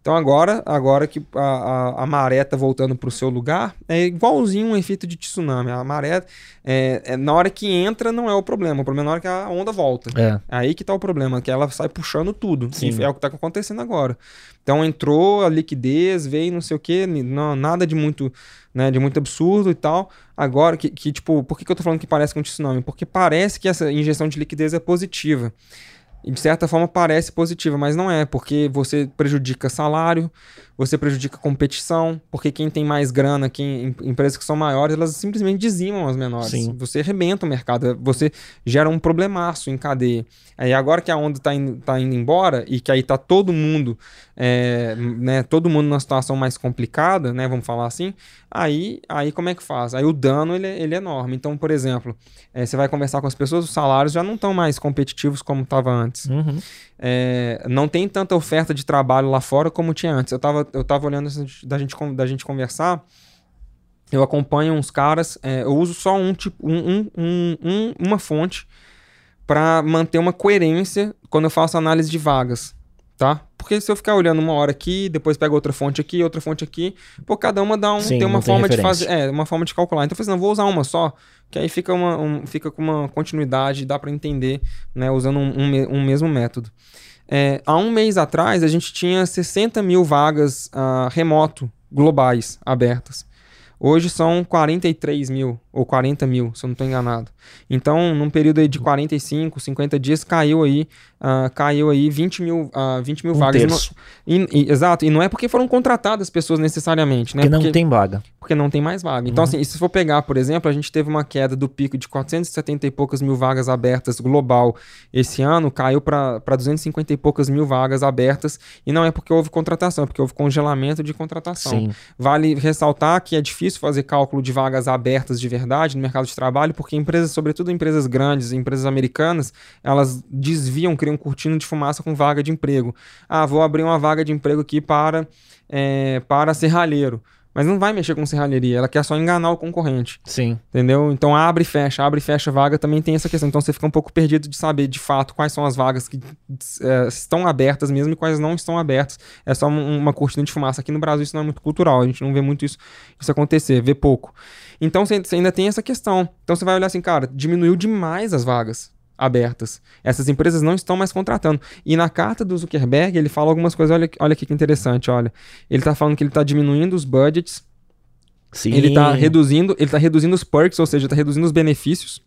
Speaker 2: Então agora, agora que a, a, a maré está voltando para o seu lugar, é igualzinho um efeito de tsunami. A maré, é, é, na hora que entra, não é o problema. O problema é na hora que a onda volta.
Speaker 1: É.
Speaker 2: Aí que está o problema, que ela sai puxando tudo. Sim. é o que está acontecendo agora. Então entrou a liquidez, veio não sei o que, não, nada de muito, né, de muito absurdo e tal. Agora, que, que tipo, por que, que eu estou falando que parece com um tsunami? Porque parece que essa injeção de liquidez é positiva e de certa forma parece positiva, mas não é, porque você prejudica salário, você prejudica competição, porque quem tem mais grana, quem empresas que são maiores, elas simplesmente dizimam as menores. Sim. Você arrebenta o mercado, você gera um problemaço em cadeia. Aí agora que a onda está indo, tá indo embora e que aí tá todo mundo, é, né, todo mundo numa situação mais complicada, né, vamos falar assim, aí, aí como é que faz? Aí o dano ele, ele é enorme. Então, por exemplo, é, você vai conversar com as pessoas, os salários já não estão mais competitivos como estava antes.
Speaker 1: Uhum.
Speaker 2: É, não tem tanta oferta de trabalho lá fora como tinha antes. Eu estava eu tava olhando da gente, da gente conversar. Eu acompanho uns caras, é, eu uso só um tipo, um, um, um, uma fonte para manter uma coerência quando eu faço análise de vagas, tá? Porque se eu ficar olhando uma hora aqui, depois pego outra fonte aqui, outra fonte aqui, pô, cada uma dá um, Sim, tem uma forma tem de fazer, é, uma forma de calcular. Então eu falei assim, não, vou usar uma só, que aí fica, uma, um, fica com uma continuidade, dá para entender, né, usando um, um, um mesmo método. É, há um mês atrás, a gente tinha 60 mil vagas uh, remoto globais abertas. Hoje são 43 mil, ou 40 mil, se eu não estou enganado. Então, num período de 45, 50 dias, caiu aí, uh, caiu aí 20 mil, uh, 20 mil
Speaker 1: um
Speaker 2: vagas.
Speaker 1: Terço.
Speaker 2: E não, e, exato, e não é porque foram contratadas pessoas necessariamente, né?
Speaker 1: Porque não porque, tem vaga.
Speaker 2: Porque não tem mais vaga. Então, uhum. assim, se for pegar, por exemplo, a gente teve uma queda do pico de 470 e poucas mil vagas abertas global esse ano, caiu para 250 e poucas mil vagas abertas, e não é porque houve contratação, é porque houve congelamento de contratação.
Speaker 1: Sim.
Speaker 2: Vale ressaltar que é difícil difícil fazer cálculo de vagas abertas de verdade no mercado de trabalho, porque empresas, sobretudo empresas grandes, empresas americanas, elas desviam, criam cortina de fumaça com vaga de emprego. Ah, vou abrir uma vaga de emprego aqui para, é, para serralheiro mas não vai mexer com serralheria, ela quer só enganar o concorrente.
Speaker 1: Sim.
Speaker 2: Entendeu? Então abre e fecha, abre e fecha vaga também tem essa questão. Então você fica um pouco perdido de saber de fato quais são as vagas que é, estão abertas mesmo e quais não estão abertas. É só um, uma cortina de fumaça. Aqui no Brasil isso não é muito cultural, a gente não vê muito isso, isso acontecer, vê pouco. Então você ainda tem essa questão. Então você vai olhar assim, cara, diminuiu demais as vagas abertas. Essas empresas não estão mais contratando. E na carta do Zuckerberg, ele fala algumas coisas, olha, olha aqui que interessante, olha. Ele está falando que ele está diminuindo os budgets,
Speaker 1: Sim.
Speaker 2: ele está reduzindo, ele tá reduzindo os perks, ou seja, está reduzindo os benefícios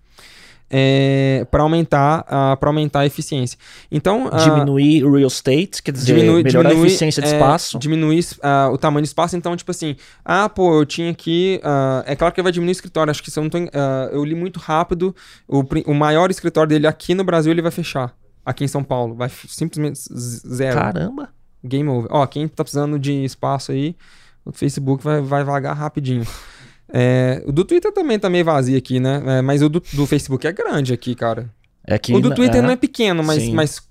Speaker 2: é, para aumentar, uh, para aumentar a eficiência. Então, uh,
Speaker 1: diminuir o real estate, quer dizer,
Speaker 2: diminui,
Speaker 1: melhorar
Speaker 2: diminui,
Speaker 1: a eficiência de
Speaker 2: é,
Speaker 1: espaço.
Speaker 2: Diminuir uh, o tamanho do espaço. Então, tipo assim, ah, pô, eu tinha aqui. é claro que vai diminuir o escritório. Acho que se eu não tô, eu li muito rápido. O, o maior escritório dele aqui no Brasil ele vai fechar. Aqui em São Paulo. Vai simplesmente zero.
Speaker 1: Caramba!
Speaker 2: Game over. Ó, quem tá precisando de espaço aí, o Facebook vai, vai vagar rapidinho. É, o do Twitter também tá meio vazio aqui, né? É, mas o do, do, Facebook é grande aqui, cara.
Speaker 1: É que,
Speaker 2: o do Twitter
Speaker 1: é,
Speaker 2: não é pequeno, mas, mas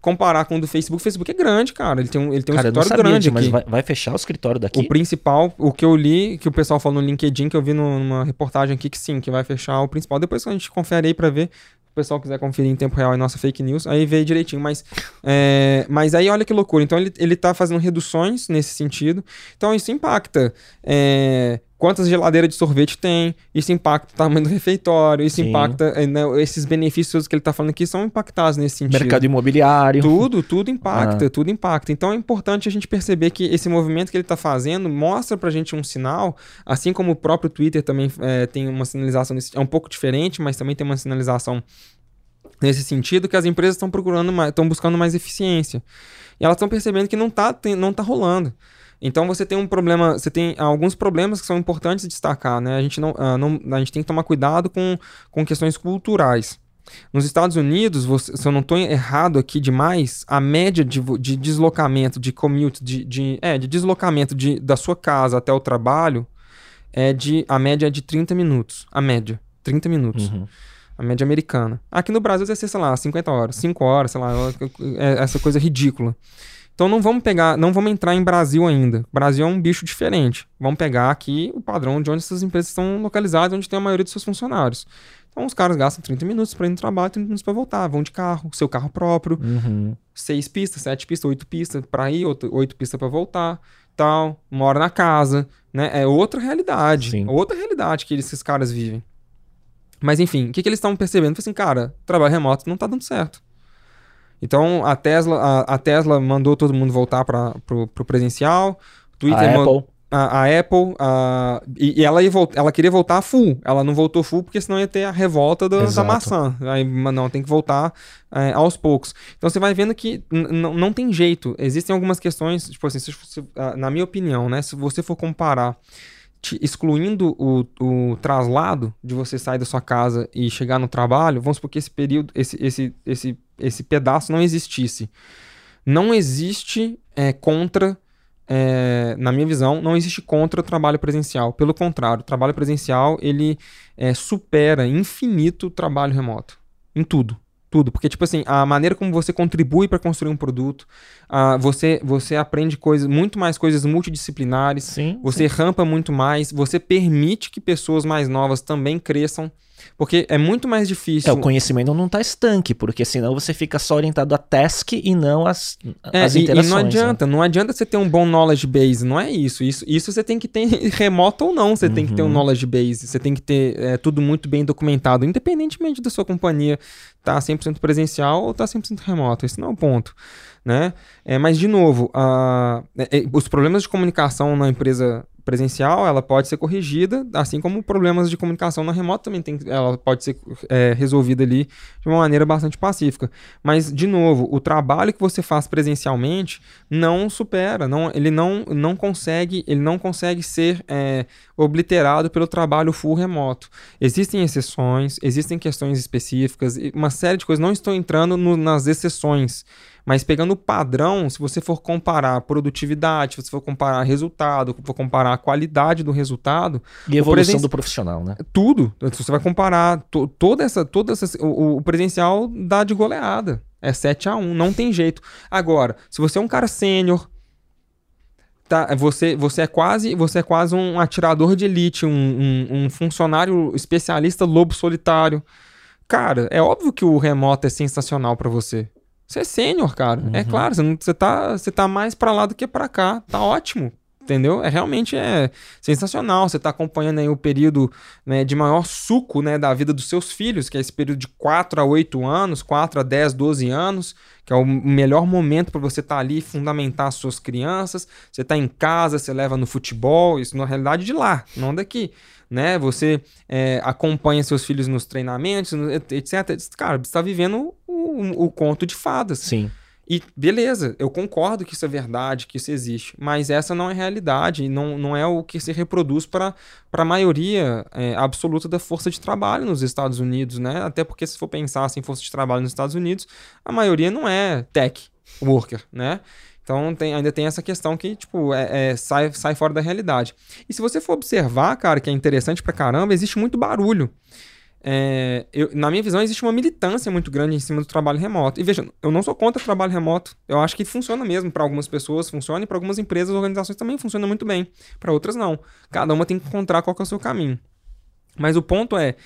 Speaker 2: comparar com o do Facebook, o Facebook é grande, cara. Ele tem um, ele tem um
Speaker 1: cara,
Speaker 2: escritório grande
Speaker 1: mas
Speaker 2: aqui.
Speaker 1: Vai, vai, fechar o escritório daqui?
Speaker 2: O principal, o que eu li, que o pessoal falou no LinkedIn, que eu vi numa reportagem aqui, que sim, que vai fechar o principal. Depois a gente confere aí pra ver, se o pessoal quiser conferir em tempo real em nossa fake news, aí vê direitinho. Mas, é, mas aí olha que loucura. Então ele, ele tá fazendo reduções nesse sentido. Então isso impacta. É, quantas geladeiras de sorvete tem, isso impacta o tamanho do refeitório, isso
Speaker 1: Sim.
Speaker 2: impacta. eh, né, esses benefícios que ele está falando aqui são impactados nesse sentido.
Speaker 1: Mercado imobiliário.
Speaker 2: Tudo, tudo impacta,
Speaker 1: Ah.
Speaker 2: tudo impacta. Então é importante a gente perceber que esse movimento que ele está fazendo mostra pra gente um sinal, assim como o próprio Twitter também eh, tem uma sinalização, é um pouco diferente, mas também tem uma sinalização nesse sentido, que as empresas estão procurando mais, estão buscando mais eficiência. E elas estão percebendo que não está não tá rolando. Então você tem um problema, você tem alguns problemas que são importantes de destacar, né? A gente não, ah, não a gente tem que tomar cuidado com, com questões culturais. Nos Estados Unidos, você- se eu não estou errado aqui demais, a média de, de deslocamento, de commute, de, de, é, de deslocamento de, da sua casa até o trabalho é de. A média é de 30 minutos. A média. 30 minutos.
Speaker 1: Uhum.
Speaker 2: A média americana. Aqui no Brasil deve ser, sei lá, 50 horas, 5 horas, sei lá, é essa coisa ridícula. Então não vamos pegar, não vamos entrar em Brasil ainda. Brasil é um bicho diferente. Vamos pegar aqui o padrão de onde essas empresas estão localizadas, onde tem a maioria dos seus funcionários. Então os caras gastam 30 minutos para ir no trabalho, 30 minutos para voltar, vão de carro, seu carro próprio,
Speaker 1: Uhum.
Speaker 2: seis pistas, sete pistas, oito pistas para ir, oito, oito pistas para voltar, tal, mora na casa, né? É outra realidade,
Speaker 1: Sim.
Speaker 2: outra realidade que esses caras vivem. Mas enfim, o que, que eles estão percebendo? Foi assim, cara, trabalho remoto não tá dando certo. Então a Tesla, a, a Tesla mandou todo mundo voltar para pro, pro presencial. Twitter
Speaker 1: A Apple.
Speaker 2: a, a Apple, a- e, e ela, ia ela queria voltar full. Ela não voltou full porque senão ia ter a revolta do- da maçã. Aí, mas não, tem que voltar é, aos poucos. Então você vai vendo que não tem jeito. Existem algumas questões, tipo assim, se, se- na minha opinião, né? Se você for comparar, te- excluindo o, o traslado de você sair da sua casa e chegar no trabalho, vamos supor que esse período, esse, esse, esse, esse pedaço não existisse. Não existe é, contra é, na minha visão, não existe contra o trabalho presencial. Pelo contrário, o trabalho presencial ele é, supera infinito o trabalho remoto. Em tudo. Tudo. Porque, tipo assim, a maneira como você contribui para construir um produto, ah, você, você aprende coisas, muito mais coisas multidisciplinares,
Speaker 1: Sim.
Speaker 2: você rampa muito mais, você permite que pessoas mais novas também cresçam. Porque é muito mais difícil.
Speaker 1: É, o conhecimento não tá estanque, porque senão você fica só orientado a task e não às,
Speaker 2: É,
Speaker 1: às
Speaker 2: e- e,
Speaker 1: interações.
Speaker 2: não
Speaker 1: né?
Speaker 2: adianta, não adianta você ter um bom knowledge base, não é isso. Isso, isso você tem que ter <laughs> remoto ou não, você tem que ter um
Speaker 1: Uhum.
Speaker 2: knowledge base, você tem que ter é, tudo muito bem documentado, independentemente da sua companhia tá 100% presencial ou tá 100% remoto, esse não é o ponto, né? É, mas, de novo, a- é, é, os problemas de comunicação na empresa presencial, ela pode ser corrigida, assim como problemas de comunicação na remota também tem, ela pode ser é, resolvida ali de uma maneira bastante pacífica. Mas, de novo, o trabalho que você faz presencialmente não supera, não, ele não, não consegue, ele não consegue ser é, obliterado pelo trabalho full remoto. Existem exceções, existem questões específicas, uma série de coisas. Não estou entrando no- nas exceções, mas pegando o padrão, se você for comparar produtividade, se você for comparar resultado, for comparar a qualidade do resultado,
Speaker 1: E evolução
Speaker 2: presen-
Speaker 1: do profissional, né?
Speaker 2: tudo. Você vai comparar to- toda essa, toda essa, o, o presencial dá de goleada. É 7 a 1 não tem jeito. Agora, se você é um cara sênior, tá, você, você é quase, você é quase um atirador de elite, um, um, um funcionário especialista lobo solitário. Cara, é óbvio que o remoto é sensacional pra você. Você é sênior, cara. É
Speaker 1: Uhum.
Speaker 2: claro, você, não, você, tá, você tá mais pra lá do que pra cá. Tá ótimo. Entendeu? É realmente é sensacional. Você tá acompanhando aí o período né, de maior suco né, da vida dos seus filhos, que é esse período de 4 a 8 anos, 4 a 10, 12 anos, que é o melhor momento para você estar ali e fundamentar as suas crianças. Você tá em casa, você leva no futebol, isso na realidade de lá, não daqui. Né? Você é, acompanha seus filhos nos treinamentos, etc. Cara, você está vivendo o, o- conto de fadas.
Speaker 1: Sim.
Speaker 2: E beleza, eu concordo que isso é verdade, que isso existe, mas essa não é realidade, e não, não é o que se reproduz para a maioria é, absoluta da força de trabalho nos Estados Unidos, né? Até porque se for pensar assim, força de trabalho nos Estados Unidos, a maioria não é tech worker, né? Então tem- ainda tem essa questão que, tipo, é, é, sai, sai fora da realidade. E se você for observar, cara, que é interessante pra caramba, existe muito barulho. É, eu- na minha visão, existe uma militância muito grande em cima do trabalho remoto. E veja, eu não sou contra o trabalho remoto. Eu acho que funciona mesmo para algumas pessoas, funciona e para algumas empresas, organizações também funciona muito bem. Para outras não. Cada uma tem que encontrar qual que é o seu caminho. Mas o ponto é,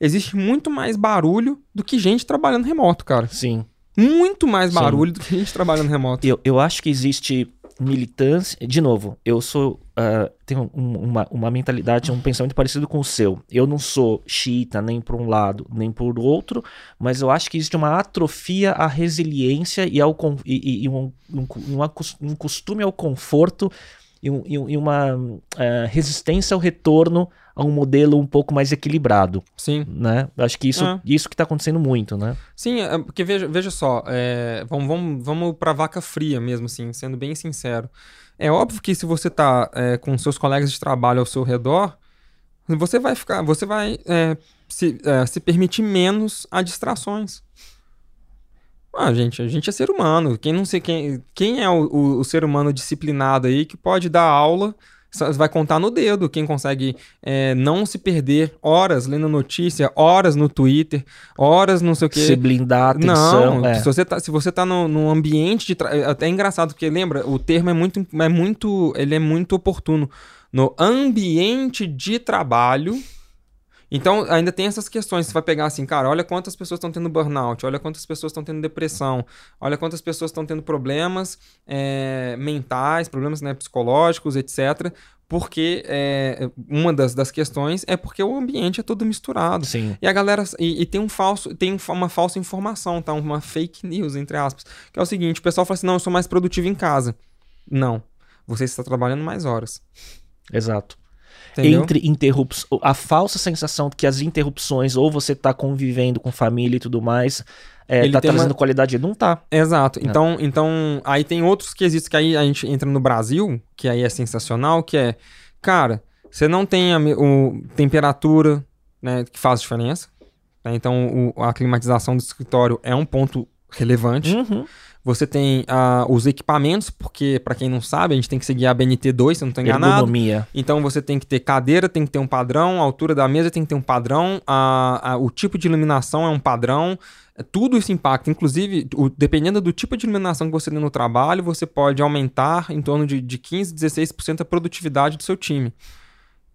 Speaker 2: existe muito mais barulho do que gente trabalhando remoto, cara.
Speaker 1: Sim.
Speaker 2: Muito mais
Speaker 1: Sim.
Speaker 2: barulho do que gente trabalhando remoto.
Speaker 1: Eu, eu acho que existe militância. De novo, eu sou. Uh, tenho um, uma, uma mentalidade, um pensamento parecido com o seu. Eu não sou xiita nem por um lado, nem por outro, mas eu acho que existe uma atrofia à resiliência e, ao, e, e um, um, um, costume ao conforto e, um, e uma uh, resistência ao retorno a um modelo um pouco mais equilibrado.
Speaker 2: Sim.
Speaker 1: Né? Acho que isso, é. isso que está acontecendo muito, né?
Speaker 2: Sim, é, porque veja, veja só, é, vamos, vamos, vamos para vaca fria mesmo, assim, sendo bem sincero. É óbvio que se você está é, com seus colegas de trabalho ao seu redor, você vai ficar, você vai é, se, é, se permitir menos a distrações. Ah, gente, a gente é ser humano. Quem não sei quem, quem é o, o, o ser humano disciplinado aí que pode dar aula vai contar no dedo quem consegue é, não se perder horas lendo notícia, horas no Twitter, horas não sei o que.
Speaker 1: Se blindar atenção.
Speaker 2: Não, é. se você tá, se você tá no, no ambiente de. Tra... É até é engraçado, porque lembra, o termo é muito, é muito. Ele é muito oportuno. No ambiente de trabalho então, ainda tem essas questões. Você vai pegar assim, cara, olha quantas pessoas estão tendo burnout, olha quantas pessoas estão tendo depressão, olha quantas pessoas estão tendo problemas é, mentais, problemas né, psicológicos, etc. Porque é, uma das, das questões é porque o ambiente é todo misturado.
Speaker 1: Sim.
Speaker 2: E a galera. E, e tem um falso. Tem uma falsa informação, tá? Uma fake news, entre aspas. Que é o seguinte: o pessoal fala assim, não, eu sou mais produtivo em casa. Não. Você está trabalhando mais horas.
Speaker 1: Exato. Entendeu? entre interrupções. A falsa sensação de que as interrupções, ou você tá convivendo com família e tudo mais, é, tá trazendo uma... qualidade. Não tá.
Speaker 2: Exato. É. Então, então, aí tem outros quesitos que aí a gente entra no Brasil, que aí é sensacional, que é, cara, você não tem a, o, temperatura, né, que faz diferença. Né? Então, o, a climatização do escritório é um ponto relevante.
Speaker 1: Uhum.
Speaker 2: Você tem uh, os equipamentos, porque, para quem não sabe, a gente tem que seguir a BNT2, se eu não estou enganado.
Speaker 1: Ergonomia.
Speaker 2: Então você tem que ter cadeira, tem que ter um padrão, a altura da mesa tem que ter um padrão, a, a, o tipo de iluminação é um padrão. Tudo isso impacta. Inclusive, o, dependendo do tipo de iluminação que você tem no trabalho, você pode aumentar em torno de, de 15%, 16% a produtividade do seu time.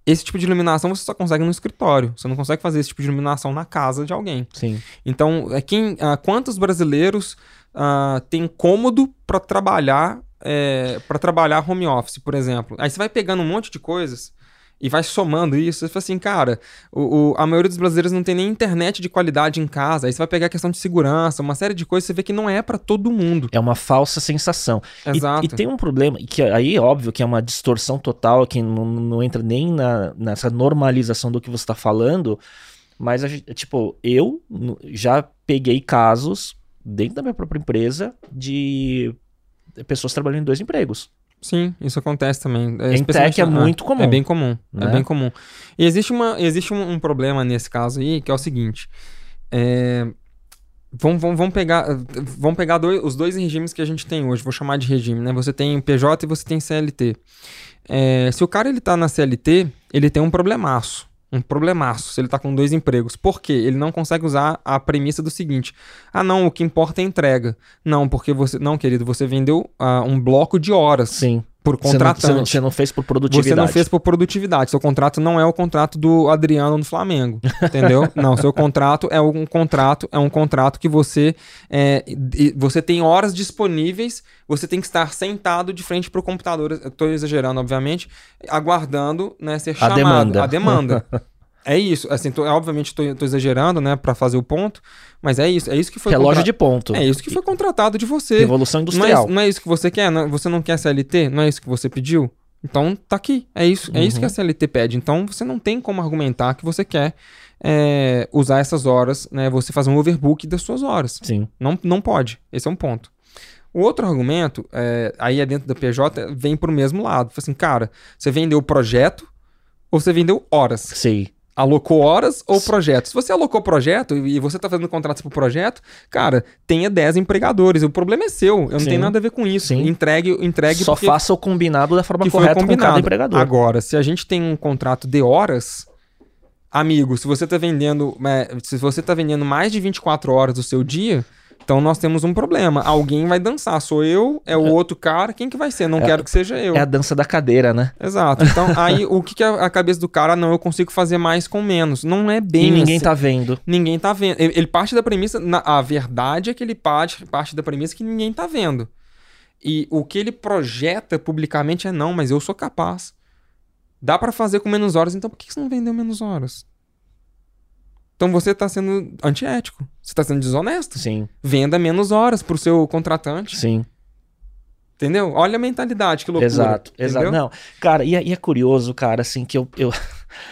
Speaker 2: Esse tipo de iluminação você só consegue no escritório. Você não consegue fazer esse tipo de iluminação na casa de alguém.
Speaker 1: Sim.
Speaker 2: Então, é quem, uh, quantos brasileiros uh, tem cômodo para trabalhar é, para trabalhar home office, por exemplo. Aí você vai pegando um monte de coisas e vai somando isso. Você fala assim, cara, o, o, a maioria dos brasileiros não tem nem internet de qualidade em casa. Aí você vai pegar a questão de segurança, uma série de coisas, você vê que não é para todo mundo.
Speaker 1: É uma falsa sensação.
Speaker 2: Exato.
Speaker 1: E, e, tem um problema, que aí, óbvio, que é uma distorção total, que não, não entra nem na, nessa normalização do que você está falando. Mas, tipo, eu já peguei casos dentro da minha própria empresa de pessoas trabalhando em dois empregos.
Speaker 2: Sim, isso acontece também.
Speaker 1: É, em tech é muito comum.
Speaker 2: É bem comum, é né? é bem comum. E existe, uma, existe um, um, problema nesse caso aí, que é o seguinte. É, vamos, vamos, vamos pegar, vamos pegar dois, os dois regimes que a gente tem hoje, vou chamar de regime, né? Você tem PJ e você tem CLT. É, se o cara ele tá na CLT, ele tem um problemaço um problemaço se ele está com dois empregos. Por quê? Ele não consegue usar a premissa do seguinte: ah, não, o que importa é entrega. Não, porque você. Não, querido, você vendeu uh, um bloco de horas.
Speaker 1: Sim.
Speaker 2: Por contratante.
Speaker 1: Você não, você não, fez por produtividade.
Speaker 2: Você não fez por produtividade. Seu contrato não é o contrato do Adriano no Flamengo. Entendeu? <laughs> não, seu contrato é um contrato, é um contrato que você. É, você tem horas disponíveis, você tem que estar sentado de frente para o computador. Estou exagerando, obviamente, aguardando né, ser chamado. A
Speaker 1: demanda.
Speaker 2: A demanda. <laughs> É isso, assim, tô, obviamente estou exagerando, né, para fazer o ponto, mas é isso, é isso que foi
Speaker 1: relógio contra... de ponto.
Speaker 2: É isso que foi contratado de você.
Speaker 1: Revolução industrial.
Speaker 2: Não é, não é isso que você quer, não, você não quer CLT, não é isso que você pediu. Então tá aqui, é isso, é uhum. isso que a CLT pede. Então você não tem como argumentar que você quer é, usar essas horas, né, você fazer um overbook das suas horas.
Speaker 1: Sim.
Speaker 2: Não, não pode. Esse é um ponto. O outro argumento, é, aí é dentro da PJ, vem pro mesmo lado. Fala assim, cara, você vendeu o projeto ou você vendeu horas?
Speaker 1: Sim
Speaker 2: alocou horas ou projeto. Se você alocou projeto e você está fazendo contratos por projeto, cara, tenha 10 empregadores. O problema é seu. Eu não Sim. tenho nada a ver com isso.
Speaker 1: Sim.
Speaker 2: Entregue, entregue.
Speaker 1: Só faça o combinado da forma correta com cada empregador.
Speaker 2: Agora, se a gente tem um contrato de horas, amigo, se você está vendendo, é, se você tá vendendo mais de 24 horas do seu dia, então nós temos um problema. Alguém vai dançar. Sou eu, é o é. outro cara. Quem que vai ser? Não é, quero que seja eu.
Speaker 1: É a dança da cadeira, né?
Speaker 2: Exato. Então <laughs> aí o que, que é a cabeça do cara? Não, eu consigo fazer mais com menos. Não é bem.
Speaker 1: E ninguém assim. tá vendo.
Speaker 2: Ninguém tá vendo. Ele, ele parte da premissa. Na, a verdade é que ele parte, parte da premissa que ninguém tá vendo. E o que ele projeta publicamente é não, mas eu sou capaz. Dá para fazer com menos horas, então por que você não vendeu menos horas? Então você está sendo antiético. Você está sendo desonesto.
Speaker 1: Sim.
Speaker 2: Venda menos horas pro seu contratante.
Speaker 1: Sim.
Speaker 2: Entendeu? Olha a mentalidade, que loucura.
Speaker 1: Exato, exato. Não, cara, e é, e é curioso, cara, assim, que eu. eu...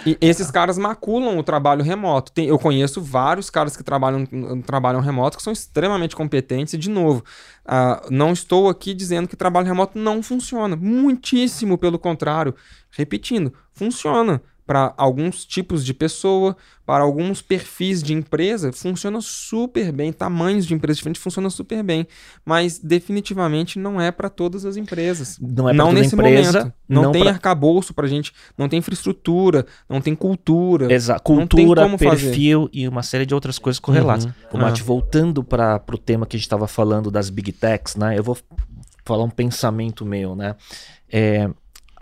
Speaker 2: E esses caras maculam o trabalho remoto. Tem, eu conheço vários caras que trabalham, trabalham remoto que são extremamente competentes. E, de novo, uh, não estou aqui dizendo que trabalho remoto não funciona. Muitíssimo pelo contrário. Repetindo, funciona para alguns tipos de pessoa, para alguns perfis de empresa, funciona super bem, tamanhos de empresas diferentes funciona super bem, mas definitivamente não é para todas as empresas.
Speaker 1: Não é para toda nesse empresa,
Speaker 2: momento. Não,
Speaker 1: não
Speaker 2: tem
Speaker 1: pra...
Speaker 2: arcabouço para gente, não tem infraestrutura, não tem cultura.
Speaker 1: Exato, cultura, perfil fazer. e uma série de outras coisas correlatas. Uhum. O Mate, uhum. voltando para o tema que a gente estava falando das big techs, né? Eu vou falar um pensamento meu, né? É,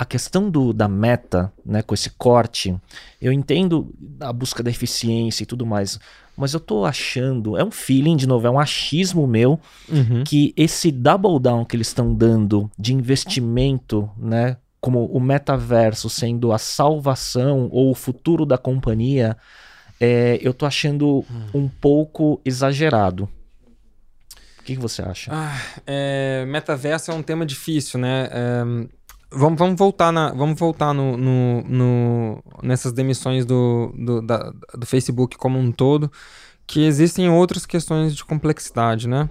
Speaker 1: a questão do, da meta, né, com esse corte, eu entendo a busca da eficiência e tudo mais, mas eu tô achando, é um feeling, de novo, é um achismo meu, uhum. que esse double down que eles estão dando de investimento, né, como o metaverso sendo a salvação ou o futuro da companhia, é, eu tô achando hum. um pouco exagerado. O que, que você acha?
Speaker 2: Ah, é, metaverso é um tema difícil, né? É, Vamos, vamos voltar, na, vamos voltar no, no, no nessas demissões do, do, da, do Facebook como um todo, que existem outras questões de complexidade, né?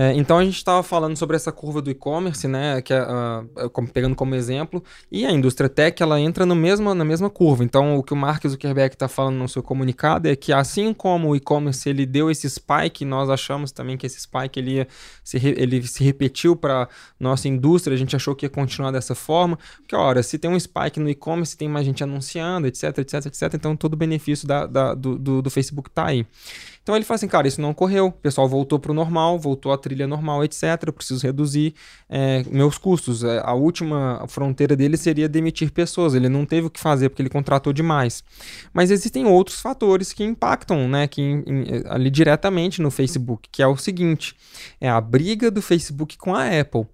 Speaker 2: É, então a gente estava falando sobre essa curva do e-commerce, né, que é, uh, pegando como exemplo, e a indústria tech ela entra no mesmo, na mesma curva. Então o que o Mark Zuckerberg está falando no seu comunicado é que assim como o e-commerce ele deu esse spike, nós achamos também que esse spike ele, se, ele se repetiu para nossa indústria, a gente achou que ia continuar dessa forma, porque ora, se tem um spike no e-commerce, tem mais gente anunciando, etc, etc, etc, então todo o benefício da, da do, do, do Facebook está aí. Então ele fala assim, cara, isso não ocorreu, o pessoal voltou para o normal, voltou à trilha normal, etc. Eu preciso reduzir é, meus custos. É, a última fronteira dele seria demitir pessoas. Ele não teve o que fazer porque ele contratou demais. Mas existem outros fatores que impactam, né, que in, in, ali diretamente no Facebook, que é o seguinte: é a briga do Facebook com a Apple.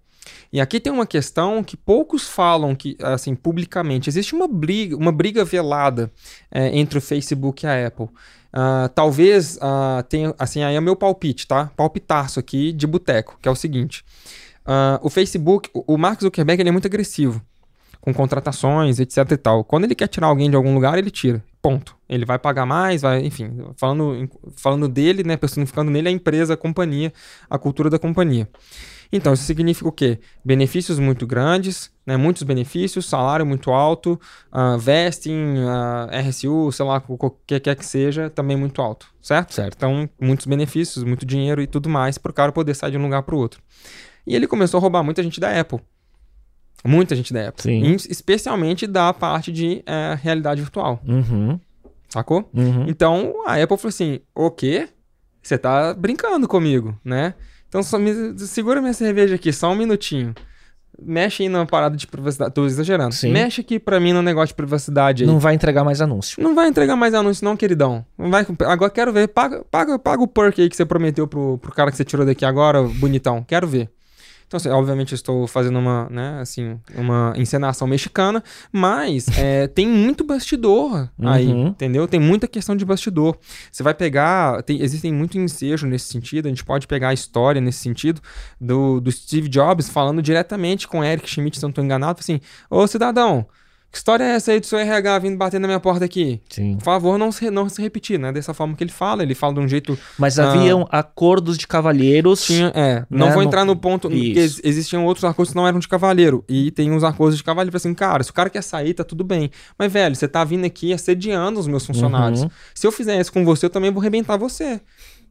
Speaker 2: E aqui tem uma questão que poucos falam que assim publicamente. Existe uma briga, uma briga velada é, entre o Facebook e a Apple. Uh, talvez uh, tenha, assim, aí é meu palpite, tá? Palpitaço aqui de boteco, que é o seguinte. Uh, o Facebook, o Mark Zuckerberg, ele é muito agressivo com contratações, etc e tal. Quando ele quer tirar alguém de algum lugar, ele tira. Ponto. Ele vai pagar mais, vai, enfim, falando, falando dele, né, personificando nele a empresa, a companhia, a cultura da companhia. Então, isso significa o quê? Benefícios muito grandes, né? muitos benefícios, salário muito alto, uh, vesting, uh, RSU, sei lá, o que quer que seja, também muito alto, certo?
Speaker 1: Certo.
Speaker 2: Então, muitos benefícios, muito dinheiro e tudo mais para o cara poder sair de um lugar para o outro. E ele começou a roubar muita gente da Apple. Muita gente da Apple.
Speaker 1: Sim.
Speaker 2: Especialmente da parte de é, realidade virtual.
Speaker 1: Uhum.
Speaker 2: Sacou?
Speaker 1: Uhum.
Speaker 2: Então, a Apple falou assim, o quê? Você tá brincando comigo, né? Então só me, segura minha cerveja aqui, só um minutinho. Mexe aí numa parada de privacidade. Tô exagerando.
Speaker 1: Sim.
Speaker 2: Mexe aqui pra mim no negócio de privacidade aí.
Speaker 1: Não vai entregar mais anúncio.
Speaker 2: Não vai entregar mais anúncio, não, queridão. Não vai, agora quero ver. Paga, paga, paga o perk aí que você prometeu pro, pro cara que você tirou daqui agora, bonitão. Quero ver. Então, assim, obviamente, eu estou fazendo uma, né, assim, uma encenação mexicana, mas é, tem muito bastidor aí, uhum. entendeu? Tem muita questão de bastidor. Você vai pegar, tem, existem muito ensejo nesse sentido, a gente pode pegar a história nesse sentido do, do Steve Jobs falando diretamente com Eric Schmidt, se não estou enganado, assim, ô cidadão, que história é essa aí do seu RH vindo bater na minha porta aqui?
Speaker 1: Sim.
Speaker 2: Por favor, não se, não se repetir, né? Dessa forma que ele fala, ele fala de um jeito.
Speaker 1: Mas ah, haviam acordos de cavalheiros.
Speaker 2: Tinha, é. Não né? vou entrar no ponto. Porque existiam outros acordos que não eram de cavaleiro. E tem uns acordos de cavaleiro assim, cara, se o cara quer sair, tá tudo bem. Mas, velho, você tá vindo aqui assediando os meus funcionários. Uhum. Se eu fizer isso com você, eu também vou arrebentar você.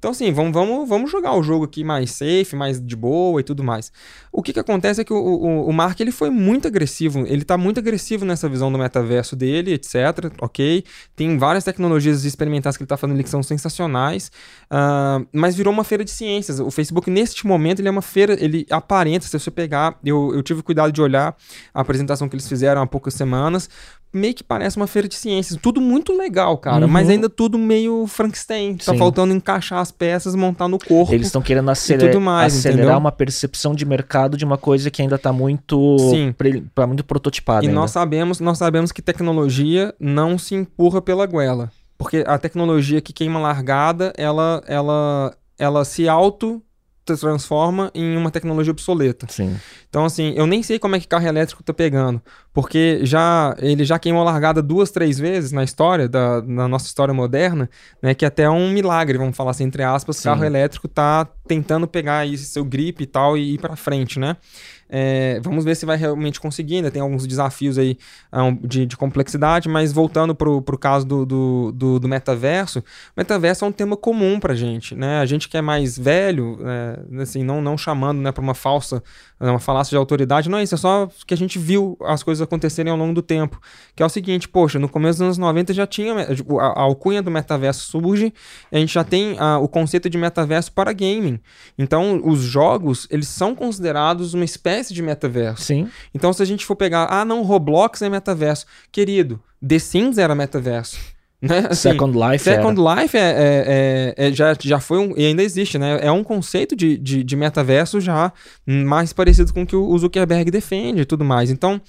Speaker 2: Então, assim, vamos, vamos, vamos jogar o jogo aqui mais safe, mais de boa e tudo mais. O que, que acontece é que o, o, o Mark ele foi muito agressivo, ele tá muito agressivo nessa visão do metaverso dele, etc. Ok? Tem várias tecnologias experimentais que ele tá fazendo que são sensacionais, uh, mas virou uma feira de ciências. O Facebook, neste momento, ele é uma feira, ele aparenta, se você pegar, eu, eu tive cuidado de olhar a apresentação que eles fizeram há poucas semanas, meio que parece uma feira de ciências. Tudo muito legal, cara,
Speaker 1: Uhum.
Speaker 2: mas ainda tudo meio Frankenstein. Tá
Speaker 1: Sim.
Speaker 2: faltando encaixar as peças, montar no corpo.
Speaker 1: Eles estão querendo acelerar,
Speaker 2: mais,
Speaker 1: acelerar
Speaker 2: entendeu?
Speaker 1: uma percepção de mercado de uma coisa que ainda está muito,
Speaker 2: Sim.
Speaker 1: pre- pra- muito prototipada.
Speaker 2: E
Speaker 1: ainda.
Speaker 2: nós sabemos, nós sabemos que tecnologia não se empurra pela goela. Porque a tecnologia que queima largada, ela, ela, ela se auto transforma em uma tecnologia obsoleta.
Speaker 1: Sim.
Speaker 2: Então, assim, eu nem sei como é que carro elétrico tá pegando, porque já ele já queimou largada duas, três vezes na história, da, na nossa história moderna, né? Que até é um milagre, vamos falar assim, entre aspas,
Speaker 1: Sim.
Speaker 2: carro elétrico tá tentando pegar aí seu grip e tal e ir pra frente, né? É, vamos ver se vai realmente conseguir, ainda tem alguns desafios aí ah, de, de complexidade, mas voltando pro, pro caso do, do, do, do metaverso, o metaverso é um tema comum pra gente, né? A gente que é mais velho, é, assim, não, não chamando né, pra uma falsa, uma falácia de autoridade, não é isso, é só que a gente viu as coisas acontecerem ao longo do tempo. Que é o seguinte, poxa, no começo dos anos 90 já tinha, tipo, a, a alcunha do metaverso surge, a gente já tem ah, o conceito de metaverso para gaming. Então, os jogos, eles são considerados uma espécie de metaverso.
Speaker 1: Sim.
Speaker 2: Então, se a gente for pegar, ah, não, Roblox é metaverso. Querido, The Sims era metaverso. Né? Assim,
Speaker 1: Second Life
Speaker 2: Second
Speaker 1: era.
Speaker 2: Life é, é- é- é- já, já foi um, e ainda existe, né? É um conceito de, de, de metaverso já mais parecido com o que o Zuckerberg defende e tudo mais. Então,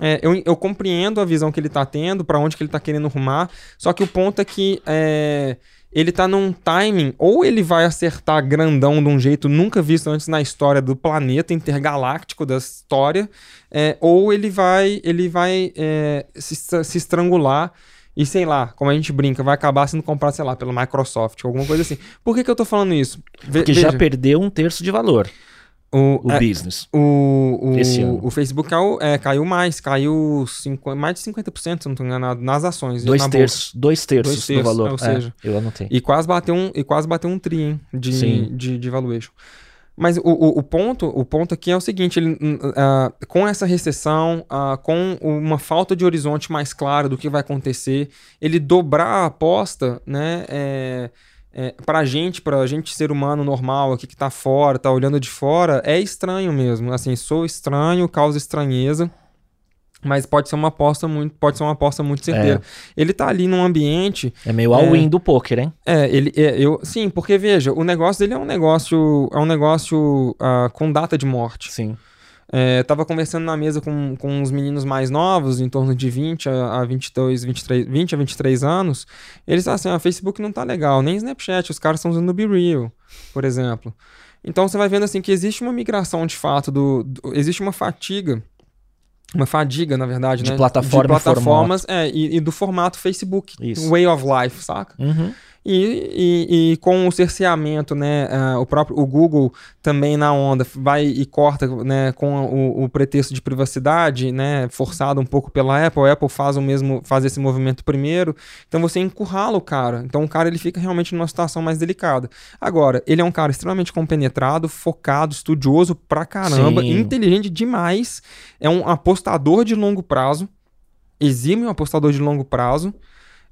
Speaker 2: é, eu, eu compreendo a visão que ele tá tendo, para onde que ele tá querendo rumar, só que o ponto é que é, ele tá num timing, ou ele vai acertar grandão de um jeito nunca visto antes na história do planeta intergaláctico da história, é, ou ele vai, ele vai é, se, se estrangular e sei lá, como a gente brinca, vai acabar sendo comprado, sei lá, pela Microsoft, alguma coisa assim. Por que, que eu tô falando isso? Ve-
Speaker 1: Porque já
Speaker 2: veja,
Speaker 1: perdeu um terço de valor
Speaker 2: o,
Speaker 1: o
Speaker 2: é,
Speaker 1: business.
Speaker 2: o, o,
Speaker 1: Esse ano.
Speaker 2: o Facebook caiu, é, caiu mais, caiu cinqu- mais de 50%, se não tô enganado, nas ações.
Speaker 1: Dois
Speaker 2: na
Speaker 1: terços, dois terços
Speaker 2: Dois terços,
Speaker 1: do valor.
Speaker 2: ou seja,
Speaker 1: é, eu anotei.
Speaker 2: E quase bateu um, e quase bateu um tri, hein, de,
Speaker 1: Sim.
Speaker 2: de, de valuation. Mas o, o, o ponto, o ponto aqui é o seguinte, ele, ah, com essa recessão, ah, com uma falta de horizonte mais claro do que vai acontecer, ele dobrar a aposta, né, é, é, pra gente, pra gente ser humano normal aqui que tá fora, tá olhando de fora, é estranho mesmo, assim, sou estranho, causa estranheza, mas pode ser uma aposta muito, pode ser uma aposta muito certeira. Ele tá ali num ambiente
Speaker 1: É meio all-in do poker, hein?
Speaker 2: é, ele, é, eu, sim, porque veja, o negócio dele é um negócio, é um negócio ah, com data de morte.
Speaker 1: Sim.
Speaker 2: É, tava conversando na mesa com, com uns meninos mais novos, em torno de 20 a, a 22, 23, 20 a 23 anos. Eles falam assim, ah, Facebook não tá legal, nem Snapchat, os caras estão usando o Be Real, por exemplo. Então você vai vendo assim que existe uma migração de fato do, do- existe uma fatiga uma fadiga, na verdade,
Speaker 1: De
Speaker 2: né?
Speaker 1: plataforma
Speaker 2: de plataformas é, e, e do formato Facebook,
Speaker 1: Isso.
Speaker 2: way of life, saca?
Speaker 1: Uhum.
Speaker 2: E, e, e com o cerceamento, né, ah, o próprio o Google também na onda vai e corta, né, com o, o pretexto de privacidade, né, forçado um pouco pela Apple. A Apple faz o mesmo, faz esse movimento primeiro. Então você encurrala o cara. Então o cara ele fica realmente numa situação mais delicada. Agora, ele é um cara extremamente compenetrado, focado, estudioso pra caramba,
Speaker 1: Sim.
Speaker 2: inteligente demais. É um apostador de longo prazo, exime um apostador de longo prazo.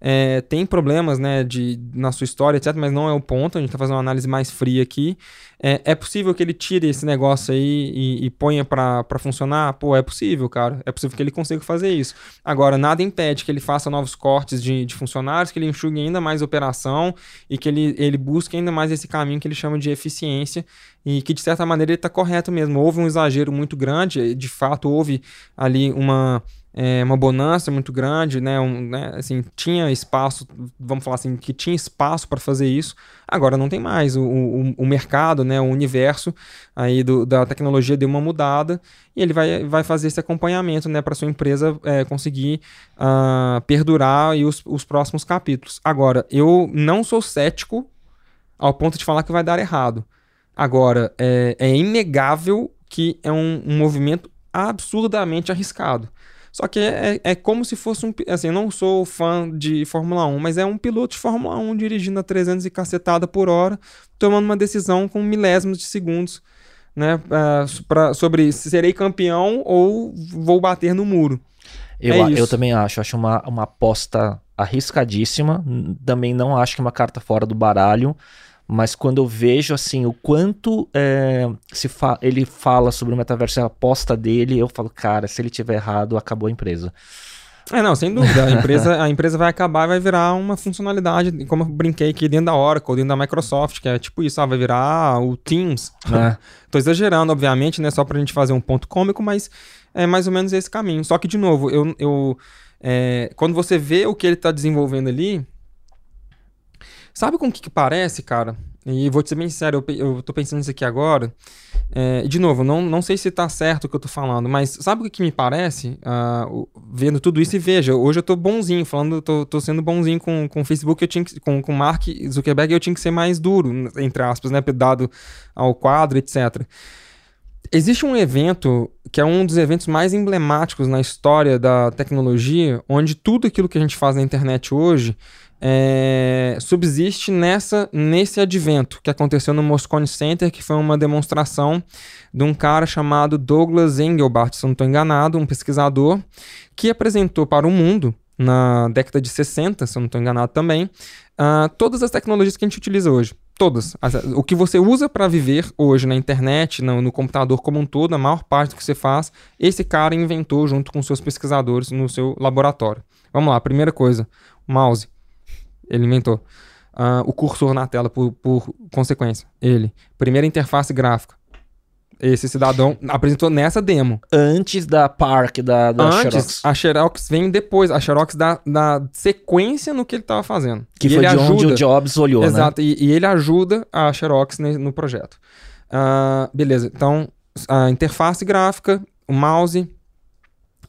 Speaker 2: É, tem problemas né, de, na sua história, etc., mas não é o ponto. A gente está fazendo uma análise mais fria aqui. É, é possível que ele tire esse negócio aí e, e ponha para funcionar? Pô, é possível, cara. É possível que ele consiga fazer isso. Agora, nada impede que ele faça novos cortes de, de funcionários, que ele enxugue ainda mais a operação e que ele, ele busque ainda mais esse caminho que ele chama de eficiência e que, de certa maneira, ele está correto mesmo. Houve um exagero muito grande, de fato, houve ali uma é, uma bonança muito grande, né? Um, né? Assim, tinha espaço, vamos falar assim, que tinha espaço para fazer isso. Agora não tem mais. O, o, o mercado, né? O universo aí do, da tecnologia deu uma mudada e ele vai, vai fazer esse acompanhamento, né? Para sua empresa é, conseguir ah, perdurar e os, os próximos capítulos. Agora, eu não sou cético ao ponto de falar que vai dar errado. Agora, é, é inegável que é um, um movimento absurdamente arriscado. Só que é, é como se fosse um. Assim, eu não sou fã de Fórmula 1, mas é um piloto de Fórmula 1 dirigindo a 300 e cacetada por hora, tomando uma decisão com milésimos de segundos, né? ah, pra- sobre se serei campeão ou vou bater no muro.
Speaker 1: Eu,
Speaker 2: É
Speaker 1: eu também acho. Acho uma, uma aposta arriscadíssima. Também não acho que é uma carta fora do baralho. Mas quando eu vejo assim o quanto é, se fa- ele fala sobre o metaverso e a aposta dele, eu falo, cara, se ele tiver errado, acabou a empresa.
Speaker 2: É, não, sem dúvida. A empresa, a empresa vai acabar e vai virar uma funcionalidade, como eu brinquei aqui dentro da Oracle, dentro da Microsoft, que é tipo isso, ah, vai virar o Teams. É. <laughs> Tô exagerando, obviamente, né? Só pra gente fazer um ponto cômico, mas é mais ou menos esse caminho. Só que, de novo, eu, eu é, quando você vê o que ele tá desenvolvendo ali, sabe com o que, que parece, cara? E vou te ser bem sincero, eu, eu tô pensando nisso aqui agora. É, de novo, não, não sei se tá certo o que eu tô falando, mas sabe o que, que me parece? Uh, vendo tudo isso e veja, hoje eu tô bonzinho, falando, tô, tô sendo bonzinho com, com o Facebook, eu tinha que, com, com Mark Zuckerberg, eu tinha que ser mais duro, entre aspas, né? Dado ao quadro, etc. Existe um evento que é um dos eventos mais emblemáticos na história da tecnologia, onde tudo aquilo que a gente faz na internet hoje é, subsiste nessa nesse advento que aconteceu no Moscone Center, que foi uma demonstração de um cara chamado Douglas Engelbart, se não estou enganado, um pesquisador, que apresentou para o mundo, na década de 60, se não estou enganado também, uh, todas as tecnologias que a gente utiliza hoje. Todas. O que você usa para viver hoje na internet, no, no, computador como um todo, a maior parte do que você faz, esse cara inventou junto com seus pesquisadores no seu laboratório. Vamos lá, primeira coisa: mouse ele inventou. Uh, o cursor na tela, por, por consequência, ele. Primeira interface gráfica. Esse cidadão apresentou nessa demo.
Speaker 1: Antes da Park, da, da
Speaker 2: Antes, Xerox. A Xerox vem depois. A Xerox dá, dá sequência no que ele estava fazendo.
Speaker 1: Que e foi de ajuda, onde o Jobs olhou,
Speaker 2: Exato, né? e, e, ele ajuda a Xerox no, no projeto. Uh, beleza, então a interface gráfica, o mouse,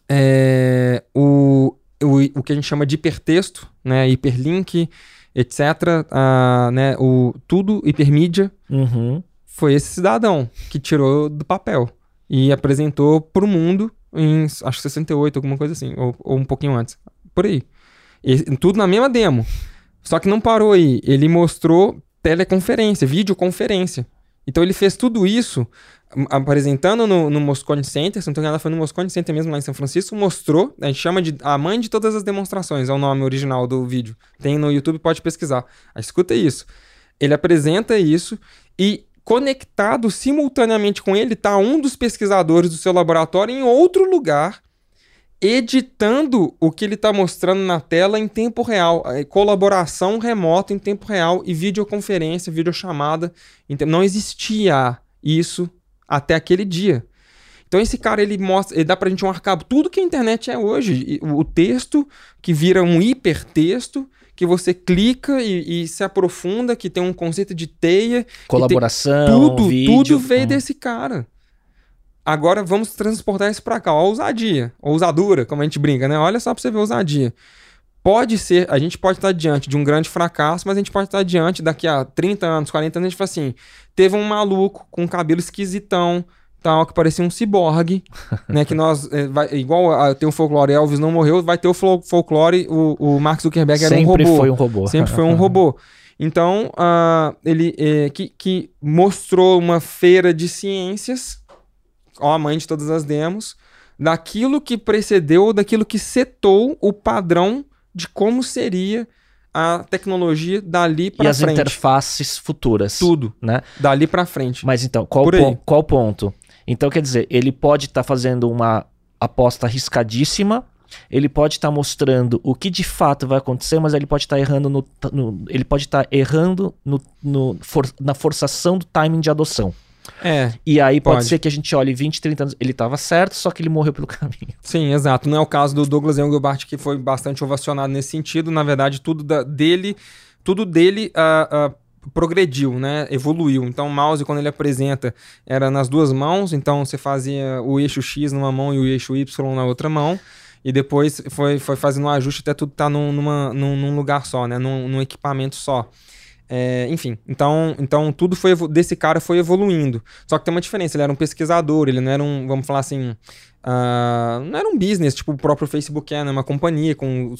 Speaker 2: é, o, o, o que a gente chama de hipertexto, né, hiperlink, etc. Uh, né, o, tudo hipermídia.
Speaker 1: Uhum.
Speaker 2: Foi esse cidadão que tirou do papel e apresentou para o mundo em, acho que 68, alguma coisa assim, ou, ou um pouquinho antes. Por aí. E, tudo na mesma demo. Só que não parou aí. Ele mostrou teleconferência, videoconferência. Então ele fez tudo isso apresentando no, no Moscone Center, tô enganado, foi no Moscone Center mesmo lá em São Francisco, mostrou, a gente chama de a mãe de todas as demonstrações, é o nome original do vídeo. Tem no YouTube, pode pesquisar. Aí, escuta isso. Ele apresenta isso e conectado simultaneamente com ele está um dos pesquisadores do seu laboratório em outro lugar, editando o que ele está mostrando na tela em tempo real, colaboração remota em tempo real e videoconferência, videochamada. Não existia isso até aquele dia. Então esse cara ele mostra, ele dá pra gente um arcabo tudo que a internet é hoje, o texto que vira um hipertexto que você clica e, e, se aprofunda, que tem um conceito de teia,
Speaker 1: colaboração,
Speaker 2: tudo, vídeo, tudo veio hum. desse cara. Agora vamos transportar isso para cá, a ousadia, ousadura, como a gente brinca, né? Olha só para você ver ousadia. Pode ser, a gente pode estar diante de um grande fracasso, mas a gente pode estar diante daqui a 30 anos, 40 anos, a gente fala assim: teve um maluco com um cabelo esquisitão, tal, que parecia um ciborgue, <laughs> né? Que nós, é, vai, igual a, tem o folclore Elvis não morreu, vai ter o folclore, o, o Mark Zuckerberg era
Speaker 1: Sempre
Speaker 2: um robô.
Speaker 1: Sempre foi um robô.
Speaker 2: Sempre foi um <laughs> robô. Então, uh, ele é, que, que mostrou uma feira de ciências, ó, a mãe de todas as demos, daquilo que precedeu, daquilo que setou o padrão de como seria a tecnologia dali para frente.
Speaker 1: E as interfaces futuras.
Speaker 2: Tudo,
Speaker 1: né?
Speaker 2: Dali para frente.
Speaker 1: Mas então, qual, po qual ponto? Então, quer dizer, ele pode estar tá fazendo uma aposta arriscadíssima, ele pode estar tá mostrando o que de fato vai acontecer, mas ele pode estar tá errando no, no, ele pode estar tá errando no, no for, na forçação do timing de adoção.
Speaker 2: É.
Speaker 1: E aí pode, pode, ser que a gente olhe 20, 30 anos. Ele estava certo, só que ele morreu pelo <laughs> caminho.
Speaker 2: Sim, exato. Não é o caso do Douglas Engelbart, que foi bastante ovacionado nesse sentido. Na verdade, tudo da, dele, tudo dele uh, uh, progrediu, né? Evoluiu. Então, o mouse, quando ele apresenta, era nas duas mãos. Então, você fazia o eixo X numa mão e o eixo Y na outra mão. E depois foi, foi fazendo um ajuste até tudo estar tá num, numa, num, num lugar só, né? Num, num equipamento só. É, enfim, então, então tudo foi desse cara foi evoluindo. Só que tem uma diferença, ele era um pesquisador, ele não era um, vamos falar assim, Uh, não era um business, tipo o próprio Facebook é, né? Uma companhia com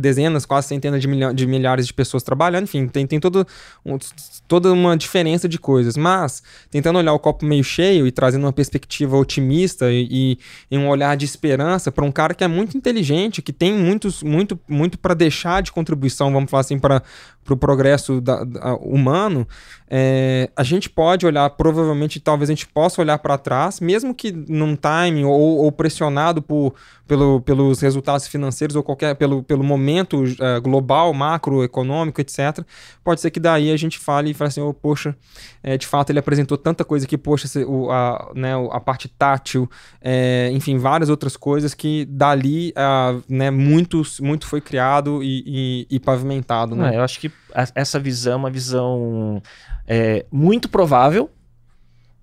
Speaker 2: dezenas, quase centenas de, de milhares de pessoas trabalhando. Enfim, tem, tem todo, um, toda uma diferença de coisas. Mas, tentando olhar o copo meio cheio e trazendo uma perspectiva otimista e, e, um olhar de esperança para um cara que é muito inteligente, que tem muitos, muito, muito para deixar de contribuição, vamos falar assim, para o pro progresso da, humano, é, a gente pode olhar, provavelmente, talvez a gente possa olhar para trás, mesmo que num time ou, ou pressionado por, pelo, pelos resultados financeiros ou qualquer pelo, pelo momento uh, global, macroeconômico, etc. Pode ser que daí a gente fale e fale assim, oh, poxa, é, de fato ele apresentou tanta coisa que, poxa, o, a, né, a parte tátil, é, enfim, várias outras coisas que dali uh, né, muito, muito foi criado e, e, e pavimentado. Né?
Speaker 1: eu acho que essa visão é uma visão é, muito provável,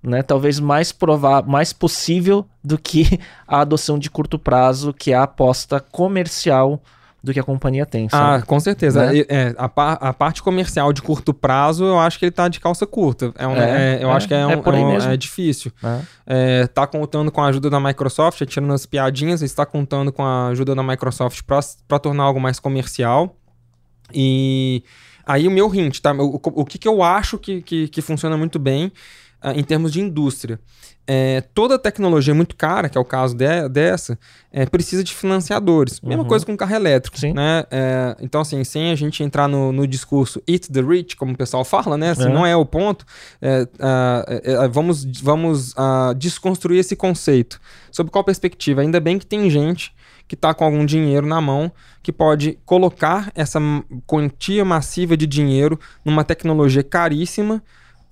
Speaker 1: né? Talvez mais provável, mais possível do que <laughs> a adoção de curto prazo, que é a aposta comercial do que a companhia tem.
Speaker 2: Sabe? Ah, com certeza. Né? É, a, a, parte comercial de curto prazo, eu acho que ele tá de calça curta. É um, é, é, eu acho que é, é um, um, é difícil. É. tá contando com a ajuda da Microsoft, tirando as piadinhas, está contando com a ajuda da Microsoft para tornar algo mais comercial. E aí o meu hint, tá? O, o, o que, que eu acho que, que, que funciona muito bem em termos de indústria. É, toda tecnologia muito cara, que é o caso de, dessa, é, precisa de financiadores. Uhum. Mesma coisa com carro elétrico. Sim. Né? É, então, assim, sem a gente entrar no, no, discurso eat the rich, como o pessoal fala, né? Assim, é. Não é o ponto. Uh, vamos vamos uh, desconstruir esse conceito. Sob qual perspectiva? Ainda bem que tem gente que está com algum dinheiro na mão que pode colocar essa quantia massiva de dinheiro numa tecnologia caríssima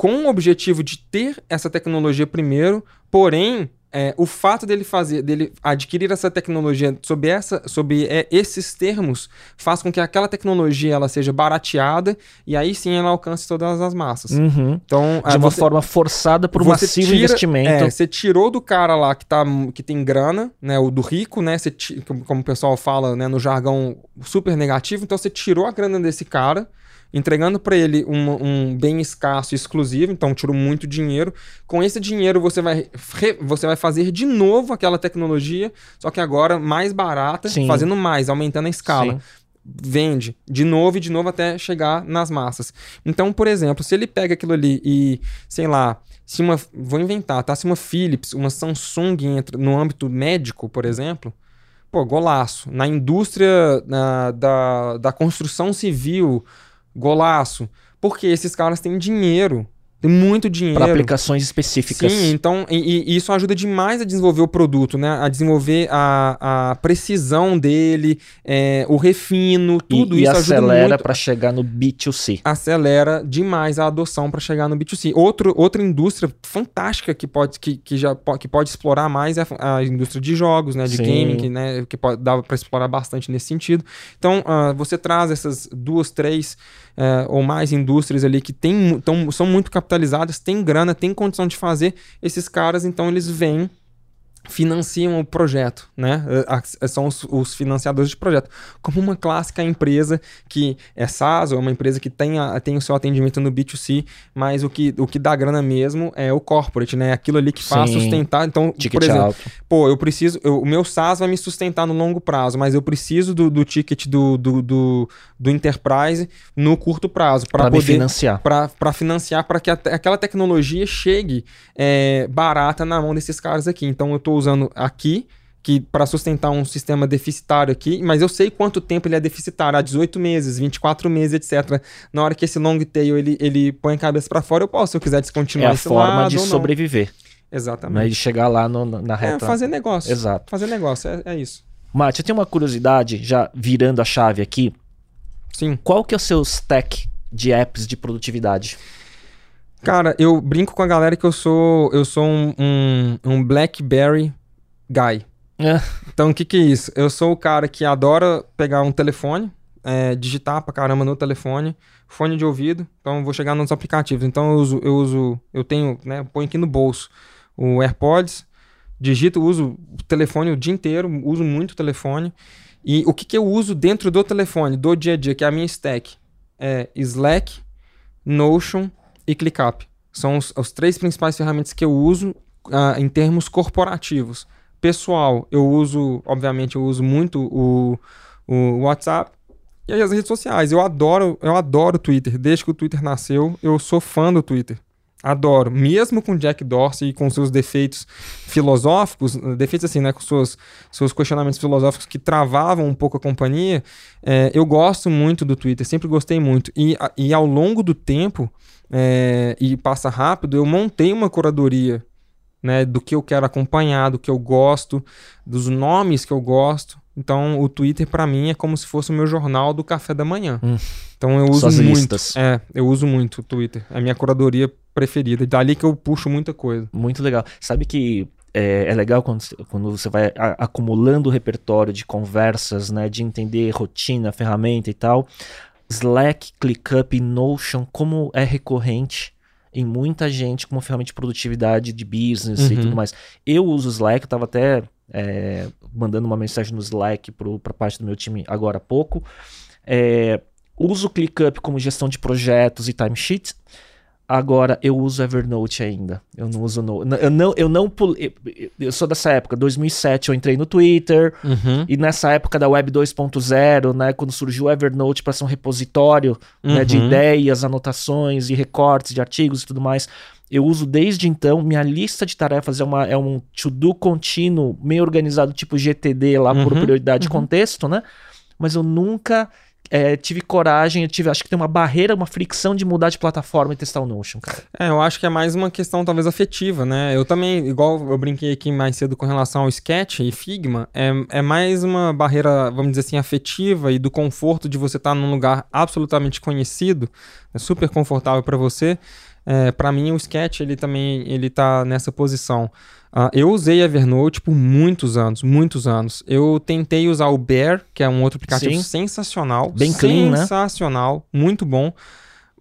Speaker 2: com o objetivo de ter essa tecnologia primeiro, porém é, o fato dele fazer, dele adquirir essa tecnologia sob, essa, sob é, esses termos, faz com que aquela tecnologia ela seja barateada e aí sim ela alcance todas as massas.
Speaker 1: Uhum. Então, de uma você, forma forçada por um massivo tira, investimento.
Speaker 2: É, você tirou do cara lá que, tá, que tem grana, né, o do rico, né, você, como o pessoal fala né, no jargão super negativo, então você tirou a grana desse cara entregando para ele um, um, bem escasso e exclusivo, então tirou muito dinheiro. Com esse dinheiro você vai, você vai fazer de novo aquela tecnologia, só que agora mais barata, Sim. fazendo mais, aumentando a escala. Sim. Vende de novo e de novo até chegar nas massas. Então, por exemplo, se ele pega aquilo ali e, sei lá, se uma. Vou inventar, tá? Se uma Philips, uma Samsung entra no âmbito médico, por exemplo, pô, golaço. Na indústria na, da, da construção civil, golaço. Porque esses caras têm dinheiro. Tem muito dinheiro. Para
Speaker 1: aplicações específicas.
Speaker 2: Sim, então, e, e, isso ajuda demais a desenvolver o produto, né? A desenvolver a, a precisão dele, é, o refino, tudo
Speaker 1: e,
Speaker 2: isso
Speaker 1: e acelera para chegar no B2C.
Speaker 2: Acelera demais a adoção para chegar no B2C. Outro, outra indústria fantástica que pode, que, que já, que pode explorar mais é a, a indústria de jogos, né? De Sim. gaming, que, né? que pode, dá para explorar bastante nesse sentido. Então, uh, você traz essas duas, três uh, ou mais indústrias ali que tem, tão, são muito capitalizadas, têm grana, têm condição de fazer, esses caras então eles vêm financiam o projeto, né? São os, os, financiadores de projeto. Como uma clássica empresa que é SaaS, ou é uma empresa que tem, a, tem o seu atendimento no B2C, mas o que, o que dá grana mesmo é o corporate, né? Aquilo ali que faz Sim. sustentar. Então, ticket por exemplo, alto. pô, eu preciso. Eu, o meu SaaS vai me sustentar no longo prazo, mas eu preciso do, do ticket do, do, do, do enterprise no curto prazo
Speaker 1: para poder financiar.
Speaker 2: Para financiar, para que a, aquela tecnologia chegue é, barata na mão desses caras aqui. Então, eu tô estou usando aqui, que para sustentar um sistema deficitário aqui, mas eu sei quanto tempo ele é deficitário, há 18 meses, 24 meses, etc. Na hora que esse long tail ele, ele põe a cabeça para fora, eu posso, se eu quiser descontinuar
Speaker 1: É a forma de sobreviver.
Speaker 2: Exatamente.
Speaker 1: Né? De chegar lá no, na reta.
Speaker 2: É, fazer negócio.
Speaker 1: Exato.
Speaker 2: Fazer negócio, é, é isso.
Speaker 1: Mate, eu tenho uma curiosidade, já virando a chave aqui.
Speaker 2: Sim.
Speaker 1: Qual que é o seu stack de apps de produtividade?
Speaker 2: Cara, eu brinco com a galera que eu sou eu sou um, um, um BlackBerry guy. É. Então, o que que é isso? Eu sou o cara que adora pegar um telefone, é, digitar pra caramba no telefone, fone de ouvido, então vou chegar nos aplicativos. Então, eu uso, eu uso, eu tenho, né, põe aqui no bolso o AirPods, digito, uso o telefone o dia inteiro, uso muito o telefone. E o que que eu uso dentro do telefone, do dia a dia, que é a minha stack? É Slack, Notion e ClickUp. São os, os três principais ferramentas que eu uso uh, em termos corporativos. Pessoal, eu uso, obviamente, eu uso muito o, o WhatsApp e as redes sociais. Eu adoro, eu adoro o Twitter. Desde que o Twitter nasceu, eu sou fã do Twitter. Adoro. Mesmo com Jack Dorsey e com seus defeitos filosóficos, defeitos assim, né? Com seus, seus questionamentos filosóficos que travavam um pouco a companhia, é, eu gosto muito do Twitter, sempre gostei muito. E, e ao longo do tempo, é, e passa rápido, eu montei uma curadoria né, do que eu quero acompanhar, do que eu gosto, dos nomes que eu gosto. Então, o Twitter para mim é como se fosse o meu jornal do café da manhã. Hum. Então, eu uso Suas muito. Listas. É, eu uso muito o Twitter. É a minha curadoria preferida. Dali que eu puxo muita coisa.
Speaker 1: Muito legal. Sabe que é, é, legal quando, quando você vai a, acumulando o repertório de conversas, né, de entender rotina, ferramenta e tal. Slack, ClickUp e Notion, como é recorrente em muita gente como ferramenta de produtividade de business uhum. e tudo mais. Eu uso Slack, eu tava até é, mandando uma mensagem no Slack para parte do meu time agora há pouco. É, uso o ClickUp como gestão de projetos e timesheets. Agora eu uso Evernote ainda. Eu não uso no... eu não eu não pulei, eu sou dessa época, 2007 eu entrei no Twitter uhum. e nessa época da Web 2.0, né, quando surgiu o Evernote para ser um repositório, uhum. né, de uhum. ideias, anotações e recortes de artigos e tudo mais. Eu uso desde então, minha lista de tarefas é, uma, é um to-do contínuo, meio organizado, tipo GTD lá uhum. por prioridade de uhum. contexto, né? Mas eu nunca é, tive coragem, eu tive, acho que tem uma barreira, uma fricção de mudar de plataforma e testar o Notion, cara.
Speaker 2: É, eu acho que é mais uma questão talvez afetiva, né? Eu também, igual eu brinquei aqui mais cedo com relação ao Sketch e Figma, é, é mais uma barreira, vamos dizer assim, afetiva e do conforto de você estar tá num lugar absolutamente conhecido, é super confortável para você. É, para mim o Sketch ele também ele tá nessa posição. Uh, eu usei Evernote por muitos anos, muitos anos. Eu tentei usar o Bear, que é um outro aplicativo Sim. sensacional,
Speaker 1: bem clean,
Speaker 2: né? sensacional, muito bom.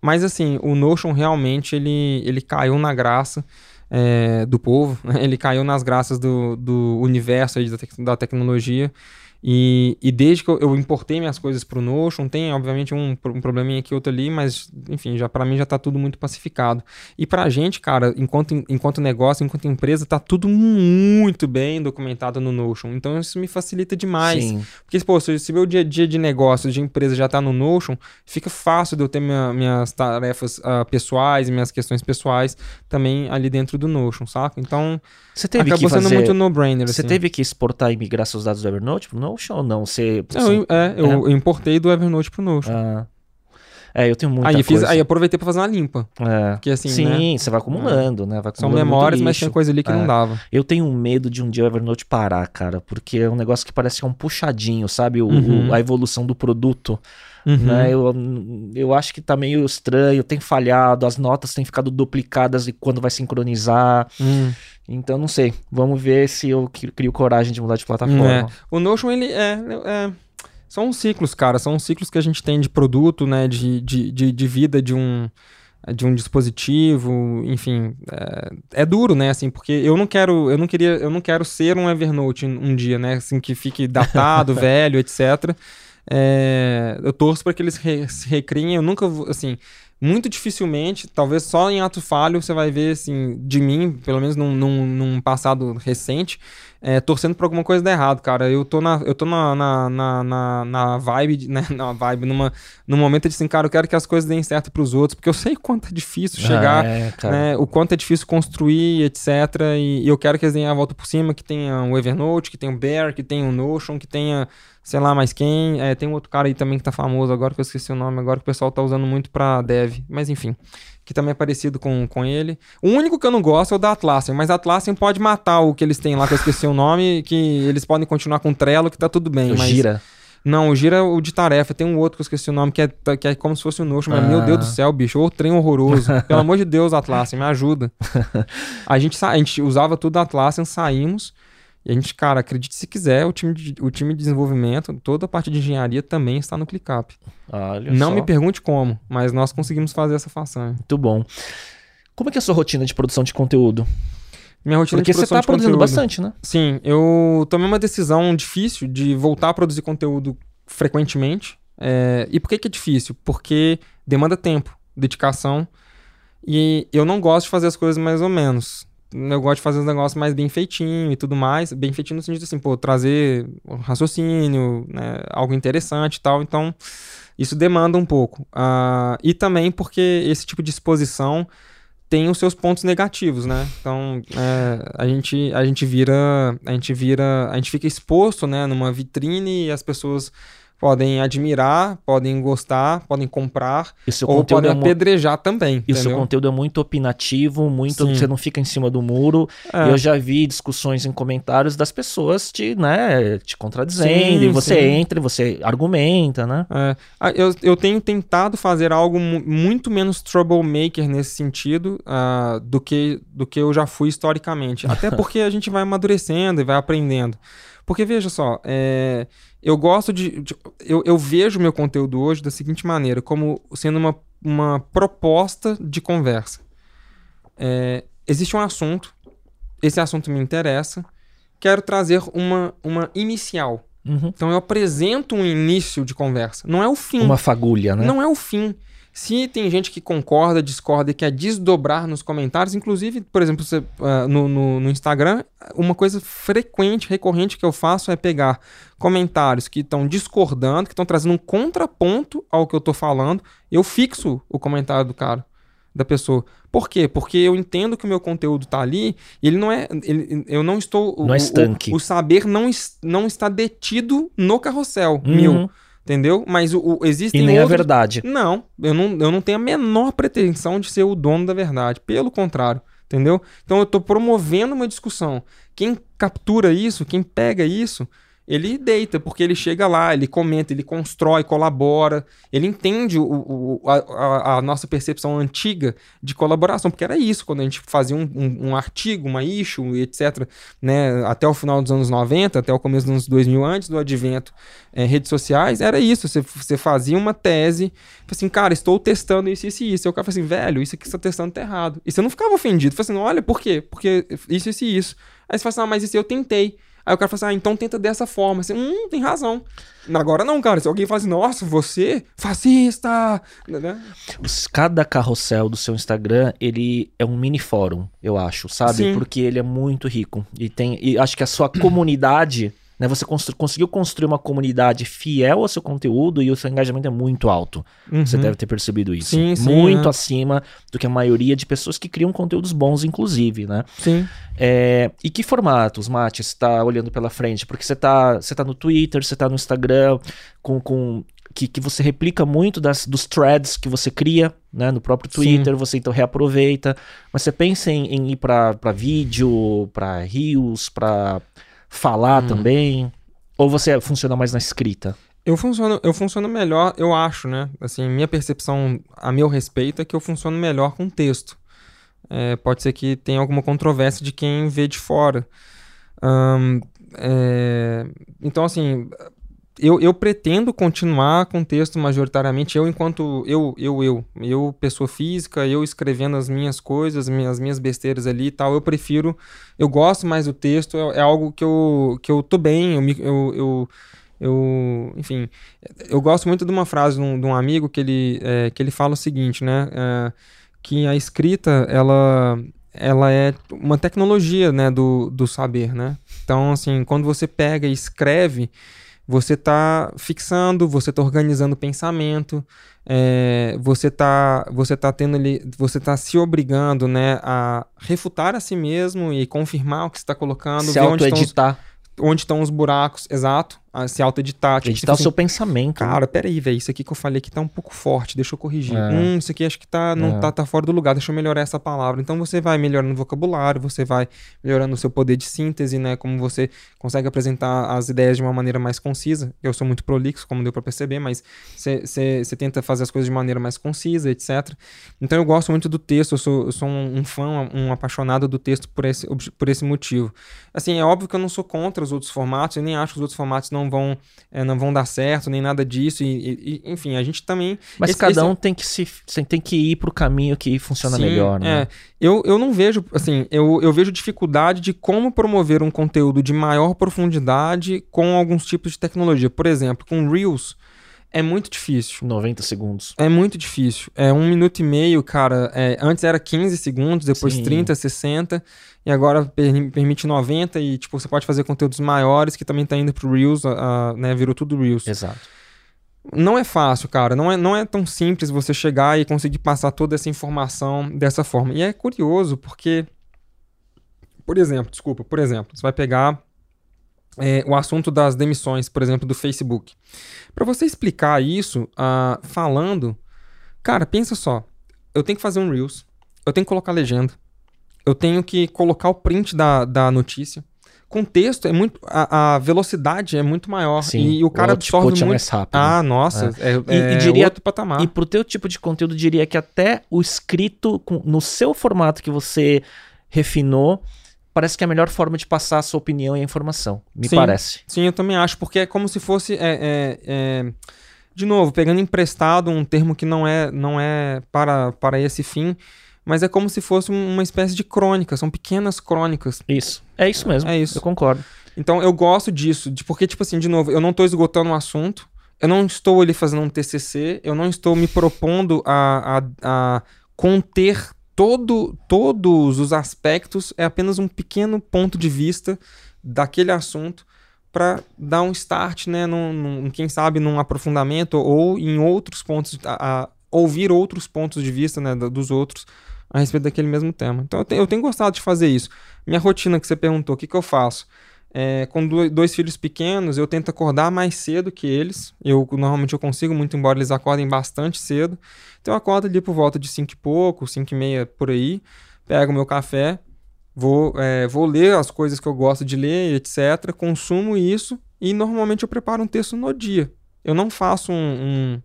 Speaker 2: Mas assim, o Notion realmente ele, ele caiu na graça é, do povo, <laughs> né? ele caiu nas graças do, do universo da, te da tecnologia. E, e desde que eu, eu importei minhas coisas para o Notion, tem obviamente um, um probleminha aqui, outro ali, mas enfim, já para mim já está tudo muito pacificado. E para a gente, cara, enquanto, enquanto negócio, enquanto empresa, está tudo muito bem documentado no Notion. Então isso me facilita demais. Sim. Porque, pô, se, se meu dia a dia de negócio, de empresa já está no Notion, fica fácil de eu ter minha, minhas tarefas uh, pessoais, minhas questões pessoais também ali dentro do Notion, saca? Então,
Speaker 1: você teve acabou que fazer... sendo muito no-brainer. Você assim. teve que exportar e migrar seus dados do Evernote pro Notion ou não? Você,
Speaker 2: eu, é, eu é. importei do Evernote pro Notion. Ah.
Speaker 1: É, eu tenho muita
Speaker 2: aí
Speaker 1: coisa.
Speaker 2: Fiz, aí aproveitei pra fazer uma limpa.
Speaker 1: É. Porque, assim, Sim, né? você vai acumulando, é. né? Vai acumulando
Speaker 2: São memórias, mas tinha coisa ali que é. não dava.
Speaker 1: Eu tenho medo de um dia o Evernote parar, cara, porque é um negócio que parece que é um puxadinho, sabe? O, uhum. o, a evolução do produto. Uhum. Né? Eu, eu acho que tá meio estranho, tem falhado, as notas têm ficado duplicadas e quando vai sincronizar. Uhum. Então, não sei. Vamos ver se eu crio coragem de mudar de plataforma.
Speaker 2: É. O Notion, ele é, é, São ciclos, cara. São ciclos que a gente tem de produto, né? De, de, de, de vida de um de um dispositivo, enfim, é, é, duro, né, assim, porque eu não quero, eu não queria, eu não quero ser um Evernote um dia, né, assim, que fique datado, <laughs> velho, etc. É, eu torço para que eles re, se recriem, eu nunca, assim, muito dificilmente, talvez só em ato falho, você vai ver, assim, de mim, pelo menos num, num, num passado recente, é, torcendo por alguma coisa dar errado, cara. Eu tô na, eu tô na, na, na, na, na vibe, <laughs> né, na vibe, numa, num momento de assim, cara, eu quero que as coisas deem certo pros outros, porque eu sei quanto é difícil chegar, é, né, o quanto é difícil construir, etc. E, e, eu quero que eles deem a volta por cima, que tenha o Evernote, que tenha o Bear, que tenha o Notion, que tenha sei lá mais quem. É, tem um outro cara aí também que tá famoso agora, que eu esqueci o nome agora, que o pessoal tá usando muito pra dev. Mas enfim, que também é parecido com, com ele. O único que eu não gosto é o da Atlassian, mas a Atlassian pode matar o que eles têm lá, que eu esqueci o nome, que eles podem continuar com o Trello, que tá tudo bem.
Speaker 1: O
Speaker 2: mas...
Speaker 1: Gira.
Speaker 2: Não, o Gira é o de tarefa. Tem um outro que eu esqueci o nome, que é, que é como se fosse o Notion. Mas, ah. meu Deus do céu, bicho. Ô, trem horroroso. <laughs> Pelo amor de Deus, Atlassian, me ajuda. <laughs> a, gente, a gente usava tudo da Atlassian, saímos. E a gente, cara, acredite se quiser, o time de, o time de desenvolvimento, toda a parte de engenharia também está no ClickUp. Não só. me pergunte como, mas nós conseguimos fazer essa façanha.
Speaker 1: Muito bom. Como é que é a sua rotina de produção de conteúdo?
Speaker 2: Minha rotina
Speaker 1: Porque
Speaker 2: de produção
Speaker 1: você está produzindo conteúdo. bastante, né?
Speaker 2: Sim, eu tomei uma decisão difícil de voltar a produzir conteúdo frequentemente. É... E por que, que é difícil? Porque demanda tempo, dedicação. E eu não gosto de fazer as coisas mais ou menos eu gosto de fazer os negócios mais bem feitinho e tudo mais. Bem feitinho no sentido assim, pô, trazer um raciocínio, né, algo interessante e tal. Então, isso demanda um pouco. Uh, e também porque esse tipo de exposição tem os seus pontos negativos, né? Então, é, a, gente, a gente vira, a gente vira, a gente fica exposto, né, numa vitrine e as pessoas podem admirar, podem gostar, podem comprar, ou podem é apedrejar também.
Speaker 1: E o seu conteúdo é muito opinativo, muito Sim. você não fica em cima do muro. É. Eu já vi discussões em comentários das pessoas te, né, te contradizendo, sim, e você sim. entra você argumenta, né?
Speaker 2: É. Ah, eu, eu tenho tentado fazer algo muito menos troublemaker nesse sentido uh, do, que, do que eu já fui historicamente. Até <laughs> porque a gente vai amadurecendo e vai aprendendo. Porque veja só, é, eu gosto de. de eu, eu vejo meu conteúdo hoje da seguinte maneira, como sendo uma, uma proposta de conversa. É, existe um assunto, esse assunto me interessa, quero trazer uma, uma inicial. Uhum. Então eu apresento um início de conversa. Não é o fim.
Speaker 1: Uma fagulha, né?
Speaker 2: Não é o fim. Se tem gente que concorda, discorda e quer desdobrar nos comentários, inclusive, por exemplo, você, uh, no, no, no, Instagram, uma coisa frequente, recorrente que eu faço é pegar comentários que estão discordando, que estão trazendo um contraponto ao que eu estou falando, eu fixo o comentário do cara, da pessoa. Por quê? Porque eu entendo que o meu conteúdo está ali, e ele não é. Ele, eu não estou.
Speaker 1: Não
Speaker 2: o,
Speaker 1: é estanque.
Speaker 2: O, o, saber não, não está detido no carrossel uhum. meu. Entendeu? Mas o, o existem.
Speaker 1: E nem
Speaker 2: outros...
Speaker 1: a verdade.
Speaker 2: Não eu, não, eu não tenho a menor pretensão de ser o dono da verdade. Pelo contrário. Entendeu? Então eu estou promovendo uma discussão. Quem captura isso, quem pega isso, ele deita, porque ele chega lá, ele comenta, ele constrói, colabora, ele entende o, o a, a, nossa percepção antiga de colaboração, porque era isso, quando a gente fazia um, um, um, artigo, uma issue, etc., né, até o final dos anos 90, até o começo dos anos 2000, antes do advento é, redes sociais, era isso, você, você fazia uma tese, assim, cara, estou testando isso, isso e isso, e o cara fala assim, velho, isso aqui que você está testando tá errado, e você não ficava ofendido, você assim, olha, por quê? Porque isso, isso e isso. Aí você fala assim, ah, mas isso eu tentei. Aí o cara fala assim, ah, então tenta dessa forma. Assim, hum, tem razão. Agora não, cara. Se alguém fala assim, nossa, você, fascista. Né?
Speaker 1: Cada carrossel do seu Instagram, ele é um mini fórum, eu acho, sabe? Sim. Porque ele é muito rico. E tem. E acho que a sua comunidade né? Você constru conseguiu construir uma comunidade fiel ao seu conteúdo e o seu engajamento é muito alto. Uhum. Você deve ter percebido isso.
Speaker 2: Sim, sim,
Speaker 1: muito é. acima do que a maioria de pessoas que criam conteúdos bons, inclusive, né?
Speaker 2: Sim.
Speaker 1: É, e que formatos, Mate, você está olhando pela frente? Porque você está você tá no Twitter, você está no Instagram, com, com que, que você replica muito das, dos threads que você cria, né, no próprio Twitter, Sim. você então reaproveita, mas você pensa em, em ir para vídeo, para rios, para falar hum. também? Ou você funciona mais na escrita?
Speaker 2: Eu funciono, eu funciono melhor, eu acho, né? Assim, minha percepção a meu respeito é que eu funciono melhor com texto. É, pode ser que tenha alguma controvérsia de quem vê de fora. Um, é, então, assim, eu, eu pretendo continuar com texto majoritariamente, eu enquanto eu, eu, eu, eu, pessoa física, eu escrevendo as minhas coisas, as minhas besteiras ali e tal, eu prefiro, eu gosto mais do texto, é, é algo que eu, que eu tô bem, eu, eu, eu, eu, enfim, eu gosto muito de uma frase de um, de um amigo que ele, é, que ele fala o seguinte, né, é, que a escrita, ela ela é uma tecnologia, né, do, do saber, né? Então, assim, quando você pega e escreve, você está fixando, você está organizando o pensamento, é, você está você tá tendo ali, você está se obrigando, né, a refutar a si mesmo e confirmar o que você está colocando,
Speaker 1: se auto-editar.
Speaker 2: onde estão os buracos, exato, se auto-editar.
Speaker 1: Tipo, Editar o assim, seu pensamento.
Speaker 2: Cara, peraí, velho, isso aqui que eu falei aqui tá um pouco forte, deixa eu corrigir. É. Hum, isso aqui acho que tá, não é. tá, tá fora do lugar, deixa eu melhorar essa palavra. Então você vai melhorando o vocabulário, você vai melhorando o seu poder de síntese, né, como você consegue apresentar as ideias de uma maneira mais concisa. Eu sou muito prolixo, como deu para perceber, mas você tenta fazer as coisas de maneira mais concisa, etc. Então eu gosto muito do texto, eu sou, eu sou um, um fã, um apaixonado do texto por esse, por esse motivo. Assim, é óbvio que eu não sou contra os outros formatos, eu nem acho que os outros formatos não vão, é, não vão dar certo, nem nada disso. E, e enfim, a gente também.
Speaker 1: Mas esse, cada um esse... tem que se tem que ir para o caminho que funciona Sim, melhor, né?
Speaker 2: É. Eu, eu não vejo, assim, eu, eu vejo dificuldade de como promover um conteúdo de maior profundidade com alguns tipos de tecnologia. Por exemplo, com Reels é muito difícil.
Speaker 1: 90 segundos.
Speaker 2: É muito difícil. É um minuto e meio, cara. É, antes era 15 segundos, depois Sim. 30, 60. E agora permite 90 e, tipo, você pode fazer conteúdos maiores que também tá indo pro Reels, uh, né? Virou tudo Reels.
Speaker 1: Exato.
Speaker 2: Não é fácil, cara. Não é, não é tão simples você chegar e conseguir passar toda essa informação dessa forma. E é curioso porque, por exemplo, desculpa, por exemplo, você vai pegar é, o assunto das demissões, por exemplo, do Facebook. Para você explicar isso uh, falando, cara, pensa só. Eu tenho que fazer um Reels, eu tenho que colocar legenda, eu tenho que colocar o print da, da notícia. Com texto é muito. A, a velocidade é muito maior.
Speaker 1: Sim,
Speaker 2: e o cara
Speaker 1: o
Speaker 2: absorve
Speaker 1: é
Speaker 2: muito.
Speaker 1: mais rápido.
Speaker 2: Ah, nossa. É,
Speaker 1: E-
Speaker 2: é
Speaker 1: e diria-
Speaker 2: outro patamar.
Speaker 1: E pro teu tipo de conteúdo, diria que até o escrito com- no seu formato que você refinou, parece que é a melhor forma de passar a sua opinião e a informação. Me
Speaker 2: Sim.
Speaker 1: parece.
Speaker 2: Sim, eu também acho, porque é como se fosse. é, é, é, de novo, pegando emprestado um termo que não é, não é para, para esse fim, mas é como se fosse um- uma espécie de crônica, são pequenas crônicas.
Speaker 1: Isso. É isso mesmo.
Speaker 2: É isso.
Speaker 1: Eu concordo.
Speaker 2: Então eu gosto disso, de, porque, tipo assim, de novo, eu não estou esgotando o assunto, eu não estou ali fazendo um TCC, eu não estou me propondo a, a, a conter todo, todos os aspectos, é apenas um pequeno ponto de vista daquele assunto para dar um start, né, num, num- quem sabe num aprofundamento ou em outros pontos, a, a ouvir outros pontos de vista, né, dos outros a respeito daquele mesmo tema. Então eu, te- eu tenho gostado de fazer isso. Minha rotina que você perguntou, o que, que eu faço? É, com do- dois filhos pequenos, eu tento acordar mais cedo que eles. Eu normalmente eu consigo, muito embora eles acordem bastante cedo. Então eu acordo ali por volta de 5 e pouco, 5 e meia por aí, pego meu café, vou, é, vou ler as coisas que eu gosto de ler, etc. Consumo isso e normalmente eu preparo um texto no dia. Eu não faço um- um,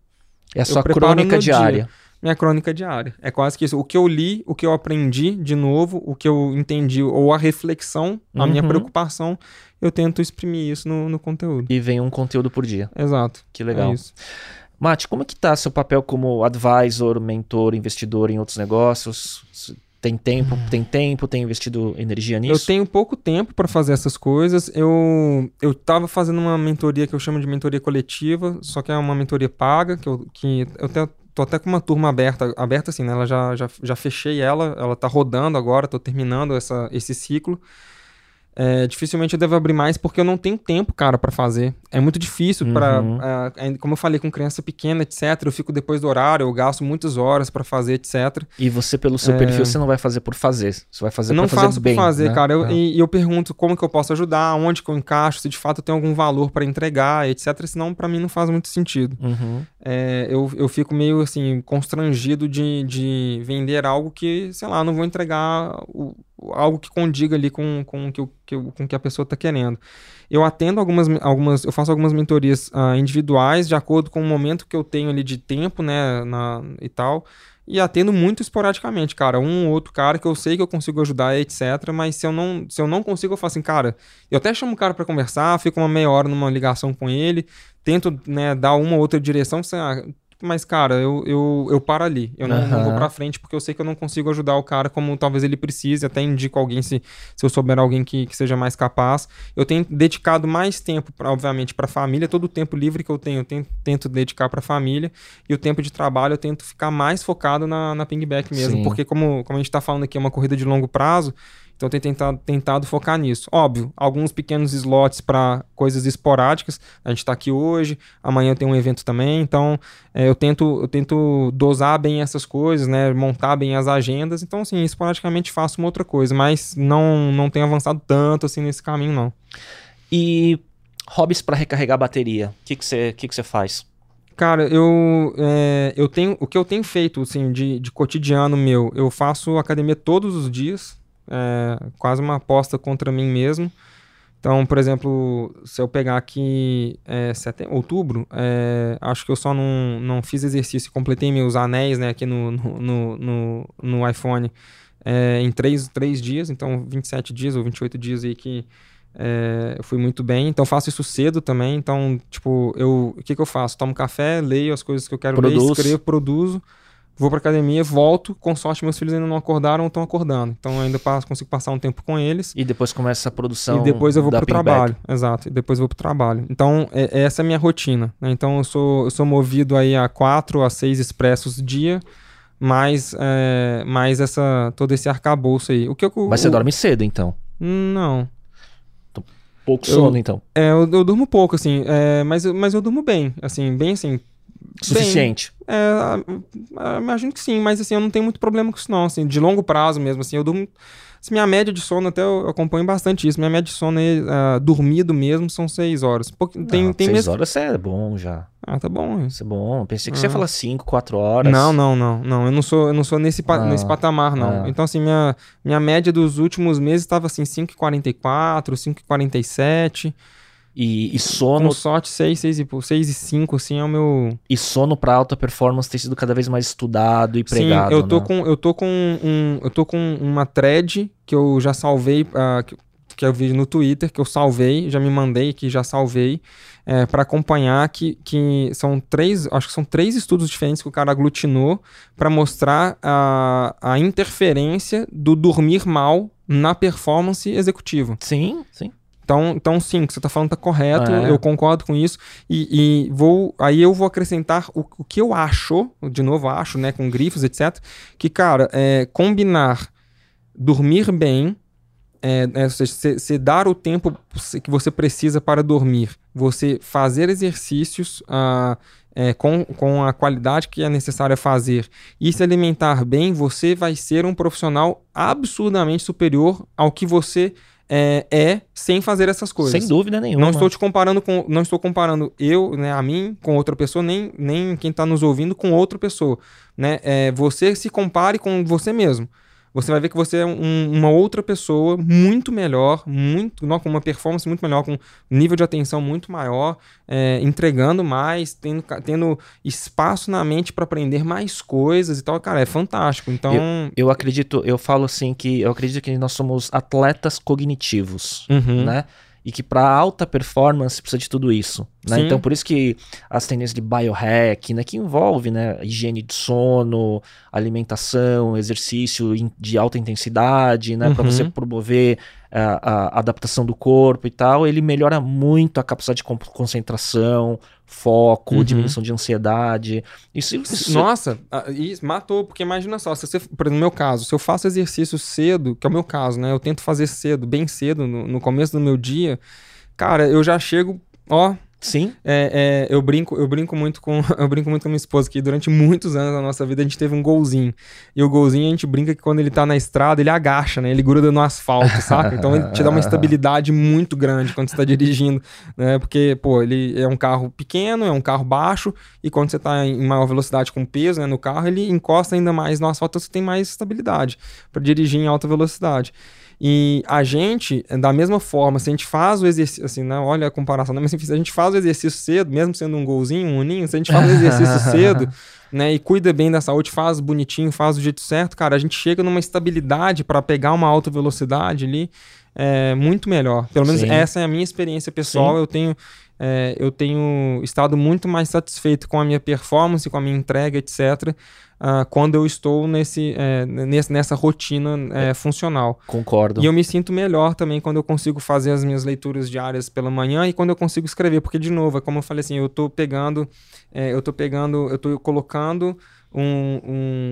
Speaker 1: É a sua crônica
Speaker 2: no dia.
Speaker 1: diária.
Speaker 2: minha crônica diária. É quase que isso. O que eu li, o que eu aprendi de novo, o que eu entendi, ou a reflexão, a minha
Speaker 1: Uhum.
Speaker 2: preocupação, eu tento exprimir isso no, no conteúdo.
Speaker 1: E vem um conteúdo por dia.
Speaker 2: Exato.
Speaker 1: Que legal.
Speaker 2: É isso.
Speaker 1: Mate, como é que tá seu papel como advisor, mentor, investidor em outros negócios? Tem tempo, tem tempo, tem investido energia
Speaker 2: Eu
Speaker 1: nisso?
Speaker 2: tenho pouco tempo para fazer essas coisas. Eu eu estava fazendo uma mentoria que eu chamo de mentoria coletiva, só que é uma mentoria paga, que eu, que eu até, tô até com uma turma aberta, aberta assim, né? Ela já, já, já fechei ela, ela tá rodando agora, tô terminando essa, esse ciclo. É, dificilmente eu devo abrir mais porque eu não tenho tempo, cara, para fazer. É muito difícil para,
Speaker 1: Uhum.
Speaker 2: como eu falei com criança pequena, etc. Eu fico depois do horário, eu gasto muitas horas para fazer, etc.
Speaker 1: E você, pelo seu
Speaker 2: É.
Speaker 1: perfil, você não vai fazer por fazer. Você vai fazer
Speaker 2: não
Speaker 1: pra fazer
Speaker 2: faço
Speaker 1: bem.
Speaker 2: por fazer,
Speaker 1: né?
Speaker 2: cara. Eu-
Speaker 1: É.
Speaker 2: e, e eu pergunto como que eu posso ajudar, onde que eu encaixo, se de fato eu tenho algum valor para entregar, etc. Senão, para mim, não faz muito sentido.
Speaker 1: Uhum.
Speaker 2: É, eu, eu fico meio assim, constrangido de, de vender algo que, sei lá, não vou entregar o- algo que condiga ali com, com, que, eu- que eu- com o que a pessoa está querendo. Eu atendo algumas, algumas, eu faço algumas mentorias ah, individuais de acordo com o momento que eu tenho ali de tempo, né, na, e tal. E atendo muito esporadicamente, cara. Um ou outro cara que eu sei que eu consigo ajudar, etc. Mas se eu não, se eu não consigo, eu falo assim, cara, eu até chamo o cara para conversar, fico uma meia hora numa ligação com ele, tento, né, dar uma ou outra direção, sei lá, mas, cara, eu, eu, eu paro ali. Eu não, não vou pra frente porque eu sei que eu não consigo ajudar o cara como talvez ele precise. Até indico alguém se, se eu souber alguém que, que seja mais capaz. Eu tenho dedicado mais tempo, pra, obviamente, pra família. Todo o tempo livre que eu tenho, eu tento, tento dedicar pra família. E o tempo de trabalho eu tento ficar mais focado na, na pingback mesmo.
Speaker 1: Sim.
Speaker 2: Porque, como, como a gente tá falando aqui, é uma corrida de longo prazo. Então eu tenho tentado, tentado focar nisso. Óbvio, alguns pequenos slots para coisas esporádicas. A gente está aqui hoje, amanhã tem um evento também. Então é, eu, tento, eu tento dosar bem essas coisas, né? Montar bem as agendas. Então, assim, esporadicamente faço uma outra coisa, mas não, não tenho avançado tanto assim nesse caminho, não.
Speaker 1: E hobbies pra recarregar a bateria. O que que você que que você faz?
Speaker 2: Cara, eu, é, eu tenho. O que eu tenho feito, assim, de, de cotidiano meu, eu faço academia todos os dias. É, quase uma aposta contra mim mesmo. Então, por exemplo, se eu pegar aqui é, setem- outubro, é, acho que eu só não, não fiz exercício, completei meus anéis né, aqui no, no, no, no- iPhone é, em três, três dias, então 27 dias ou 28 dias aí que é, eu fui muito bem. Então faço isso cedo também. Então, tipo, eu, o que, que eu faço? Tomo café, leio as coisas que eu quero ler,
Speaker 1: Produz.
Speaker 2: escrevo, produzo. Vou pra academia, volto, com sorte meus filhos ainda não acordaram ou estão acordando. Então eu ainda passo- consigo passar um tempo com eles.
Speaker 1: E depois começa a produção
Speaker 2: E depois eu vou pro
Speaker 1: Pingback.
Speaker 2: trabalho. Exato. E depois eu vou pro trabalho. Então, é- essa é a minha rotina. né? Então, eu sou, eu sou movido aí a quatro a seis expressos dia, mais, é, mais essa, todo esse arcabouço aí. O que eu,
Speaker 1: Mas você
Speaker 2: o-
Speaker 1: dorme cedo, então.
Speaker 2: Não.
Speaker 1: Pouco
Speaker 2: Eu-
Speaker 1: sono, então.
Speaker 2: É, eu, eu durmo pouco, assim, é, mas, eu- mas eu durmo bem, assim, bem assim.
Speaker 1: Suficiente.
Speaker 2: É, ah, ah, imagino que sim, mas assim, eu não tenho muito problema com isso, não. Assim, de longo prazo mesmo, assim, eu durmo. assim, minha média de sono, até eu acompanho bastante isso. Minha média de sono é ah, dormido mesmo, são seis horas. Pouqui- tem
Speaker 1: Ah,
Speaker 2: tem
Speaker 1: seis
Speaker 2: mesmo.
Speaker 1: horas é bom já.
Speaker 2: Ah, tá bom.
Speaker 1: Isso é bom. Pensei que você
Speaker 2: Ah.
Speaker 1: ia falar cinco, quatro horas.
Speaker 2: Não, não, não, não. Eu não sou, eu não sou nesse, pa-
Speaker 1: Ah,
Speaker 2: nesse patamar, não.
Speaker 1: ah.
Speaker 2: Então, assim, minha, minha média dos últimos meses estava assim, 5,44, 5,47.
Speaker 1: E, e sono
Speaker 2: Com sorte, 6, 6 e, pou- 6 e 5, assim, é o meu.
Speaker 1: e sono para alta performance tem sido cada vez mais estudado e
Speaker 2: Sim,
Speaker 1: pregado.
Speaker 2: eu tô
Speaker 1: né?
Speaker 2: com eu tô com um eu tô com uma thread que eu já salvei ah, que, que eu vi no Twitter que eu salvei, já me mandei que já salvei para acompanhar que, que são três, acho que são três estudos diferentes que o cara aglutinou para mostrar a, a interferência do dormir mal na performance executiva.
Speaker 1: Sim, sim.
Speaker 2: Então, então sim, o que você está falando está correto,
Speaker 1: É.
Speaker 2: eu concordo com isso. E, e vou, aí eu vou acrescentar o, o que eu acho, de novo acho, né, com grifos, etc. Que, cara, é, combinar dormir bem, é, é, ou seja, você você dar o tempo que você precisa para dormir, você fazer exercícios ah, é, com, com a qualidade que é necessária fazer e se alimentar bem, você vai ser um profissional absurdamente superior ao que você é, é sem fazer essas coisas.
Speaker 1: Sem dúvida nenhuma.
Speaker 2: Não estou te comparando com. Não estou comparando eu, né, a mim, com outra pessoa, nem, nem quem está nos ouvindo com outra pessoa. Né? É, você se compare com você mesmo. Você vai ver que você é um- uma outra pessoa muito melhor, muito, não, com uma performance muito melhor, com um nível de atenção muito maior, é, entregando mais, tendo, tendo espaço na mente para aprender mais coisas e tal. Cara, é fantástico. Então.
Speaker 1: Eu acredito, eu falo assim que eu acredito que nós somos atletas cognitivos,
Speaker 2: Uhum.
Speaker 1: né? E que para alta performance precisa de tudo isso, né? Então por isso que as tendências de biohack, né, que envolve, né, higiene de sono, alimentação, exercício de alta intensidade, né, para
Speaker 2: Uhum.
Speaker 1: você promover a, a adaptação do corpo e tal, ele melhora muito a capacidade de con- concentração, foco,
Speaker 2: Uhum.
Speaker 1: diminuição de ansiedade. Isso, isso
Speaker 2: Nossa, isso matou, porque imagina só, se você, por exemplo, no meu caso, se eu faço exercício cedo, que é o meu caso, né? Eu tento fazer cedo, bem cedo, no, no começo do meu dia, cara, eu já chego, ó.
Speaker 1: Sim,
Speaker 2: é, é, eu brinco, eu brinco muito com, <laughs> eu brinco muito com minha esposa que durante muitos anos da nossa vida a gente teve um golzinho e o golzinho a gente brinca que quando ele tá na estrada ele agacha, né? Ele gruda no asfalto, saca? Então ele te dá uma <laughs> estabilidade muito grande quando você tá dirigindo, né? Porque pô, ele é um carro pequeno, é um carro baixo e quando você tá em maior velocidade com peso, né, no carro ele encosta ainda mais no asfalto, você tem mais estabilidade para dirigir em alta velocidade. E a gente, da mesma forma, se a gente faz o exercício, assim, não, olha a comparação, né? mas se a gente faz o exercício cedo, mesmo sendo um golzinho, um uninho, se a gente faz o exercício <laughs> cedo, né, e cuida bem da saúde, faz bonitinho, faz do jeito certo, cara, a gente chega numa estabilidade para pegar uma alta velocidade ali, é, muito melhor. Pelo menos
Speaker 1: Sim.
Speaker 2: essa é a minha experiência pessoal.
Speaker 1: Sim.
Speaker 2: Eu tenho, é, eu tenho estado muito mais satisfeito com a minha performance, com a minha entrega, etc. ah, quando eu estou nesse, é, nesse, nessa rotina é, funcional.
Speaker 1: concordo.
Speaker 2: E eu me sinto melhor também quando eu consigo fazer as minhas leituras diárias pela manhã e quando eu consigo escrever, porque de novo, é como eu falei assim, eu pegando, é, eu tô pegando, eu tô colocando um,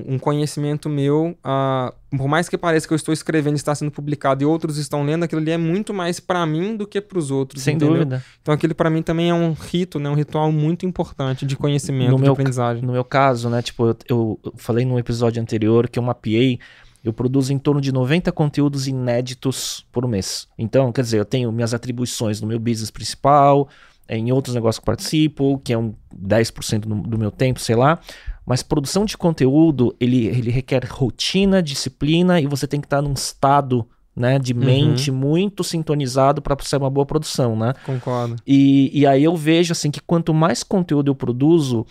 Speaker 2: um, um conhecimento meu, ah, por mais que pareça que eu estou escrevendo e está sendo publicado e outros estão lendo, aquilo ali é muito mais para mim do que para os outros,
Speaker 1: Sem
Speaker 2: entendeu?
Speaker 1: dúvida.
Speaker 2: Então aquele para mim também é um rito, né, um ritual muito importante de conhecimento,
Speaker 1: No
Speaker 2: de
Speaker 1: meu
Speaker 2: aprendizagem.
Speaker 1: No meu caso, né, tipo, eu, eu falei num episódio anterior que eu mapeei, eu produzo em torno de 90 conteúdos inéditos por mês. Então, quer dizer, eu tenho minhas atribuições no meu business principal, em outros negócios que participo, que é um 10% do, do meu tempo, sei lá. Mas produção de conteúdo, ele, ele requer rotina, disciplina e você tem que estar num estado né, de mente muito sintonizado para ser uma boa produção, né?
Speaker 2: Concordo.
Speaker 1: E, e aí eu vejo assim que quanto mais conteúdo eu produzo,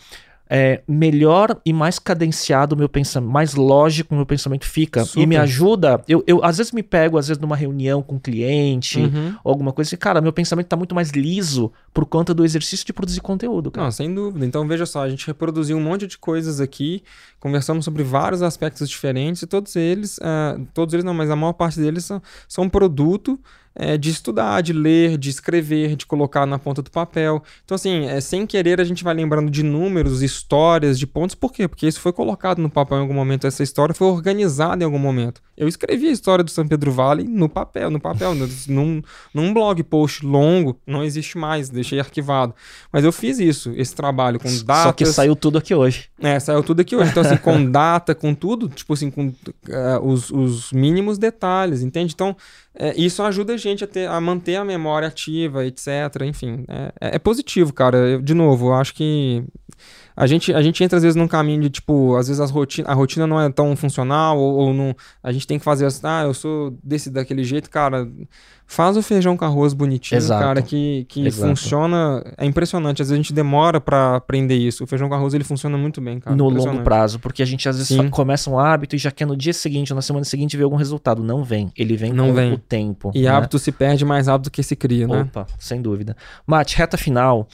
Speaker 1: é, melhor e mais cadenciado o meu pensamento, mais lógico o meu pensamento fica. E
Speaker 2: Super.
Speaker 1: me ajuda. Eu, eu às vezes me pego, às vezes, numa reunião com um cliente,
Speaker 2: Uhum.
Speaker 1: ou alguma coisa assim, cara, meu pensamento tá muito mais liso por conta do exercício de produzir conteúdo, cara.
Speaker 2: Não, sem dúvida. Então veja só, a gente reproduziu um monte de coisas aqui, conversamos sobre vários aspectos diferentes e todos eles, ah, todos eles não, mas a maior parte deles são, são produto é, de estudar, de ler, de escrever, de colocar na ponta do papel. Então, assim, é, sem querer, a gente vai lembrando de números, histórias, de pontos. Por quê? Porque isso foi colocado no papel em algum momento, essa história foi organizada em algum momento. Eu escrevi a história do São Pedro Vale no papel, no papel, num, num blog post longo, não existe mais, deixei arquivado. Mas eu fiz isso, esse trabalho com datas. Só
Speaker 1: que saiu tudo aqui hoje.
Speaker 2: É, saiu tudo aqui hoje. Então, assim, com <laughs> data, com tudo, tipo assim, com uh, os, os mínimos detalhes, entende? Então, é, isso ajuda a gente a, ter, a manter a memória ativa, etc. Enfim, é, é, é positivo, cara. Eu, de novo, eu acho que a gente, a gente entra às vezes num caminho de tipo, às vezes as rotina, a rotina não é tão funcional, ou, ou não, a gente tem que fazer assim, ah, eu sou desse daquele jeito, cara. Faz o feijão com arroz bonitinho, Exato. cara, que, que funciona. É impressionante. Às vezes a gente demora para aprender isso. O feijão com arroz ele funciona muito bem, cara.
Speaker 1: No longo prazo, porque a gente às vezes começa um hábito e já quer no dia seguinte ou na semana seguinte ver algum resultado. Não vem. Ele vem
Speaker 2: Não
Speaker 1: com
Speaker 2: vem.
Speaker 1: o tempo.
Speaker 2: E né? hábito se perde mais rápido do que se cria, né?
Speaker 1: Opa, sem dúvida. Mate, reta final.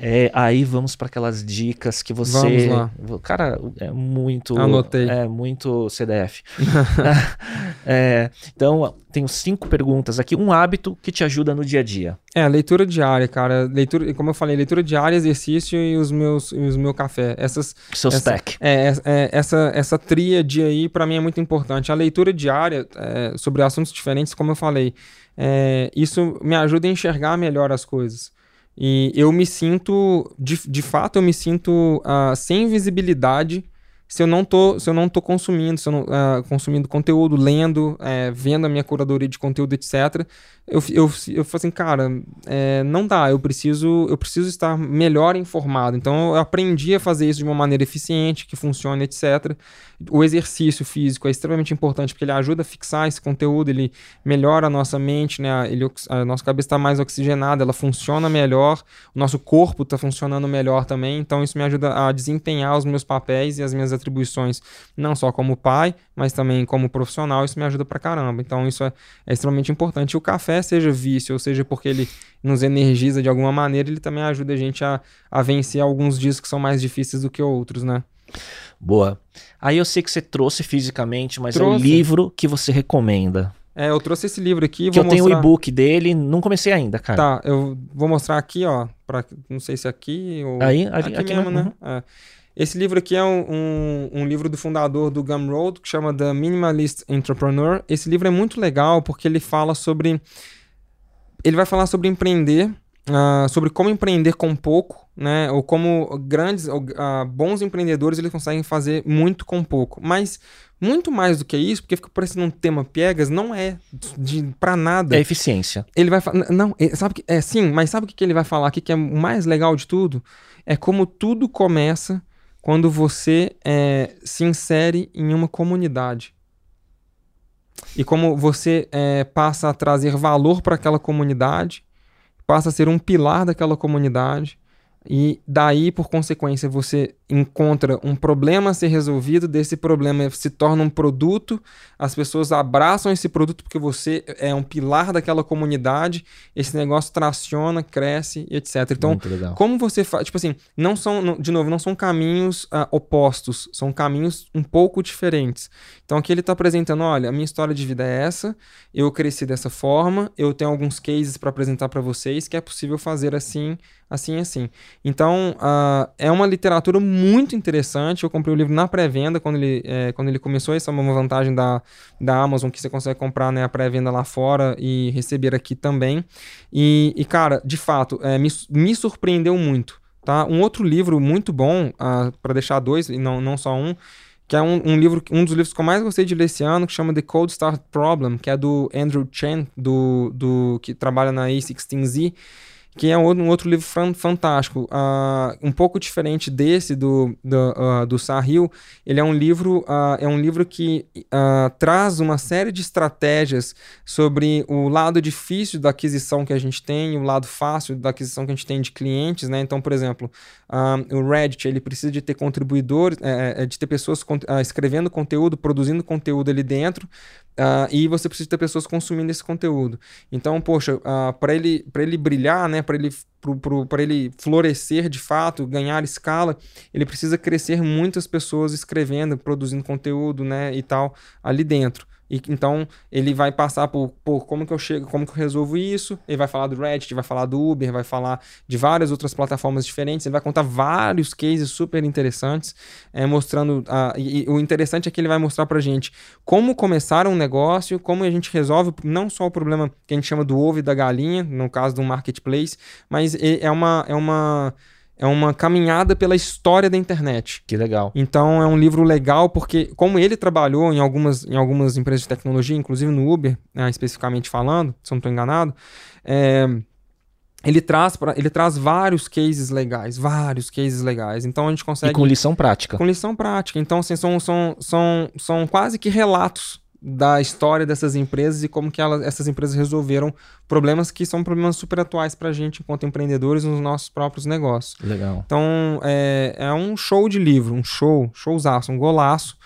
Speaker 1: É, aí vamos para aquelas dicas que você. Vamos lá. Cara, é muito.
Speaker 2: Anotei.
Speaker 1: É muito CDF. <laughs> <laughs> é, então, tenho cinco perguntas aqui. Um hábito que te ajuda no dia a dia.
Speaker 2: É, leitura diária, cara. Leitura, como eu falei, leitura diária, exercício e os meus, os meu café. Essas.
Speaker 1: Seu
Speaker 2: essa,
Speaker 1: stack.
Speaker 2: É, é, essa, essa tríade aí, para mim, é muito importante. A leitura diária é, sobre assuntos diferentes, como eu falei, é, isso me ajuda a enxergar melhor as coisas. E eu me sinto, de, de fato, eu me sinto uh, sem visibilidade se eu não tô, se eu não tô consumindo, se eu não, uh, consumindo conteúdo, lendo, uh, vendo a minha curadoria de conteúdo, etc eu, eu, eu falei assim, cara, é, não dá, eu preciso, eu preciso estar melhor informado. Então eu aprendi a fazer isso de uma maneira eficiente, que funcione, etc. O exercício físico é extremamente importante porque ele ajuda a fixar esse conteúdo, ele melhora a nossa mente, né? Ele, a nossa cabeça está mais oxigenada, ela funciona melhor, o nosso corpo está funcionando melhor também. Então isso me ajuda a desempenhar os meus papéis e as minhas atribuições, não só como pai, mas também como profissional. Isso me ajuda pra caramba. Então isso é, é extremamente importante. E o café seja vício, ou seja porque ele nos energiza de alguma maneira, ele também ajuda a gente a, a vencer alguns dias que são mais difíceis do que outros, né?
Speaker 1: Boa. Aí eu sei que você trouxe fisicamente, mas trouxe. é o livro que você recomenda.
Speaker 2: É, eu trouxe esse livro aqui.
Speaker 1: Que eu tenho o e-book dele, não comecei ainda, cara.
Speaker 2: Tá, eu vou mostrar aqui, ó. Pra, não sei se é aqui ou.
Speaker 1: Aí, ali, aqui,
Speaker 2: aqui mesmo, né? Uhum. É. Esse livro aqui é um, um, um, livro do fundador do Gumroad, que chama The Minimalist Entrepreneur. Esse livro é muito legal porque ele fala sobre ele vai falar sobre empreender, uh, sobre como empreender com pouco, né? Ou como grandes, uh, bons empreendedores eles conseguem fazer muito com pouco. Mas muito mais do que isso, porque fica parecendo um tema piegas, não é de para nada.
Speaker 1: É eficiência.
Speaker 2: Ele vai falar, não, sabe que é sim, mas sabe o que ele vai falar aqui que é o mais legal de tudo? É como tudo começa quando você é, se insere em uma comunidade e como você é, passa a trazer valor para aquela comunidade, passa a ser um pilar daquela comunidade, e daí, por consequência, você encontra um problema a ser resolvido, desse problema se torna um produto, as pessoas abraçam esse produto porque você é um pilar daquela comunidade, esse negócio traciona, cresce, etc. Então, como você faz, tipo assim, não são, de novo, não são caminhos uh, opostos, são caminhos um pouco diferentes. Então, aqui ele está apresentando, olha, a minha história de vida é essa, eu cresci dessa forma, eu tenho alguns cases para apresentar para vocês que é possível fazer assim, assim, assim. Então, uh, é uma literatura muito interessante. Eu comprei o livro na pré-venda quando ele, é, quando ele começou. Essa é uma vantagem da, da Amazon que você consegue comprar né, a pré-venda lá fora e receber aqui também. E, e cara, de fato, é, me, me surpreendeu muito. Tá? Um outro livro muito bom, uh, ah, para deixar dois e não, não só um, que é um, um, livro, um dos livros que eu mais gostei de ler esse ano, que chama The Cold Start Problem, que é do Andrew Chen, do, do, que trabalha na A16Z que é um, outro livro fantástico, uh, um pouco diferente desse do, do, uh, do Sahil. Ele é um livro, uh, é um livro que traz uma série de estratégias sobre o lado difícil da aquisição que a gente tem e o lado fácil da aquisição que a gente tem de clientes, né? Então, por exemplo, o Reddit ele precisa de ter contribuidores, é, é, de ter pessoas escrevendo conteúdo, produzindo conteúdo ali dentro, Uh, e você precisa ter pessoas consumindo esse conteúdo. Então, poxa, uh, para ele, ele brilhar, né, para ele, ele florescer de fato, ganhar escala, ele precisa crescer muitas pessoas escrevendo, produzindo conteúdo né, e tal ali dentro. E então ele vai passar por, por como que eu chego, como que eu resolvo isso. Ele vai falar do Reddit, vai falar do Uber, vai falar de várias outras plataformas diferentes. Ele vai contar vários cases super interessantes, é, mostrando. A, e, e, o interessante é que ele vai mostrar pra gente como começar um negócio, como a gente resolve não só o problema que a gente chama do ovo e da galinha, no caso do marketplace, mas é uma. É uma é uma caminhada pela história da internet.
Speaker 1: Que legal.
Speaker 2: Então é um livro legal porque, como ele trabalhou em algumas, em algumas empresas de tecnologia, inclusive no Uber, né, especificamente falando, se eu não estou enganado, é, ele traz, pra, ele traz vários cases legais, vários cases legais. Então a gente consegue.
Speaker 1: E com lição prática.
Speaker 2: Com lição prática. Então, assim, são, são, são, são quase que relatos da história dessas empresas e como que elas, essas empresas resolveram problemas que são problemas super atuais para a gente enquanto empreendedores nos nossos próprios negócios.
Speaker 1: Legal.
Speaker 2: Então é, é um show de livro, um show, showzaço, um golaço.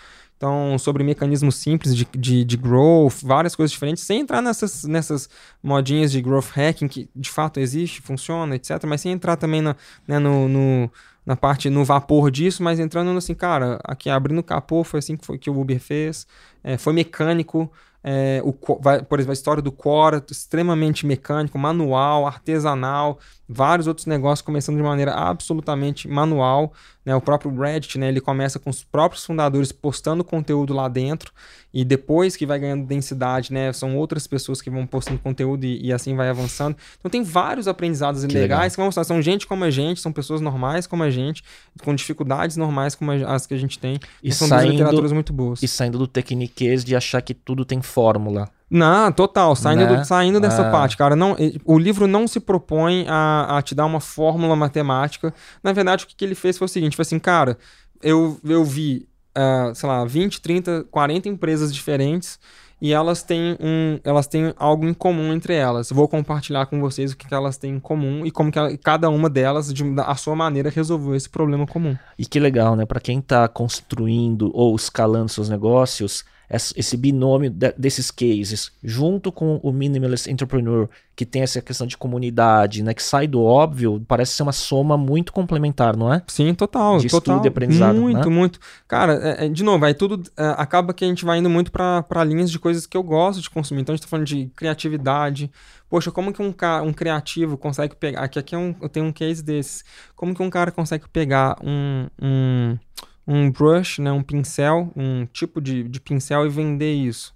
Speaker 2: Então, sobre mecanismos simples de, de, de growth, várias coisas diferentes, sem entrar nessas, nessas modinhas de growth hacking que de fato existe, funciona, etc. Mas sem entrar também na, né, no, no na parte no vapor disso, mas entrando assim, cara, aqui abrindo o capô, foi assim que, foi, que o Uber fez, é, foi mecânico, é, o, vai, por exemplo, a história do Quora, extremamente mecânico, manual, artesanal, vários outros negócios começando de maneira absolutamente manual, né? O próprio Reddit, né? Ele começa com os próprios fundadores postando conteúdo lá dentro e depois que vai ganhando densidade, né? São outras pessoas que vão postando conteúdo e, e assim vai avançando. Então tem vários aprendizados que legais que vão mostrar. São gente como a gente, são pessoas normais como a gente, com dificuldades normais como as que a gente tem.
Speaker 1: E então, são saindo, literaturas muito boas. E saindo do tecniquez de achar que tudo tem fórmula.
Speaker 2: Não, total, saindo, né? do, saindo dessa é. parte, cara. Não, o livro não se propõe a, a te dar uma fórmula matemática. Na verdade, o que, que ele fez foi o seguinte: foi assim, cara, eu, eu vi, uh, sei lá, 20, 30, 40 empresas diferentes e elas têm, um, elas têm algo em comum entre elas. Vou compartilhar com vocês o que, que elas têm em comum e como que ela, cada uma delas, de a sua maneira, resolveu esse problema comum.
Speaker 1: E que legal, né? Para quem está construindo ou escalando seus negócios, esse binômio desses cases, junto com o Minimalist Entrepreneur, que tem essa questão de comunidade, né, que sai do óbvio, parece ser uma soma muito complementar, não é?
Speaker 2: Sim, total.
Speaker 1: De
Speaker 2: total.
Speaker 1: estudo e aprendizado.
Speaker 2: Muito, né? muito. Cara, é, é, de novo, aí tudo é, acaba que a gente vai indo muito para linhas de coisas que eu gosto de consumir. Então a gente tá falando de criatividade. Poxa, como que um, um criativo consegue pegar. Aqui, aqui é um, eu tenho um case desses. Como que um cara consegue pegar um, um um brush, né, um pincel, um tipo de, de pincel e vender isso.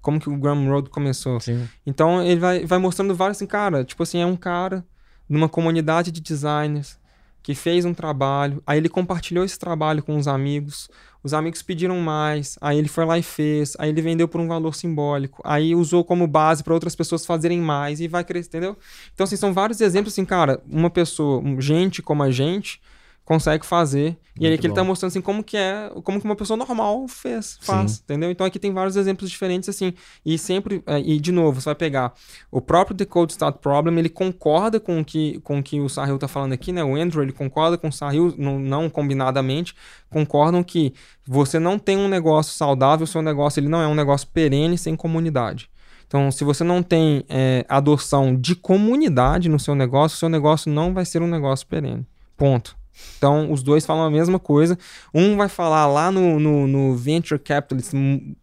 Speaker 2: Como que o Gumroad começou.
Speaker 1: Sim.
Speaker 2: Então ele vai, vai mostrando vários assim, cara, tipo assim, é um cara numa comunidade de designers que fez um trabalho, aí ele compartilhou esse trabalho com os amigos, os amigos pediram mais, aí ele foi lá e fez, aí ele vendeu por um valor simbólico, aí usou como base para outras pessoas fazerem mais e vai crescer, entendeu? Então, assim, são vários exemplos, assim, cara, uma pessoa, gente como a gente, consegue fazer. Muito e aí bom. ele tá mostrando assim como que é, como que uma pessoa normal fez, faz, Sim. entendeu? Então aqui tem vários exemplos diferentes assim. E sempre é, e de novo, você vai pegar o próprio Decode Start Problem, ele concorda com o que com o que o Sahil tá falando aqui, né? O Andrew, ele concorda com o Sahil, não, não combinadamente, concordam que você não tem um negócio saudável, seu negócio ele não é um negócio perene sem comunidade. Então, se você não tem é, adoção de comunidade no seu negócio, seu negócio não vai ser um negócio perene. Ponto. Então, os dois falam a mesma coisa. Um vai falar lá no, no, no venture capitalist,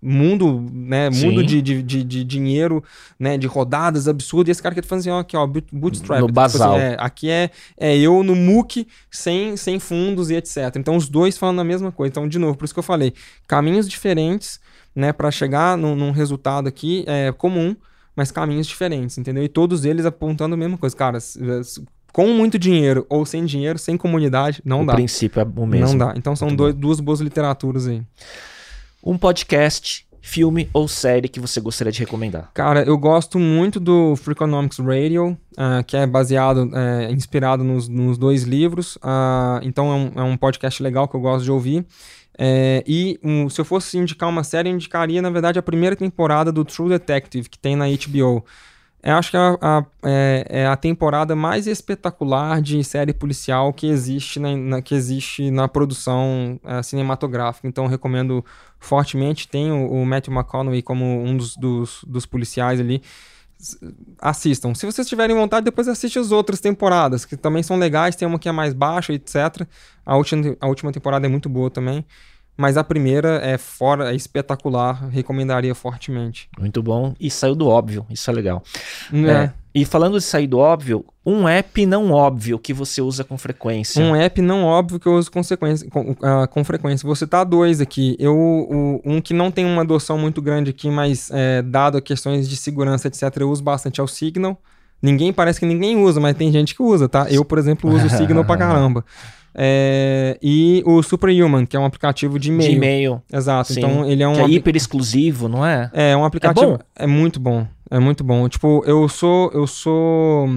Speaker 2: mundo, né, mundo de, de, de, de, dinheiro, né, de rodadas absurdas. E esse cara que tá falando assim, ó, aqui, ó, bootstrap.
Speaker 1: No tipo assim, basal.
Speaker 2: É, aqui é, é eu no MOOC, sem, sem fundos e etc. Então, os dois falam a mesma coisa. Então, de novo, por isso que eu falei, caminhos diferentes, né, para chegar num, num resultado aqui é comum, mas caminhos diferentes, entendeu? E todos eles apontando a mesma coisa. Cara, com muito dinheiro ou sem dinheiro, sem comunidade, não
Speaker 1: o
Speaker 2: dá.
Speaker 1: O princípio é o mesmo.
Speaker 2: Não dá. Então são dois, duas boas literaturas aí.
Speaker 1: Um podcast, filme ou série que você gostaria de recomendar?
Speaker 2: Cara, eu gosto muito do Freakonomics Radio, uh, que é baseado, uh, inspirado nos, nos, dois livros. Uh, então é um, é um, podcast legal que eu gosto de ouvir. É, e um, se eu fosse indicar uma série, eu indicaria, na verdade, a primeira temporada do True Detective, que tem na HBO. Eu acho que é a, é, é a, temporada mais espetacular de série policial que existe na, na que existe na produção é, cinematográfica. Então, recomendo fortemente. Tem o, o Matthew McConaughey como um dos, dos, dos, policiais ali. Assistam. Se vocês tiverem vontade, depois assiste as outras temporadas, que também são legais. Tem uma que é mais baixa, etc. A última, a última temporada é muito boa também. Mas a primeira é fora, é espetacular, recomendaria fortemente.
Speaker 1: Muito bom. E saiu do óbvio, isso é legal.
Speaker 2: É.
Speaker 1: É, e falando de sair do óbvio, um app não óbvio que você usa com frequência.
Speaker 2: Um app não óbvio que eu uso com, sequência, com, ah, com frequência. Vou citar dois aqui. Eu, o- um que não tem uma adoção muito grande aqui, mas é, dado a questões de segurança, etc., eu uso bastante é o Signal. Ninguém, parece que ninguém usa, mas tem gente que usa, tá? Eu, por exemplo, uso o Signal pra <laughs> caramba. É, e o Superhuman, que é um aplicativo de
Speaker 1: de
Speaker 2: e-mail.
Speaker 1: e-mail.
Speaker 2: Exato.
Speaker 1: Sim.
Speaker 2: Então, ele é um...
Speaker 1: que é hiper exclusivo, não é?
Speaker 2: É, um aplicativo.
Speaker 1: bom?
Speaker 2: É, muito bom. É muito bom. Tipo, eu sou. Eu sou.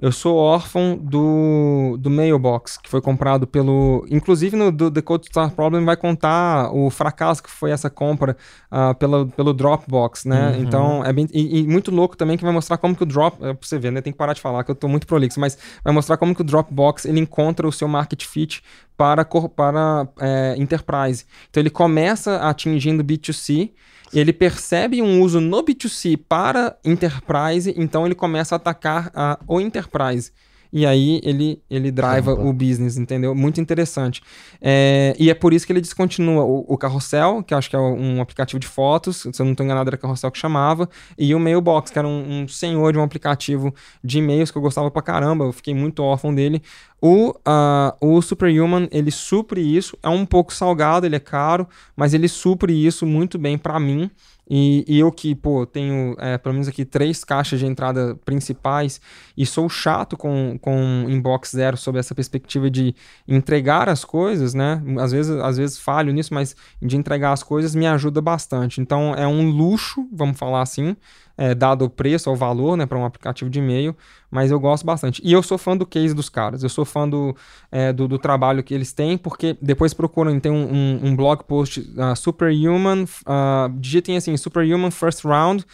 Speaker 2: Eu sou órfão do, do Mailbox, que foi comprado pelo. Inclusive no do The Code Star Problem vai contar o fracasso que foi essa compra ah, pela, pelo Dropbox, né?
Speaker 1: Uhum.
Speaker 2: Então é bem. E, e muito louco também que vai mostrar como que o Drop. É, pra você ver, né? Tem que parar de falar que eu tô muito prolixo, mas vai mostrar como que o Dropbox ele encontra o seu market fit para, para é, enterprise. Então ele começa atingindo B2C. Ele percebe um uso no B2C para enterprise, então ele começa a atacar a, o enterprise. E aí ele, ele driva
Speaker 1: Caramba.
Speaker 2: o business, entendeu? Muito interessante. É, e é por isso que ele descontinua o, o Carrossel, que eu acho que é um aplicativo de fotos, se eu não estou enganado era Carrossel que chamava, e o Mailbox, que era um, um senhor de um aplicativo de e-mails que eu gostava pra caramba, eu fiquei muito órfão dele. O, ah, o Superhuman, ele supre isso, é um pouco salgado, ele é caro, mas ele supre isso muito bem pra mim. E, e eu que, pô, tenho é, pelo menos aqui três caixas de entrada principais e sou chato com, com Inbox Zero sobre essa perspectiva de entregar as coisas, né? Às vezes, às vezes falho nisso, mas de entregar as coisas me ajuda bastante. Então é um luxo, vamos falar assim, é, dado o preço, o valor, né, para um aplicativo de e-mail, mas eu gosto bastante. E eu sou fã do case dos caras, eu sou fã do, é, do, do trabalho que eles têm, porque depois procuram, tem um, um, um blog post uh, Superhuman, uh, digitem assim, Superhuman First Round,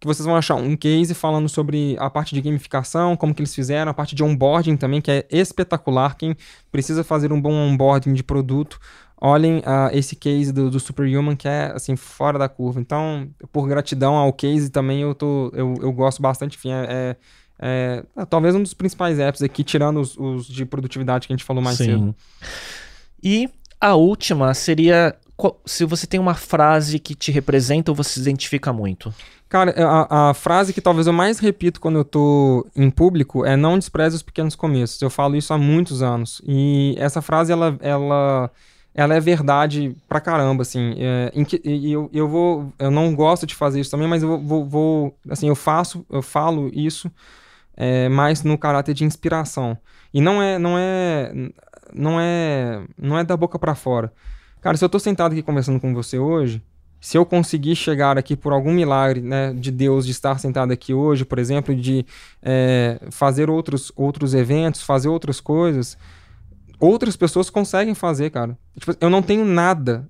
Speaker 2: que vocês vão achar um case falando sobre a parte de gamificação, como que eles fizeram, a parte de onboarding também, que é espetacular. Quem precisa fazer um bom onboarding de produto, olhem ah, esse case do, do Superhuman, que é assim, fora da curva. Então, por gratidão ao case também, eu, tô, eu, eu gosto bastante, enfim, é, é- é, ah, talvez um dos principais apps aqui, tirando os, os de produtividade que a gente falou mais cedo.
Speaker 1: E a última seria qual- se você tem uma frase que te representa ou você se identifica muito.
Speaker 2: Cara, a, a frase que talvez eu mais repito quando eu tô em público é não despreze os pequenos começos. Eu falo isso há muitos anos. E essa frase, ela, ela, ela é verdade pra caramba, assim. É, que- e eu, eu vou... Eu não gosto de fazer isso também, mas eu vou... vou- assim, eu faço, eu falo isso é, mais no caráter de inspiração. E não é... Não é... Não é, não é da boca pra fora. Cara, se eu tô sentado aqui conversando com você hoje, se eu conseguir chegar aqui por algum milagre né, de Deus de estar sentado aqui hoje, por exemplo, de é, fazer outros, outros eventos, fazer outras coisas, outras pessoas conseguem fazer, cara. Tipo, eu não tenho nada,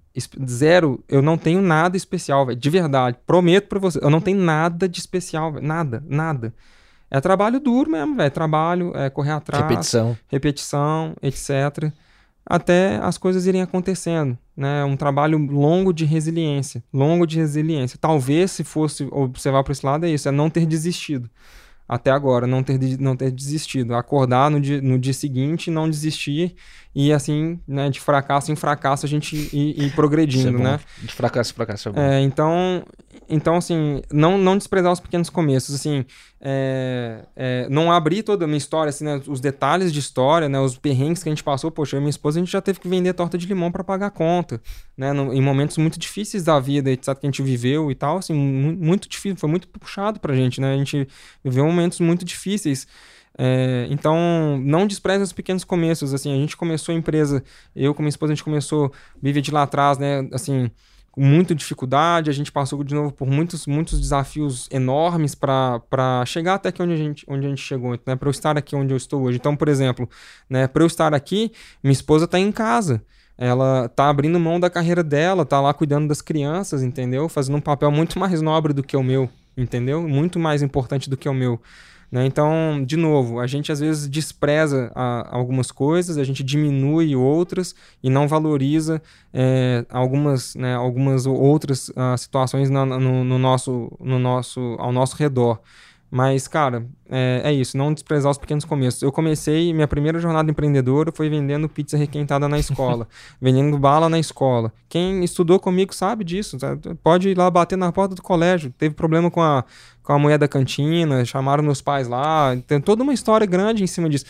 Speaker 2: zero, eu não tenho nada especial, velho, de verdade. Prometo pra você, eu não tenho nada de especial, velho, nada, nada. É trabalho duro mesmo, velho, trabalho, é correr atrás
Speaker 1: Repetição.
Speaker 2: repetição, etc. Até as coisas irem acontecendo, né? Um trabalho longo de resiliência, longo de resiliência. Talvez se fosse observar para esse lado é isso, é não ter desistido. Até agora, não ter, não ter desistido. Acordar no dia, no dia seguinte, não desistir e assim, né, de fracasso em fracasso a gente ir, ir
Speaker 1: é
Speaker 2: progredindo,
Speaker 1: bom.
Speaker 2: né?
Speaker 1: De fracasso em fracasso é bom.
Speaker 2: É, então, então, assim, não, não desprezar os pequenos começos, assim, é, é, não abrir toda a minha história, assim, né, os detalhes de história, né, os perrengues que a gente passou, poxa, eu e minha esposa, a gente já teve que vender torta de limão para pagar a conta, né, no- em momentos muito difíceis da vida, etc, que a gente viveu e tal, assim, mu- muito difícil, foi muito puxado pra gente, né, a gente viveu momentos muito difíceis, é, então, não despreze os pequenos começos, assim, a gente começou a empresa, eu com minha esposa, a gente começou, vive de lá atrás, né, assim, muita dificuldade, a gente passou de novo por muitos, muitos desafios enormes para chegar até aqui onde a gente, onde a gente chegou, né? Para eu estar aqui onde eu estou hoje. Então, por exemplo, né, para eu estar aqui, minha esposa está em casa. Ela tá abrindo mão da carreira dela, tá lá cuidando das crianças, entendeu? Fazendo um papel muito mais nobre do que o meu, entendeu? Muito mais importante do que o meu. Né? Então, de novo, a gente às vezes despreza a- algumas coisas, a gente diminui outras e não valoriza é, algumas, né, algumas outras ah, situações na- no, no nosso, no nosso, ao nosso redor. Mas, cara, é, é, isso, não desprezar os pequenos começos. Eu comecei, minha primeira jornada empreendedora foi vendendo pizza requentada na escola, <laughs> vendendo bala na escola. Quem estudou comigo sabe disso, pode ir lá bater na porta do colégio. Teve problema com a, com a mulher da cantina, chamaram meus pais lá, tem toda uma história grande em cima disso.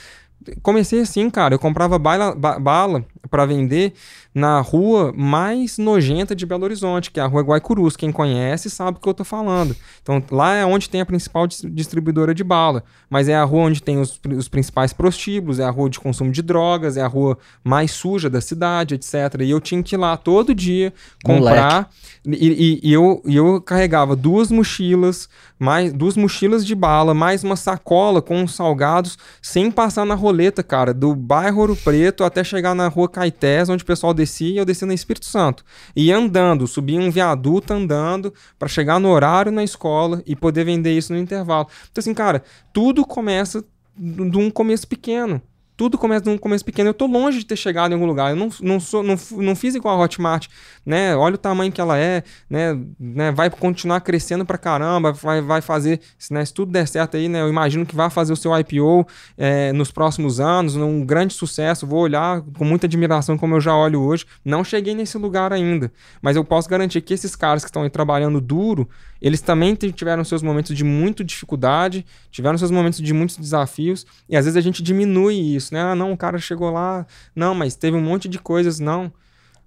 Speaker 2: Comecei assim, cara, eu comprava bala, ba, bala para vender na rua mais nojenta de Belo Horizonte, que é a Rua Guaicurus. Quem conhece sabe o que eu tô falando. Então, lá é onde tem a principal distribuidora de bala, mas é a rua onde tem os, os principais prostíbulos, é a rua de consumo de drogas, é a rua mais suja da cidade, etc. E eu tinha que ir lá todo dia comprar. E, e, e, eu, eu carregava duas mochilas, mais duas mochilas de bala, mais uma sacola com os salgados, sem passar na roleta, cara, do bairro Ouro Preto até chegar na rua Caetés, onde o pessoal descia, e eu descia no Espírito Santo. E andando, subia um viaduto andando para chegar no horário na escola e poder vender isso no intervalo. Então, assim, cara, tudo começa de um começo pequeno tudo começa num começo pequeno. Eu tô longe de ter chegado em algum lugar. Eu não, não, sou, não, não fiz igual a Hotmart, né? Olha o tamanho que ela é, né? né? Vai continuar crescendo pra caramba, vai, vai fazer, né? se tudo der certo aí, né? Eu imagino que vai fazer o seu IPO é, nos próximos anos, um grande sucesso. Vou olhar com muita admiração como eu já olho hoje. Não cheguei nesse lugar ainda, mas eu posso garantir que esses caras que estão aí trabalhando duro, eles também tiveram seus momentos de muita dificuldade, tiveram seus momentos de muitos desafios, e às vezes a gente diminui isso, né? Ah, não, o cara chegou lá, não, mas teve um monte de coisas, não.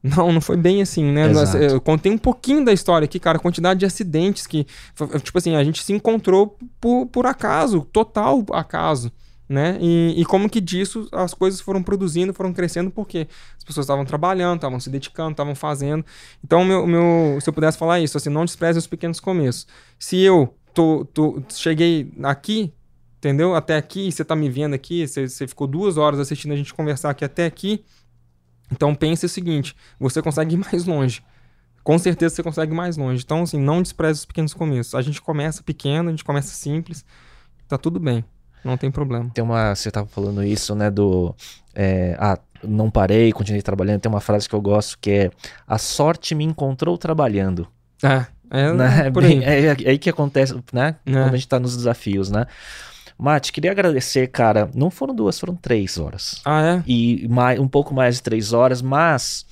Speaker 2: Não, não foi bem assim, né? Exato. Eu contei um pouquinho da história aqui, cara, a quantidade de acidentes que, tipo assim, a gente se encontrou por, por acaso, total acaso né? E, e, como que disso as coisas foram produzindo, foram crescendo, porque as pessoas estavam trabalhando, estavam se dedicando, estavam fazendo. Então, meu, meu, se eu pudesse falar isso, assim, não despreze os pequenos começos. Se eu tô, tô, cheguei aqui, entendeu? Até aqui, você tá me vendo aqui, você, você ficou duas horas assistindo a gente conversar aqui até aqui. Então, pense o seguinte: você consegue ir mais longe. Com certeza você consegue ir mais longe. Então, assim, não despreze os pequenos começos. A gente começa pequeno, a gente começa simples, tá tudo bem. Não tem problema.
Speaker 1: Tem uma. Você estava falando isso, né? Do. É, ah, não parei, continuei trabalhando. Tem uma frase que eu gosto que é: A sorte me encontrou trabalhando.
Speaker 2: É,
Speaker 1: é, né? Bem, aí. É, é, aí que acontece, né? É. Quando a gente está nos desafios, né? Mate, queria agradecer, cara. Não foram duas, foram três horas.
Speaker 2: Ah, é?
Speaker 1: E mais, um pouco mais de três horas, mas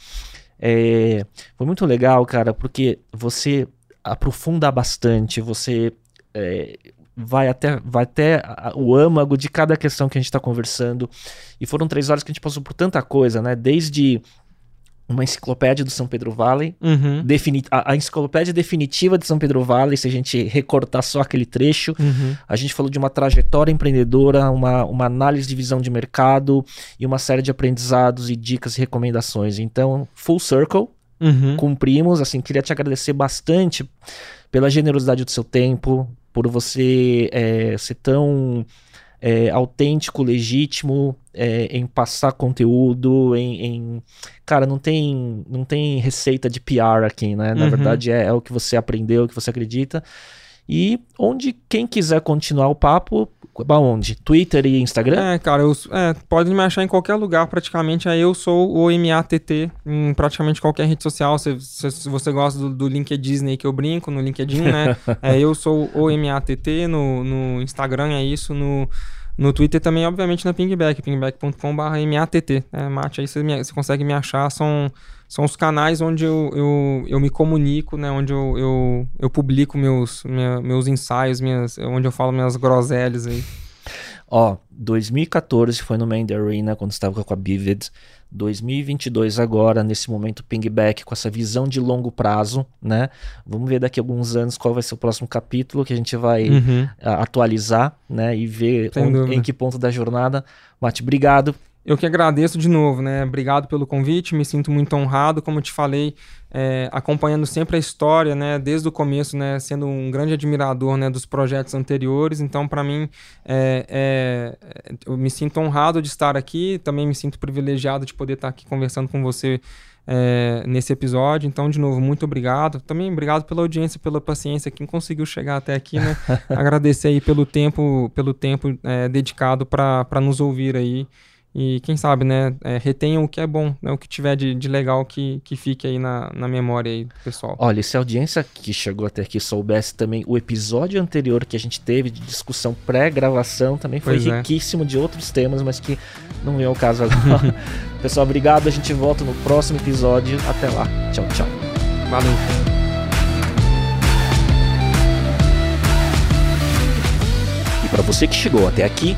Speaker 1: é, foi muito legal, cara, porque você aprofunda bastante, você é, vai até, vai até o âmago de cada questão que a gente está conversando. E foram três horas que a gente passou por tanta coisa, né? Desde uma enciclopédia do São Pedro Valley,
Speaker 2: uhum.
Speaker 1: a, a, enciclopédia definitiva de São Pedro Valley, se a gente recortar só aquele trecho,
Speaker 2: uhum.
Speaker 1: a gente falou de uma trajetória empreendedora, uma, uma análise de visão de mercado e uma série de aprendizados e dicas e recomendações. Então, full circle,
Speaker 2: uhum.
Speaker 1: cumprimos. Assim, queria te agradecer bastante pela generosidade do seu tempo, por você é, ser tão é, autêntico, legítimo é, em passar conteúdo, em, em, cara, não tem não tem receita de PR aqui, né? Na uhum. verdade é, é, o que você aprendeu, o que você acredita. E onde quem quiser continuar o papo, Onde? Twitter e Instagram?
Speaker 2: É, cara, eu, é, pode me achar em qualquer lugar praticamente. Aí eu sou o MATT em praticamente qualquer rede social. Se, se, se você gosta do, do LinkedIn Disney que eu brinco, no LinkedIn, né? <laughs> é, eu sou o MATT, no, no Instagram é isso, no, no Twitter também, obviamente, na Pingback, pingback.com.br MATT. Né? Mate, aí você, me, você consegue me achar, são são os canais onde eu, eu, eu me comunico, né? Onde eu, eu, eu publico meus, minha, meus ensaios, minhas, onde eu falo minhas groselhas aí.
Speaker 1: Ó, 2014 foi no Main Arena, quando estava com a Bivid. 2022 agora, nesse momento pingback, com essa visão de longo prazo, né? Vamos ver daqui a alguns anos qual vai ser o próximo capítulo que a gente vai
Speaker 2: uhum.
Speaker 1: atualizar, né? E ver onde, em que ponto da jornada. Mate, obrigado
Speaker 2: eu que agradeço de novo, né? Obrigado pelo convite, me sinto muito honrado, como eu te falei, é, acompanhando sempre a história, né? Desde o começo, né? Sendo um grande admirador, né? Dos projetos anteriores, então para mim, é, é, eu me sinto honrado de estar aqui, também me sinto privilegiado de poder estar aqui conversando com você é, nesse episódio. Então, de novo, muito obrigado. Também obrigado pela audiência, pela paciência, quem conseguiu chegar até aqui, né? <laughs> Agradecer aí pelo tempo, pelo tempo é, dedicado para nos ouvir aí E quem sabe, né, é, retenham o que é bom, né, o que tiver de, de legal que, que fique aí na, na memória aí do pessoal.
Speaker 1: Olha, se a audiência que chegou até aqui soubesse também o episódio anterior que a gente teve de discussão pré-gravação, também foi
Speaker 2: Pois é.
Speaker 1: riquíssimo de outros temas, mas que não vem ao caso agora. <laughs> Pessoal, obrigado. A gente volta no próximo episódio. Até lá. Tchau, tchau.
Speaker 2: Valeu.
Speaker 1: E para você que chegou até aqui,